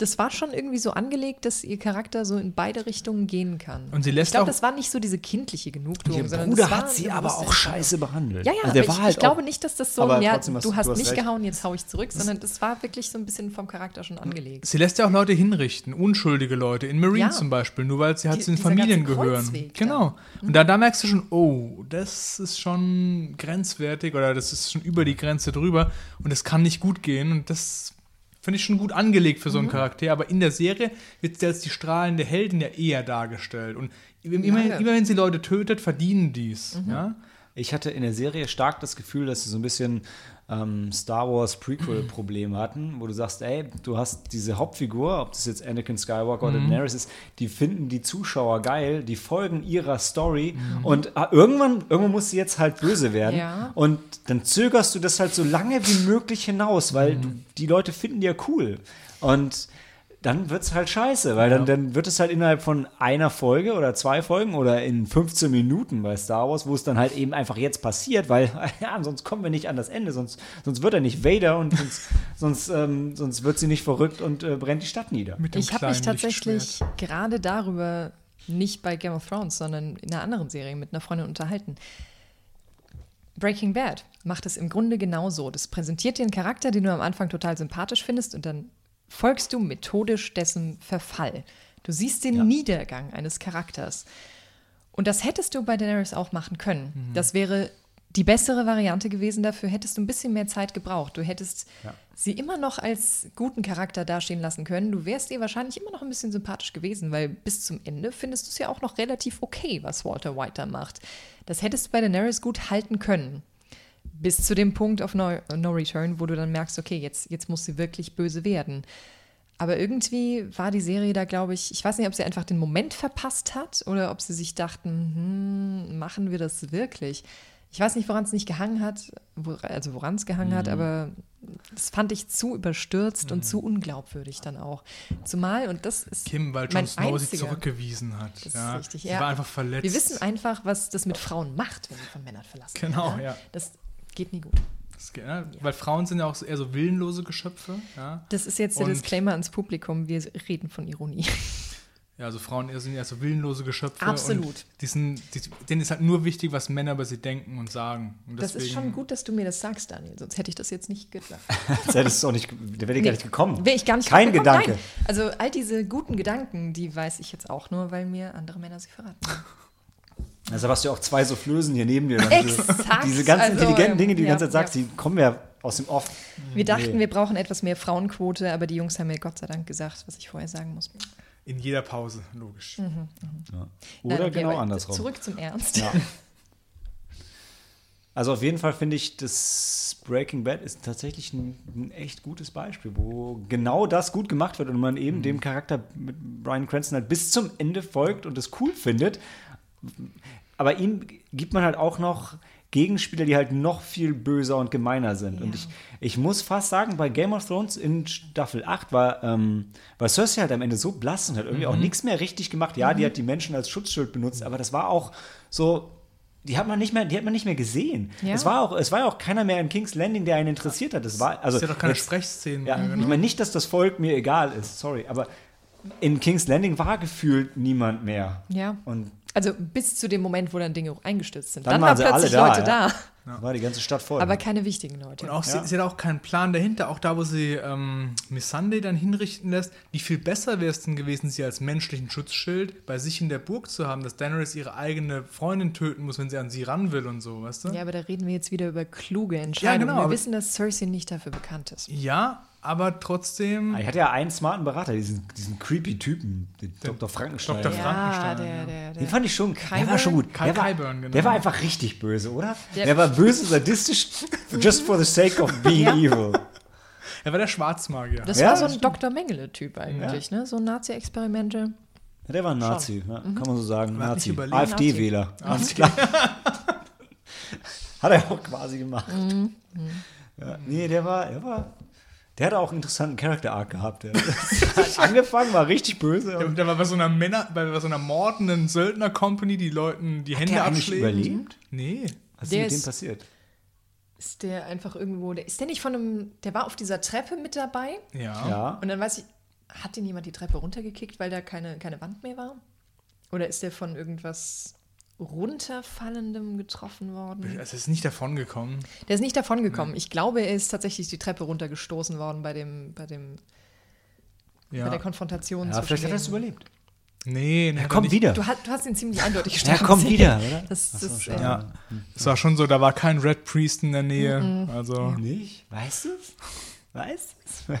Das war schon irgendwie so angelegt, dass ihr Charakter so in beide Richtungen gehen kann. Und sie lässt ich glaube, das war nicht so diese kindliche Genugtuung, Ihr sondern Bruder hat sie aber auch scheiße behandelt. Ja, ja, Also aber war ich, halt ich glaube nicht, dass das so, ja, hast- du hast du hast nicht recht. gehauen, jetzt hau ich zurück, sondern das war wirklich so ein bisschen vom Charakter schon angelegt. Sie lässt ja auch Leute hinrichten, unschuldige Leute, in Marine Ja. zum Beispiel, nur weil sie halt Die- zu den Familien gehören. Genau. Und da, da merkst du schon, oh, das ist schon grenzwertig oder das ist schon über die Grenze drüber und das kann nicht gut gehen und das finde ich schon gut angelegt für so einen Mhm. Charakter. Aber in der Serie wird sie als die strahlende Heldin ja eher dargestellt und immer, Lange. immer wenn sie Leute tötet, verdienen dies. Mhm. Ja? Ich hatte in der Serie stark das Gefühl, dass sie so ein bisschen ähm, Star Wars Prequel-Problem hatten, wo du sagst, ey, du hast diese Hauptfigur, ob das jetzt Anakin Skywalker oder Mhm. Daenerys ist, die finden die Zuschauer geil, die folgen ihrer Story Mhm. und ah, irgendwann, irgendwann muss sie jetzt halt böse werden. Ja. Und dann zögerst du das halt so lange wie möglich hinaus, weil Mhm. du, die Leute finden die ja cool. Und dann wird es halt scheiße, weil dann, dann wird es halt innerhalb von einer Folge oder zwei Folgen oder in 15 Minuten bei Star Wars, wo es dann halt eben einfach jetzt passiert, weil ja, sonst kommen wir nicht an das Ende, sonst, sonst wird er nicht Vader und sonst, sonst, ähm, sonst wird sie nicht verrückt und äh, brennt die Stadt nieder. Ich habe mich tatsächlich gerade darüber nicht bei Game of Thrones, sondern in einer anderen Serie mit einer Freundin unterhalten. Breaking Bad macht es im Grunde genauso. Das präsentiert dir einen Charakter, den du am Anfang total sympathisch findest und dann folgst du methodisch dessen Verfall. Du siehst den Niedergang eines Charakters. Und das hättest du bei Daenerys auch machen können. Mhm. Das wäre die bessere Variante gewesen. Dafür hättest du ein bisschen mehr Zeit gebraucht. Du hättest sie immer noch als guten Charakter dastehen lassen können. Du wärst ihr wahrscheinlich immer noch ein bisschen sympathisch gewesen, weil bis zum Ende findest du es ja auch noch relativ okay, was Walter White da macht. Das hättest du bei Daenerys gut halten können. Bis zu dem Punkt auf no, no Return, wo du dann merkst, okay, jetzt, jetzt muss sie wirklich böse werden. Aber irgendwie war die Serie da, glaube ich, ich weiß nicht, ob sie einfach den Moment verpasst hat oder ob sie sich dachten, hm, machen wir das wirklich? Ich weiß nicht, woran es nicht gehangen hat, wo, also woran es gehangen Mhm. hat, aber das fand ich zu überstürzt und zu unglaubwürdig dann auch. Zumal, und das ist Kim, weil Jon Snow sie zurückgewiesen hat. Das ist ja. richtig, sie ja. war einfach verletzt. Wir wissen einfach, was das mit Frauen macht, wenn sie von Männern verlassen Genau, werden. ja. Das geht nie gut. Das geht, ja, Weil Frauen sind ja auch so eher so willenlose Geschöpfe. Ja, Das ist jetzt der Und- Disclaimer ans Publikum. Wir reden von Ironie. ja also Frauen eher sind ja so willenlose Geschöpfe. Absolut. Und die sind, die, denen ist halt nur wichtig, was Männer über sie denken und sagen. Und Das ist schon gut, dass du mir das sagst, Daniel. Sonst hätte ich das jetzt nicht gesagt. Das hättest du auch nicht, der wäre dir gar nicht gekommen. Wäre ich gar nicht Kein gekommen. Gedanke. Nein. Also all diese guten Gedanken, die weiß ich jetzt auch nur, weil mir andere Männer sie verraten. Also hast du ja auch zwei Soufflösen hier neben dir. Exakt. Diese ganzen Also, intelligenten Dinge, die du die ja, ganze Zeit sagst, ja. die kommen ja aus dem Off. Wir dachten, Nee. wir brauchen etwas mehr Frauenquote, aber die Jungs haben mir Gott sei Dank gesagt, was ich vorher sagen muss. In jeder Pause, logisch. Mhm. Oder Nein, okay, genau andersrum. Zurück zum Ernst. Ja. Also auf jeden Fall finde ich, das Breaking Bad ist tatsächlich ein, ein echt gutes Beispiel, wo genau das gut gemacht wird und man eben Mhm. dem Charakter mit Brian Cranston halt bis zum Ende folgt und es cool findet. Aber ihm gibt man halt auch noch Gegenspieler, die halt noch viel böser und gemeiner sind. Und Ja. ich, ich muss fast sagen, bei Game of Thrones in Staffel 8 war, ähm, war Cersei halt am Ende so blass und hat irgendwie auch nichts mehr richtig gemacht. Ja, die hat die Menschen als Schutzschild benutzt, aber das war auch so, die hat man nicht mehr, die hat man nicht mehr gesehen. Ja. Es war auch, es war ja auch keiner mehr in King's Landing, der einen interessiert hat. Das war, also Es ist ja doch keine jetzt- Sprechszenen ja, mehr. ich Genau. meine nicht, dass das Volk mir egal ist, sorry, aber in King's Landing war gefühlt niemand mehr. Ja. Und Also bis zu dem Moment, wo dann Dinge auch eingestürzt sind. Dann Dann, waren waren plötzlich da, Leute ja. da. war die ganze Stadt voll. Aber keine wichtigen Leute. Und auch, Ja. sie, sie hat auch keinen Plan dahinter. Auch da, wo sie ähm, Miss Sunday dann hinrichten lässt, wie viel besser wäre es denn gewesen, sie als menschlichen Schutzschild bei sich in der Burg zu haben, dass Daenerys ihre eigene Freundin töten muss, wenn sie an sie ran will und so, weißt du? Ja, aber da reden wir jetzt wieder über kluge Entscheidungen. genau, wir wissen, dass Cersei nicht dafür bekannt ist. Ja, aber trotzdem. ich hatte ja einen smarten Berater, diesen, diesen creepy Typen, den Dr. Frankenstein. Dr. Ja, Frankenstein, der, ja. der, der. Den fand ich schon, der Qyburn? war schon gut. Karl der, war, Qyburn, genau. der war einfach richtig böse, oder? Der, Der- war böse, sadistisch, just for the sake of being Ja. evil. Er war der Schwarzmagier. das Ja, war so ein. Dr. Mengele-Typ eigentlich, ne? So Nazi-Experimente. Ja, Der war ein Nazi, ja, kann man so sagen. Man Nazi. AfD-Wähler, ganz klar. hat er auch quasi gemacht. Ja, nee, der war, der war, der hatte auch einen interessanten Character-Arc gehabt. Der hat angefangen, war richtig böse. Der, der war bei so einer Männer, bei so einer mordenden Söldner-Company, die Leuten die Hände der abschlägen. überlebt? Nee. Was ist Der mit dem ist- passiert? Ist der einfach irgendwo, der, ist der nicht von einem, der war auf dieser Treppe mit dabei? Ja. Ja. Und dann weiß ich, hat den jemand die Treppe runtergekickt, weil da keine, keine Wand mehr war? Oder ist der von irgendwas runterfallendem getroffen worden? Es ist nicht davon gekommen. Der ist nicht davon gekommen. Ich glaube, er ist tatsächlich die Treppe runtergestoßen worden bei dem, bei dem, Ja. bei der Konfrontation. Ja, zwischen vielleicht hat er es überlebt. Nee, nee, Er kommt nicht. wieder. Du, hast, du hast ihn ziemlich eindeutig Er sterben kommt wieder, oder? Das, so, das, schade. äh, Ja. Es war schon so, da war kein Red Priest in der Nähe. Also, Nicht? Weißt du es? Weißt du es?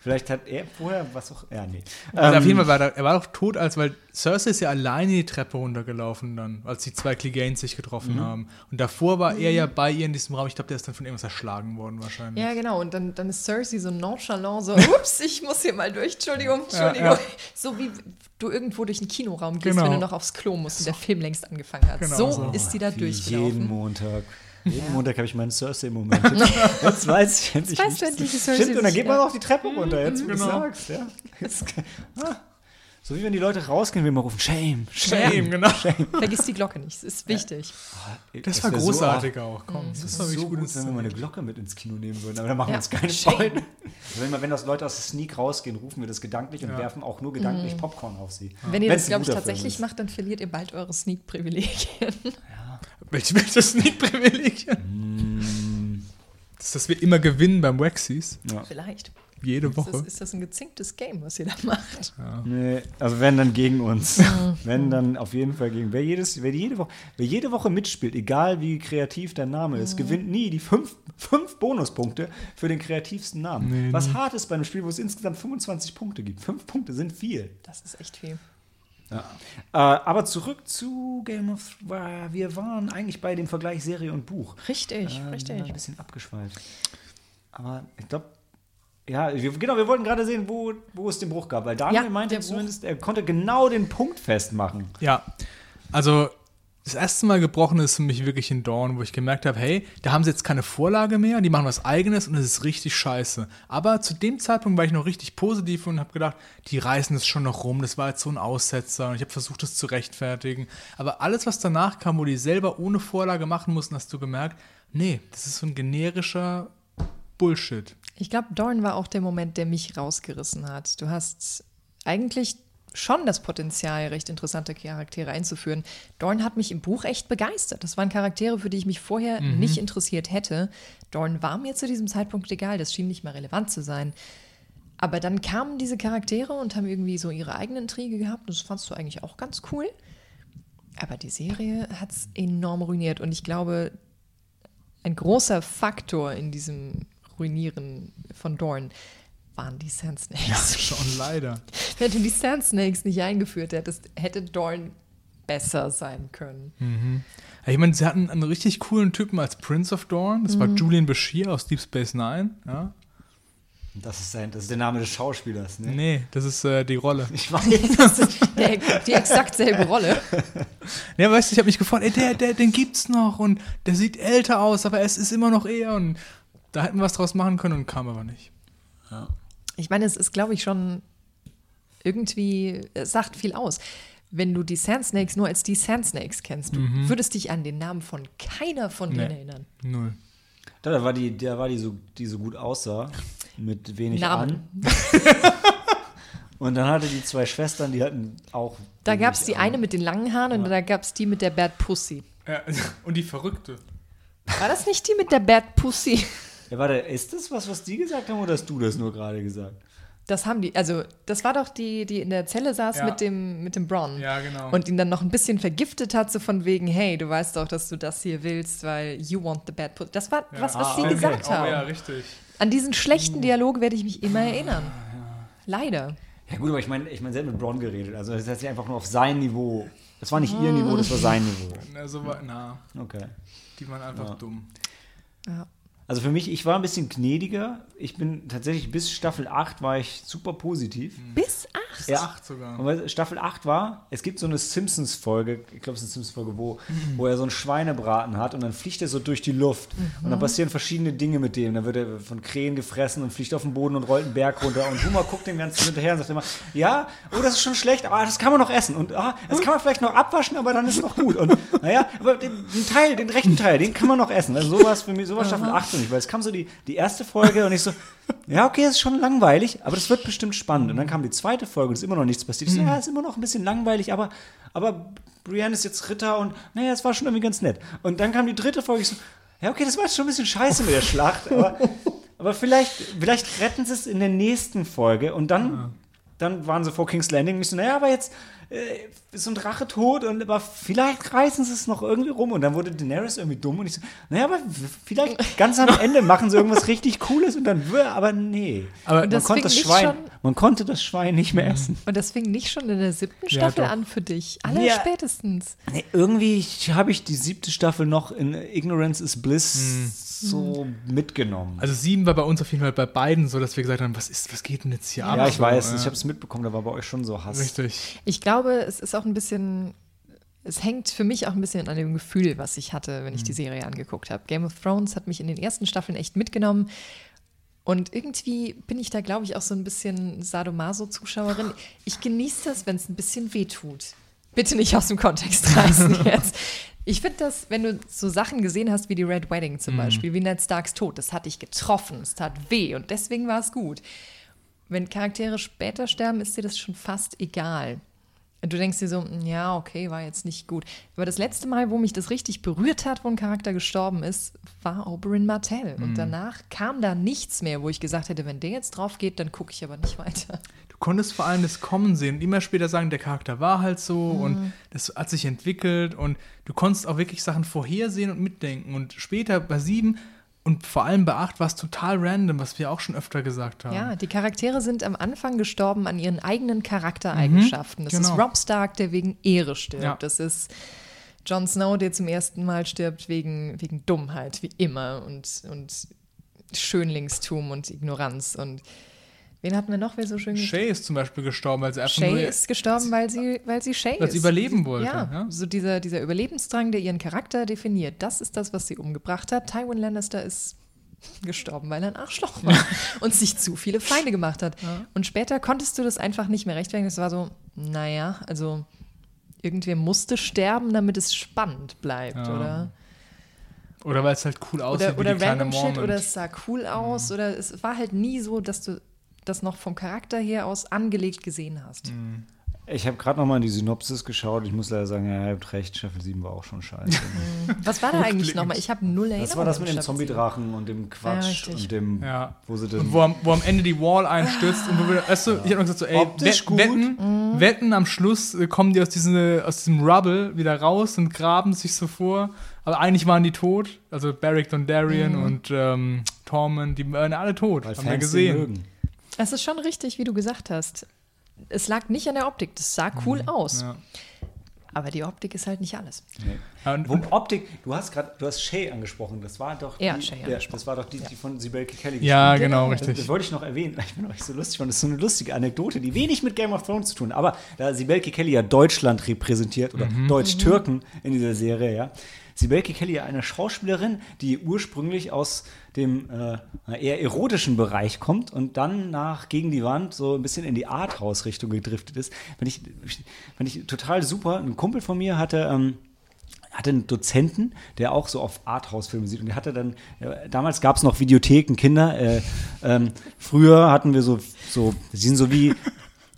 Vielleicht, hat er vorher was auch. Ja, nee. also auf Ähm, jeden Fall war er, er war doch tot, als weil Cersei ist ja alleine die Treppe runtergelaufen dann, als die zwei Cleganes sich getroffen haben. Und davor war er ja bei ihr in diesem Raum. Ich glaube, der ist dann von irgendwas erschlagen worden wahrscheinlich. Ja, genau. Und dann, dann ist Cersei so nonchalant, so, ups, ich muss hier mal durch, Entschuldigung, Entschuldigung. ja. So wie du irgendwo durch einen Kinoraum gehst, Genau. wenn du noch aufs Klo musst und der Film längst angefangen hat. Genau so, so. ist sie da Wie durchgelaufen. Jeden Montag. Jeden Montag habe ich meinen Cersei-Moment. Jetzt weiß ich endlich. weißt du wie- endlich, wie Stimmt, und dann geht man ja. auch die Treppe runter, jetzt wo du Genau. sagst. Ja. Jetzt, ah. So wie wenn die Leute rausgehen, wir mal rufen, Shame, Shame. Shame, genau. Vergiss die Glocke nicht, es ist wichtig. Das Es war wär so- großartig auch. Komm, Das das ist so gut. gut, wenn wir mal eine Glocke mit ins Kino nehmen würden. Aber dann machen wir Ja. uns keine Shame. Freunde. Also wenn, wir- wenn das Leute aus der Sneak rausgehen, rufen wir das gedanklich und Ja. werfen auch nur gedanklich Popcorn auf sie. Wenn ihr Wenn's das, glaube ich, tatsächlich macht, dann verliert ihr bald eure Sneak-Privilegien. Welche welche Sneak-Privilegien? Das, dass wir immer gewinnen beim Waxies. Ja. Vielleicht. Jede Ist Woche. das, ist das ein gezinktes Game, was ihr da macht? Nee, also wenn dann gegen uns. wenn dann auf jeden Fall gegen. Wer, jedes, wer, jede Woche, wer jede Woche mitspielt, egal wie kreativ der Name ist, gewinnt nie die fünf, fünf Bonuspunkte für den kreativsten Namen. Nee, Was nie. hart ist bei einem Spiel, wo es insgesamt 25 Punkte gibt. Fünf Punkte sind viel. Das ist echt viel. Äh, aber zurück zu Game of Thrones. Wir waren eigentlich bei dem Vergleich Serie und Buch. Richtig, Ähm, richtig. Ein bisschen abgeschweift. Aber ich glaube, ja, wir, genau, wir wollten gerade sehen, wo, wo es den Bruch gab. Weil Daniel Ja, meinte zumindest, er konnte genau den Punkt festmachen. Ja, also das erste Mal gebrochen ist für mich wirklich in Dawn, wo ich gemerkt habe, hey, da haben sie jetzt keine Vorlage mehr, die machen was eigenes und es ist richtig scheiße. Aber zu dem Zeitpunkt war ich noch richtig positiv und habe gedacht, die reißen es schon noch rum, das war jetzt so ein Aussetzer und ich habe versucht, das zu rechtfertigen. Aber alles, was danach kam, wo die selber ohne Vorlage machen mussten, hast du gemerkt, nee, das ist so ein generischer Bullshit. Ich glaube, Dorn war auch der Moment, der mich rausgerissen hat. Du hast eigentlich schon das Potenzial, recht interessante Charaktere einzuführen. Dorn hat mich im Buch echt begeistert. Das waren Charaktere, für die ich mich vorher nicht interessiert hätte. Dorn war mir zu diesem Zeitpunkt egal, das schien nicht mehr relevant zu sein. Aber dann kamen diese Charaktere und haben irgendwie so ihre eigene Intrige gehabt. Das fandst du eigentlich auch ganz cool. Aber die Serie hat es enorm ruiniert. Und ich glaube, ein großer Faktor in diesem Ruinieren von Dorn waren die Sand Snakes. Schon leider. Wenn du die Sand Snakes nicht eingeführt hättest, hätte Dorn besser sein können. Ja, ich meine, sie hatten einen richtig coolen Typen als Prince of Dawn. Das war Julian Bashir aus Deep Space Nine. Ja? Das ist, sein, das ist der Name des Schauspielers, ne? Nee, das ist äh, die Rolle. Ich weiß. Der, die exakt selbe Rolle. Ja, weißt du, ich habe mich gefragt, ey, der, der, den gibt's noch und der sieht älter aus, aber es ist immer noch er und da hätten wir was draus machen können und kam aber nicht. Ich meine, es ist, glaube ich, schon irgendwie, es sagt viel aus. Wenn du die Sand Snakes nur als die Sand Snakes kennst, du würdest dich an den Namen von keiner von denen Nee. erinnern. Null. Da, da war die, der war die so, die so gut aussah, mit wenig Namen. an. Und dann hatte die zwei Schwestern, die hatten auch. Da gab es die an. eine mit den langen Haaren und da gab es die mit der Bad Pussy. Ja, und die Verrückte. War das nicht die mit der Bad Pussy? Ja, warte, ist das was, was die gesagt haben, oder hast du das nur gerade gesagt? Das haben die, also das war doch die, die in der Zelle saß Ja. mit dem, mit dem Bron. Ja, genau. Und ihn dann noch ein bisschen vergiftet hat, so von wegen, hey, du weißt doch, dass du das hier willst, weil you want the bad pussy. Das war was, was Ah, sie okay. gesagt oh, haben. ja, richtig. An diesen schlechten Dialog werde ich mich immer erinnern. Leider. Ja, gut, aber ich meine, ich mein, sie hat mit Braun geredet. Also, das hat sie einfach nur auf sein Niveau. Das war nicht ihr Niveau, das war sein Niveau. Na, so war, na, Okay. die waren einfach Ja. dumm. Ja. Also für mich, ich war ein bisschen gnädiger. Ich bin tatsächlich bis Staffel 8 war ich super positiv. Bis acht. Ja. Acht sogar. Und weil Staffel 8 war, es gibt so eine Simpsons-Folge, ich glaube, es ist eine Simpsons-Folge, wo, wo er so einen Schweinebraten hat und dann fliegt er so durch die Luft. Und dann passieren verschiedene Dinge mit dem. Dann wird er von Krähen gefressen und fliegt auf den Boden und rollt einen Berg runter. Und Homer guckt dem Ganzen hinterher und sagt immer, ja, oh, das ist schon schlecht, aber das kann man noch essen. Und ah, das kann man vielleicht noch abwaschen, aber dann ist es noch gut. Und naja, aber den, den Teil, den rechten Teil, den kann man noch essen. Also so war es für mich, so war Staffel 8 für mich, weil es kam so die, die erste Folge und ich so, ja, okay, es ist schon langweilig, aber das wird bestimmt spannend. Und dann kam die zweite Folge und es ist immer noch nichts passiert. Ich so, ja, ist immer noch ein bisschen langweilig, aber, aber Brienne ist jetzt Ritter und naja, es war schon irgendwie ganz nett. Und dann kam die dritte Folge, ich so, ja, okay, das war jetzt schon ein bisschen scheiße mit der Schlacht, aber, aber vielleicht, vielleicht retten sie es in der nächsten Folge und dann, dann waren sie vor King's Landing und ich so, naja, aber jetzt äh, ist so ein Drache tot und aber vielleicht reißen sie es noch irgendwie rum und dann wurde Daenerys irgendwie dumm und ich so, naja, aber vielleicht ganz am Ende machen sie irgendwas richtig Cooles und dann, aber nee. Aber man, das konnte das Schwein, schon- man konnte das Schwein nicht mehr essen. Und das fing nicht schon in der siebten Ja, Staffel doch. an für dich. Aller Ja. spätestens. Nee, irgendwie habe ich die siebte Staffel noch in Ignorance is Bliss so mitgenommen. Also sieben war bei uns auf jeden Fall bei beiden so, dass wir gesagt haben, was ist, was geht denn jetzt hier ab? ja, ich So, weiß, äh, ich habe es mitbekommen, da war bei euch schon so Hass. Richtig. Ich glaube, es ist auch ein bisschen. Es hängt für mich auch ein bisschen an dem Gefühl, was ich hatte, wenn ich die Serie angeguckt habe. Game of Thrones hat mich in den ersten Staffeln echt mitgenommen. Und irgendwie bin ich da, glaube ich, auch so ein bisschen Sadomaso-Zuschauerin. Ich genieße das, wenn es ein bisschen wehtut. Bitte nicht aus dem Kontext reißen jetzt. Ich finde das, wenn du so Sachen gesehen hast wie die Red Wedding zum Beispiel, wie Ned Starks Tod, das hat dich getroffen, es tat weh und deswegen war es gut. Wenn Charaktere später sterben, ist dir das schon fast egal. Und du denkst dir so, "Mm, ja, okay, war jetzt nicht gut. Aber das letzte Mal, wo mich das richtig berührt hat, wo ein Charakter gestorben ist, war Oberyn Martell. Und danach kam da nichts mehr, wo ich gesagt hätte, wenn der jetzt drauf geht, dann gucke ich aber nicht weiter. Du konntest vor allem das Kommen sehen und immer später sagen, der Charakter war halt so und das hat sich entwickelt und du konntest auch wirklich Sachen vorhersehen und mitdenken. Und später bei sieben und vor allem bei acht war es total random, was wir auch schon öfter gesagt haben. Ja, die Charaktere sind am Anfang gestorben an ihren eigenen Charaktereigenschaften. Das ist genau. Rob Stark, der wegen Ehre stirbt. Ja. Das ist Jon Snow, der zum ersten Mal stirbt wegen, wegen Dummheit, wie immer, und, und Schönlingstum und Ignoranz. Und wen hatten wir noch, wer so schön Shay ist zum Beispiel gestorben, weil sie einfach Shay nur ist gestorben, weil sie, weil sie Shay weil ist. sie überleben wollte. Ja, Ja? so dieser, dieser Überlebensdrang, der ihren Charakter definiert, das ist das, was sie umgebracht hat. Tywin Lannister ist gestorben, weil er ein Arschloch war und sich zu viele Feinde gemacht hat. Und später konntest du das einfach nicht mehr rechtfertigen. Es war so, naja, also irgendwer musste sterben, damit es spannend bleibt, Ja. oder? Oder weil es halt cool aussieht Oder, wie oder die kleine random Shit, Mormont. oder es sah cool aus, oder es war halt nie so, dass du das noch vom Charakter her aus angelegt gesehen hast. Ich habe gerade noch mal in die Synopsis geschaut. Ich muss leider sagen, ja, ihr habt recht, Staffel 7 war auch schon scheiße. Was war da eigentlich nochmal? Ich habe null Erinnerung. das war das mit dem. Zombie-Drachen und dem Quatsch richtig. und dem, Ja. wo sie Und dann. wo am, wo am Ende die Wall einstürzt und wo wir, weißt du, ich hab noch gesagt so, ey, Optisch wet- gut. wetten, wetten, am Schluss äh, kommen die aus, diesem aus diesem Rubble wieder raus und graben sich so vor. Aber eigentlich waren die tot. Also Barrick Dondarrion und ähm, Tormund, die waren alle tot. weil haben wir Fans gesehen. Es ist schon richtig, wie du gesagt hast. Es lag nicht an der Optik. Das sah cool aus. Ja. Aber die Optik ist halt nicht alles. Ja, und, Wo Optik, du hast gerade, du hast Shay angesprochen, das war doch Ja, die, Shay ja, angesprochen. das war doch die, die von Sibelke Kelly ja, genau, hat. Das, das richtig. wollte ich noch erwähnen, ich bin euch so lustig fand. Das ist so eine lustige Anekdote, die wenig mit Game of Thrones zu tun hat. Aber da Sibelke Kelly ja Deutschland repräsentiert oder Mhm. Deutsch-Türken in dieser Serie, ja. Sibelke Kelly ja eine Schauspielerin, die ursprünglich aus dem äh, eher erotischen Bereich kommt und dann nach gegen die Wand so ein bisschen in die Arthouse-Richtung gedriftet ist. Fand ich, fand ich total super. Ein Kumpel von mir hatte. Ähm, hatte einen Dozenten, der auch so auf Arthouse-Filme sieht. Und der hatte dann, äh, damals gab es noch Videotheken, Kinder. Äh, ähm, früher hatten wir so, so, die sind so wie,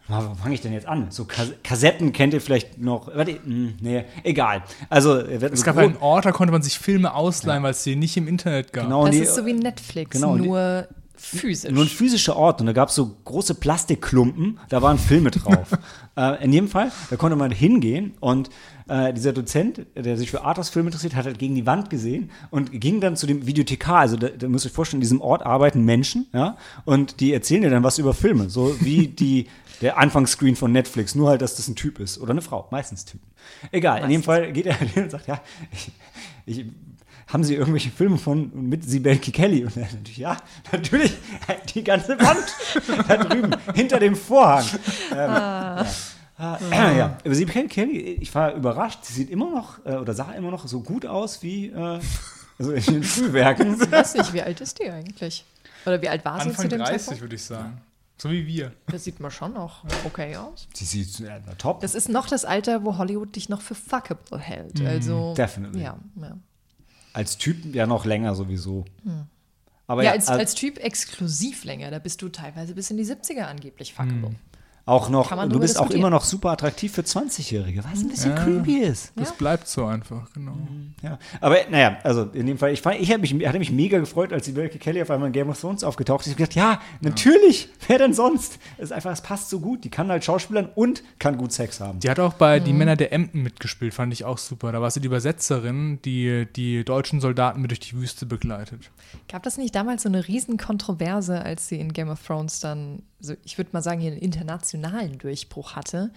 wo fange ich denn jetzt an? So Kas Kassetten kennt ihr vielleicht noch. Warte, mh, nee, egal. Also, wir hatten es so gab einen Ort, da konnte man sich Filme ausleihen, weil es die nicht im Internet gab. Genau, Das nee, ist so wie Netflix, genau, nur physisch. Nur ein physischer Ort und da gab es so große Plastikklumpen, da waren Filme drauf. äh, in jedem Fall, da konnte man hingehen und äh, dieser Dozent, der sich für Arthouse-Filme interessiert, hat halt gegen die Wand gesehen und ging dann zu dem Videothekar. Also da, da müsst ihr euch vorstellen, in diesem Ort arbeiten Menschen, ja, und die erzählen dir dann was über Filme, so wie die der Anfangsscreen von Netflix, nur halt, dass das ein Typ ist oder eine Frau, meistens Typen. Egal, in jedem Fall geht er hin und sagt, ja, ich, ich haben Sie irgendwelche Filme von mit Sibelke Kelly? Und er natürlich, ja, natürlich, die ganze Wand da drüben, hinter dem Vorhang. Ähm, ja. Ah, ja. Aber Sibelke Kelly, ich war überrascht, sie sieht immer noch, äh, oder sah immer noch so gut aus wie äh, also in den Frühwerken. ich weiß nicht, wie alt ist die eigentlich? Oder wie alt war sie zu Anfang dem 30, Zeitpunkt? würde ich sagen. So wie wir. Das sieht man schon noch okay aus. Sie sieht äh, top. Das ist noch das Alter, wo Hollywood dich noch für fuckable hält. Also, definitely. Ja, ja. Als Typ ja noch länger sowieso. Aber ja, ja, als, al- als Typ exklusiv länger, da bist du teilweise bis in die 70er angeblich fuckable. Auch noch, du bist auch immer noch super attraktiv für 20-Jährige, was ein bisschen creepy ist. Das Ja. bleibt so einfach, genau. Ja, aber naja, also in dem Fall, ich, fand- ich hab mich, hatte mich mega gefreut, als die Welke Kelly auf einmal in Game of Thrones aufgetaucht ist. Ich hab gedacht, ja, natürlich, wer denn sonst? Es ist einfach, es passt so gut. Die kann halt Schauspielern und kann gut Sex haben. Die hat auch bei Mhm. Die Männer der Emden mitgespielt, fand ich auch super. Da war sie die Übersetzerin, die die deutschen Soldaten mit durch die Wüste begleitet. Gab das nicht damals so eine riesen Kontroverse, als sie in Game of Thrones dann, so, ich würde mal sagen, hier einen internationalen Durchbruch hatte,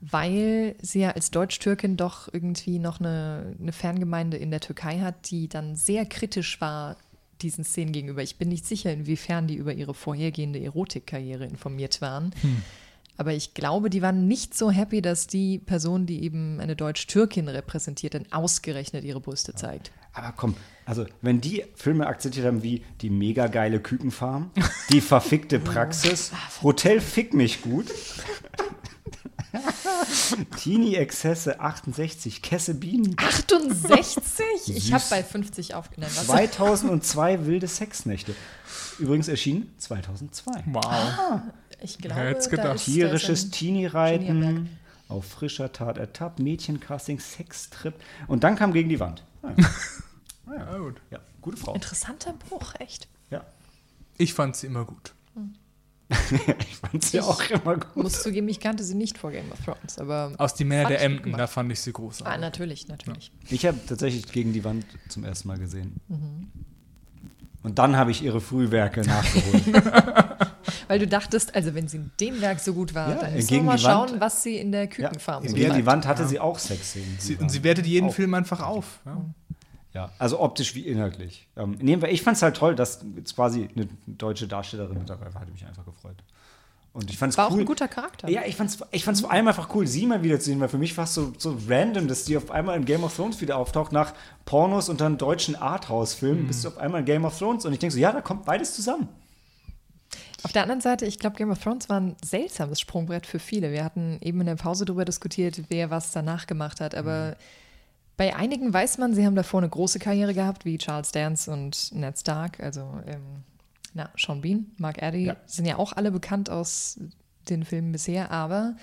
weil sie ja als Deutsch-Türkin doch irgendwie noch eine, eine Fangemeinde in der Türkei hat, die dann sehr kritisch war diesen Szenen gegenüber. Ich bin nicht sicher, inwiefern die über ihre vorhergehende Erotikkarriere informiert waren. Aber ich glaube, die waren nicht so happy, dass die Person, die eben eine Deutsch-Türkin repräsentiert, dann ausgerechnet ihre Brüste zeigt. Aber komm, also wenn die Filme akzeptiert haben wie die mega geile Kükenfarm, die verfickte Praxis, Hotel Fick mich gut, Teenie-Exzesse 68, Kesse Bienen, 68? Ich habe bei 50 aufgenommen. Was? 2002 wilde Sexnächte. Übrigens erschienen 2002. Wow. Ich glaube, da gedacht? ist- Tierisches Teenie-Reiten, auf frischer Tat ertappt, Mädchencasting, Sextrip. Und dann kam gegen die Wand. Ja, Ja, gut. ja gute Frau. interessanter Bruch, echt. Ja. Ich fand sie immer gut. ich fand sie auch immer gut. Muss zugeben, ich kannte sie nicht vor Game of Thrones, aber. Aus Die Fand der ich Emden, da fand ich sie Ah, großartig. natürlich, natürlich. Ich habe tatsächlich gegen die Wand zum ersten Mal gesehen. Und dann habe ich ihre Frühwerke nachgeholt. Weil du dachtest, also wenn sie in dem Werk so gut war, Ja, dann müssen wir mal die Wand- schauen, was sie in der ja, Kükenfarm so gegen die. Wand hatte sie auch Sexszenen. Und sie wertet jeden Auf. Film einfach auf. Ja. Ja, also optisch wie inhaltlich. Ähm, wir, ich fand es halt toll, dass jetzt quasi eine deutsche Darstellerin mit dabei war. Hatte mich einfach gefreut. Und ich fand es War auch cool. ein guter Charakter. Ja, ich fand's, ich fand's vor allem einfach cool, sie mal wiederzusehen, weil für mich war es so, so random, dass die auf einmal in Game of Thrones wieder auftaucht, nach Pornos und dann deutschen Arthouse-Filmen, bist du auf einmal in Game of Thrones und ich denke so, ja, da kommt beides zusammen. Auf der anderen Seite, ich glaube, Game of Thrones war ein seltsames Sprungbrett für viele. Wir hatten eben in der Pause darüber diskutiert, wer was danach gemacht hat. Aber bei einigen weiß man, sie haben davor eine große Karriere gehabt, wie Charles Dance und Ned Stark. Also, ähm, na, Sean Bean, Mark Addy Ja. sind ja auch alle bekannt aus den Filmen bisher. Aber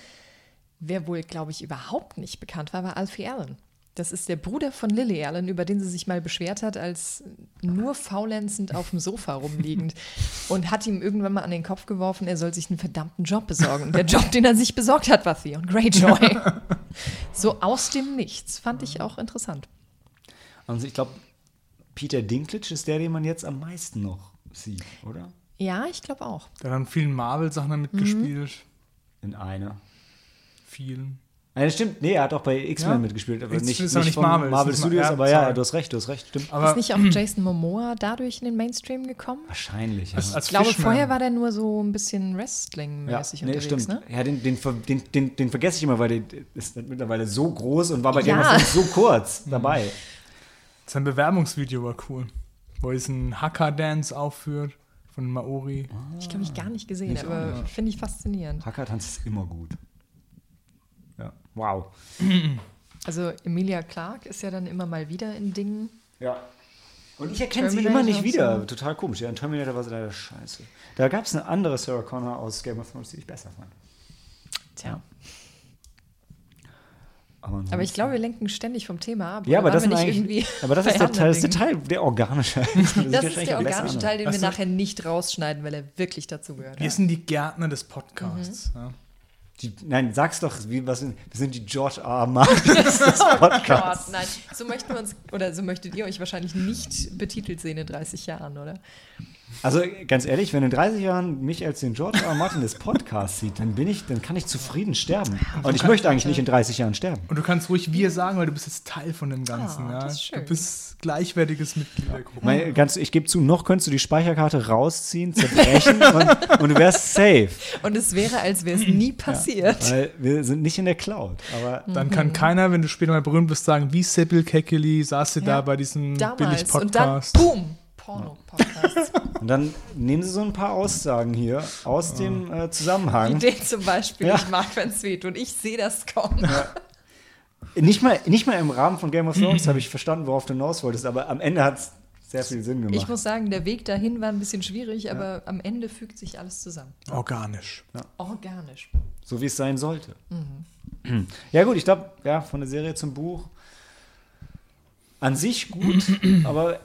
wer wohl, glaube ich, überhaupt nicht bekannt war, war Alfie Allen. Das ist der Bruder von Lily Allen, über den sie sich mal beschwert hat, als nur faulenzend auf dem Sofa rumliegend und hat ihm irgendwann mal an den Kopf geworfen, er soll sich einen verdammten Job besorgen. Und der Job, den er sich besorgt hat, war Theon Greyjoy. so aus dem Nichts. Fand ich auch interessant. Also ich glaube, Peter Dinklage ist der, den man jetzt am meisten noch sieht, oder? Ja, ich glaube auch. Da haben vielen Marvel-Sachen damit mitgespielt. In einer. Vielen. Nein, das stimmt. Nee, er hat auch bei X-Men Ja. mitgespielt, aber nicht, ist nicht von Marvel, Marvel Studios, ja, aber ja, sorry. du hast recht, du hast recht, stimmt. Aber ist nicht auch Jason Momoa dadurch in den Mainstream gekommen? Wahrscheinlich, ja. als, als Ich glaube, Fishman. vorher war der nur so ein bisschen ja, Wrestling-mäßig nee, unterwegs, stimmt. ne? Ja, den, den, den, den, den vergesse ich immer, weil der ist mittlerweile so groß und war bei Game Ja. of Thrones so kurz dabei. Sein Bewerbungsvideo war cool. Wo er diesen Hacker-Dance aufführt von Maori. Ich glaube, ich gar nicht gesehen, Ich auch aber finde ich faszinierend. Hackertanz ist immer gut. Wow. Also Emilia Clarke ist ja dann immer mal wieder in Dingen. Ja. Und ich erkenne sie Terminator immer nicht wieder. so. Total komisch. Ja, in Terminator war sie leider scheiße. Da gab es eine andere Sarah Connor aus Game of Thrones, die ich besser fand. Tja. Aber, Aber ich glaube, wir lenken ständig vom Thema ab. ja, aber das, irgendwie aber das ist, der Teil, das ist der Teil, der organische. Das? Das ist der organische Teil, den wir nachher nicht rausschneiden, weil er wirklich dazugehört. Wir sind die Gärtner des Podcasts. Mhm. Ja. Die, nein, sag's doch, wie, was sind, wir sind die George R. Martins des Podcasts. nein, so möchten wir uns, oder so möchtet ihr euch wahrscheinlich nicht betitelt sehen in 30 Jahren, oder? Also ganz ehrlich, wenn in 30 Jahren mich als den George R. Martin des Podcasts sieht, dann bin ich, dann kann ich zufrieden sterben. Und ich möchte eigentlich nicht in 30 Jahren sterben. Und du kannst ruhig wir sagen, weil du bist jetzt Teil von dem Ganzen. Ah, ja. das ist schön. Du bist gleichwertiges Mitglied der Gruppe. Mein, ganz, ich gebe zu, noch könntest du die Speicherkarte rausziehen, zerbrechen und, und du wärst safe. Und es wäre, als wäre es nie passiert. Weil wir sind nicht in der Cloud. Aber Dann kann keiner, wenn du später mal berühmt bist, sagen, wie Sibyl Kekeli saß sie Ja, da bei diesem Damals. Und dann, Billig-Podcast. boom, Porno-Podcast. und dann nehmen sie so ein paar Aussagen hier aus dem äh, Wie Zusammenhang. den zum Beispiel, Ja. ich mag, wenn es weht und ich sehe das kommen. Äh, Nicht mal, nicht mal im Rahmen von Game of Thrones habe ich verstanden, worauf du hinaus wolltest, aber am Ende hat sehr viel Sinn gemacht. Ich muss sagen, der Weg dahin war ein bisschen schwierig, aber am Ende fügt sich alles zusammen. Organisch. Organisch. So wie es sein sollte. Ja, gut, ich glaube, ja, von der Serie zum Buch an sich gut, aber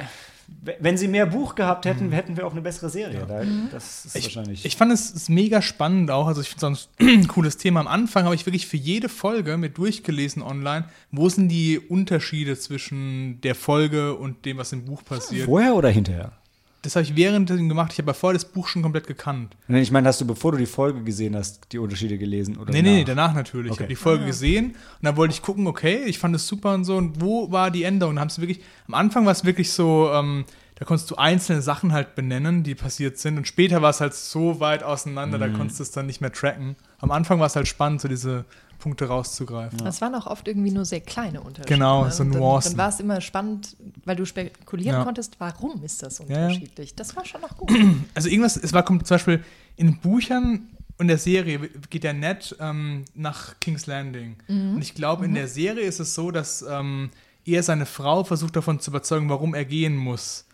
wenn sie mehr Buch gehabt hätten, hätten wir auch eine bessere Serie. Da, das ist Ich, wahrscheinlich. ich fand es ist mega spannend auch. Also ich finde es ein cooles Thema. Am Anfang habe ich wirklich für jede Folge mit durchgelesen online, wo sind die Unterschiede zwischen der Folge und dem, was im Buch passiert. Vorher oder hinterher? Das habe ich währenddessen gemacht. Ich habe ja vorher das Buch schon komplett gekannt. Nee, Ich meine, hast du, bevor du die Folge gesehen hast, die Unterschiede gelesen? Oder Nee, nee, nach? danach natürlich. Ich Okay. habe die Folge gesehen und dann wollte ich gucken, okay, ich fand es super und so. Und wo war die Änderung? Da haben sie wirklich, am Anfang war es wirklich so, ähm, da konntest du einzelne Sachen halt benennen, die passiert sind. Und später war es halt so weit auseinander, Mhm. da konntest du es dann nicht mehr tracken. Am Anfang war es halt spannend, so diese Punkte rauszugreifen. Das waren auch oft irgendwie nur sehr kleine Unterschiede. Genau, ne? so Und dann, Nuancen. dann war es immer spannend, weil du spekulieren Ja. konntest, warum ist das ja. unterschiedlich. Das war schon noch gut. Also irgendwas, es war kommt zum Beispiel in Büchern und der Serie geht der Ned ähm, nach King's Landing. Und ich glaube, in der Serie ist es so, dass ähm, er seine Frau versucht davon zu überzeugen, warum er gehen muss.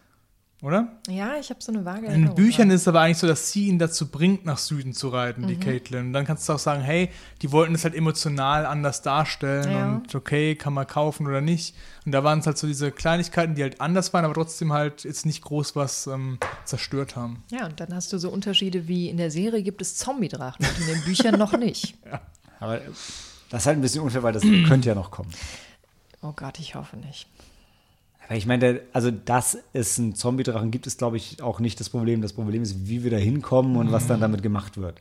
Oder? ja, ich habe so eine vage In den Büchern ist es aber eigentlich so, dass sie ihn dazu bringt, nach Süden zu reiten, die Caitlin. Und dann kannst du auch sagen, hey, die wollten es halt emotional anders darstellen Ja. und okay, kann man kaufen oder nicht. Und da waren es halt so diese Kleinigkeiten, die halt anders waren, aber trotzdem halt jetzt nicht groß was ähm, zerstört haben. Ja, und dann hast du so Unterschiede wie in der Serie gibt es Zombie-Drachen und in den Büchern noch nicht. Aber das ist halt ein bisschen unfair, weil das könnte ja noch kommen. Oh Gott, ich hoffe nicht. Aber ich meine, also dass es einen Zombie-Drachen gibt, ist, glaube ich, auch nicht das Problem. Das Problem ist, wie wir da hinkommen und was dann damit gemacht wird.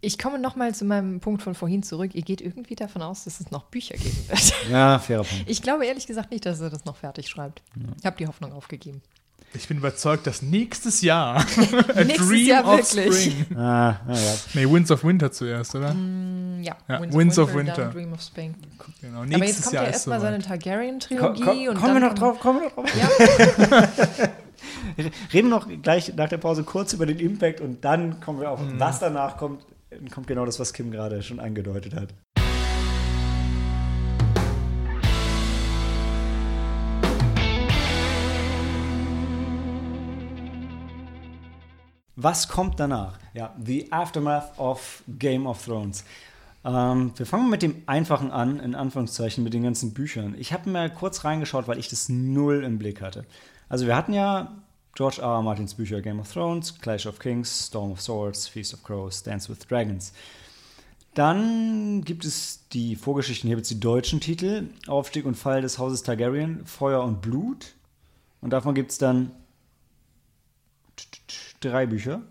Ich komme nochmal zu meinem Punkt von vorhin zurück. Ihr geht irgendwie davon aus, dass es noch Bücher geben wird. Ja, fairer Punkt. Ich glaube ehrlich gesagt nicht, dass er das noch fertig schreibt. Ich habe die Hoffnung aufgegeben. Ich bin überzeugt, dass nächstes Jahr A Nächstes Jahr of wirklich. Spring. Ah, naja. Nee, Winds of Winter zuerst, oder? Ja, Ja, Winds of Winter. dann Dream of Spring. Genau, Aber jetzt kommt Jahr ja erstmal seine. Targaryen-Trilogie. Ko ko kommen wir noch drauf, kommen wir noch drauf. Ja, Reden wir noch gleich nach der Pause kurz über den Impact und dann kommen wir auf, was danach kommt. Dann kommt genau das, was Kim gerade schon angedeutet hat. Was kommt danach? Ja, The Aftermath of Game of Thrones. Ähm, wir fangen mit dem Einfachen an, in Anführungszeichen, mit den ganzen Büchern. Ich habe mir kurz reingeschaut, weil ich das null im Blick hatte. Also wir hatten ja George R. R. Martins Bücher Game of Thrones, Clash of Kings, Storm of Swords, Feast of Crows, Dance with Dragons. Dann gibt es die Vorgeschichten, hier gibt es die deutschen Titel, Aufstieg und Fall des Hauses Targaryen, Feuer und Blut. Und davon gibt es dann drei Bücher.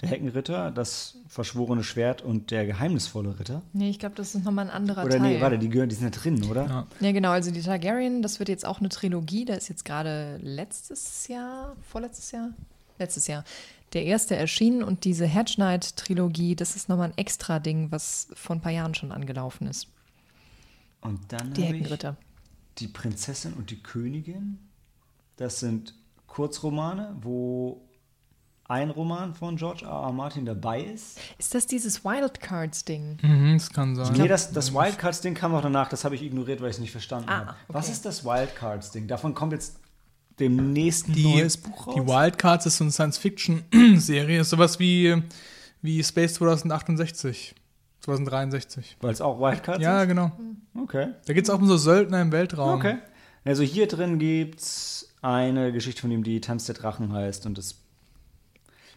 Der Heckenritter, das verschworene Schwert und der geheimnisvolle Ritter. nee, ich glaube, das ist nochmal ein anderer Oder Teil. nee, warte, die, gehören, die sind ja drin, oder? Ja. Ja, genau. Also die Targaryen, das wird jetzt auch eine Trilogie. Da ist jetzt gerade letztes Jahr, vorletztes Jahr, letztes Jahr, der erste erschienen. Und diese Hedge Knight-Trilogie, das ist nochmal ein extra Ding, was vor ein paar Jahren schon angelaufen ist. Und dann Die Heckenritter. die Prinzessin und die Königin. Das sind Kurzromane, wo ein Roman von George R. R. Martin dabei ist. Ist das dieses Wildcards-Ding? Mhm, das kann sein. nee, das, das Wildcards-Ding kam noch danach, das habe ich ignoriert, weil ich es nicht verstanden Ah, habe. Was okay. ist das Wildcards-Ding? Davon kommt jetzt demnächst ein Die, neues Buch raus. die Wildcards ist so eine Science-Fiction-Serie, ist sowas wie, wie Space 2068, 2063. Weil es auch Wildcards Ja, ist? genau. Okay. Da geht es auch um so Söldner im Weltraum. Okay. Also hier drin gibt es eine Geschichte von ihm, die Tanz der Drachen heißt und es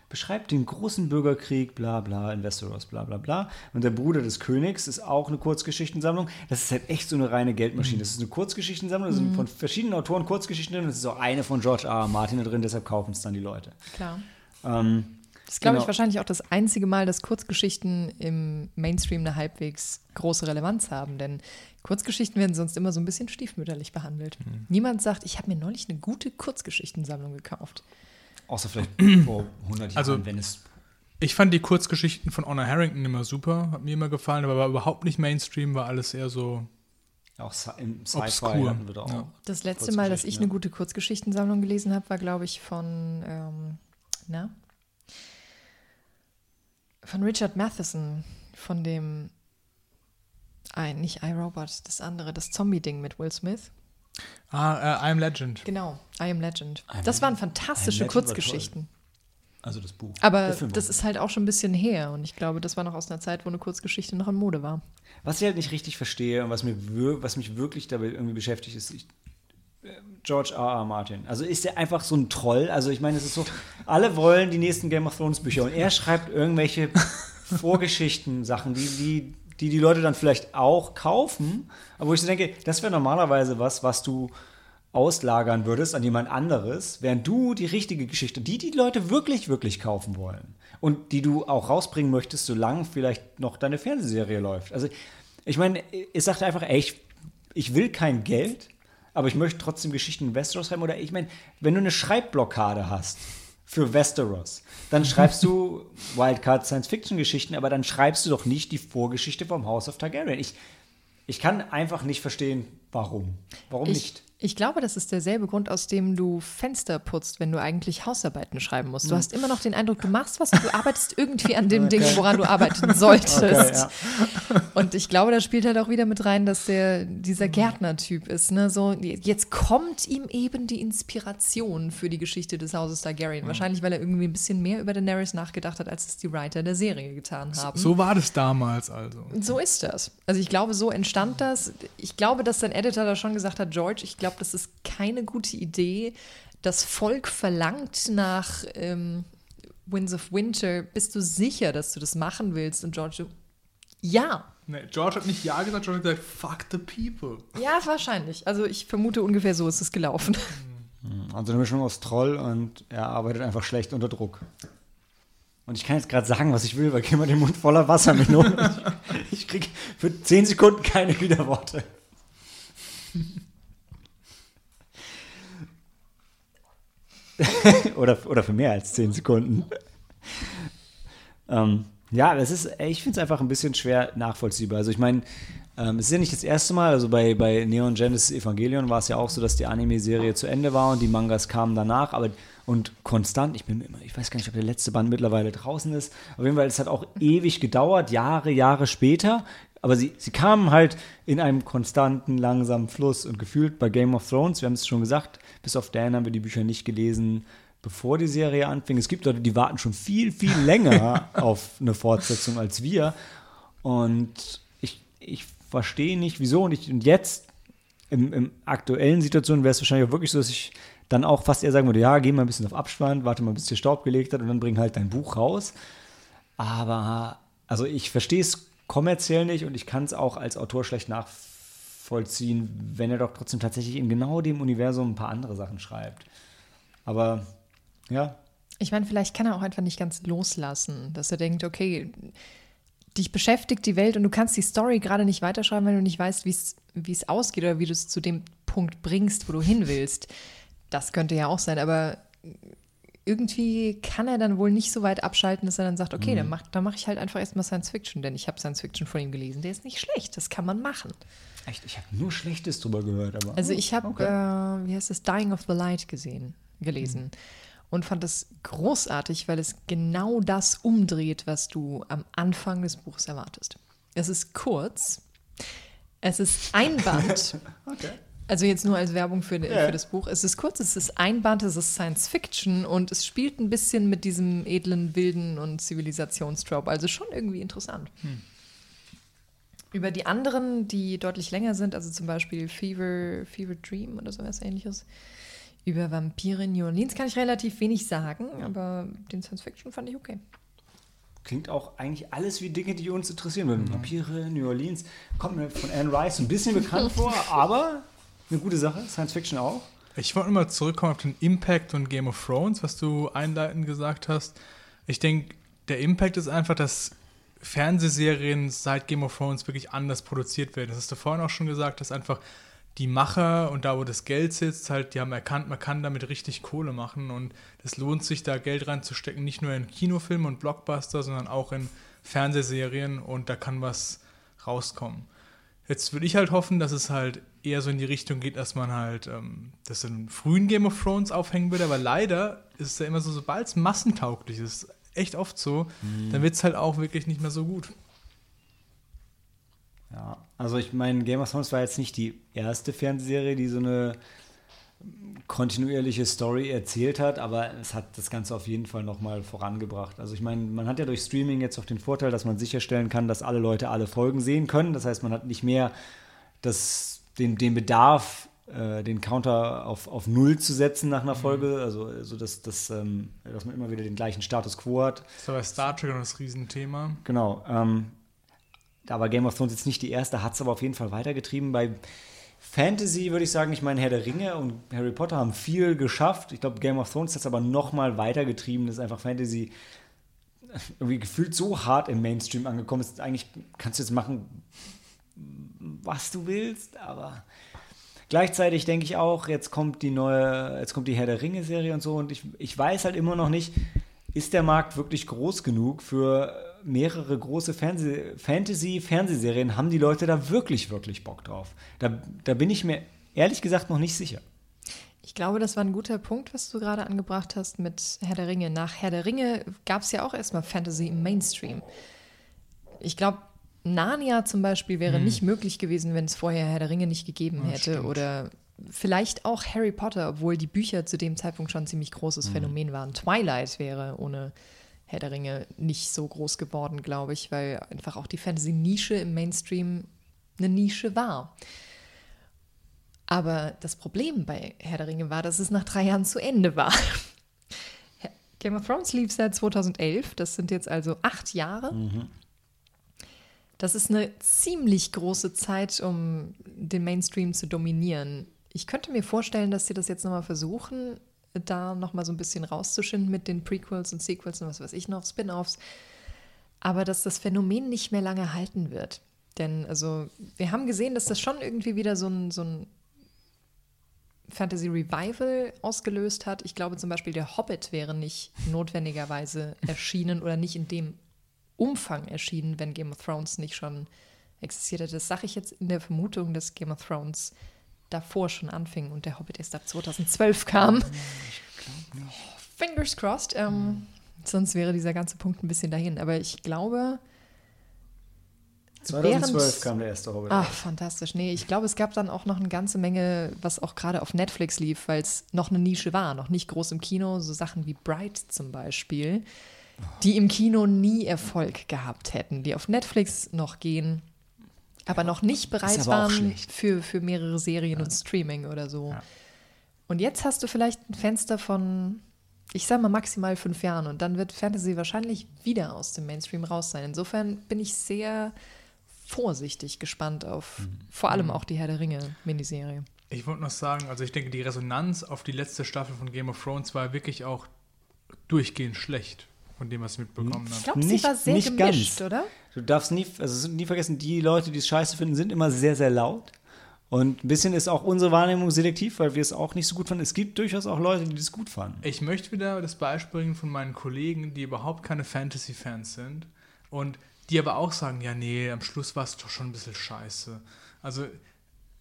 beschreibt den großen Bürgerkrieg, bla bla, in Westeros, bla bla bla. Und der Bruder des Königs ist auch eine Kurzgeschichtensammlung. Das ist halt echt so eine reine Geldmaschine. Das ist eine Kurzgeschichtensammlung, da sind von verschiedenen Autoren Kurzgeschichten drin. und Es ist auch eine von George R. R. Martin da drin, deshalb kaufen es dann die Leute. Klar. Ähm, Das ist, glaube Genau. ich, wahrscheinlich auch das einzige Mal, dass Kurzgeschichten im Mainstream eine halbwegs große Relevanz haben. Denn Kurzgeschichten werden sonst immer so ein bisschen stiefmütterlich behandelt. Niemand sagt, ich habe mir neulich eine gute Kurzgeschichtensammlung gekauft. Außer vielleicht vor 100 Jahren, Also- wenn es Ich fand die Kurzgeschichten von Honor Harrington immer super, hat mir immer gefallen, aber war überhaupt nicht Mainstream, war alles eher so auch im Sci-Fi obskur. hatten wir da auch. Ja. Das letzte Mal, dass ich eine gute Kurzgeschichtensammlung gelesen habe, war, glaube ich, von, ähm, na? Von Richard Matheson, von dem, ein, nicht iRobot, das andere, das Zombie-Ding mit Will Smith. Ah, äh, I Am Legend. Genau, I Am Legend. I Am das waren fantastische Kurzgeschichten. Also das Buch. Aber das ist halt auch schon ein bisschen her und ich glaube, das war noch aus einer Zeit, wo eine Kurzgeschichte noch in Mode war. Was ich halt nicht richtig verstehe und was, mir wir was mich wirklich dabei irgendwie beschäftigt, ist ich, äh, George R. R. Martin. Also ist er einfach so ein Troll? Also ich meine, es ist so, alle wollen die nächsten Game of Thrones Bücher und er schreibt irgendwelche Vorgeschichten, Sachen, die, die, die die Leute dann vielleicht auch kaufen, aber wo ich so denke, das wäre normalerweise was, was du auslagern würdest an jemand anderes, während du die richtige Geschichte, die die Leute wirklich, wirklich kaufen wollen und die du auch rausbringen möchtest, solange vielleicht noch deine Fernsehserie läuft. Also ich meine, ich sagte einfach, ey, ich, ich will kein Geld, aber ich möchte trotzdem Geschichten in Westeros schreiben. Oder ich meine, wenn du eine Schreibblockade hast für Westeros, dann schreibst du Wildcard Science-Fiction-Geschichten, aber dann schreibst du doch nicht die Vorgeschichte vom House of Targaryen. Ich, ich kann einfach nicht verstehen, warum. Warum Ich, nicht? Ich glaube, das ist derselbe Grund, aus dem du Fenster putzt, wenn du eigentlich Hausarbeiten schreiben musst. Du hast immer noch den Eindruck, du machst was und du arbeitest irgendwie an dem Ding, woran du arbeiten solltest. Okay, ja. Und ich glaube, da spielt halt auch wieder mit rein, dass der dieser Gärtner-Typ ist. Ne? So, jetzt kommt ihm eben die Inspiration für die Geschichte des Hauses Targaryen. Wahrscheinlich, weil er irgendwie ein bisschen mehr über Daenerys nachgedacht hat, als es die Writer der Serie getan haben. So war das damals also. So ist das. Also ich glaube, so entstand das. Ich glaube, dass sein Editor da schon gesagt hat, George, ich glaube, das ist keine gute Idee. Das Volk verlangt nach ähm, Winds of Winter. Bist du sicher, dass du das machen willst? Und George, so, ja. Nee, George hat nicht Ja gesagt, George hat gesagt, fuck the people. Ja, wahrscheinlich. Also ich vermute ungefähr so ist es gelaufen. Also eine Mischung aus Troll und er arbeitet einfach schlecht unter Druck. Und ich kann jetzt gerade sagen, was ich will, weil ich immer den Mund voller Wasser mit. Ich, ich krieg für 10 Sekunden keine Widerworte. oder, oder für mehr als 10 Sekunden. Ähm, ja, das ist, ich finde es einfach ein bisschen schwer nachvollziehbar. Also ich meine, ähm, es ist ja nicht das erste Mal, also bei, bei Neon Genesis Evangelion war es ja auch so, dass die Anime-Serie zu Ende war und die Mangas kamen danach, aber und konstant, ich bin immer, ich weiß gar nicht, ob der letzte Band mittlerweile draußen ist. Auf jeden Fall, es hat auch ewig gedauert, Jahre, Jahre später. Aber sie, sie kamen halt in einem konstanten, langsamen Fluss und gefühlt bei Game of Thrones, wir haben es schon gesagt, bis auf Dan haben wir die Bücher nicht gelesen, bevor die Serie anfing. Es gibt Leute, die warten schon viel, viel länger auf eine Fortsetzung als wir. Und ich, ich verstehe nicht, wieso. Und, ich, und jetzt, im, im aktuellen Situation, wäre es wahrscheinlich auch wirklich so, dass ich dann auch fast eher sagen würde, ja, geh mal ein bisschen auf Abspann, warte mal, bis der Staub gelegt hat und dann bring halt dein Buch raus. Aber, also ich verstehe es kommerziell nicht und ich kann es auch als Autor schlecht nachvollziehen, wenn er doch trotzdem tatsächlich in genau dem Universum ein paar andere Sachen schreibt. Aber, ja, Ich meine, vielleicht kann er auch einfach nicht ganz loslassen, dass er denkt, okay, dich beschäftigt die Welt und du kannst die Story gerade nicht weiterschreiben, wenn du nicht weißt, wie es ausgeht oder wie du es zu dem Punkt bringst, wo du hin willst. Das könnte ja auch sein, aber irgendwie kann er dann wohl nicht so weit abschalten, dass er dann sagt, okay, dann mache dann mach ich halt einfach erstmal Science Fiction, denn ich habe Science Fiction von ihm gelesen. Der ist nicht schlecht, das kann man machen. echt, ich habe nur Schlechtes drüber gehört. Aber, Also ich habe, Okay. äh, wie heißt es, Dying of the Light gesehen, gelesen und fand es großartig, weil es genau das umdreht, was du am Anfang des Buches erwartest. Es ist kurz, es ist ein Band. Also jetzt nur als Werbung für, Ja. für das Buch. Es ist kurz, es ist ein Band, es ist Science Fiction und es spielt ein bisschen mit diesem edlen, wilden und Zivilisationstrope. Also schon irgendwie interessant. Über die anderen, die deutlich länger sind, also zum Beispiel Fever, Fever Dream oder sowas ähnliches, über Vampire in New Orleans kann ich relativ wenig sagen, aber den Science Fiction fand ich okay. Klingt auch eigentlich alles wie Dinge, die uns interessieren würden. Vampire, New Orleans, kommt mir von Anne Rice ein bisschen bekannt vor, aber eine gute Sache, Science Fiction auch. Ich wollte mal zurückkommen auf den Impact und Game of Thrones, was du einleitend gesagt hast. Ich denke, der Impact ist einfach, dass Fernsehserien seit Game of Thrones wirklich anders produziert werden. Das hast du vorhin auch schon gesagt, dass einfach die Macher und da, wo das Geld sitzt, halt, die haben erkannt, man kann damit richtig Kohle machen und es lohnt sich, da Geld reinzustecken, nicht nur in Kinofilme und Blockbuster, sondern auch in Fernsehserien und da kann was rauskommen. Jetzt würde ich halt hoffen, dass es halt eher so in die Richtung geht, dass man halt ähm, das in frühen Game of Thrones aufhängen würde, aber leider ist es ja immer so, sobald es massentauglich ist, echt oft so, dann wird es halt auch wirklich nicht mehr so gut. Ja, also ich meine, Game of Thrones war jetzt nicht die erste Fernsehserie, die so eine kontinuierliche Story erzählt hat, aber es hat das Ganze auf jeden Fall nochmal vorangebracht. Also ich meine, man hat ja durch Streaming jetzt auch den Vorteil, dass man sicherstellen kann, dass alle Leute alle Folgen sehen können. Das heißt, man hat nicht mehr das, den, den Bedarf, äh, den Counter auf, auf Null zu setzen nach einer mhm. Folge, also, also dass, dass, ähm, dass man immer wieder den gleichen Status quo hat. Das war bei Star Trek noch das Riesenthema. Genau. Ähm, da war Game of Thrones jetzt nicht die erste, hat es aber auf jeden Fall weitergetrieben. Bei Fantasy würde ich sagen, ich meine, Herr der Ringe und Harry Potter haben viel geschafft. Ich glaube, Game of Thrones hat es aber noch mal weitergetrieben. Das ist einfach Fantasy irgendwie gefühlt so hart im Mainstream angekommen ist. Eigentlich kannst du jetzt machen, was du willst, aber gleichzeitig denke ich auch, jetzt kommt die neue, jetzt kommt die Herr der Ringe-Serie und so und ich, ich weiß halt immer noch nicht, ist der Markt wirklich groß genug für mehrere große Fernseh Fantasy-Fernsehserien? Haben die Leute da wirklich, wirklich Bock drauf? Da, da bin ich mir ehrlich gesagt noch nicht sicher. Ich glaube, das war ein guter Punkt, was du gerade angebracht hast mit Herr der Ringe. Nach Herr der Ringe gab es ja auch erstmal Fantasy im Mainstream. Ich glaube, Narnia zum Beispiel wäre hm. nicht möglich gewesen, wenn es vorher Herr der Ringe nicht gegeben ja, hätte. Stimmt. Oder vielleicht auch Harry Potter, obwohl die Bücher zu dem Zeitpunkt schon ein ziemlich großes mhm. Phänomen waren. Twilight wäre ohne Herr der Ringe nicht so groß geworden, glaube ich, weil einfach auch die Fantasy-Nische im Mainstream eine Nische war. Aber das Problem bei Herr der Ringe war, dass es nach drei Jahren zu Ende war. Game of Thrones lief seit 2011, das sind jetzt also acht Jahre. Mhm. Das ist eine ziemlich große Zeit, um den Mainstream zu dominieren. Ich könnte mir vorstellen, dass sie das jetzt nochmal versuchen, da nochmal so ein bisschen rauszuschinden mit den Prequels und Sequels und was weiß ich noch, Spin-offs. Aber dass das Phänomen nicht mehr lange halten wird. Denn also wir haben gesehen, dass das schon irgendwie wieder so ein, so ein Fantasy Revival ausgelöst hat. Ich glaube zum Beispiel, der Hobbit wäre nicht notwendigerweise erschienen oder nicht in dem Umfang erschienen, wenn Game of Thrones nicht schon existiert hätte. Das sage ich jetzt in der Vermutung, dass Game of Thrones davor schon anfing und der Hobbit erst ab 2012 kam. Ich glaube nicht. Fingers crossed. Ähm, mhm. Sonst wäre dieser ganze Punkt ein bisschen dahin. Aber ich glaube. 2012 während, kam der erste Hobbit. Ach, fantastisch. Nee, ich glaube, es gab dann auch noch eine ganze Menge, was auch gerade auf Netflix lief, weil es noch eine Nische war, noch nicht groß im Kino. So Sachen wie Bright zum Beispiel die im Kino nie Erfolg gehabt hätten, die auf Netflix noch gehen, aber noch nicht bereit waren für, für mehrere Serien ja. und Streaming oder so. Ja. Und jetzt hast du vielleicht ein Fenster von, ich sag mal maximal fünf Jahren und dann wird Fantasy wahrscheinlich wieder aus dem Mainstream raus sein. Insofern bin ich sehr vorsichtig gespannt auf mhm. vor allem mhm. auch die Herr der Ringe Miniserie. Ich wollte noch sagen, also ich denke, die Resonanz auf die letzte Staffel von Game of Thrones war wirklich auch durchgehend schlecht von dem, was ich mitbekommen habe. Ich glaube, sie war sehr nicht gemischt, ganz. oder? Du darfst nie, also nie vergessen, die Leute, die es scheiße finden, sind immer sehr, sehr laut. Und ein bisschen ist auch unsere Wahrnehmung selektiv, weil wir es auch nicht so gut fanden. Es gibt durchaus auch Leute, die das gut fanden. Ich möchte wieder das Beispiel bringen von meinen Kollegen, die überhaupt keine Fantasy-Fans sind und die aber auch sagen, ja, nee, am Schluss war es doch schon ein bisschen scheiße. Also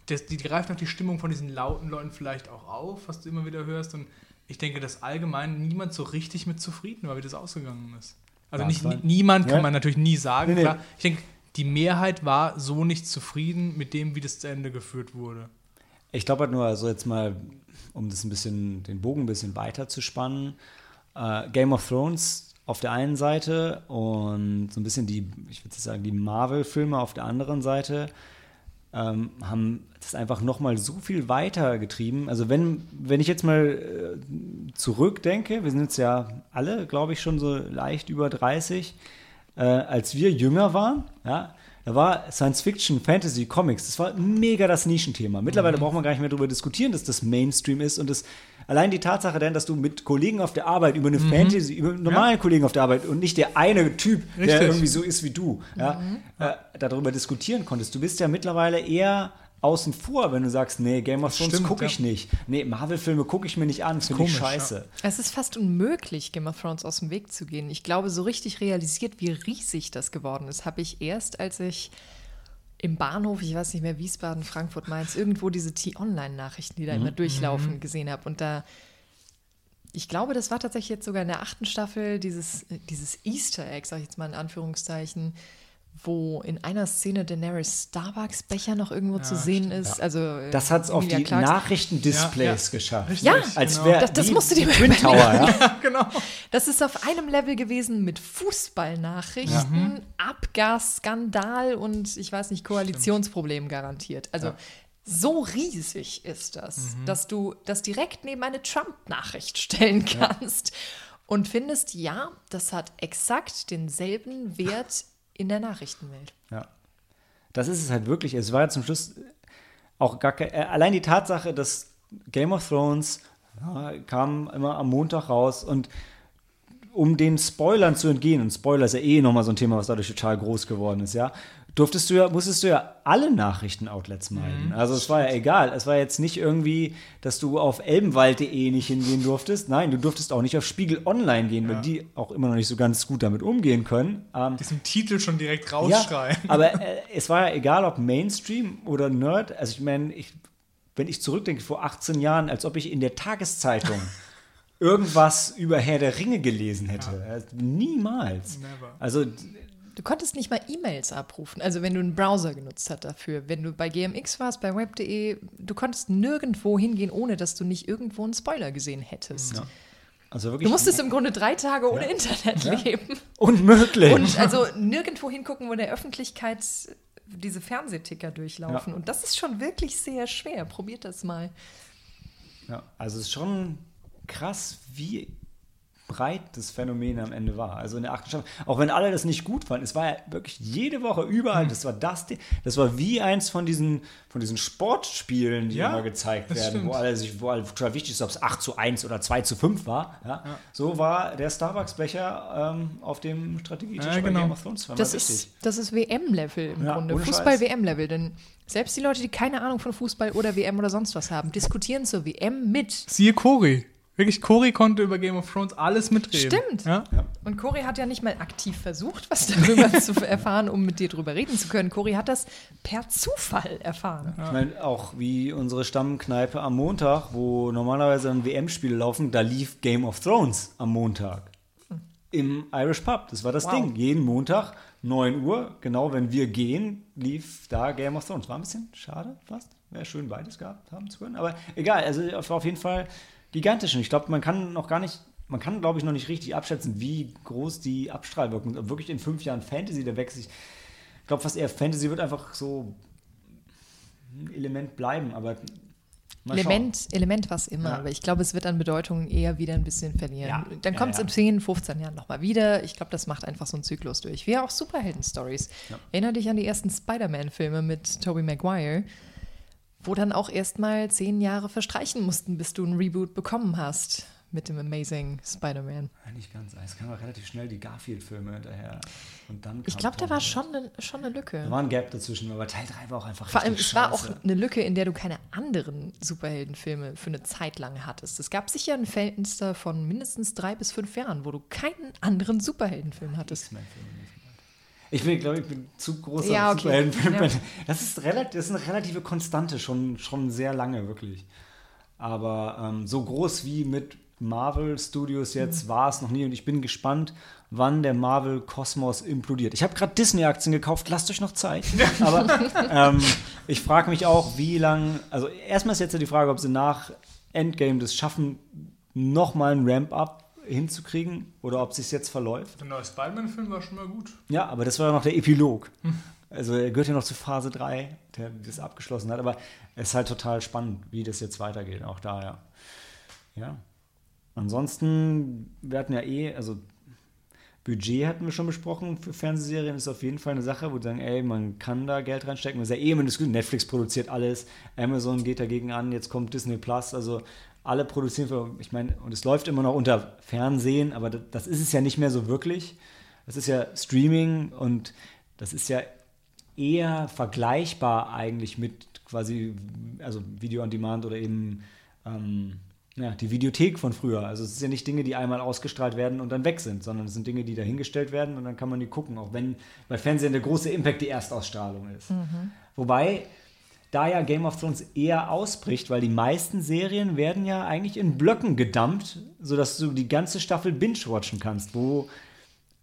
das, die greifen auch die Stimmung von diesen lauten Leuten vielleicht auch auf, was du immer wieder hörst. Und ich denke, dass allgemein niemand so richtig mit zufrieden war, wie das ausgegangen ist. Also nicht, niemand kann ja? man natürlich nie sagen. Nee, nee. Klar, ich denke, die Mehrheit war so nicht zufrieden mit dem, wie das zu Ende geführt wurde. Ich glaube halt nur, also jetzt mal, um das ein bisschen, den Bogen ein bisschen weiter zu spannen, äh, Game of Thrones auf der einen Seite und so ein bisschen die, ich würde sagen, die Marvel-Filme auf der anderen Seite ähm, haben das einfach nochmal so viel weiter getrieben. Also wenn, wenn ich jetzt mal äh, zurückdenke, wir sind jetzt ja alle, glaube ich, schon so leicht über 30, äh, als wir jünger waren, ja, da war Science Fiction, Fantasy, Comics, das war mega das Nischenthema. Mittlerweile mhm. braucht man gar nicht mehr darüber diskutieren, dass das Mainstream ist und das allein die Tatsache denn, dass du mit Kollegen auf der Arbeit über eine mhm. Fantasy, über normale ja. Kollegen auf der Arbeit und nicht der eine Typ, Richtig. der irgendwie so ist wie du, ja, mhm. äh, darüber diskutieren konntest. Du bist ja mittlerweile eher außen vor, wenn du sagst, nee, Game of Thrones gucke ich ja. nicht. Nee, Marvel-Filme gucke ich mir nicht an, finde ich scheiße. Ja. Es ist fast unmöglich, Game of Thrones aus dem Weg zu gehen. Ich glaube, so richtig realisiert, wie riesig das geworden ist, habe ich erst, als ich im Bahnhof, ich weiß nicht mehr, Wiesbaden, Frankfurt, Mainz, irgendwo diese T-Online-Nachrichten, die da mhm. immer durchlaufen, mhm. gesehen habe. Und da, ich glaube, das war tatsächlich jetzt sogar in der achten Staffel, dieses, dieses Easter Egg, sag ich jetzt mal in Anführungszeichen, wo in einer Szene Daenerys Starbucks-Becher noch irgendwo zu sehen ist. Also, äh, Das hat es auf die Clarke. Nachrichtendisplays Ja, ja. geschafft. Richtig, Ja, Als genau. wäre Das- das wie musst du dir die mal Twin Tower, ja. Ja, genau. Das ist auf einem Level gewesen mit Fußballnachrichten, Abgasskandal und ich weiß nicht, Koalitionsproblem garantiert. Also so riesig ist das, dass du das direkt neben eine Trump-Nachricht stellen kannst und findest, ja, das hat exakt denselben Wert in der Nachrichtenwelt. Ja. Das ist es halt wirklich. Es war ja zum Schluss auch gar kein. Äh, allein die Tatsache, dass Game of Thrones ja, kam immer am Montag raus und um den Spoilern zu entgehen, und Spoiler ist ja eh nochmal so ein Thema, was dadurch total groß geworden ist, ja, durftest du ja, musstest du ja alle Nachrichten-Outlets meiden. Also es war ja egal. Es war jetzt nicht irgendwie, dass du auf elbenwald.de nicht hingehen durftest. Nein, du durftest auch nicht auf Spiegel Online gehen, weil die auch immer noch nicht so ganz gut damit umgehen können. Ähm, Diesem Titel schon direkt ja, rausschreien. aber äh, es war ja egal, ob Mainstream oder Nerd. Also ich meine, ich, wenn ich zurückdenke, vor 18 Jahren, als ob ich in der Tageszeitung irgendwas über Herr der Ringe gelesen hätte. Äh, Niemals. Never. Also Du konntest nicht mal E-Mails abrufen, also wenn du einen Browser genutzt hast dafür. Wenn du bei GMX warst, bei web.de, du konntest nirgendwo hingehen, ohne dass du nicht irgendwo einen Spoiler gesehen hättest. Also wirklich Du musstest im Grunde drei Tage ohne Internet Ja. leben. unmöglich. Und also nirgendwo hingucken, wo der Öffentlichkeit diese Fernsehticker durchlaufen. Ja. Und das ist schon wirklich sehr schwer. Probiert das mal. ja, also es ist schon krass, wie breit das Phänomen am Ende war. Also in der achten Staffel, auch wenn alle das nicht gut fanden, es war ja wirklich jede Woche überall, das war das, Ding- das war wie eins von diesen, von diesen Sportspielen, die Ja, immer gezeigt werden, wo stimmt. alle sich, wo alle total wichtig ist, ob es 8 zu 1 oder 2 zu 5 war. Ja? So war der Starbucks-Becher ähm, auf dem Strategietisch Ja, bei genau. Game of Thrones. Das ist, das ist WM-Level im Ja, Grunde. Fußball-WM-Level. Denn selbst die Leute, die keine Ahnung von Fußball oder WM oder sonst was haben, diskutieren zur WM mit. Siehe Cory. Wirklich, Cory konnte über Game of Thrones alles mitreden. Stimmt. Ja? Und Cory hat ja nicht mal aktiv versucht, was darüber zu erfahren, um mit dir drüber reden zu können. Cory hat das per Zufall erfahren. Ich meine, auch wie unsere Stammkneipe am Montag, wo normalerweise dann WM-Spiele laufen, da lief Game of Thrones am Montag. Im Irish Pub. Das war das Wow. Ding. Jeden Montag, 9 Uhr, genau wenn wir gehen, lief da Game of Thrones. War ein bisschen schade, fast. Wäre schön, beides gehabt haben zu können. Aber egal, also es war auf jeden Fall gigantisch. Und ich glaube, man kann noch gar nicht, man kann, glaube ich, noch nicht richtig abschätzen, wie groß die Abstrahlwirkung ist. Wirklich in fünf Jahren Fantasy der wächst. Ich glaube fast eher, Fantasy wird einfach so ein Element bleiben, aber Element, Element was immer, Ja. aber ich glaube, es wird an Bedeutung eher wieder ein bisschen verlieren. Ja. Dann kommt es ja. in 10, 15 Jahren nochmal wieder. Ich glaube, das macht einfach so einen Zyklus durch. Wie auch Superhelden-Stories. Ja. Erinner dich an die ersten Spider-Man-Filme mit Tobey Maguire, wo dann auch erstmal zehn Jahre verstreichen mussten, bis du ein Reboot bekommen hast mit dem Amazing Spider-Man. Nicht ganz. Es kamen relativ schnell die Garfield-Filme hinterher. Und dann Ich glaube, da war schon eine, schon eine Lücke. Da war ein Gap dazwischen, aber Teil 3 war auch einfach Vor allem, es war auch eine Lücke, in der du keine anderen Superheldenfilme für eine Zeit lang hattest. Es gab sicher ein Fenster von mindestens drei bis fünf Jahren, wo du keinen anderen Superheldenfilm hattest. X-Men-Filme nicht. Ich bin, glaube ich, bin zu großer Ja, okay. Superheldenfilm. Ja. Das, ist relativ, das ist eine relative Konstante, schon, schon sehr lange, wirklich. Aber ähm, so groß wie mit Marvel Studios jetzt Mhm. war es noch nie und ich bin gespannt, wann der Marvel-Kosmos implodiert. Ich habe gerade Disney-Aktien gekauft, lasst euch noch Zeit. Aber ähm, ich frage mich auch, wie lang, also erstmal ist jetzt ja die Frage, ob sie nach Endgame das schaffen, nochmal ein Ramp-up hinzukriegen oder ob es sich jetzt verläuft. Der neue Spider-Man-Film war schon mal gut. Ja, aber das war ja noch der Epilog. Also er gehört ja noch zu Phase 3, der das abgeschlossen hat. Aber es ist halt total spannend, wie das jetzt weitergeht. Auch da, ja. Ja. Ansonsten, wir hatten ja eh, also Budget hatten wir schon besprochen für Fernsehserien, ist auf jeden Fall eine Sache, wo wir sagen, ey, man kann da Geld reinstecken. Das ist ja eh immer. Netflix produziert alles, Amazon geht dagegen an, jetzt kommt Disney Plus, also alle produzieren für, ich meine, und es läuft immer noch unter Fernsehen, aber das, das ist es ja nicht mehr so wirklich. Das ist ja Streaming und das ist ja eher vergleichbar eigentlich mit quasi, also Video on Demand oder eben ähm, ja, die Videothek von früher. Also es ist ja nicht Dinge, die einmal ausgestrahlt werden und dann weg sind, sondern es sind Dinge, die dahingestellt werden und dann kann man die gucken, auch wenn bei Fernsehen der große Impact die Erstausstrahlung ist. Wobei da ja Game of Thrones eher ausbricht, weil die meisten Serien werden ja eigentlich in Blöcken gedumpt, sodass du die ganze Staffel binge-watchen kannst, wo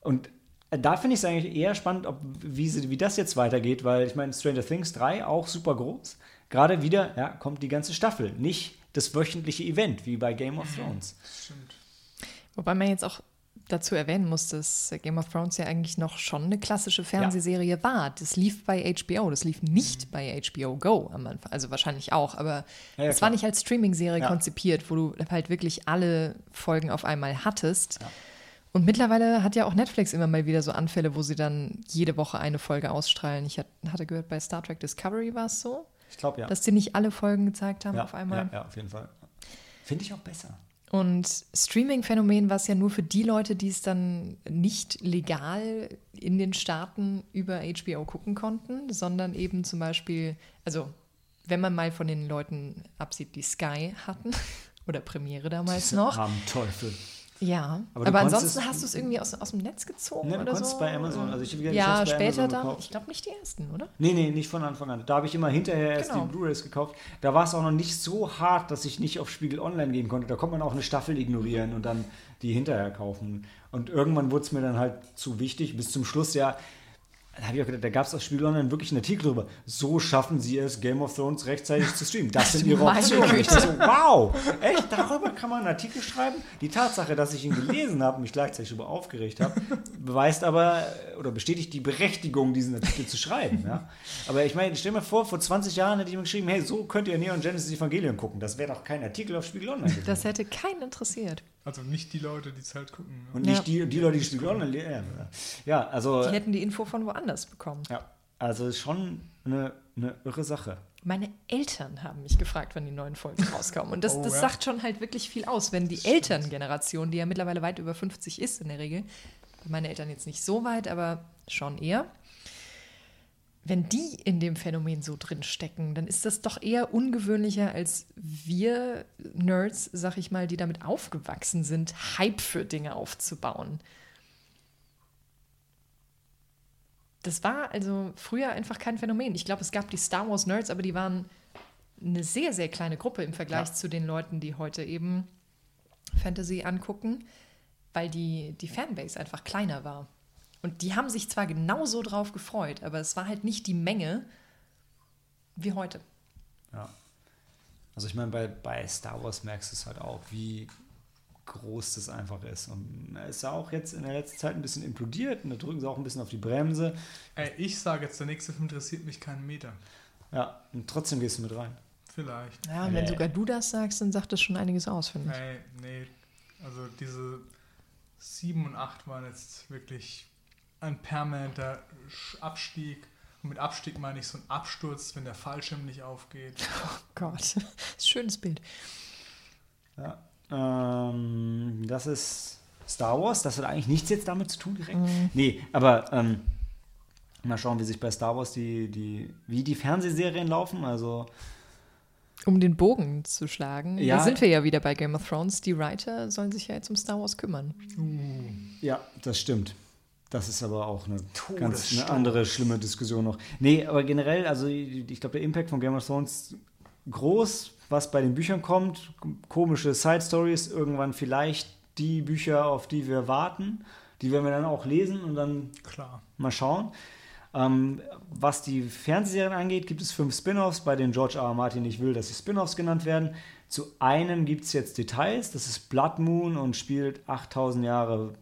und da finde ich es eigentlich eher spannend, ob, wie, sie, wie das jetzt weitergeht, weil ich meine, Stranger Things 3 auch super groß. Gerade wieder, ja, kommt die ganze Staffel, nicht das wöchentliche Event wie bei Game of Thrones. Stimmt. Wobei man jetzt auch dazu erwähnen muss, dass Game of Thrones ja eigentlich noch schon eine klassische Fernsehserie war. Das lief bei HBO, das lief nicht bei HBO Go am Anfang. Also wahrscheinlich auch, aber Ja, ja, es war nicht als Streaming-Serie Ja. konzipiert, wo du halt wirklich alle Folgen auf einmal hattest. Und mittlerweile hat ja auch Netflix immer mal wieder so Anfälle, wo sie dann jede Woche eine Folge ausstrahlen. Ich hat- hatte gehört, bei Star Trek Discovery war es so, Ich glaube, ja. dass sie nicht alle Folgen gezeigt haben ja, auf einmal. Ja, ja, auf jeden Fall. Finde ich auch besser. Und Streaming-Phänomen war es ja nur für die Leute, die es dann nicht legal in den Staaten über HBO gucken konnten, sondern eben zum Beispiel, also wenn man mal von den Leuten absieht, die Sky hatten oder Premiere damals Diese noch. armen Teufel. Ja, Aber aber, ansonsten hast du es irgendwie aus, aus dem Netz gezogen Ne, du oder so? bei Amazon, also ich- ich ja, später Amazon dann, ich glaube nicht die ersten, oder? Nee, nee, nicht von Anfang an. Da habe ich immer hinterher erst Genau. die Blu-rays gekauft. Da war es auch noch nicht so hart, dass ich nicht auf Spiegel Online gehen konnte. Da konnte man auch eine Staffel ignorieren und dann die hinterher kaufen. Und irgendwann wurde es mir dann halt zu wichtig. Bis zum Schluss ja. Da habe ich auch gedacht, da gab es auf Spiegel Online wirklich einen Artikel drüber. So schaffen sie es, Game of Thrones rechtzeitig zu streamen. Das sind ihre Optionen. Ich so, wow, echt, darüber kann man einen Artikel schreiben? Die Tatsache, dass ich ihn gelesen habe und mich gleichzeitig darüber aufgeregt habe, beweist aber oder bestätigt die Berechtigung, diesen Artikel zu schreiben. Ja? Aber ich meine, stell dir mal vor, vor 20 Jahren hätte ich mir geschrieben, hey, so könnt ihr Neon Genesis Evangelion gucken. Das wäre doch kein Artikel auf Spiegel Online gewesen. Das hätte keinen interessiert. Also nicht die Leute, die es halt gucken. ne? Und nicht Ja. die, die Leute, die Spiegel Online lesen. Ja, also, Die hätten die Info von woanders bekommen. ja, also ist schon eine, eine irre Sache. Meine Eltern haben mich gefragt, wann die neuen Folgen rauskommen. Und das, Oh, das ja. sagt schon halt wirklich viel aus, wenn die Elterngeneration, die ja mittlerweile weit über 50 ist in der Regel, bei meinen Eltern jetzt nicht so weit, aber schon eher, wenn die in dem Phänomen so drin stecken, dann ist das doch eher ungewöhnlicher als wir Nerds, sag ich mal, die damit aufgewachsen sind, Hype für Dinge aufzubauen. Das war also früher einfach kein Phänomen. Ich glaube, es gab die Star Wars Nerds, aber die waren eine sehr, sehr kleine Gruppe im Vergleich Ja. zu den Leuten, die heute eben Fantasy angucken, weil die, die Fanbase einfach kleiner war. Und die haben sich zwar genauso drauf gefreut, aber es war halt nicht die Menge wie heute. Ja. Also ich meine, bei, bei Star Wars merkst du es halt auch, wie groß das einfach ist. Und er ist ja auch jetzt in der letzten Zeit ein bisschen implodiert und da drücken sie auch ein bisschen auf die Bremse. Ey, ich sage jetzt, der nächste Film interessiert mich keinen Meter. Ja, und trotzdem gehst du mit rein. Vielleicht. Ja, und wenn Nee. sogar du das sagst, dann sagt das schon einiges aus, finde ich. Ey, nee. Also diese 7 und 8 waren jetzt wirklich ein permanenter Abstieg. Und mit Abstieg meine ich so ein Absturz, wenn der Fallschirm nicht aufgeht. Oh Gott, das ist ein schönes Bild. Ja. Ähm, das ist Star Wars. Das hat eigentlich nichts jetzt damit zu tun direkt. Nee, aber ähm, mal schauen, wie sich bei Star Wars die, die, wie die Fernsehserien laufen. Also Um den Bogen zu schlagen, Ja. da sind wir ja wieder bei Game of Thrones. Die Writer sollen sich ja jetzt um Star Wars kümmern. Ja, das stimmt. Das ist aber auch eine ganz eine andere schlimme Diskussion noch. Nee, aber generell, also ich glaube, der Impact von Game of Thrones groß, was bei den Büchern kommt, komische Side Stories, irgendwann vielleicht die Bücher, auf die wir warten, die werden wir dann auch lesen und dann Klar. mal schauen. Ähm, was die Fernsehserien angeht, gibt es fünf Spin-offs, bei denen George R. R. Martin nicht will, dass sie Spin-offs genannt werden. Zu einem gibt es jetzt Details. Das ist Blood Moon und spielt 8000 Jahre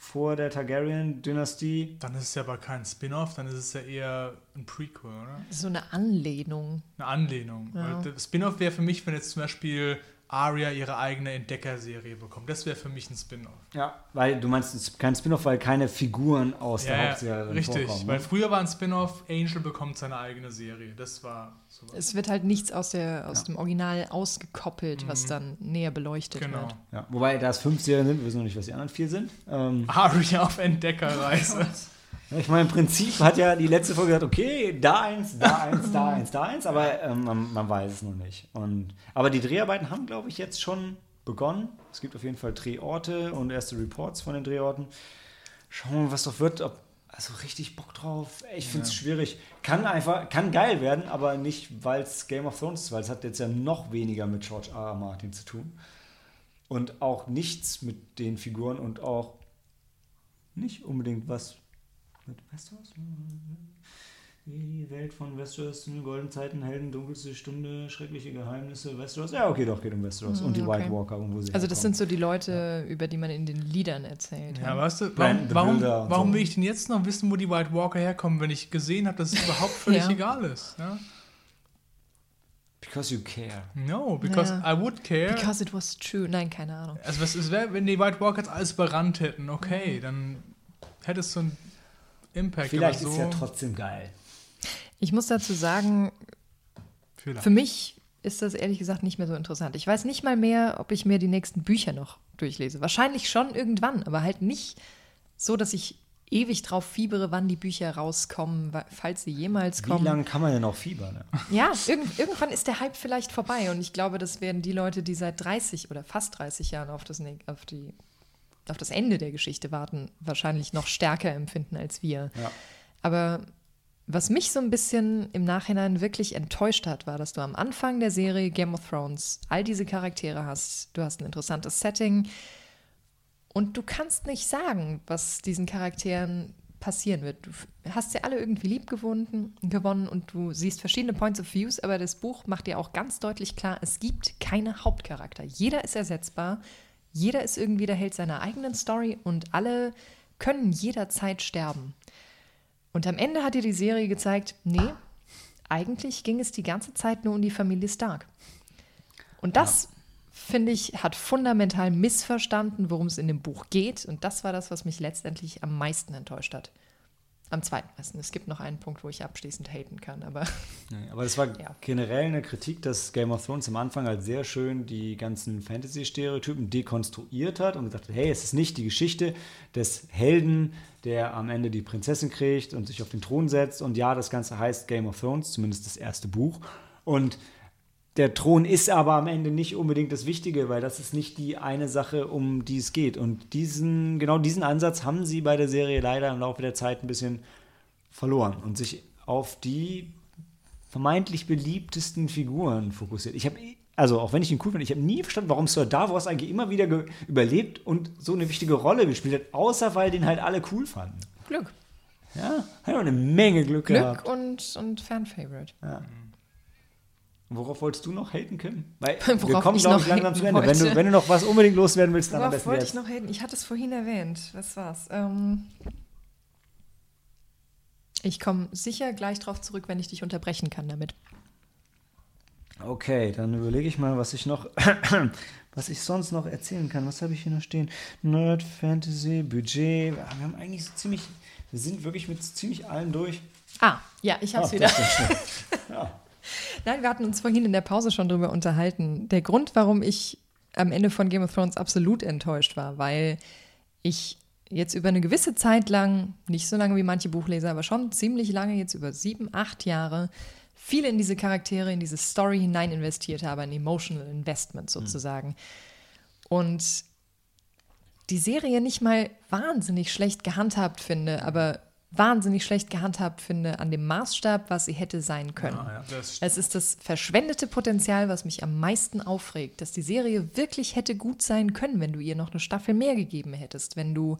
vor der Targaryen-Dynastie. Dann ist es ja aber kein Spin-off, dann ist es ja eher ein Prequel, oder? So eine Anlehnung. Eine Anlehnung. Ja. Spin-off wäre für mich, wenn jetzt zum Beispiel Arya ihre eigene Entdeckerserie bekommt. Das wäre für mich ein Spin-off. Ja, weil du meinst, es ist kein Spin-off, weil keine Figuren aus der Hauptserie drin richtig. vorkommen. Weil Ne? früher war ein Spin-off, Angel bekommt seine eigene Serie. Das war sowas. Es wird halt nichts aus, der, aus Ja. dem Original ausgekoppelt, was dann näher beleuchtet Genau. wird. Ja, wobei da es fünf Serien sind, wir wissen noch nicht, was die anderen vier sind. Ähm, Arya auf Entdeckerreise. Ich meine, im Prinzip hat ja die letzte Folge gesagt, okay, da eins, da eins, da eins, da eins, aber ähm, man, man weiß es noch nicht. Und, aber die Dreharbeiten haben, glaube ich, jetzt schon begonnen. Es gibt auf jeden Fall Drehorte und erste Reports von den Drehorten. Schauen wir mal, was doch wird. Ob, also richtig Bock drauf. Ich finde es schwierig. Kann einfach, kann geil werden, aber nicht, weil es Game of Thrones ist, weil es hat jetzt ja noch weniger mit George R. R. Martin zu tun. Und auch nichts mit den Figuren und auch nicht unbedingt was Wird Westeros? Die Welt von Westeros, in goldenen Zeiten, Helden, dunkelste Stunde, schreckliche Geheimnisse, Westeros. Ja, okay, doch, geht um Westeros. und die Hm, okay. White Walker, und wo sie Also das herkommen. sind so die Leute, über die man in den Liedern erzählt. Ja, weißt du, warum, warum, warum so. will ich denn jetzt noch wissen, wo die White Walker herkommen, wenn ich gesehen habe, dass es überhaupt völlig Ja. egal ist? Ja? Because you care. No, because Ja. I would care. Because it was true. Nein, keine Ahnung. also was es wäre, wenn die White Walker jetzt alles überrannt hätten, okay, Mhm. dann hätte es so einen Impact. Vielleicht aber ist so, ja trotzdem geil. Ich muss dazu sagen, vielleicht. für mich ist das ehrlich gesagt nicht mehr so interessant. Ich weiß nicht mal mehr, ob ich mir die nächsten Bücher noch durchlese. Wahrscheinlich schon irgendwann, aber halt nicht so, dass ich ewig drauf fiebere, wann die Bücher rauskommen, falls sie jemals Wie kommen. lange kann man denn auch fiebern? Ne? Ja, irgend, irgendwann ist der Hype vielleicht vorbei und ich glaube, das werden die Leute, die seit 30 oder fast 30 Jahren auf das, auf die, auf das Ende der Geschichte warten, wahrscheinlich noch stärker empfinden als wir. Ja. Aber was mich so ein bisschen im Nachhinein wirklich enttäuscht hat, war, dass du am Anfang der Serie Game of Thrones all diese Charaktere hast. Du hast ein interessantes Setting und du kannst nicht sagen, was diesen Charakteren passieren wird. Du hast sie alle irgendwie lieb gewonnen, gewonnen und du siehst verschiedene Points of Views, aber das Buch macht dir auch ganz deutlich klar, es gibt keine Hauptcharakter. Jeder ist ersetzbar, jeder ist irgendwie der Held seiner eigenen Story und alle können jederzeit sterben. Und am Ende hat dir die Serie gezeigt, nee, eigentlich ging es die ganze Zeit nur um die Familie Stark. Und das, finde ich, hat fundamental missverstanden, worum es in dem Buch geht. Und das war das, was mich letztendlich am meisten enttäuscht hat. Am zweitmeisten. Es gibt noch einen Punkt, wo ich abschließend haten kann, aber Nee, aber das war Ja. generell eine Kritik, dass Game of Thrones am Anfang halt sehr schön die ganzen Fantasy-Stereotypen dekonstruiert hat und gesagt hat, hey, es ist nicht die Geschichte des Helden, der am Ende die Prinzessin kriegt und sich auf den Thron setzt. Und ja, das Ganze heißt Game of Thrones, zumindest das erste Buch. Und der Thron ist aber am Ende nicht unbedingt das Wichtige, weil das ist nicht die eine Sache, um die es geht. Und diesen, genau diesen Ansatz haben sie bei der Serie leider im Laufe der Zeit ein bisschen verloren und sich auf die vermeintlich beliebtesten Figuren fokussiert. Ich habe, also auch wenn ich ihn cool finde, ich habe nie verstanden, warum Sir Davos eigentlich immer wieder überlebt und so eine wichtige Rolle gespielt hat, außer weil den halt alle cool fanden. Glück. Ja, hat auch eine Menge Glück, Glück gehabt. und, und Fan-Favorite. Und Worauf wolltest du noch haten, Kim? Weil Worauf wir kommen, glaube noch ich, langsam zu Ende. Wenn du, wenn du noch was unbedingt loswerden willst, dann am Worauf besten wollte jetzt. ich noch haten? Ich hatte es vorhin erwähnt. Was war's? Ähm, ich komme sicher gleich drauf zurück, wenn ich dich unterbrechen kann damit. Okay, dann überlege ich mal, was ich noch, was ich sonst noch erzählen kann. Was habe ich hier noch stehen? Nerd, Fantasy, Budget. Wir haben eigentlich so ziemlich, wir sind wirklich mit ziemlich allen durch. Ah, ja, ich hab's Ah, wieder. schön. Nein, wir hatten uns vorhin in der Pause schon drüber unterhalten. Der Grund, warum ich am Ende von Game of Thrones absolut enttäuscht war, weil ich jetzt über eine gewisse Zeit lang, nicht so lange wie manche Buchleser, aber schon ziemlich lange, jetzt über sieben, acht Jahre, viel in diese Charaktere, in diese Story hinein investiert habe, ein Emotional Investment sozusagen. Und die Serie nicht mal wahnsinnig schlecht gehandhabt finde, aber wahnsinnig schlecht gehandhabt finde an dem Maßstab, was sie hätte sein können. Ja, das Es ist das verschwendete Potenzial, was mich am meisten aufregt, dass die Serie wirklich hätte gut sein können, wenn du ihr noch eine Staffel mehr gegeben hättest, wenn du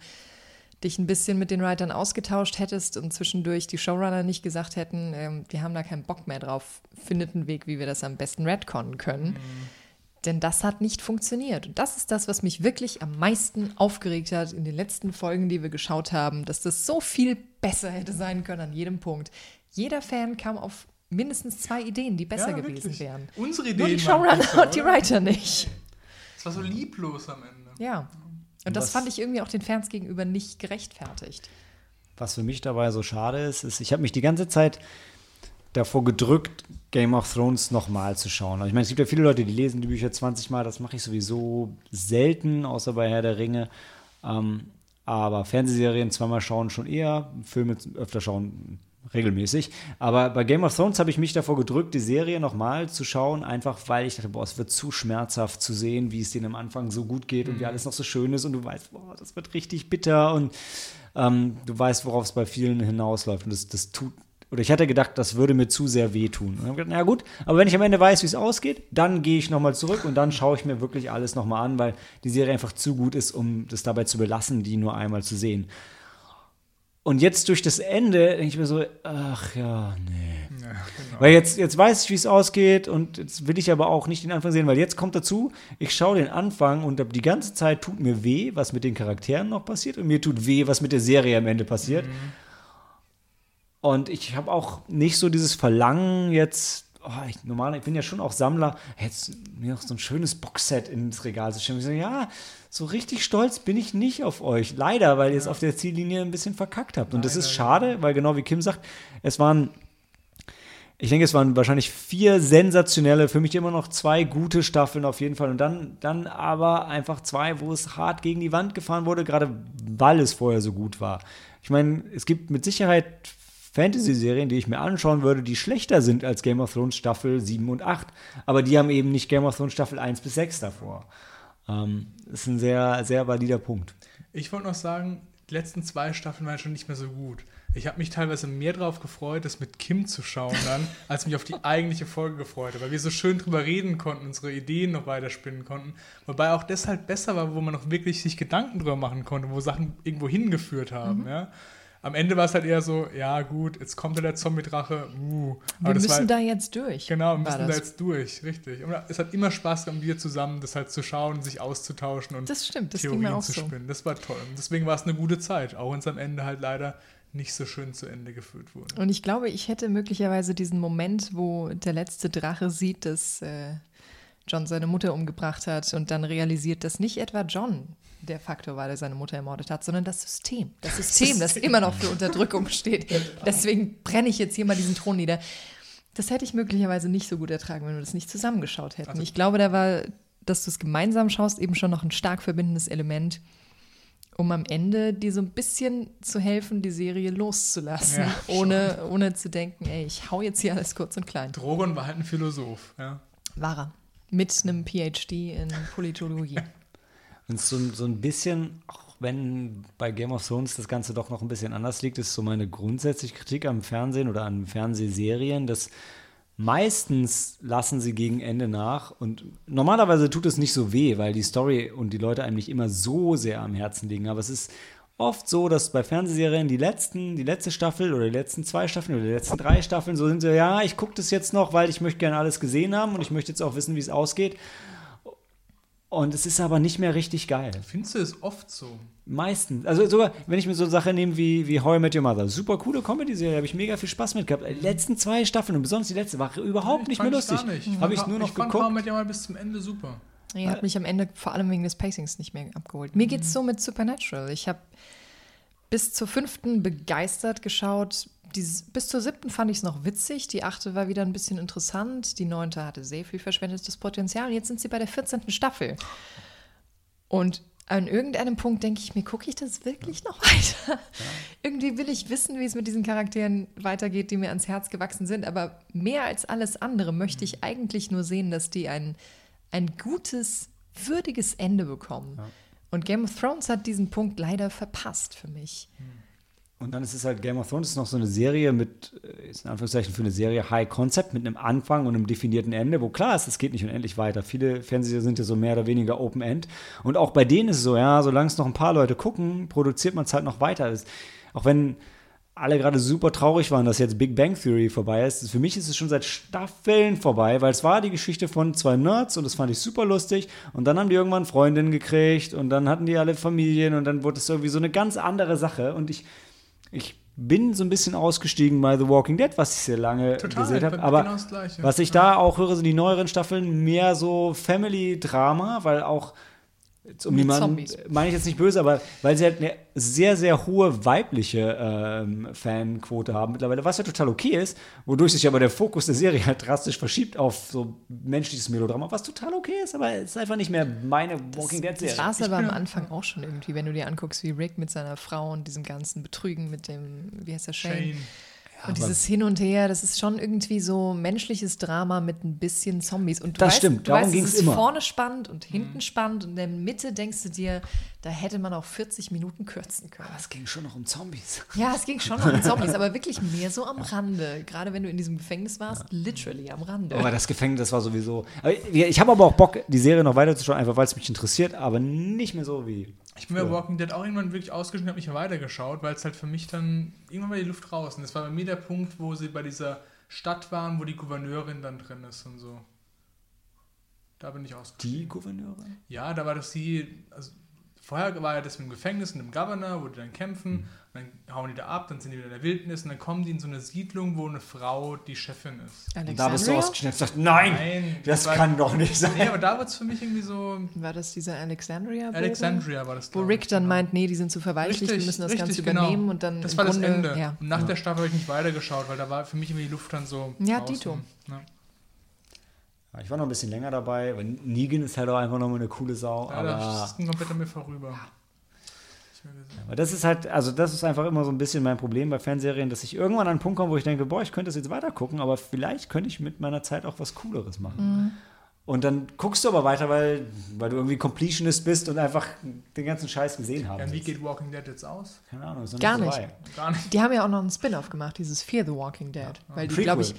dich ein bisschen mit den Writern ausgetauscht hättest und zwischendurch die Showrunner nicht gesagt hätten, ähm, wir haben da keinen Bock mehr drauf, findet einen Weg, wie wir das am besten retconnen können. Denn das hat nicht funktioniert. Und das ist das, was mich wirklich am meisten aufgeregt hat in den letzten Folgen, die wir geschaut haben, dass das so viel besser hätte sein können an jedem Punkt. Jeder Fan kam auf mindestens zwei Ideen, die besser Ja, gewesen wirklich. wären. Unsere Nur Ideen die waren Showrunner besser, und die? Writer nicht. Es war so lieblos am Ende. Ja. Und das Was- fand ich irgendwie auch den Fans gegenüber nicht gerechtfertigt. Was für mich dabei so schade ist, ist, ich habe mich die ganze Zeit davor gedrückt, Game of Thrones nochmal zu schauen. Also ich meine, es gibt ja viele Leute, die lesen die Bücher 20 Mal, das mache ich sowieso selten, außer bei Herr der Ringe. Ähm, aber Fernsehserien zweimal schauen schon eher, Filme öfter schauen regelmäßig. Aber bei Game of Thrones habe ich mich davor gedrückt, die Serie nochmal zu schauen, einfach weil ich dachte, boah, es wird zu schmerzhaft zu sehen, wie es denen am Anfang so gut geht und wie alles noch so schön ist und du weißt, boah, das wird richtig bitter und ähm, du weißt, worauf es bei vielen hinausläuft. Und das, das tut, oder ich hatte gedacht, das würde mir zu sehr wehtun. Und dann hab ich gedacht, na gut, aber wenn ich am Ende weiß, wie es ausgeht, dann gehe ich nochmal zurück und dann schaue ich mir wirklich alles nochmal an, weil die Serie einfach zu gut ist, um das dabei zu belassen, die nur einmal zu sehen. Und jetzt durch das Ende denke ich mir so, ach ja, nee. Ja, genau. Weil jetzt, jetzt weiß ich, wie es ausgeht und jetzt will ich aber auch nicht den Anfang sehen, weil jetzt kommt dazu, ich schaue den Anfang und die ganze Zeit tut mir weh, was mit den Charakteren noch passiert und mir tut weh, was mit der Serie am Ende passiert. Und ich habe auch nicht so dieses Verlangen jetzt, oh, ich, normal, ich bin ja schon auch Sammler, jetzt mir noch so ein schönes Boxset ins Regal zu stellen. Ich so, ja, so richtig stolz bin ich nicht auf euch. Leider, weil ihr es auf der Ziellinie ein bisschen verkackt habt. Und das ist Leider, schade, weil genau wie Kim sagt, es waren ich denke, es waren wahrscheinlich vier sensationelle, für mich immer noch zwei gute Staffeln auf jeden Fall. Und dann, dann aber einfach zwei, wo es hart gegen die Wand gefahren wurde, gerade weil es vorher so gut war. Ich meine, es gibt mit Sicherheit Fantasy-Serien, die ich mir anschauen würde, die schlechter sind als Game of Thrones Staffel 7 und 8. Aber die haben eben nicht Game of Thrones Staffel 1 bis 6 davor. Ähm, das ist ein sehr, sehr valider Punkt. Ich wollte noch sagen, die letzten zwei Staffeln waren schon nicht mehr so gut. Ich habe mich teilweise mehr darauf gefreut, das mit Kim zu schauen dann, als mich auf die eigentliche Folge gefreut habe, weil wir so schön drüber reden konnten, unsere Ideen noch weiterspinnen konnten. Wobei auch das halt besser war, wo man noch wirklich sich Gedanken drüber machen konnte, wo Sachen irgendwo hingeführt haben. Ja. Am Ende war es halt eher so, ja gut, jetzt kommt ja der Zombie-Drache. Uh. Wir müssen war, da jetzt durch. Genau, wir müssen da jetzt durch, richtig. Und es hat immer Spaß gemacht, wir zusammen das halt zu schauen, sich auszutauschen und Das stimmt, das ging Theorien mir auch zu so. spinnen. Das war toll. Und deswegen war es eine gute Zeit, auch wenn es am Ende halt leider nicht so schön zu Ende geführt wurde. Und ich glaube, ich hätte möglicherweise diesen Moment, wo der letzte Drache sieht, dass äh, John seine Mutter umgebracht hat und dann realisiert, dass nicht etwa John der Faktor war, der seine Mutter ermordet hat, sondern das System. Das System, das immer noch für Unterdrückung steht. Deswegen brenne ich jetzt hier mal diesen Thron nieder. Das hätte ich möglicherweise nicht so gut ertragen, wenn wir das nicht zusammengeschaut hätten. Also- ich glaube, da war, dass du es gemeinsam schaust, eben schon noch ein stark verbindendes Element, um am Ende dir so ein bisschen zu helfen, die Serie loszulassen, Ja, ohne, ohne zu denken, ey, ich hau jetzt hier alles kurz und klein. Drogon war halt ein Philosoph. Ja. War er. Mit einem PhD in Politologie. Und so, so ein bisschen, auch wenn bei Game of Thrones das Ganze doch noch ein bisschen anders liegt, ist so meine grundsätzliche Kritik am Fernsehen oder an Fernsehserien, dass meistens lassen sie gegen Ende nach und normalerweise tut es nicht so weh, weil die Story und die Leute einem nicht immer so sehr am Herzen liegen, aber es ist oft so, dass bei Fernsehserien die letzten, die letzte Staffel oder die letzten zwei Staffeln oder die letzten drei Staffeln so sind so, ja, ich gucke das jetzt noch, weil ich möchte gerne alles gesehen haben und ich möchte jetzt auch wissen, wie es ausgeht. Und es ist aber nicht mehr richtig geil. Findest du es oft so? Meistens. Also sogar, wenn ich mir so Sachen nehme wie, wie How I Met Your Mother. Super coole Comedy-Serie, habe ich mega viel Spaß mit gehabt. Die letzten zwei Staffeln und besonders die letzte war überhaupt nicht mehr Fand lustig. gar nicht. Habe ich fand- nur noch ich fand geguckt. How I Met Your Mother bis zum Ende super. Er hat mich am Ende vor allem wegen des Pacings nicht mehr abgeholt. Mir geht es so mit Supernatural. Ich habe bis zur fünften begeistert geschaut. Die, bis zur siebten fand ich es noch witzig. Die achte war wieder ein bisschen interessant. Die neunte hatte sehr viel verschwendetes Potenzial. Jetzt sind sie bei der 14. Staffel. Und an irgendeinem Punkt denke ich mir, gucke ich das wirklich noch weiter? Irgendwie will ich wissen, wie es mit diesen Charakteren weitergeht, die mir ans Herz gewachsen sind. Aber mehr als alles andere möchte ich eigentlich nur sehen, dass die ein, ein gutes, würdiges Ende bekommen. Und Game of Thrones hat diesen Punkt leider verpasst für mich. Und dann ist es halt Game of Thrones ist noch so eine Serie mit, äh, ist in Anführungszeichen für eine Serie High Concept mit einem Anfang und einem definierten Ende, wo klar ist, es geht nicht unendlich weiter. Viele Fernseher sind ja so mehr oder weniger Open End. Und auch bei denen ist es so, ja, solange es noch ein paar Leute gucken, produziert man es halt noch weiter. Es- Auch wenn alle gerade super traurig waren, dass jetzt Big Bang Theory vorbei ist. Für mich ist es schon seit Staffeln vorbei, weil es war die Geschichte von zwei Nerds und das fand ich super lustig. Und dann haben die irgendwann Freundinnen gekriegt und dann hatten die alle Familien und dann wurde es irgendwie so eine ganz andere Sache. Und ich, ich bin so ein bisschen ausgestiegen bei The Walking Dead, was ich sehr lange Total, gesehen habe. Aber genau das was ich da auch höre, sind die neueren Staffeln mehr so Family-Drama, weil auch jetzt um niemanden Zombies. meine ich jetzt nicht böse, aber weil sie halt eine sehr, sehr hohe weibliche ähm, Fanquote haben mittlerweile, was ja total okay ist, wodurch sich aber der Fokus der Serie halt drastisch verschiebt auf so menschliches Melodrama, was total okay ist, aber es ist einfach nicht mehr meine Walking Das Dead-Serie. war es aber am Anfang auch schon irgendwie, wenn du dir anguckst, wie Rick mit seiner Frau und diesem ganzen Betrügen mit dem, wie heißt der, Shane? Shane. Und dieses Hin und Her, das ist schon irgendwie so menschliches Drama mit ein bisschen Zombies. Und du Das weißt, stimmt, du darum ging's es ist immer. vorne spannend und hinten spannend und in der Mitte denkst du dir, da hätte man auch 40 Minuten kürzen können. Aber es ging schon noch um Zombies. Ja, es ging schon um Zombies, aber wirklich mehr so am Rande. Gerade wenn du in diesem Gefängnis warst, literally am Rande. Aber das Gefängnis das war sowieso. Ich ich habe aber auch Bock, die Serie noch weiterzuschauen, einfach weil es mich interessiert, aber nicht mehr so wie. Ich bin bei Walking Dead auch irgendwann wirklich ausgeschnitten, habe nicht weitergeschaut, weil es halt für mich dann irgendwann war die Luft raus. Und das war bei mir der Punkt, wo sie bei dieser Stadt waren, wo die Gouverneurin dann drin ist und so. Da bin ich ausgestiegen. Die Gouverneurin? Ja, da war das sie, also vorher war ja das mit dem Gefängnis und dem Governor, wo die dann kämpfen, Mhm. Und dann hauen die da ab, dann sind die wieder in der Wildnis und dann kommen die in so eine Siedlung, wo eine Frau die Chefin ist. Und da bist du Alexandria? ausgeschnitten und sagst, nein, Nein, das war, kann doch nicht sein. Nee, aber da wird es für mich irgendwie so. War das dieser Alexandria? Alexandria war das. Wo Rick dann genau. meint, nee, die sind zu verweichlicht, wir müssen das Ganze übernehmen genau. und dann Das war das Grunde, Ende. Ja. Und nach der Staffel habe ich nicht weitergeschaut, weil da war für mich irgendwie die Luft dann so. Ja, draußen. Dito. Ja. Ja, Ich war noch ein bisschen länger dabei, weil Negan ist halt auch einfach nochmal eine coole Sau. Ja, das aber ist komplett an mir vorüber. Aber das ist halt, also das ist einfach immer so ein bisschen mein Problem bei Fernsehserien, dass ich irgendwann an einen Punkt komme, wo ich denke, boah, ich könnte das jetzt weiter gucken, aber vielleicht könnte ich mit meiner Zeit auch was Cooleres machen. Und dann guckst du aber weiter, weil, weil du irgendwie Completionist bist und einfach den ganzen Scheiß gesehen haben Ja, und wie geht Walking Dead jetzt aus? Keine Ahnung, ist noch Gar nicht. Gar nicht. Die haben ja auch noch einen Spin-off gemacht, dieses Fear the Walking Dead. Weil die, glaube ich,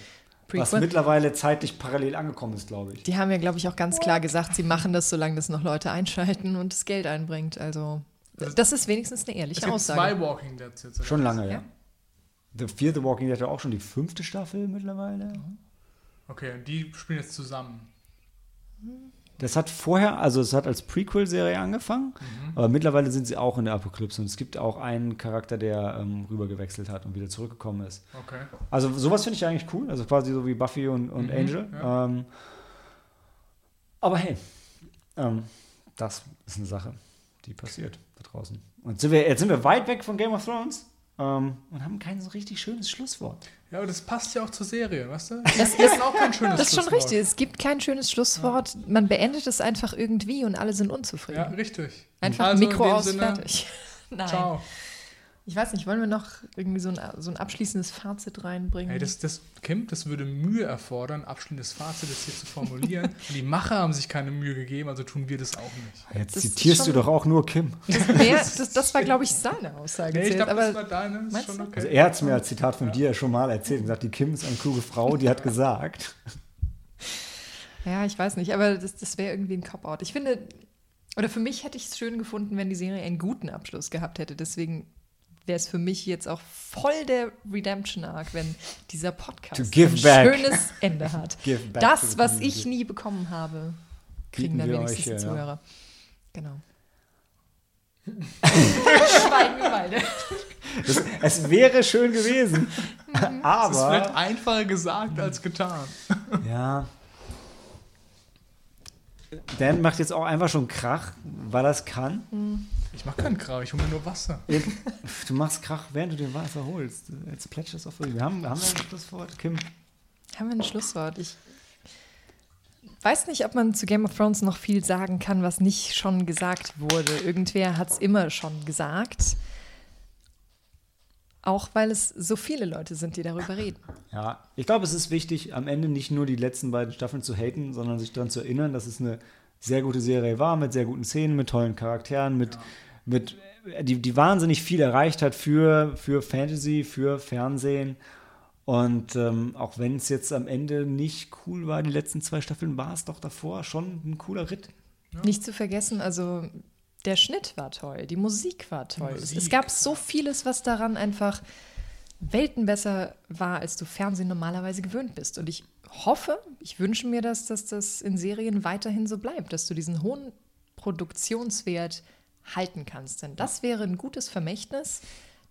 Was Prequel, mittlerweile zeitlich parallel angekommen ist, glaube ich. die haben ja, glaube ich, auch ganz klar gesagt, sie machen das, solange das noch Leute einschalten und das Geld einbringt. Also, das ist wenigstens eine Es ehrliche gibt Aussage. zwei Walking Deads jetzt. oder? Schon lange, ja. Ja. The Fear the Walking Dead hat auch schon die fünfte Staffel mittlerweile. Okay, und die spielen jetzt zusammen. Das hat vorher, also es hat als Prequel-Serie angefangen, aber mittlerweile sind sie auch in der Apokalypse und es gibt auch einen Charakter, der ähm, rübergewechselt hat und wieder zurückgekommen ist. Okay. Also sowas finde ich eigentlich cool, also quasi so wie Buffy und, und Mhm, Angel. ja. Ähm, aber hey, ähm, das ist eine Sache, die passiert draußen. Und sind wir, jetzt sind wir weit weg von Game of Thrones ähm, und haben kein so richtig schönes Schlusswort. Ja, aber das passt ja auch zur Serie, weißt du? Das ist auch kein schönes Das ist schon Schlusswort. richtig. Es gibt kein schönes Schlusswort. Man beendet es einfach irgendwie und alle sind unzufrieden. Ja, richtig. Einfach Also Mikro aus, Sinne, fertig. Nein. Ciao. Ich weiß nicht, wollen wir noch irgendwie so ein, so ein abschließendes Fazit reinbringen? Hey, das, das, Kim, das würde Mühe erfordern, abschließendes Fazit das hier zu formulieren. Und die Macher haben sich keine Mühe gegeben, also tun wir das auch nicht. Jetzt Das zitierst du doch auch nur Kim. das, wär, das, das war, glaube ich, seine Aussage. Nee, ich glaube, das war deine. Okay. Also er hat es mir als Zitat von dir schon mal erzählt und gesagt, die Kim ist eine kluge Frau, die hat gesagt. ja, ich weiß nicht, aber das, das wäre irgendwie ein Cop-Out. Ich finde, oder für mich hätte ich es schön gefunden, wenn die Serie einen guten Abschluss gehabt hätte. Deswegen wäre es für mich jetzt auch voll der Redemption-Arc, wenn dieser Podcast ein back. schönes Ende hat. Das, was ich nie bekommen habe, Bieten kriegen dann wenigstens euch die hier, ja. Zuhörer. Genau. Schweigen wir beide. Das, es wäre schön gewesen. Das ist vielleicht Aber. einfacher gesagt als getan. Ja. Dan macht jetzt auch einfach schon Krach, weil er es kann. Ich mach keinen Krach, ich hole mir nur Wasser. Du machst Krach, während du dir Wasser holst. Jetzt plätschert es auf Wir haben, haben wir ein Schlusswort, Kim. Haben wir ein Schlusswort? Ich weiß nicht, ob man zu Game of Thrones noch viel sagen kann, was nicht schon gesagt wurde. Irgendwer hat es immer schon gesagt. Auch weil es so viele Leute sind, die darüber reden. Ja, ich glaube, es ist wichtig, am Ende nicht nur die letzten beiden Staffeln zu haten, sondern sich daran zu erinnern, dass es eine sehr gute Serie war, mit sehr guten Szenen, mit tollen Charakteren, mit, mit die, die wahnsinnig viel erreicht hat für, für Fantasy, für Fernsehen. Und ähm, auch wenn es jetzt am Ende nicht cool war, die letzten zwei Staffeln, war es doch davor schon ein cooler Ritt. Nicht zu vergessen, also der Schnitt war toll, die Musik war toll. Es, es Musik, gab so vieles, was daran einfach Welten besser war, als du Fernsehen normalerweise gewöhnt bist. Und ich hoffe, ich wünsche mir, dass, dass das in Serien weiterhin so bleibt, dass du diesen hohen Produktionswert halten kannst. Denn das wäre ein gutes Vermächtnis,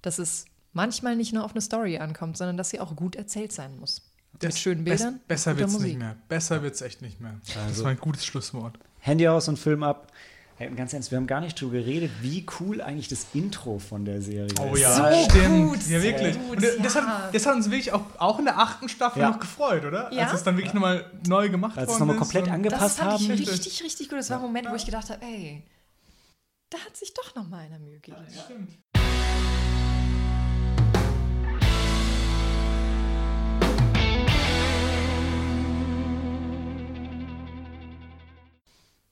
dass es manchmal nicht nur auf eine Story ankommt, sondern dass sie auch gut erzählt sein muss. Mit schönen Bildern. besser guter wird es nicht mehr. Besser wird es echt nicht mehr. das Also- war ein gutes Schlusswort. Handy aus und Film ab. Hey, ganz ernst, wir haben gar nicht drüber geredet, wie cool eigentlich das Intro von der Serie Oh ist. ja, So stimmt. gut, ja, so wirklich. gut, Und das, ja. hat, das hat uns wirklich auch, auch in der achten Staffel Ja. noch gefreut, oder? Ja. Als es dann wirklich nochmal neu gemacht Als es worden nochmal ist. komplett angepasst Das fand haben. ich richtig, richtig gut. Das war ein Moment, wo ich gedacht habe, ey, da hat sich doch noch mal einer Mühe gegeben. Stimmt.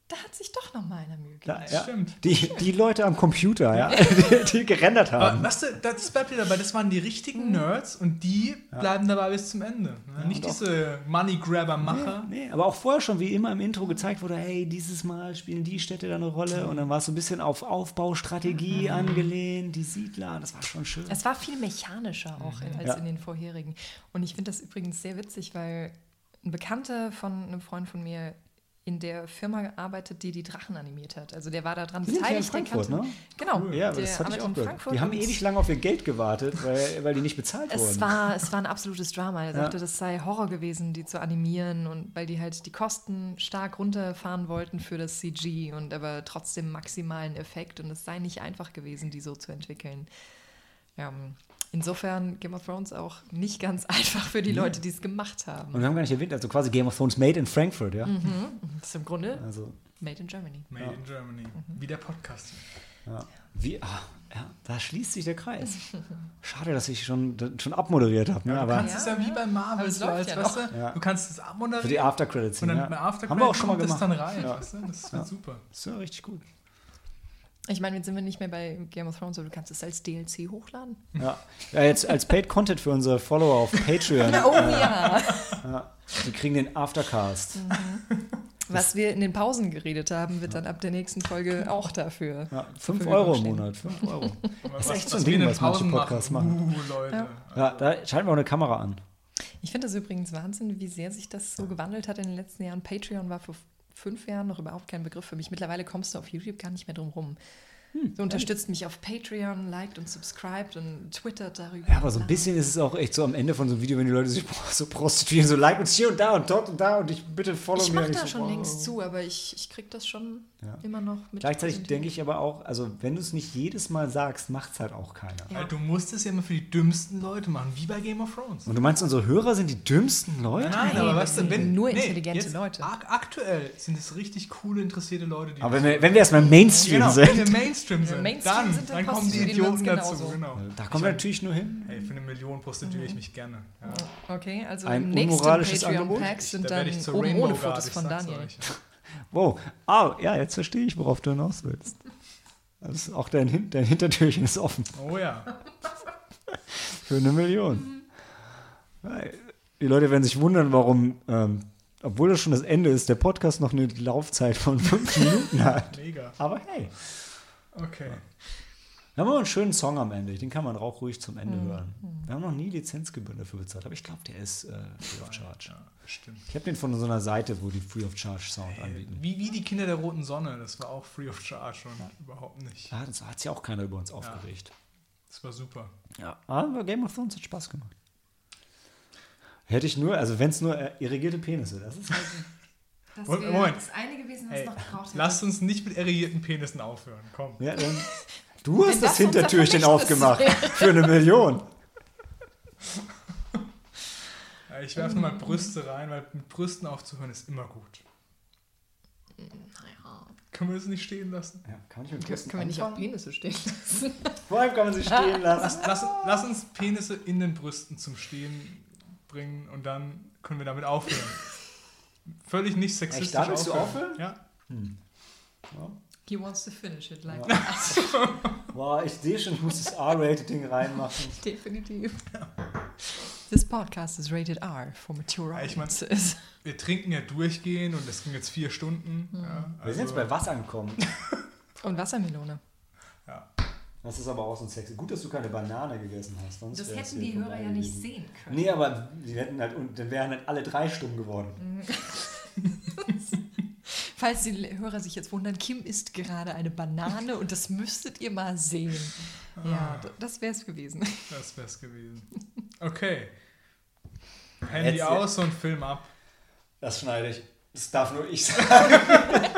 Da hat sich doch noch mal einer Mühe gegeben. ja, stimmt. Die, die Leute am Computer, ja, die, die gerendert Aber haben. weißt du, das bleibt wieder dabei, das waren die richtigen Nerds und die bleiben dabei bis zum Ende. Ne? Nicht und auch- diese Money-Grabber-Macher. Nee, aber auch vorher schon, wie immer im Intro gezeigt wurde, hey, dieses Mal spielen die Städte da eine Rolle und dann war es so ein bisschen auf Aufbaustrategie angelehnt, die Siedler, das war schon schön. Es war viel mechanischer auch in, als Ja. in den vorherigen. Und ich finde das übrigens sehr witzig, weil ein Bekannter von einem Freund von mir in der Firma arbeitet, die die Drachen animiert hat. Also der war daran Die sind ja in beteiligt. der Frankfurt, ne? Genau. Ja, aber der das hatte ich auch in gehört. Frankfurt Die haben ewig lang auf ihr Geld gewartet, weil, weil die nicht bezahlt Es wurden. war, es war ein absolutes Drama. Er Ja. sagte, das sei Horror gewesen, die zu animieren und weil die halt die Kosten stark runterfahren wollten für das CG und aber trotzdem maximalen Effekt und es sei nicht einfach gewesen, die so zu entwickeln. Ähm, insofern Game of Thrones auch nicht ganz einfach für die Leute, die es gemacht haben. und wir haben gar nicht erwähnt, also quasi Game of Thrones made in Frankfurt, ja. Das ist im Grunde Also, made in Germany. Made in Germany. Wie der Podcast. ja. Wie, ah, ja, da schließt sich der Kreis. Schade, dass ich schon, schon abmoderiert habe, ne? Du aber kannst es ja wie bei Marvel, so als, ja weißt du, Ja. du kannst es abmoderieren für die After-Credits. und dann ja. After Haben wir auch schon mal gemacht. dann rein. Ja. Weißt du? Das wird super. ist ja richtig gut. Ich meine, jetzt sind wir nicht mehr bei Game of Thrones, aber du kannst es als DLC hochladen. Ja. ja, jetzt als Paid Content für unsere Follower auf Patreon. Oh ja! Wir kriegen den Aftercast. Was wir in den Pausen geredet haben, wird dann ab der nächsten Folge auch dafür. Ja, zur 5 Verfügung Euro im. Monat. 5 Euro. Das ist echt so ein Ding, was manche Podcasts machen. Uh, Leute. Ja. Ja, da schalten wir auch eine Kamera an. Ich finde das übrigens Wahnsinn, wie sehr sich das so gewandelt hat in den letzten Jahren. Patreon war vor fünf Jahren noch überhaupt kein Begriff für mich. Mittlerweile kommst du auf YouTube gar nicht mehr drum rum. Hm, so unterstützt mich auf Patreon, liked und subscribed und twittert darüber. Ja, aber so ein bisschen ist es auch echt so am Ende von so einem Video, wenn die Leute sich so prostituieren, so like uns hier und da und dort und da und ich bitte follow Ich mir. mache Und da schon längst zu, aber ich, ich kriege das schon Ja. immer noch mit. Gleichzeitig denke ich aber auch, also wenn du es nicht jedes Mal sagst, macht es halt auch keiner. Ja. Du musst es ja immer für die dümmsten Leute machen, wie bei Game of Thrones. Und du meinst, unsere Hörer sind die dümmsten Leute? Nein, Nein, aber du, sind wenn nur intelligente jetzt Leute. Ak aktuell sind es richtig coole, interessierte Leute, die Aber wenn wir, wenn wir erstmal Mainstream genau, wenn sind, wir Mainstream sind, Mainstream dann, sind, dann dann kommen die Idioten dazu. genauso. Genau. da kommen wir natürlich nur hin. Hey, für eine Million prostituiere ich mich gerne. Ja. Okay, also Ein im nächsten? Patreon-Pack sind da dann werde ich zur oben ohne Fotos von Daniel. Wow. Ah, ja, jetzt verstehe ich, worauf du hinaus willst. Also auch dein, Hin dein Hintertürchen ist offen. Oh ja. Für eine Million. Die Leute werden sich wundern, warum, ähm, obwohl das schon das Ende ist, der Podcast noch eine Laufzeit von fünf Minuten hat. Mega. Aber hey, Okay. Wir haben aber einen schönen Song am Ende. Den kann man auch ruhig zum Ende hören. Wir haben noch nie Lizenzgebühren dafür bezahlt, aber ich glaube, der ist äh, free of charge. Ja, stimmt. Ich habe den von so einer Seite, wo die free of charge Sound anbieten. Wie, wie die Kinder der roten Sonne, das war auch free of charge und überhaupt nicht. Ah, das hat sich auch keiner über uns aufgeregt. Das war super. Ja, aber Game of Thrones hat Spaß gemacht. Hätte ich nur, also wenn es nur äh, irrigierte Penisse, das ist halt. Das Moment, das eine gewesen, was Hey, noch gebraucht hätte. lasst uns nicht mit erregierten Penissen aufhören. Komm. Ja, dann, du hast Wenn das das Hintertürchen aufgemacht für eine Million. Ja, Ich werfe mal Brüste rein, weil mit Brüsten aufzuhören ist immer gut. Naja, Können wir das nicht stehen lassen? Ja, kann ich mit können, können wir nicht auf Penisse stehen lassen? Vor allem kann man sie stehen lassen. Lass, lass uns Penisse in den Brüsten zum Stehen bringen und dann können wir damit aufhören. Völlig nicht sexistisch Echt, da willst du aufhören? Ja. He wants to finish it like Ja. Boah, ich sehe schon, ich muss das R-Rated-Ding reinmachen. Definitiv. This podcast is rated R for mature Ja, ich mein- audiences. Wir trinken ja durchgehend und das ging jetzt vier Stunden. Ja, Wir also, sind jetzt bei was angekommen. Und Wassermelone. ja. Das ist aber auch so ein sexy. Gut, dass du keine Banane gegessen hast. Sonst Das hätten die Hörer ja nicht sehen können. Nee, aber die hätten halt, und dann wären halt alle drei stumm geworden. Falls die Hörer sich jetzt wundern, Kim isst gerade eine Banane und das müsstet ihr mal sehen. Ja, d- das wäre es gewesen. Das wär's gewesen. Okay. Handy Jetzt- aus und Film ab. Das schneide ich. Das darf nur ich sagen.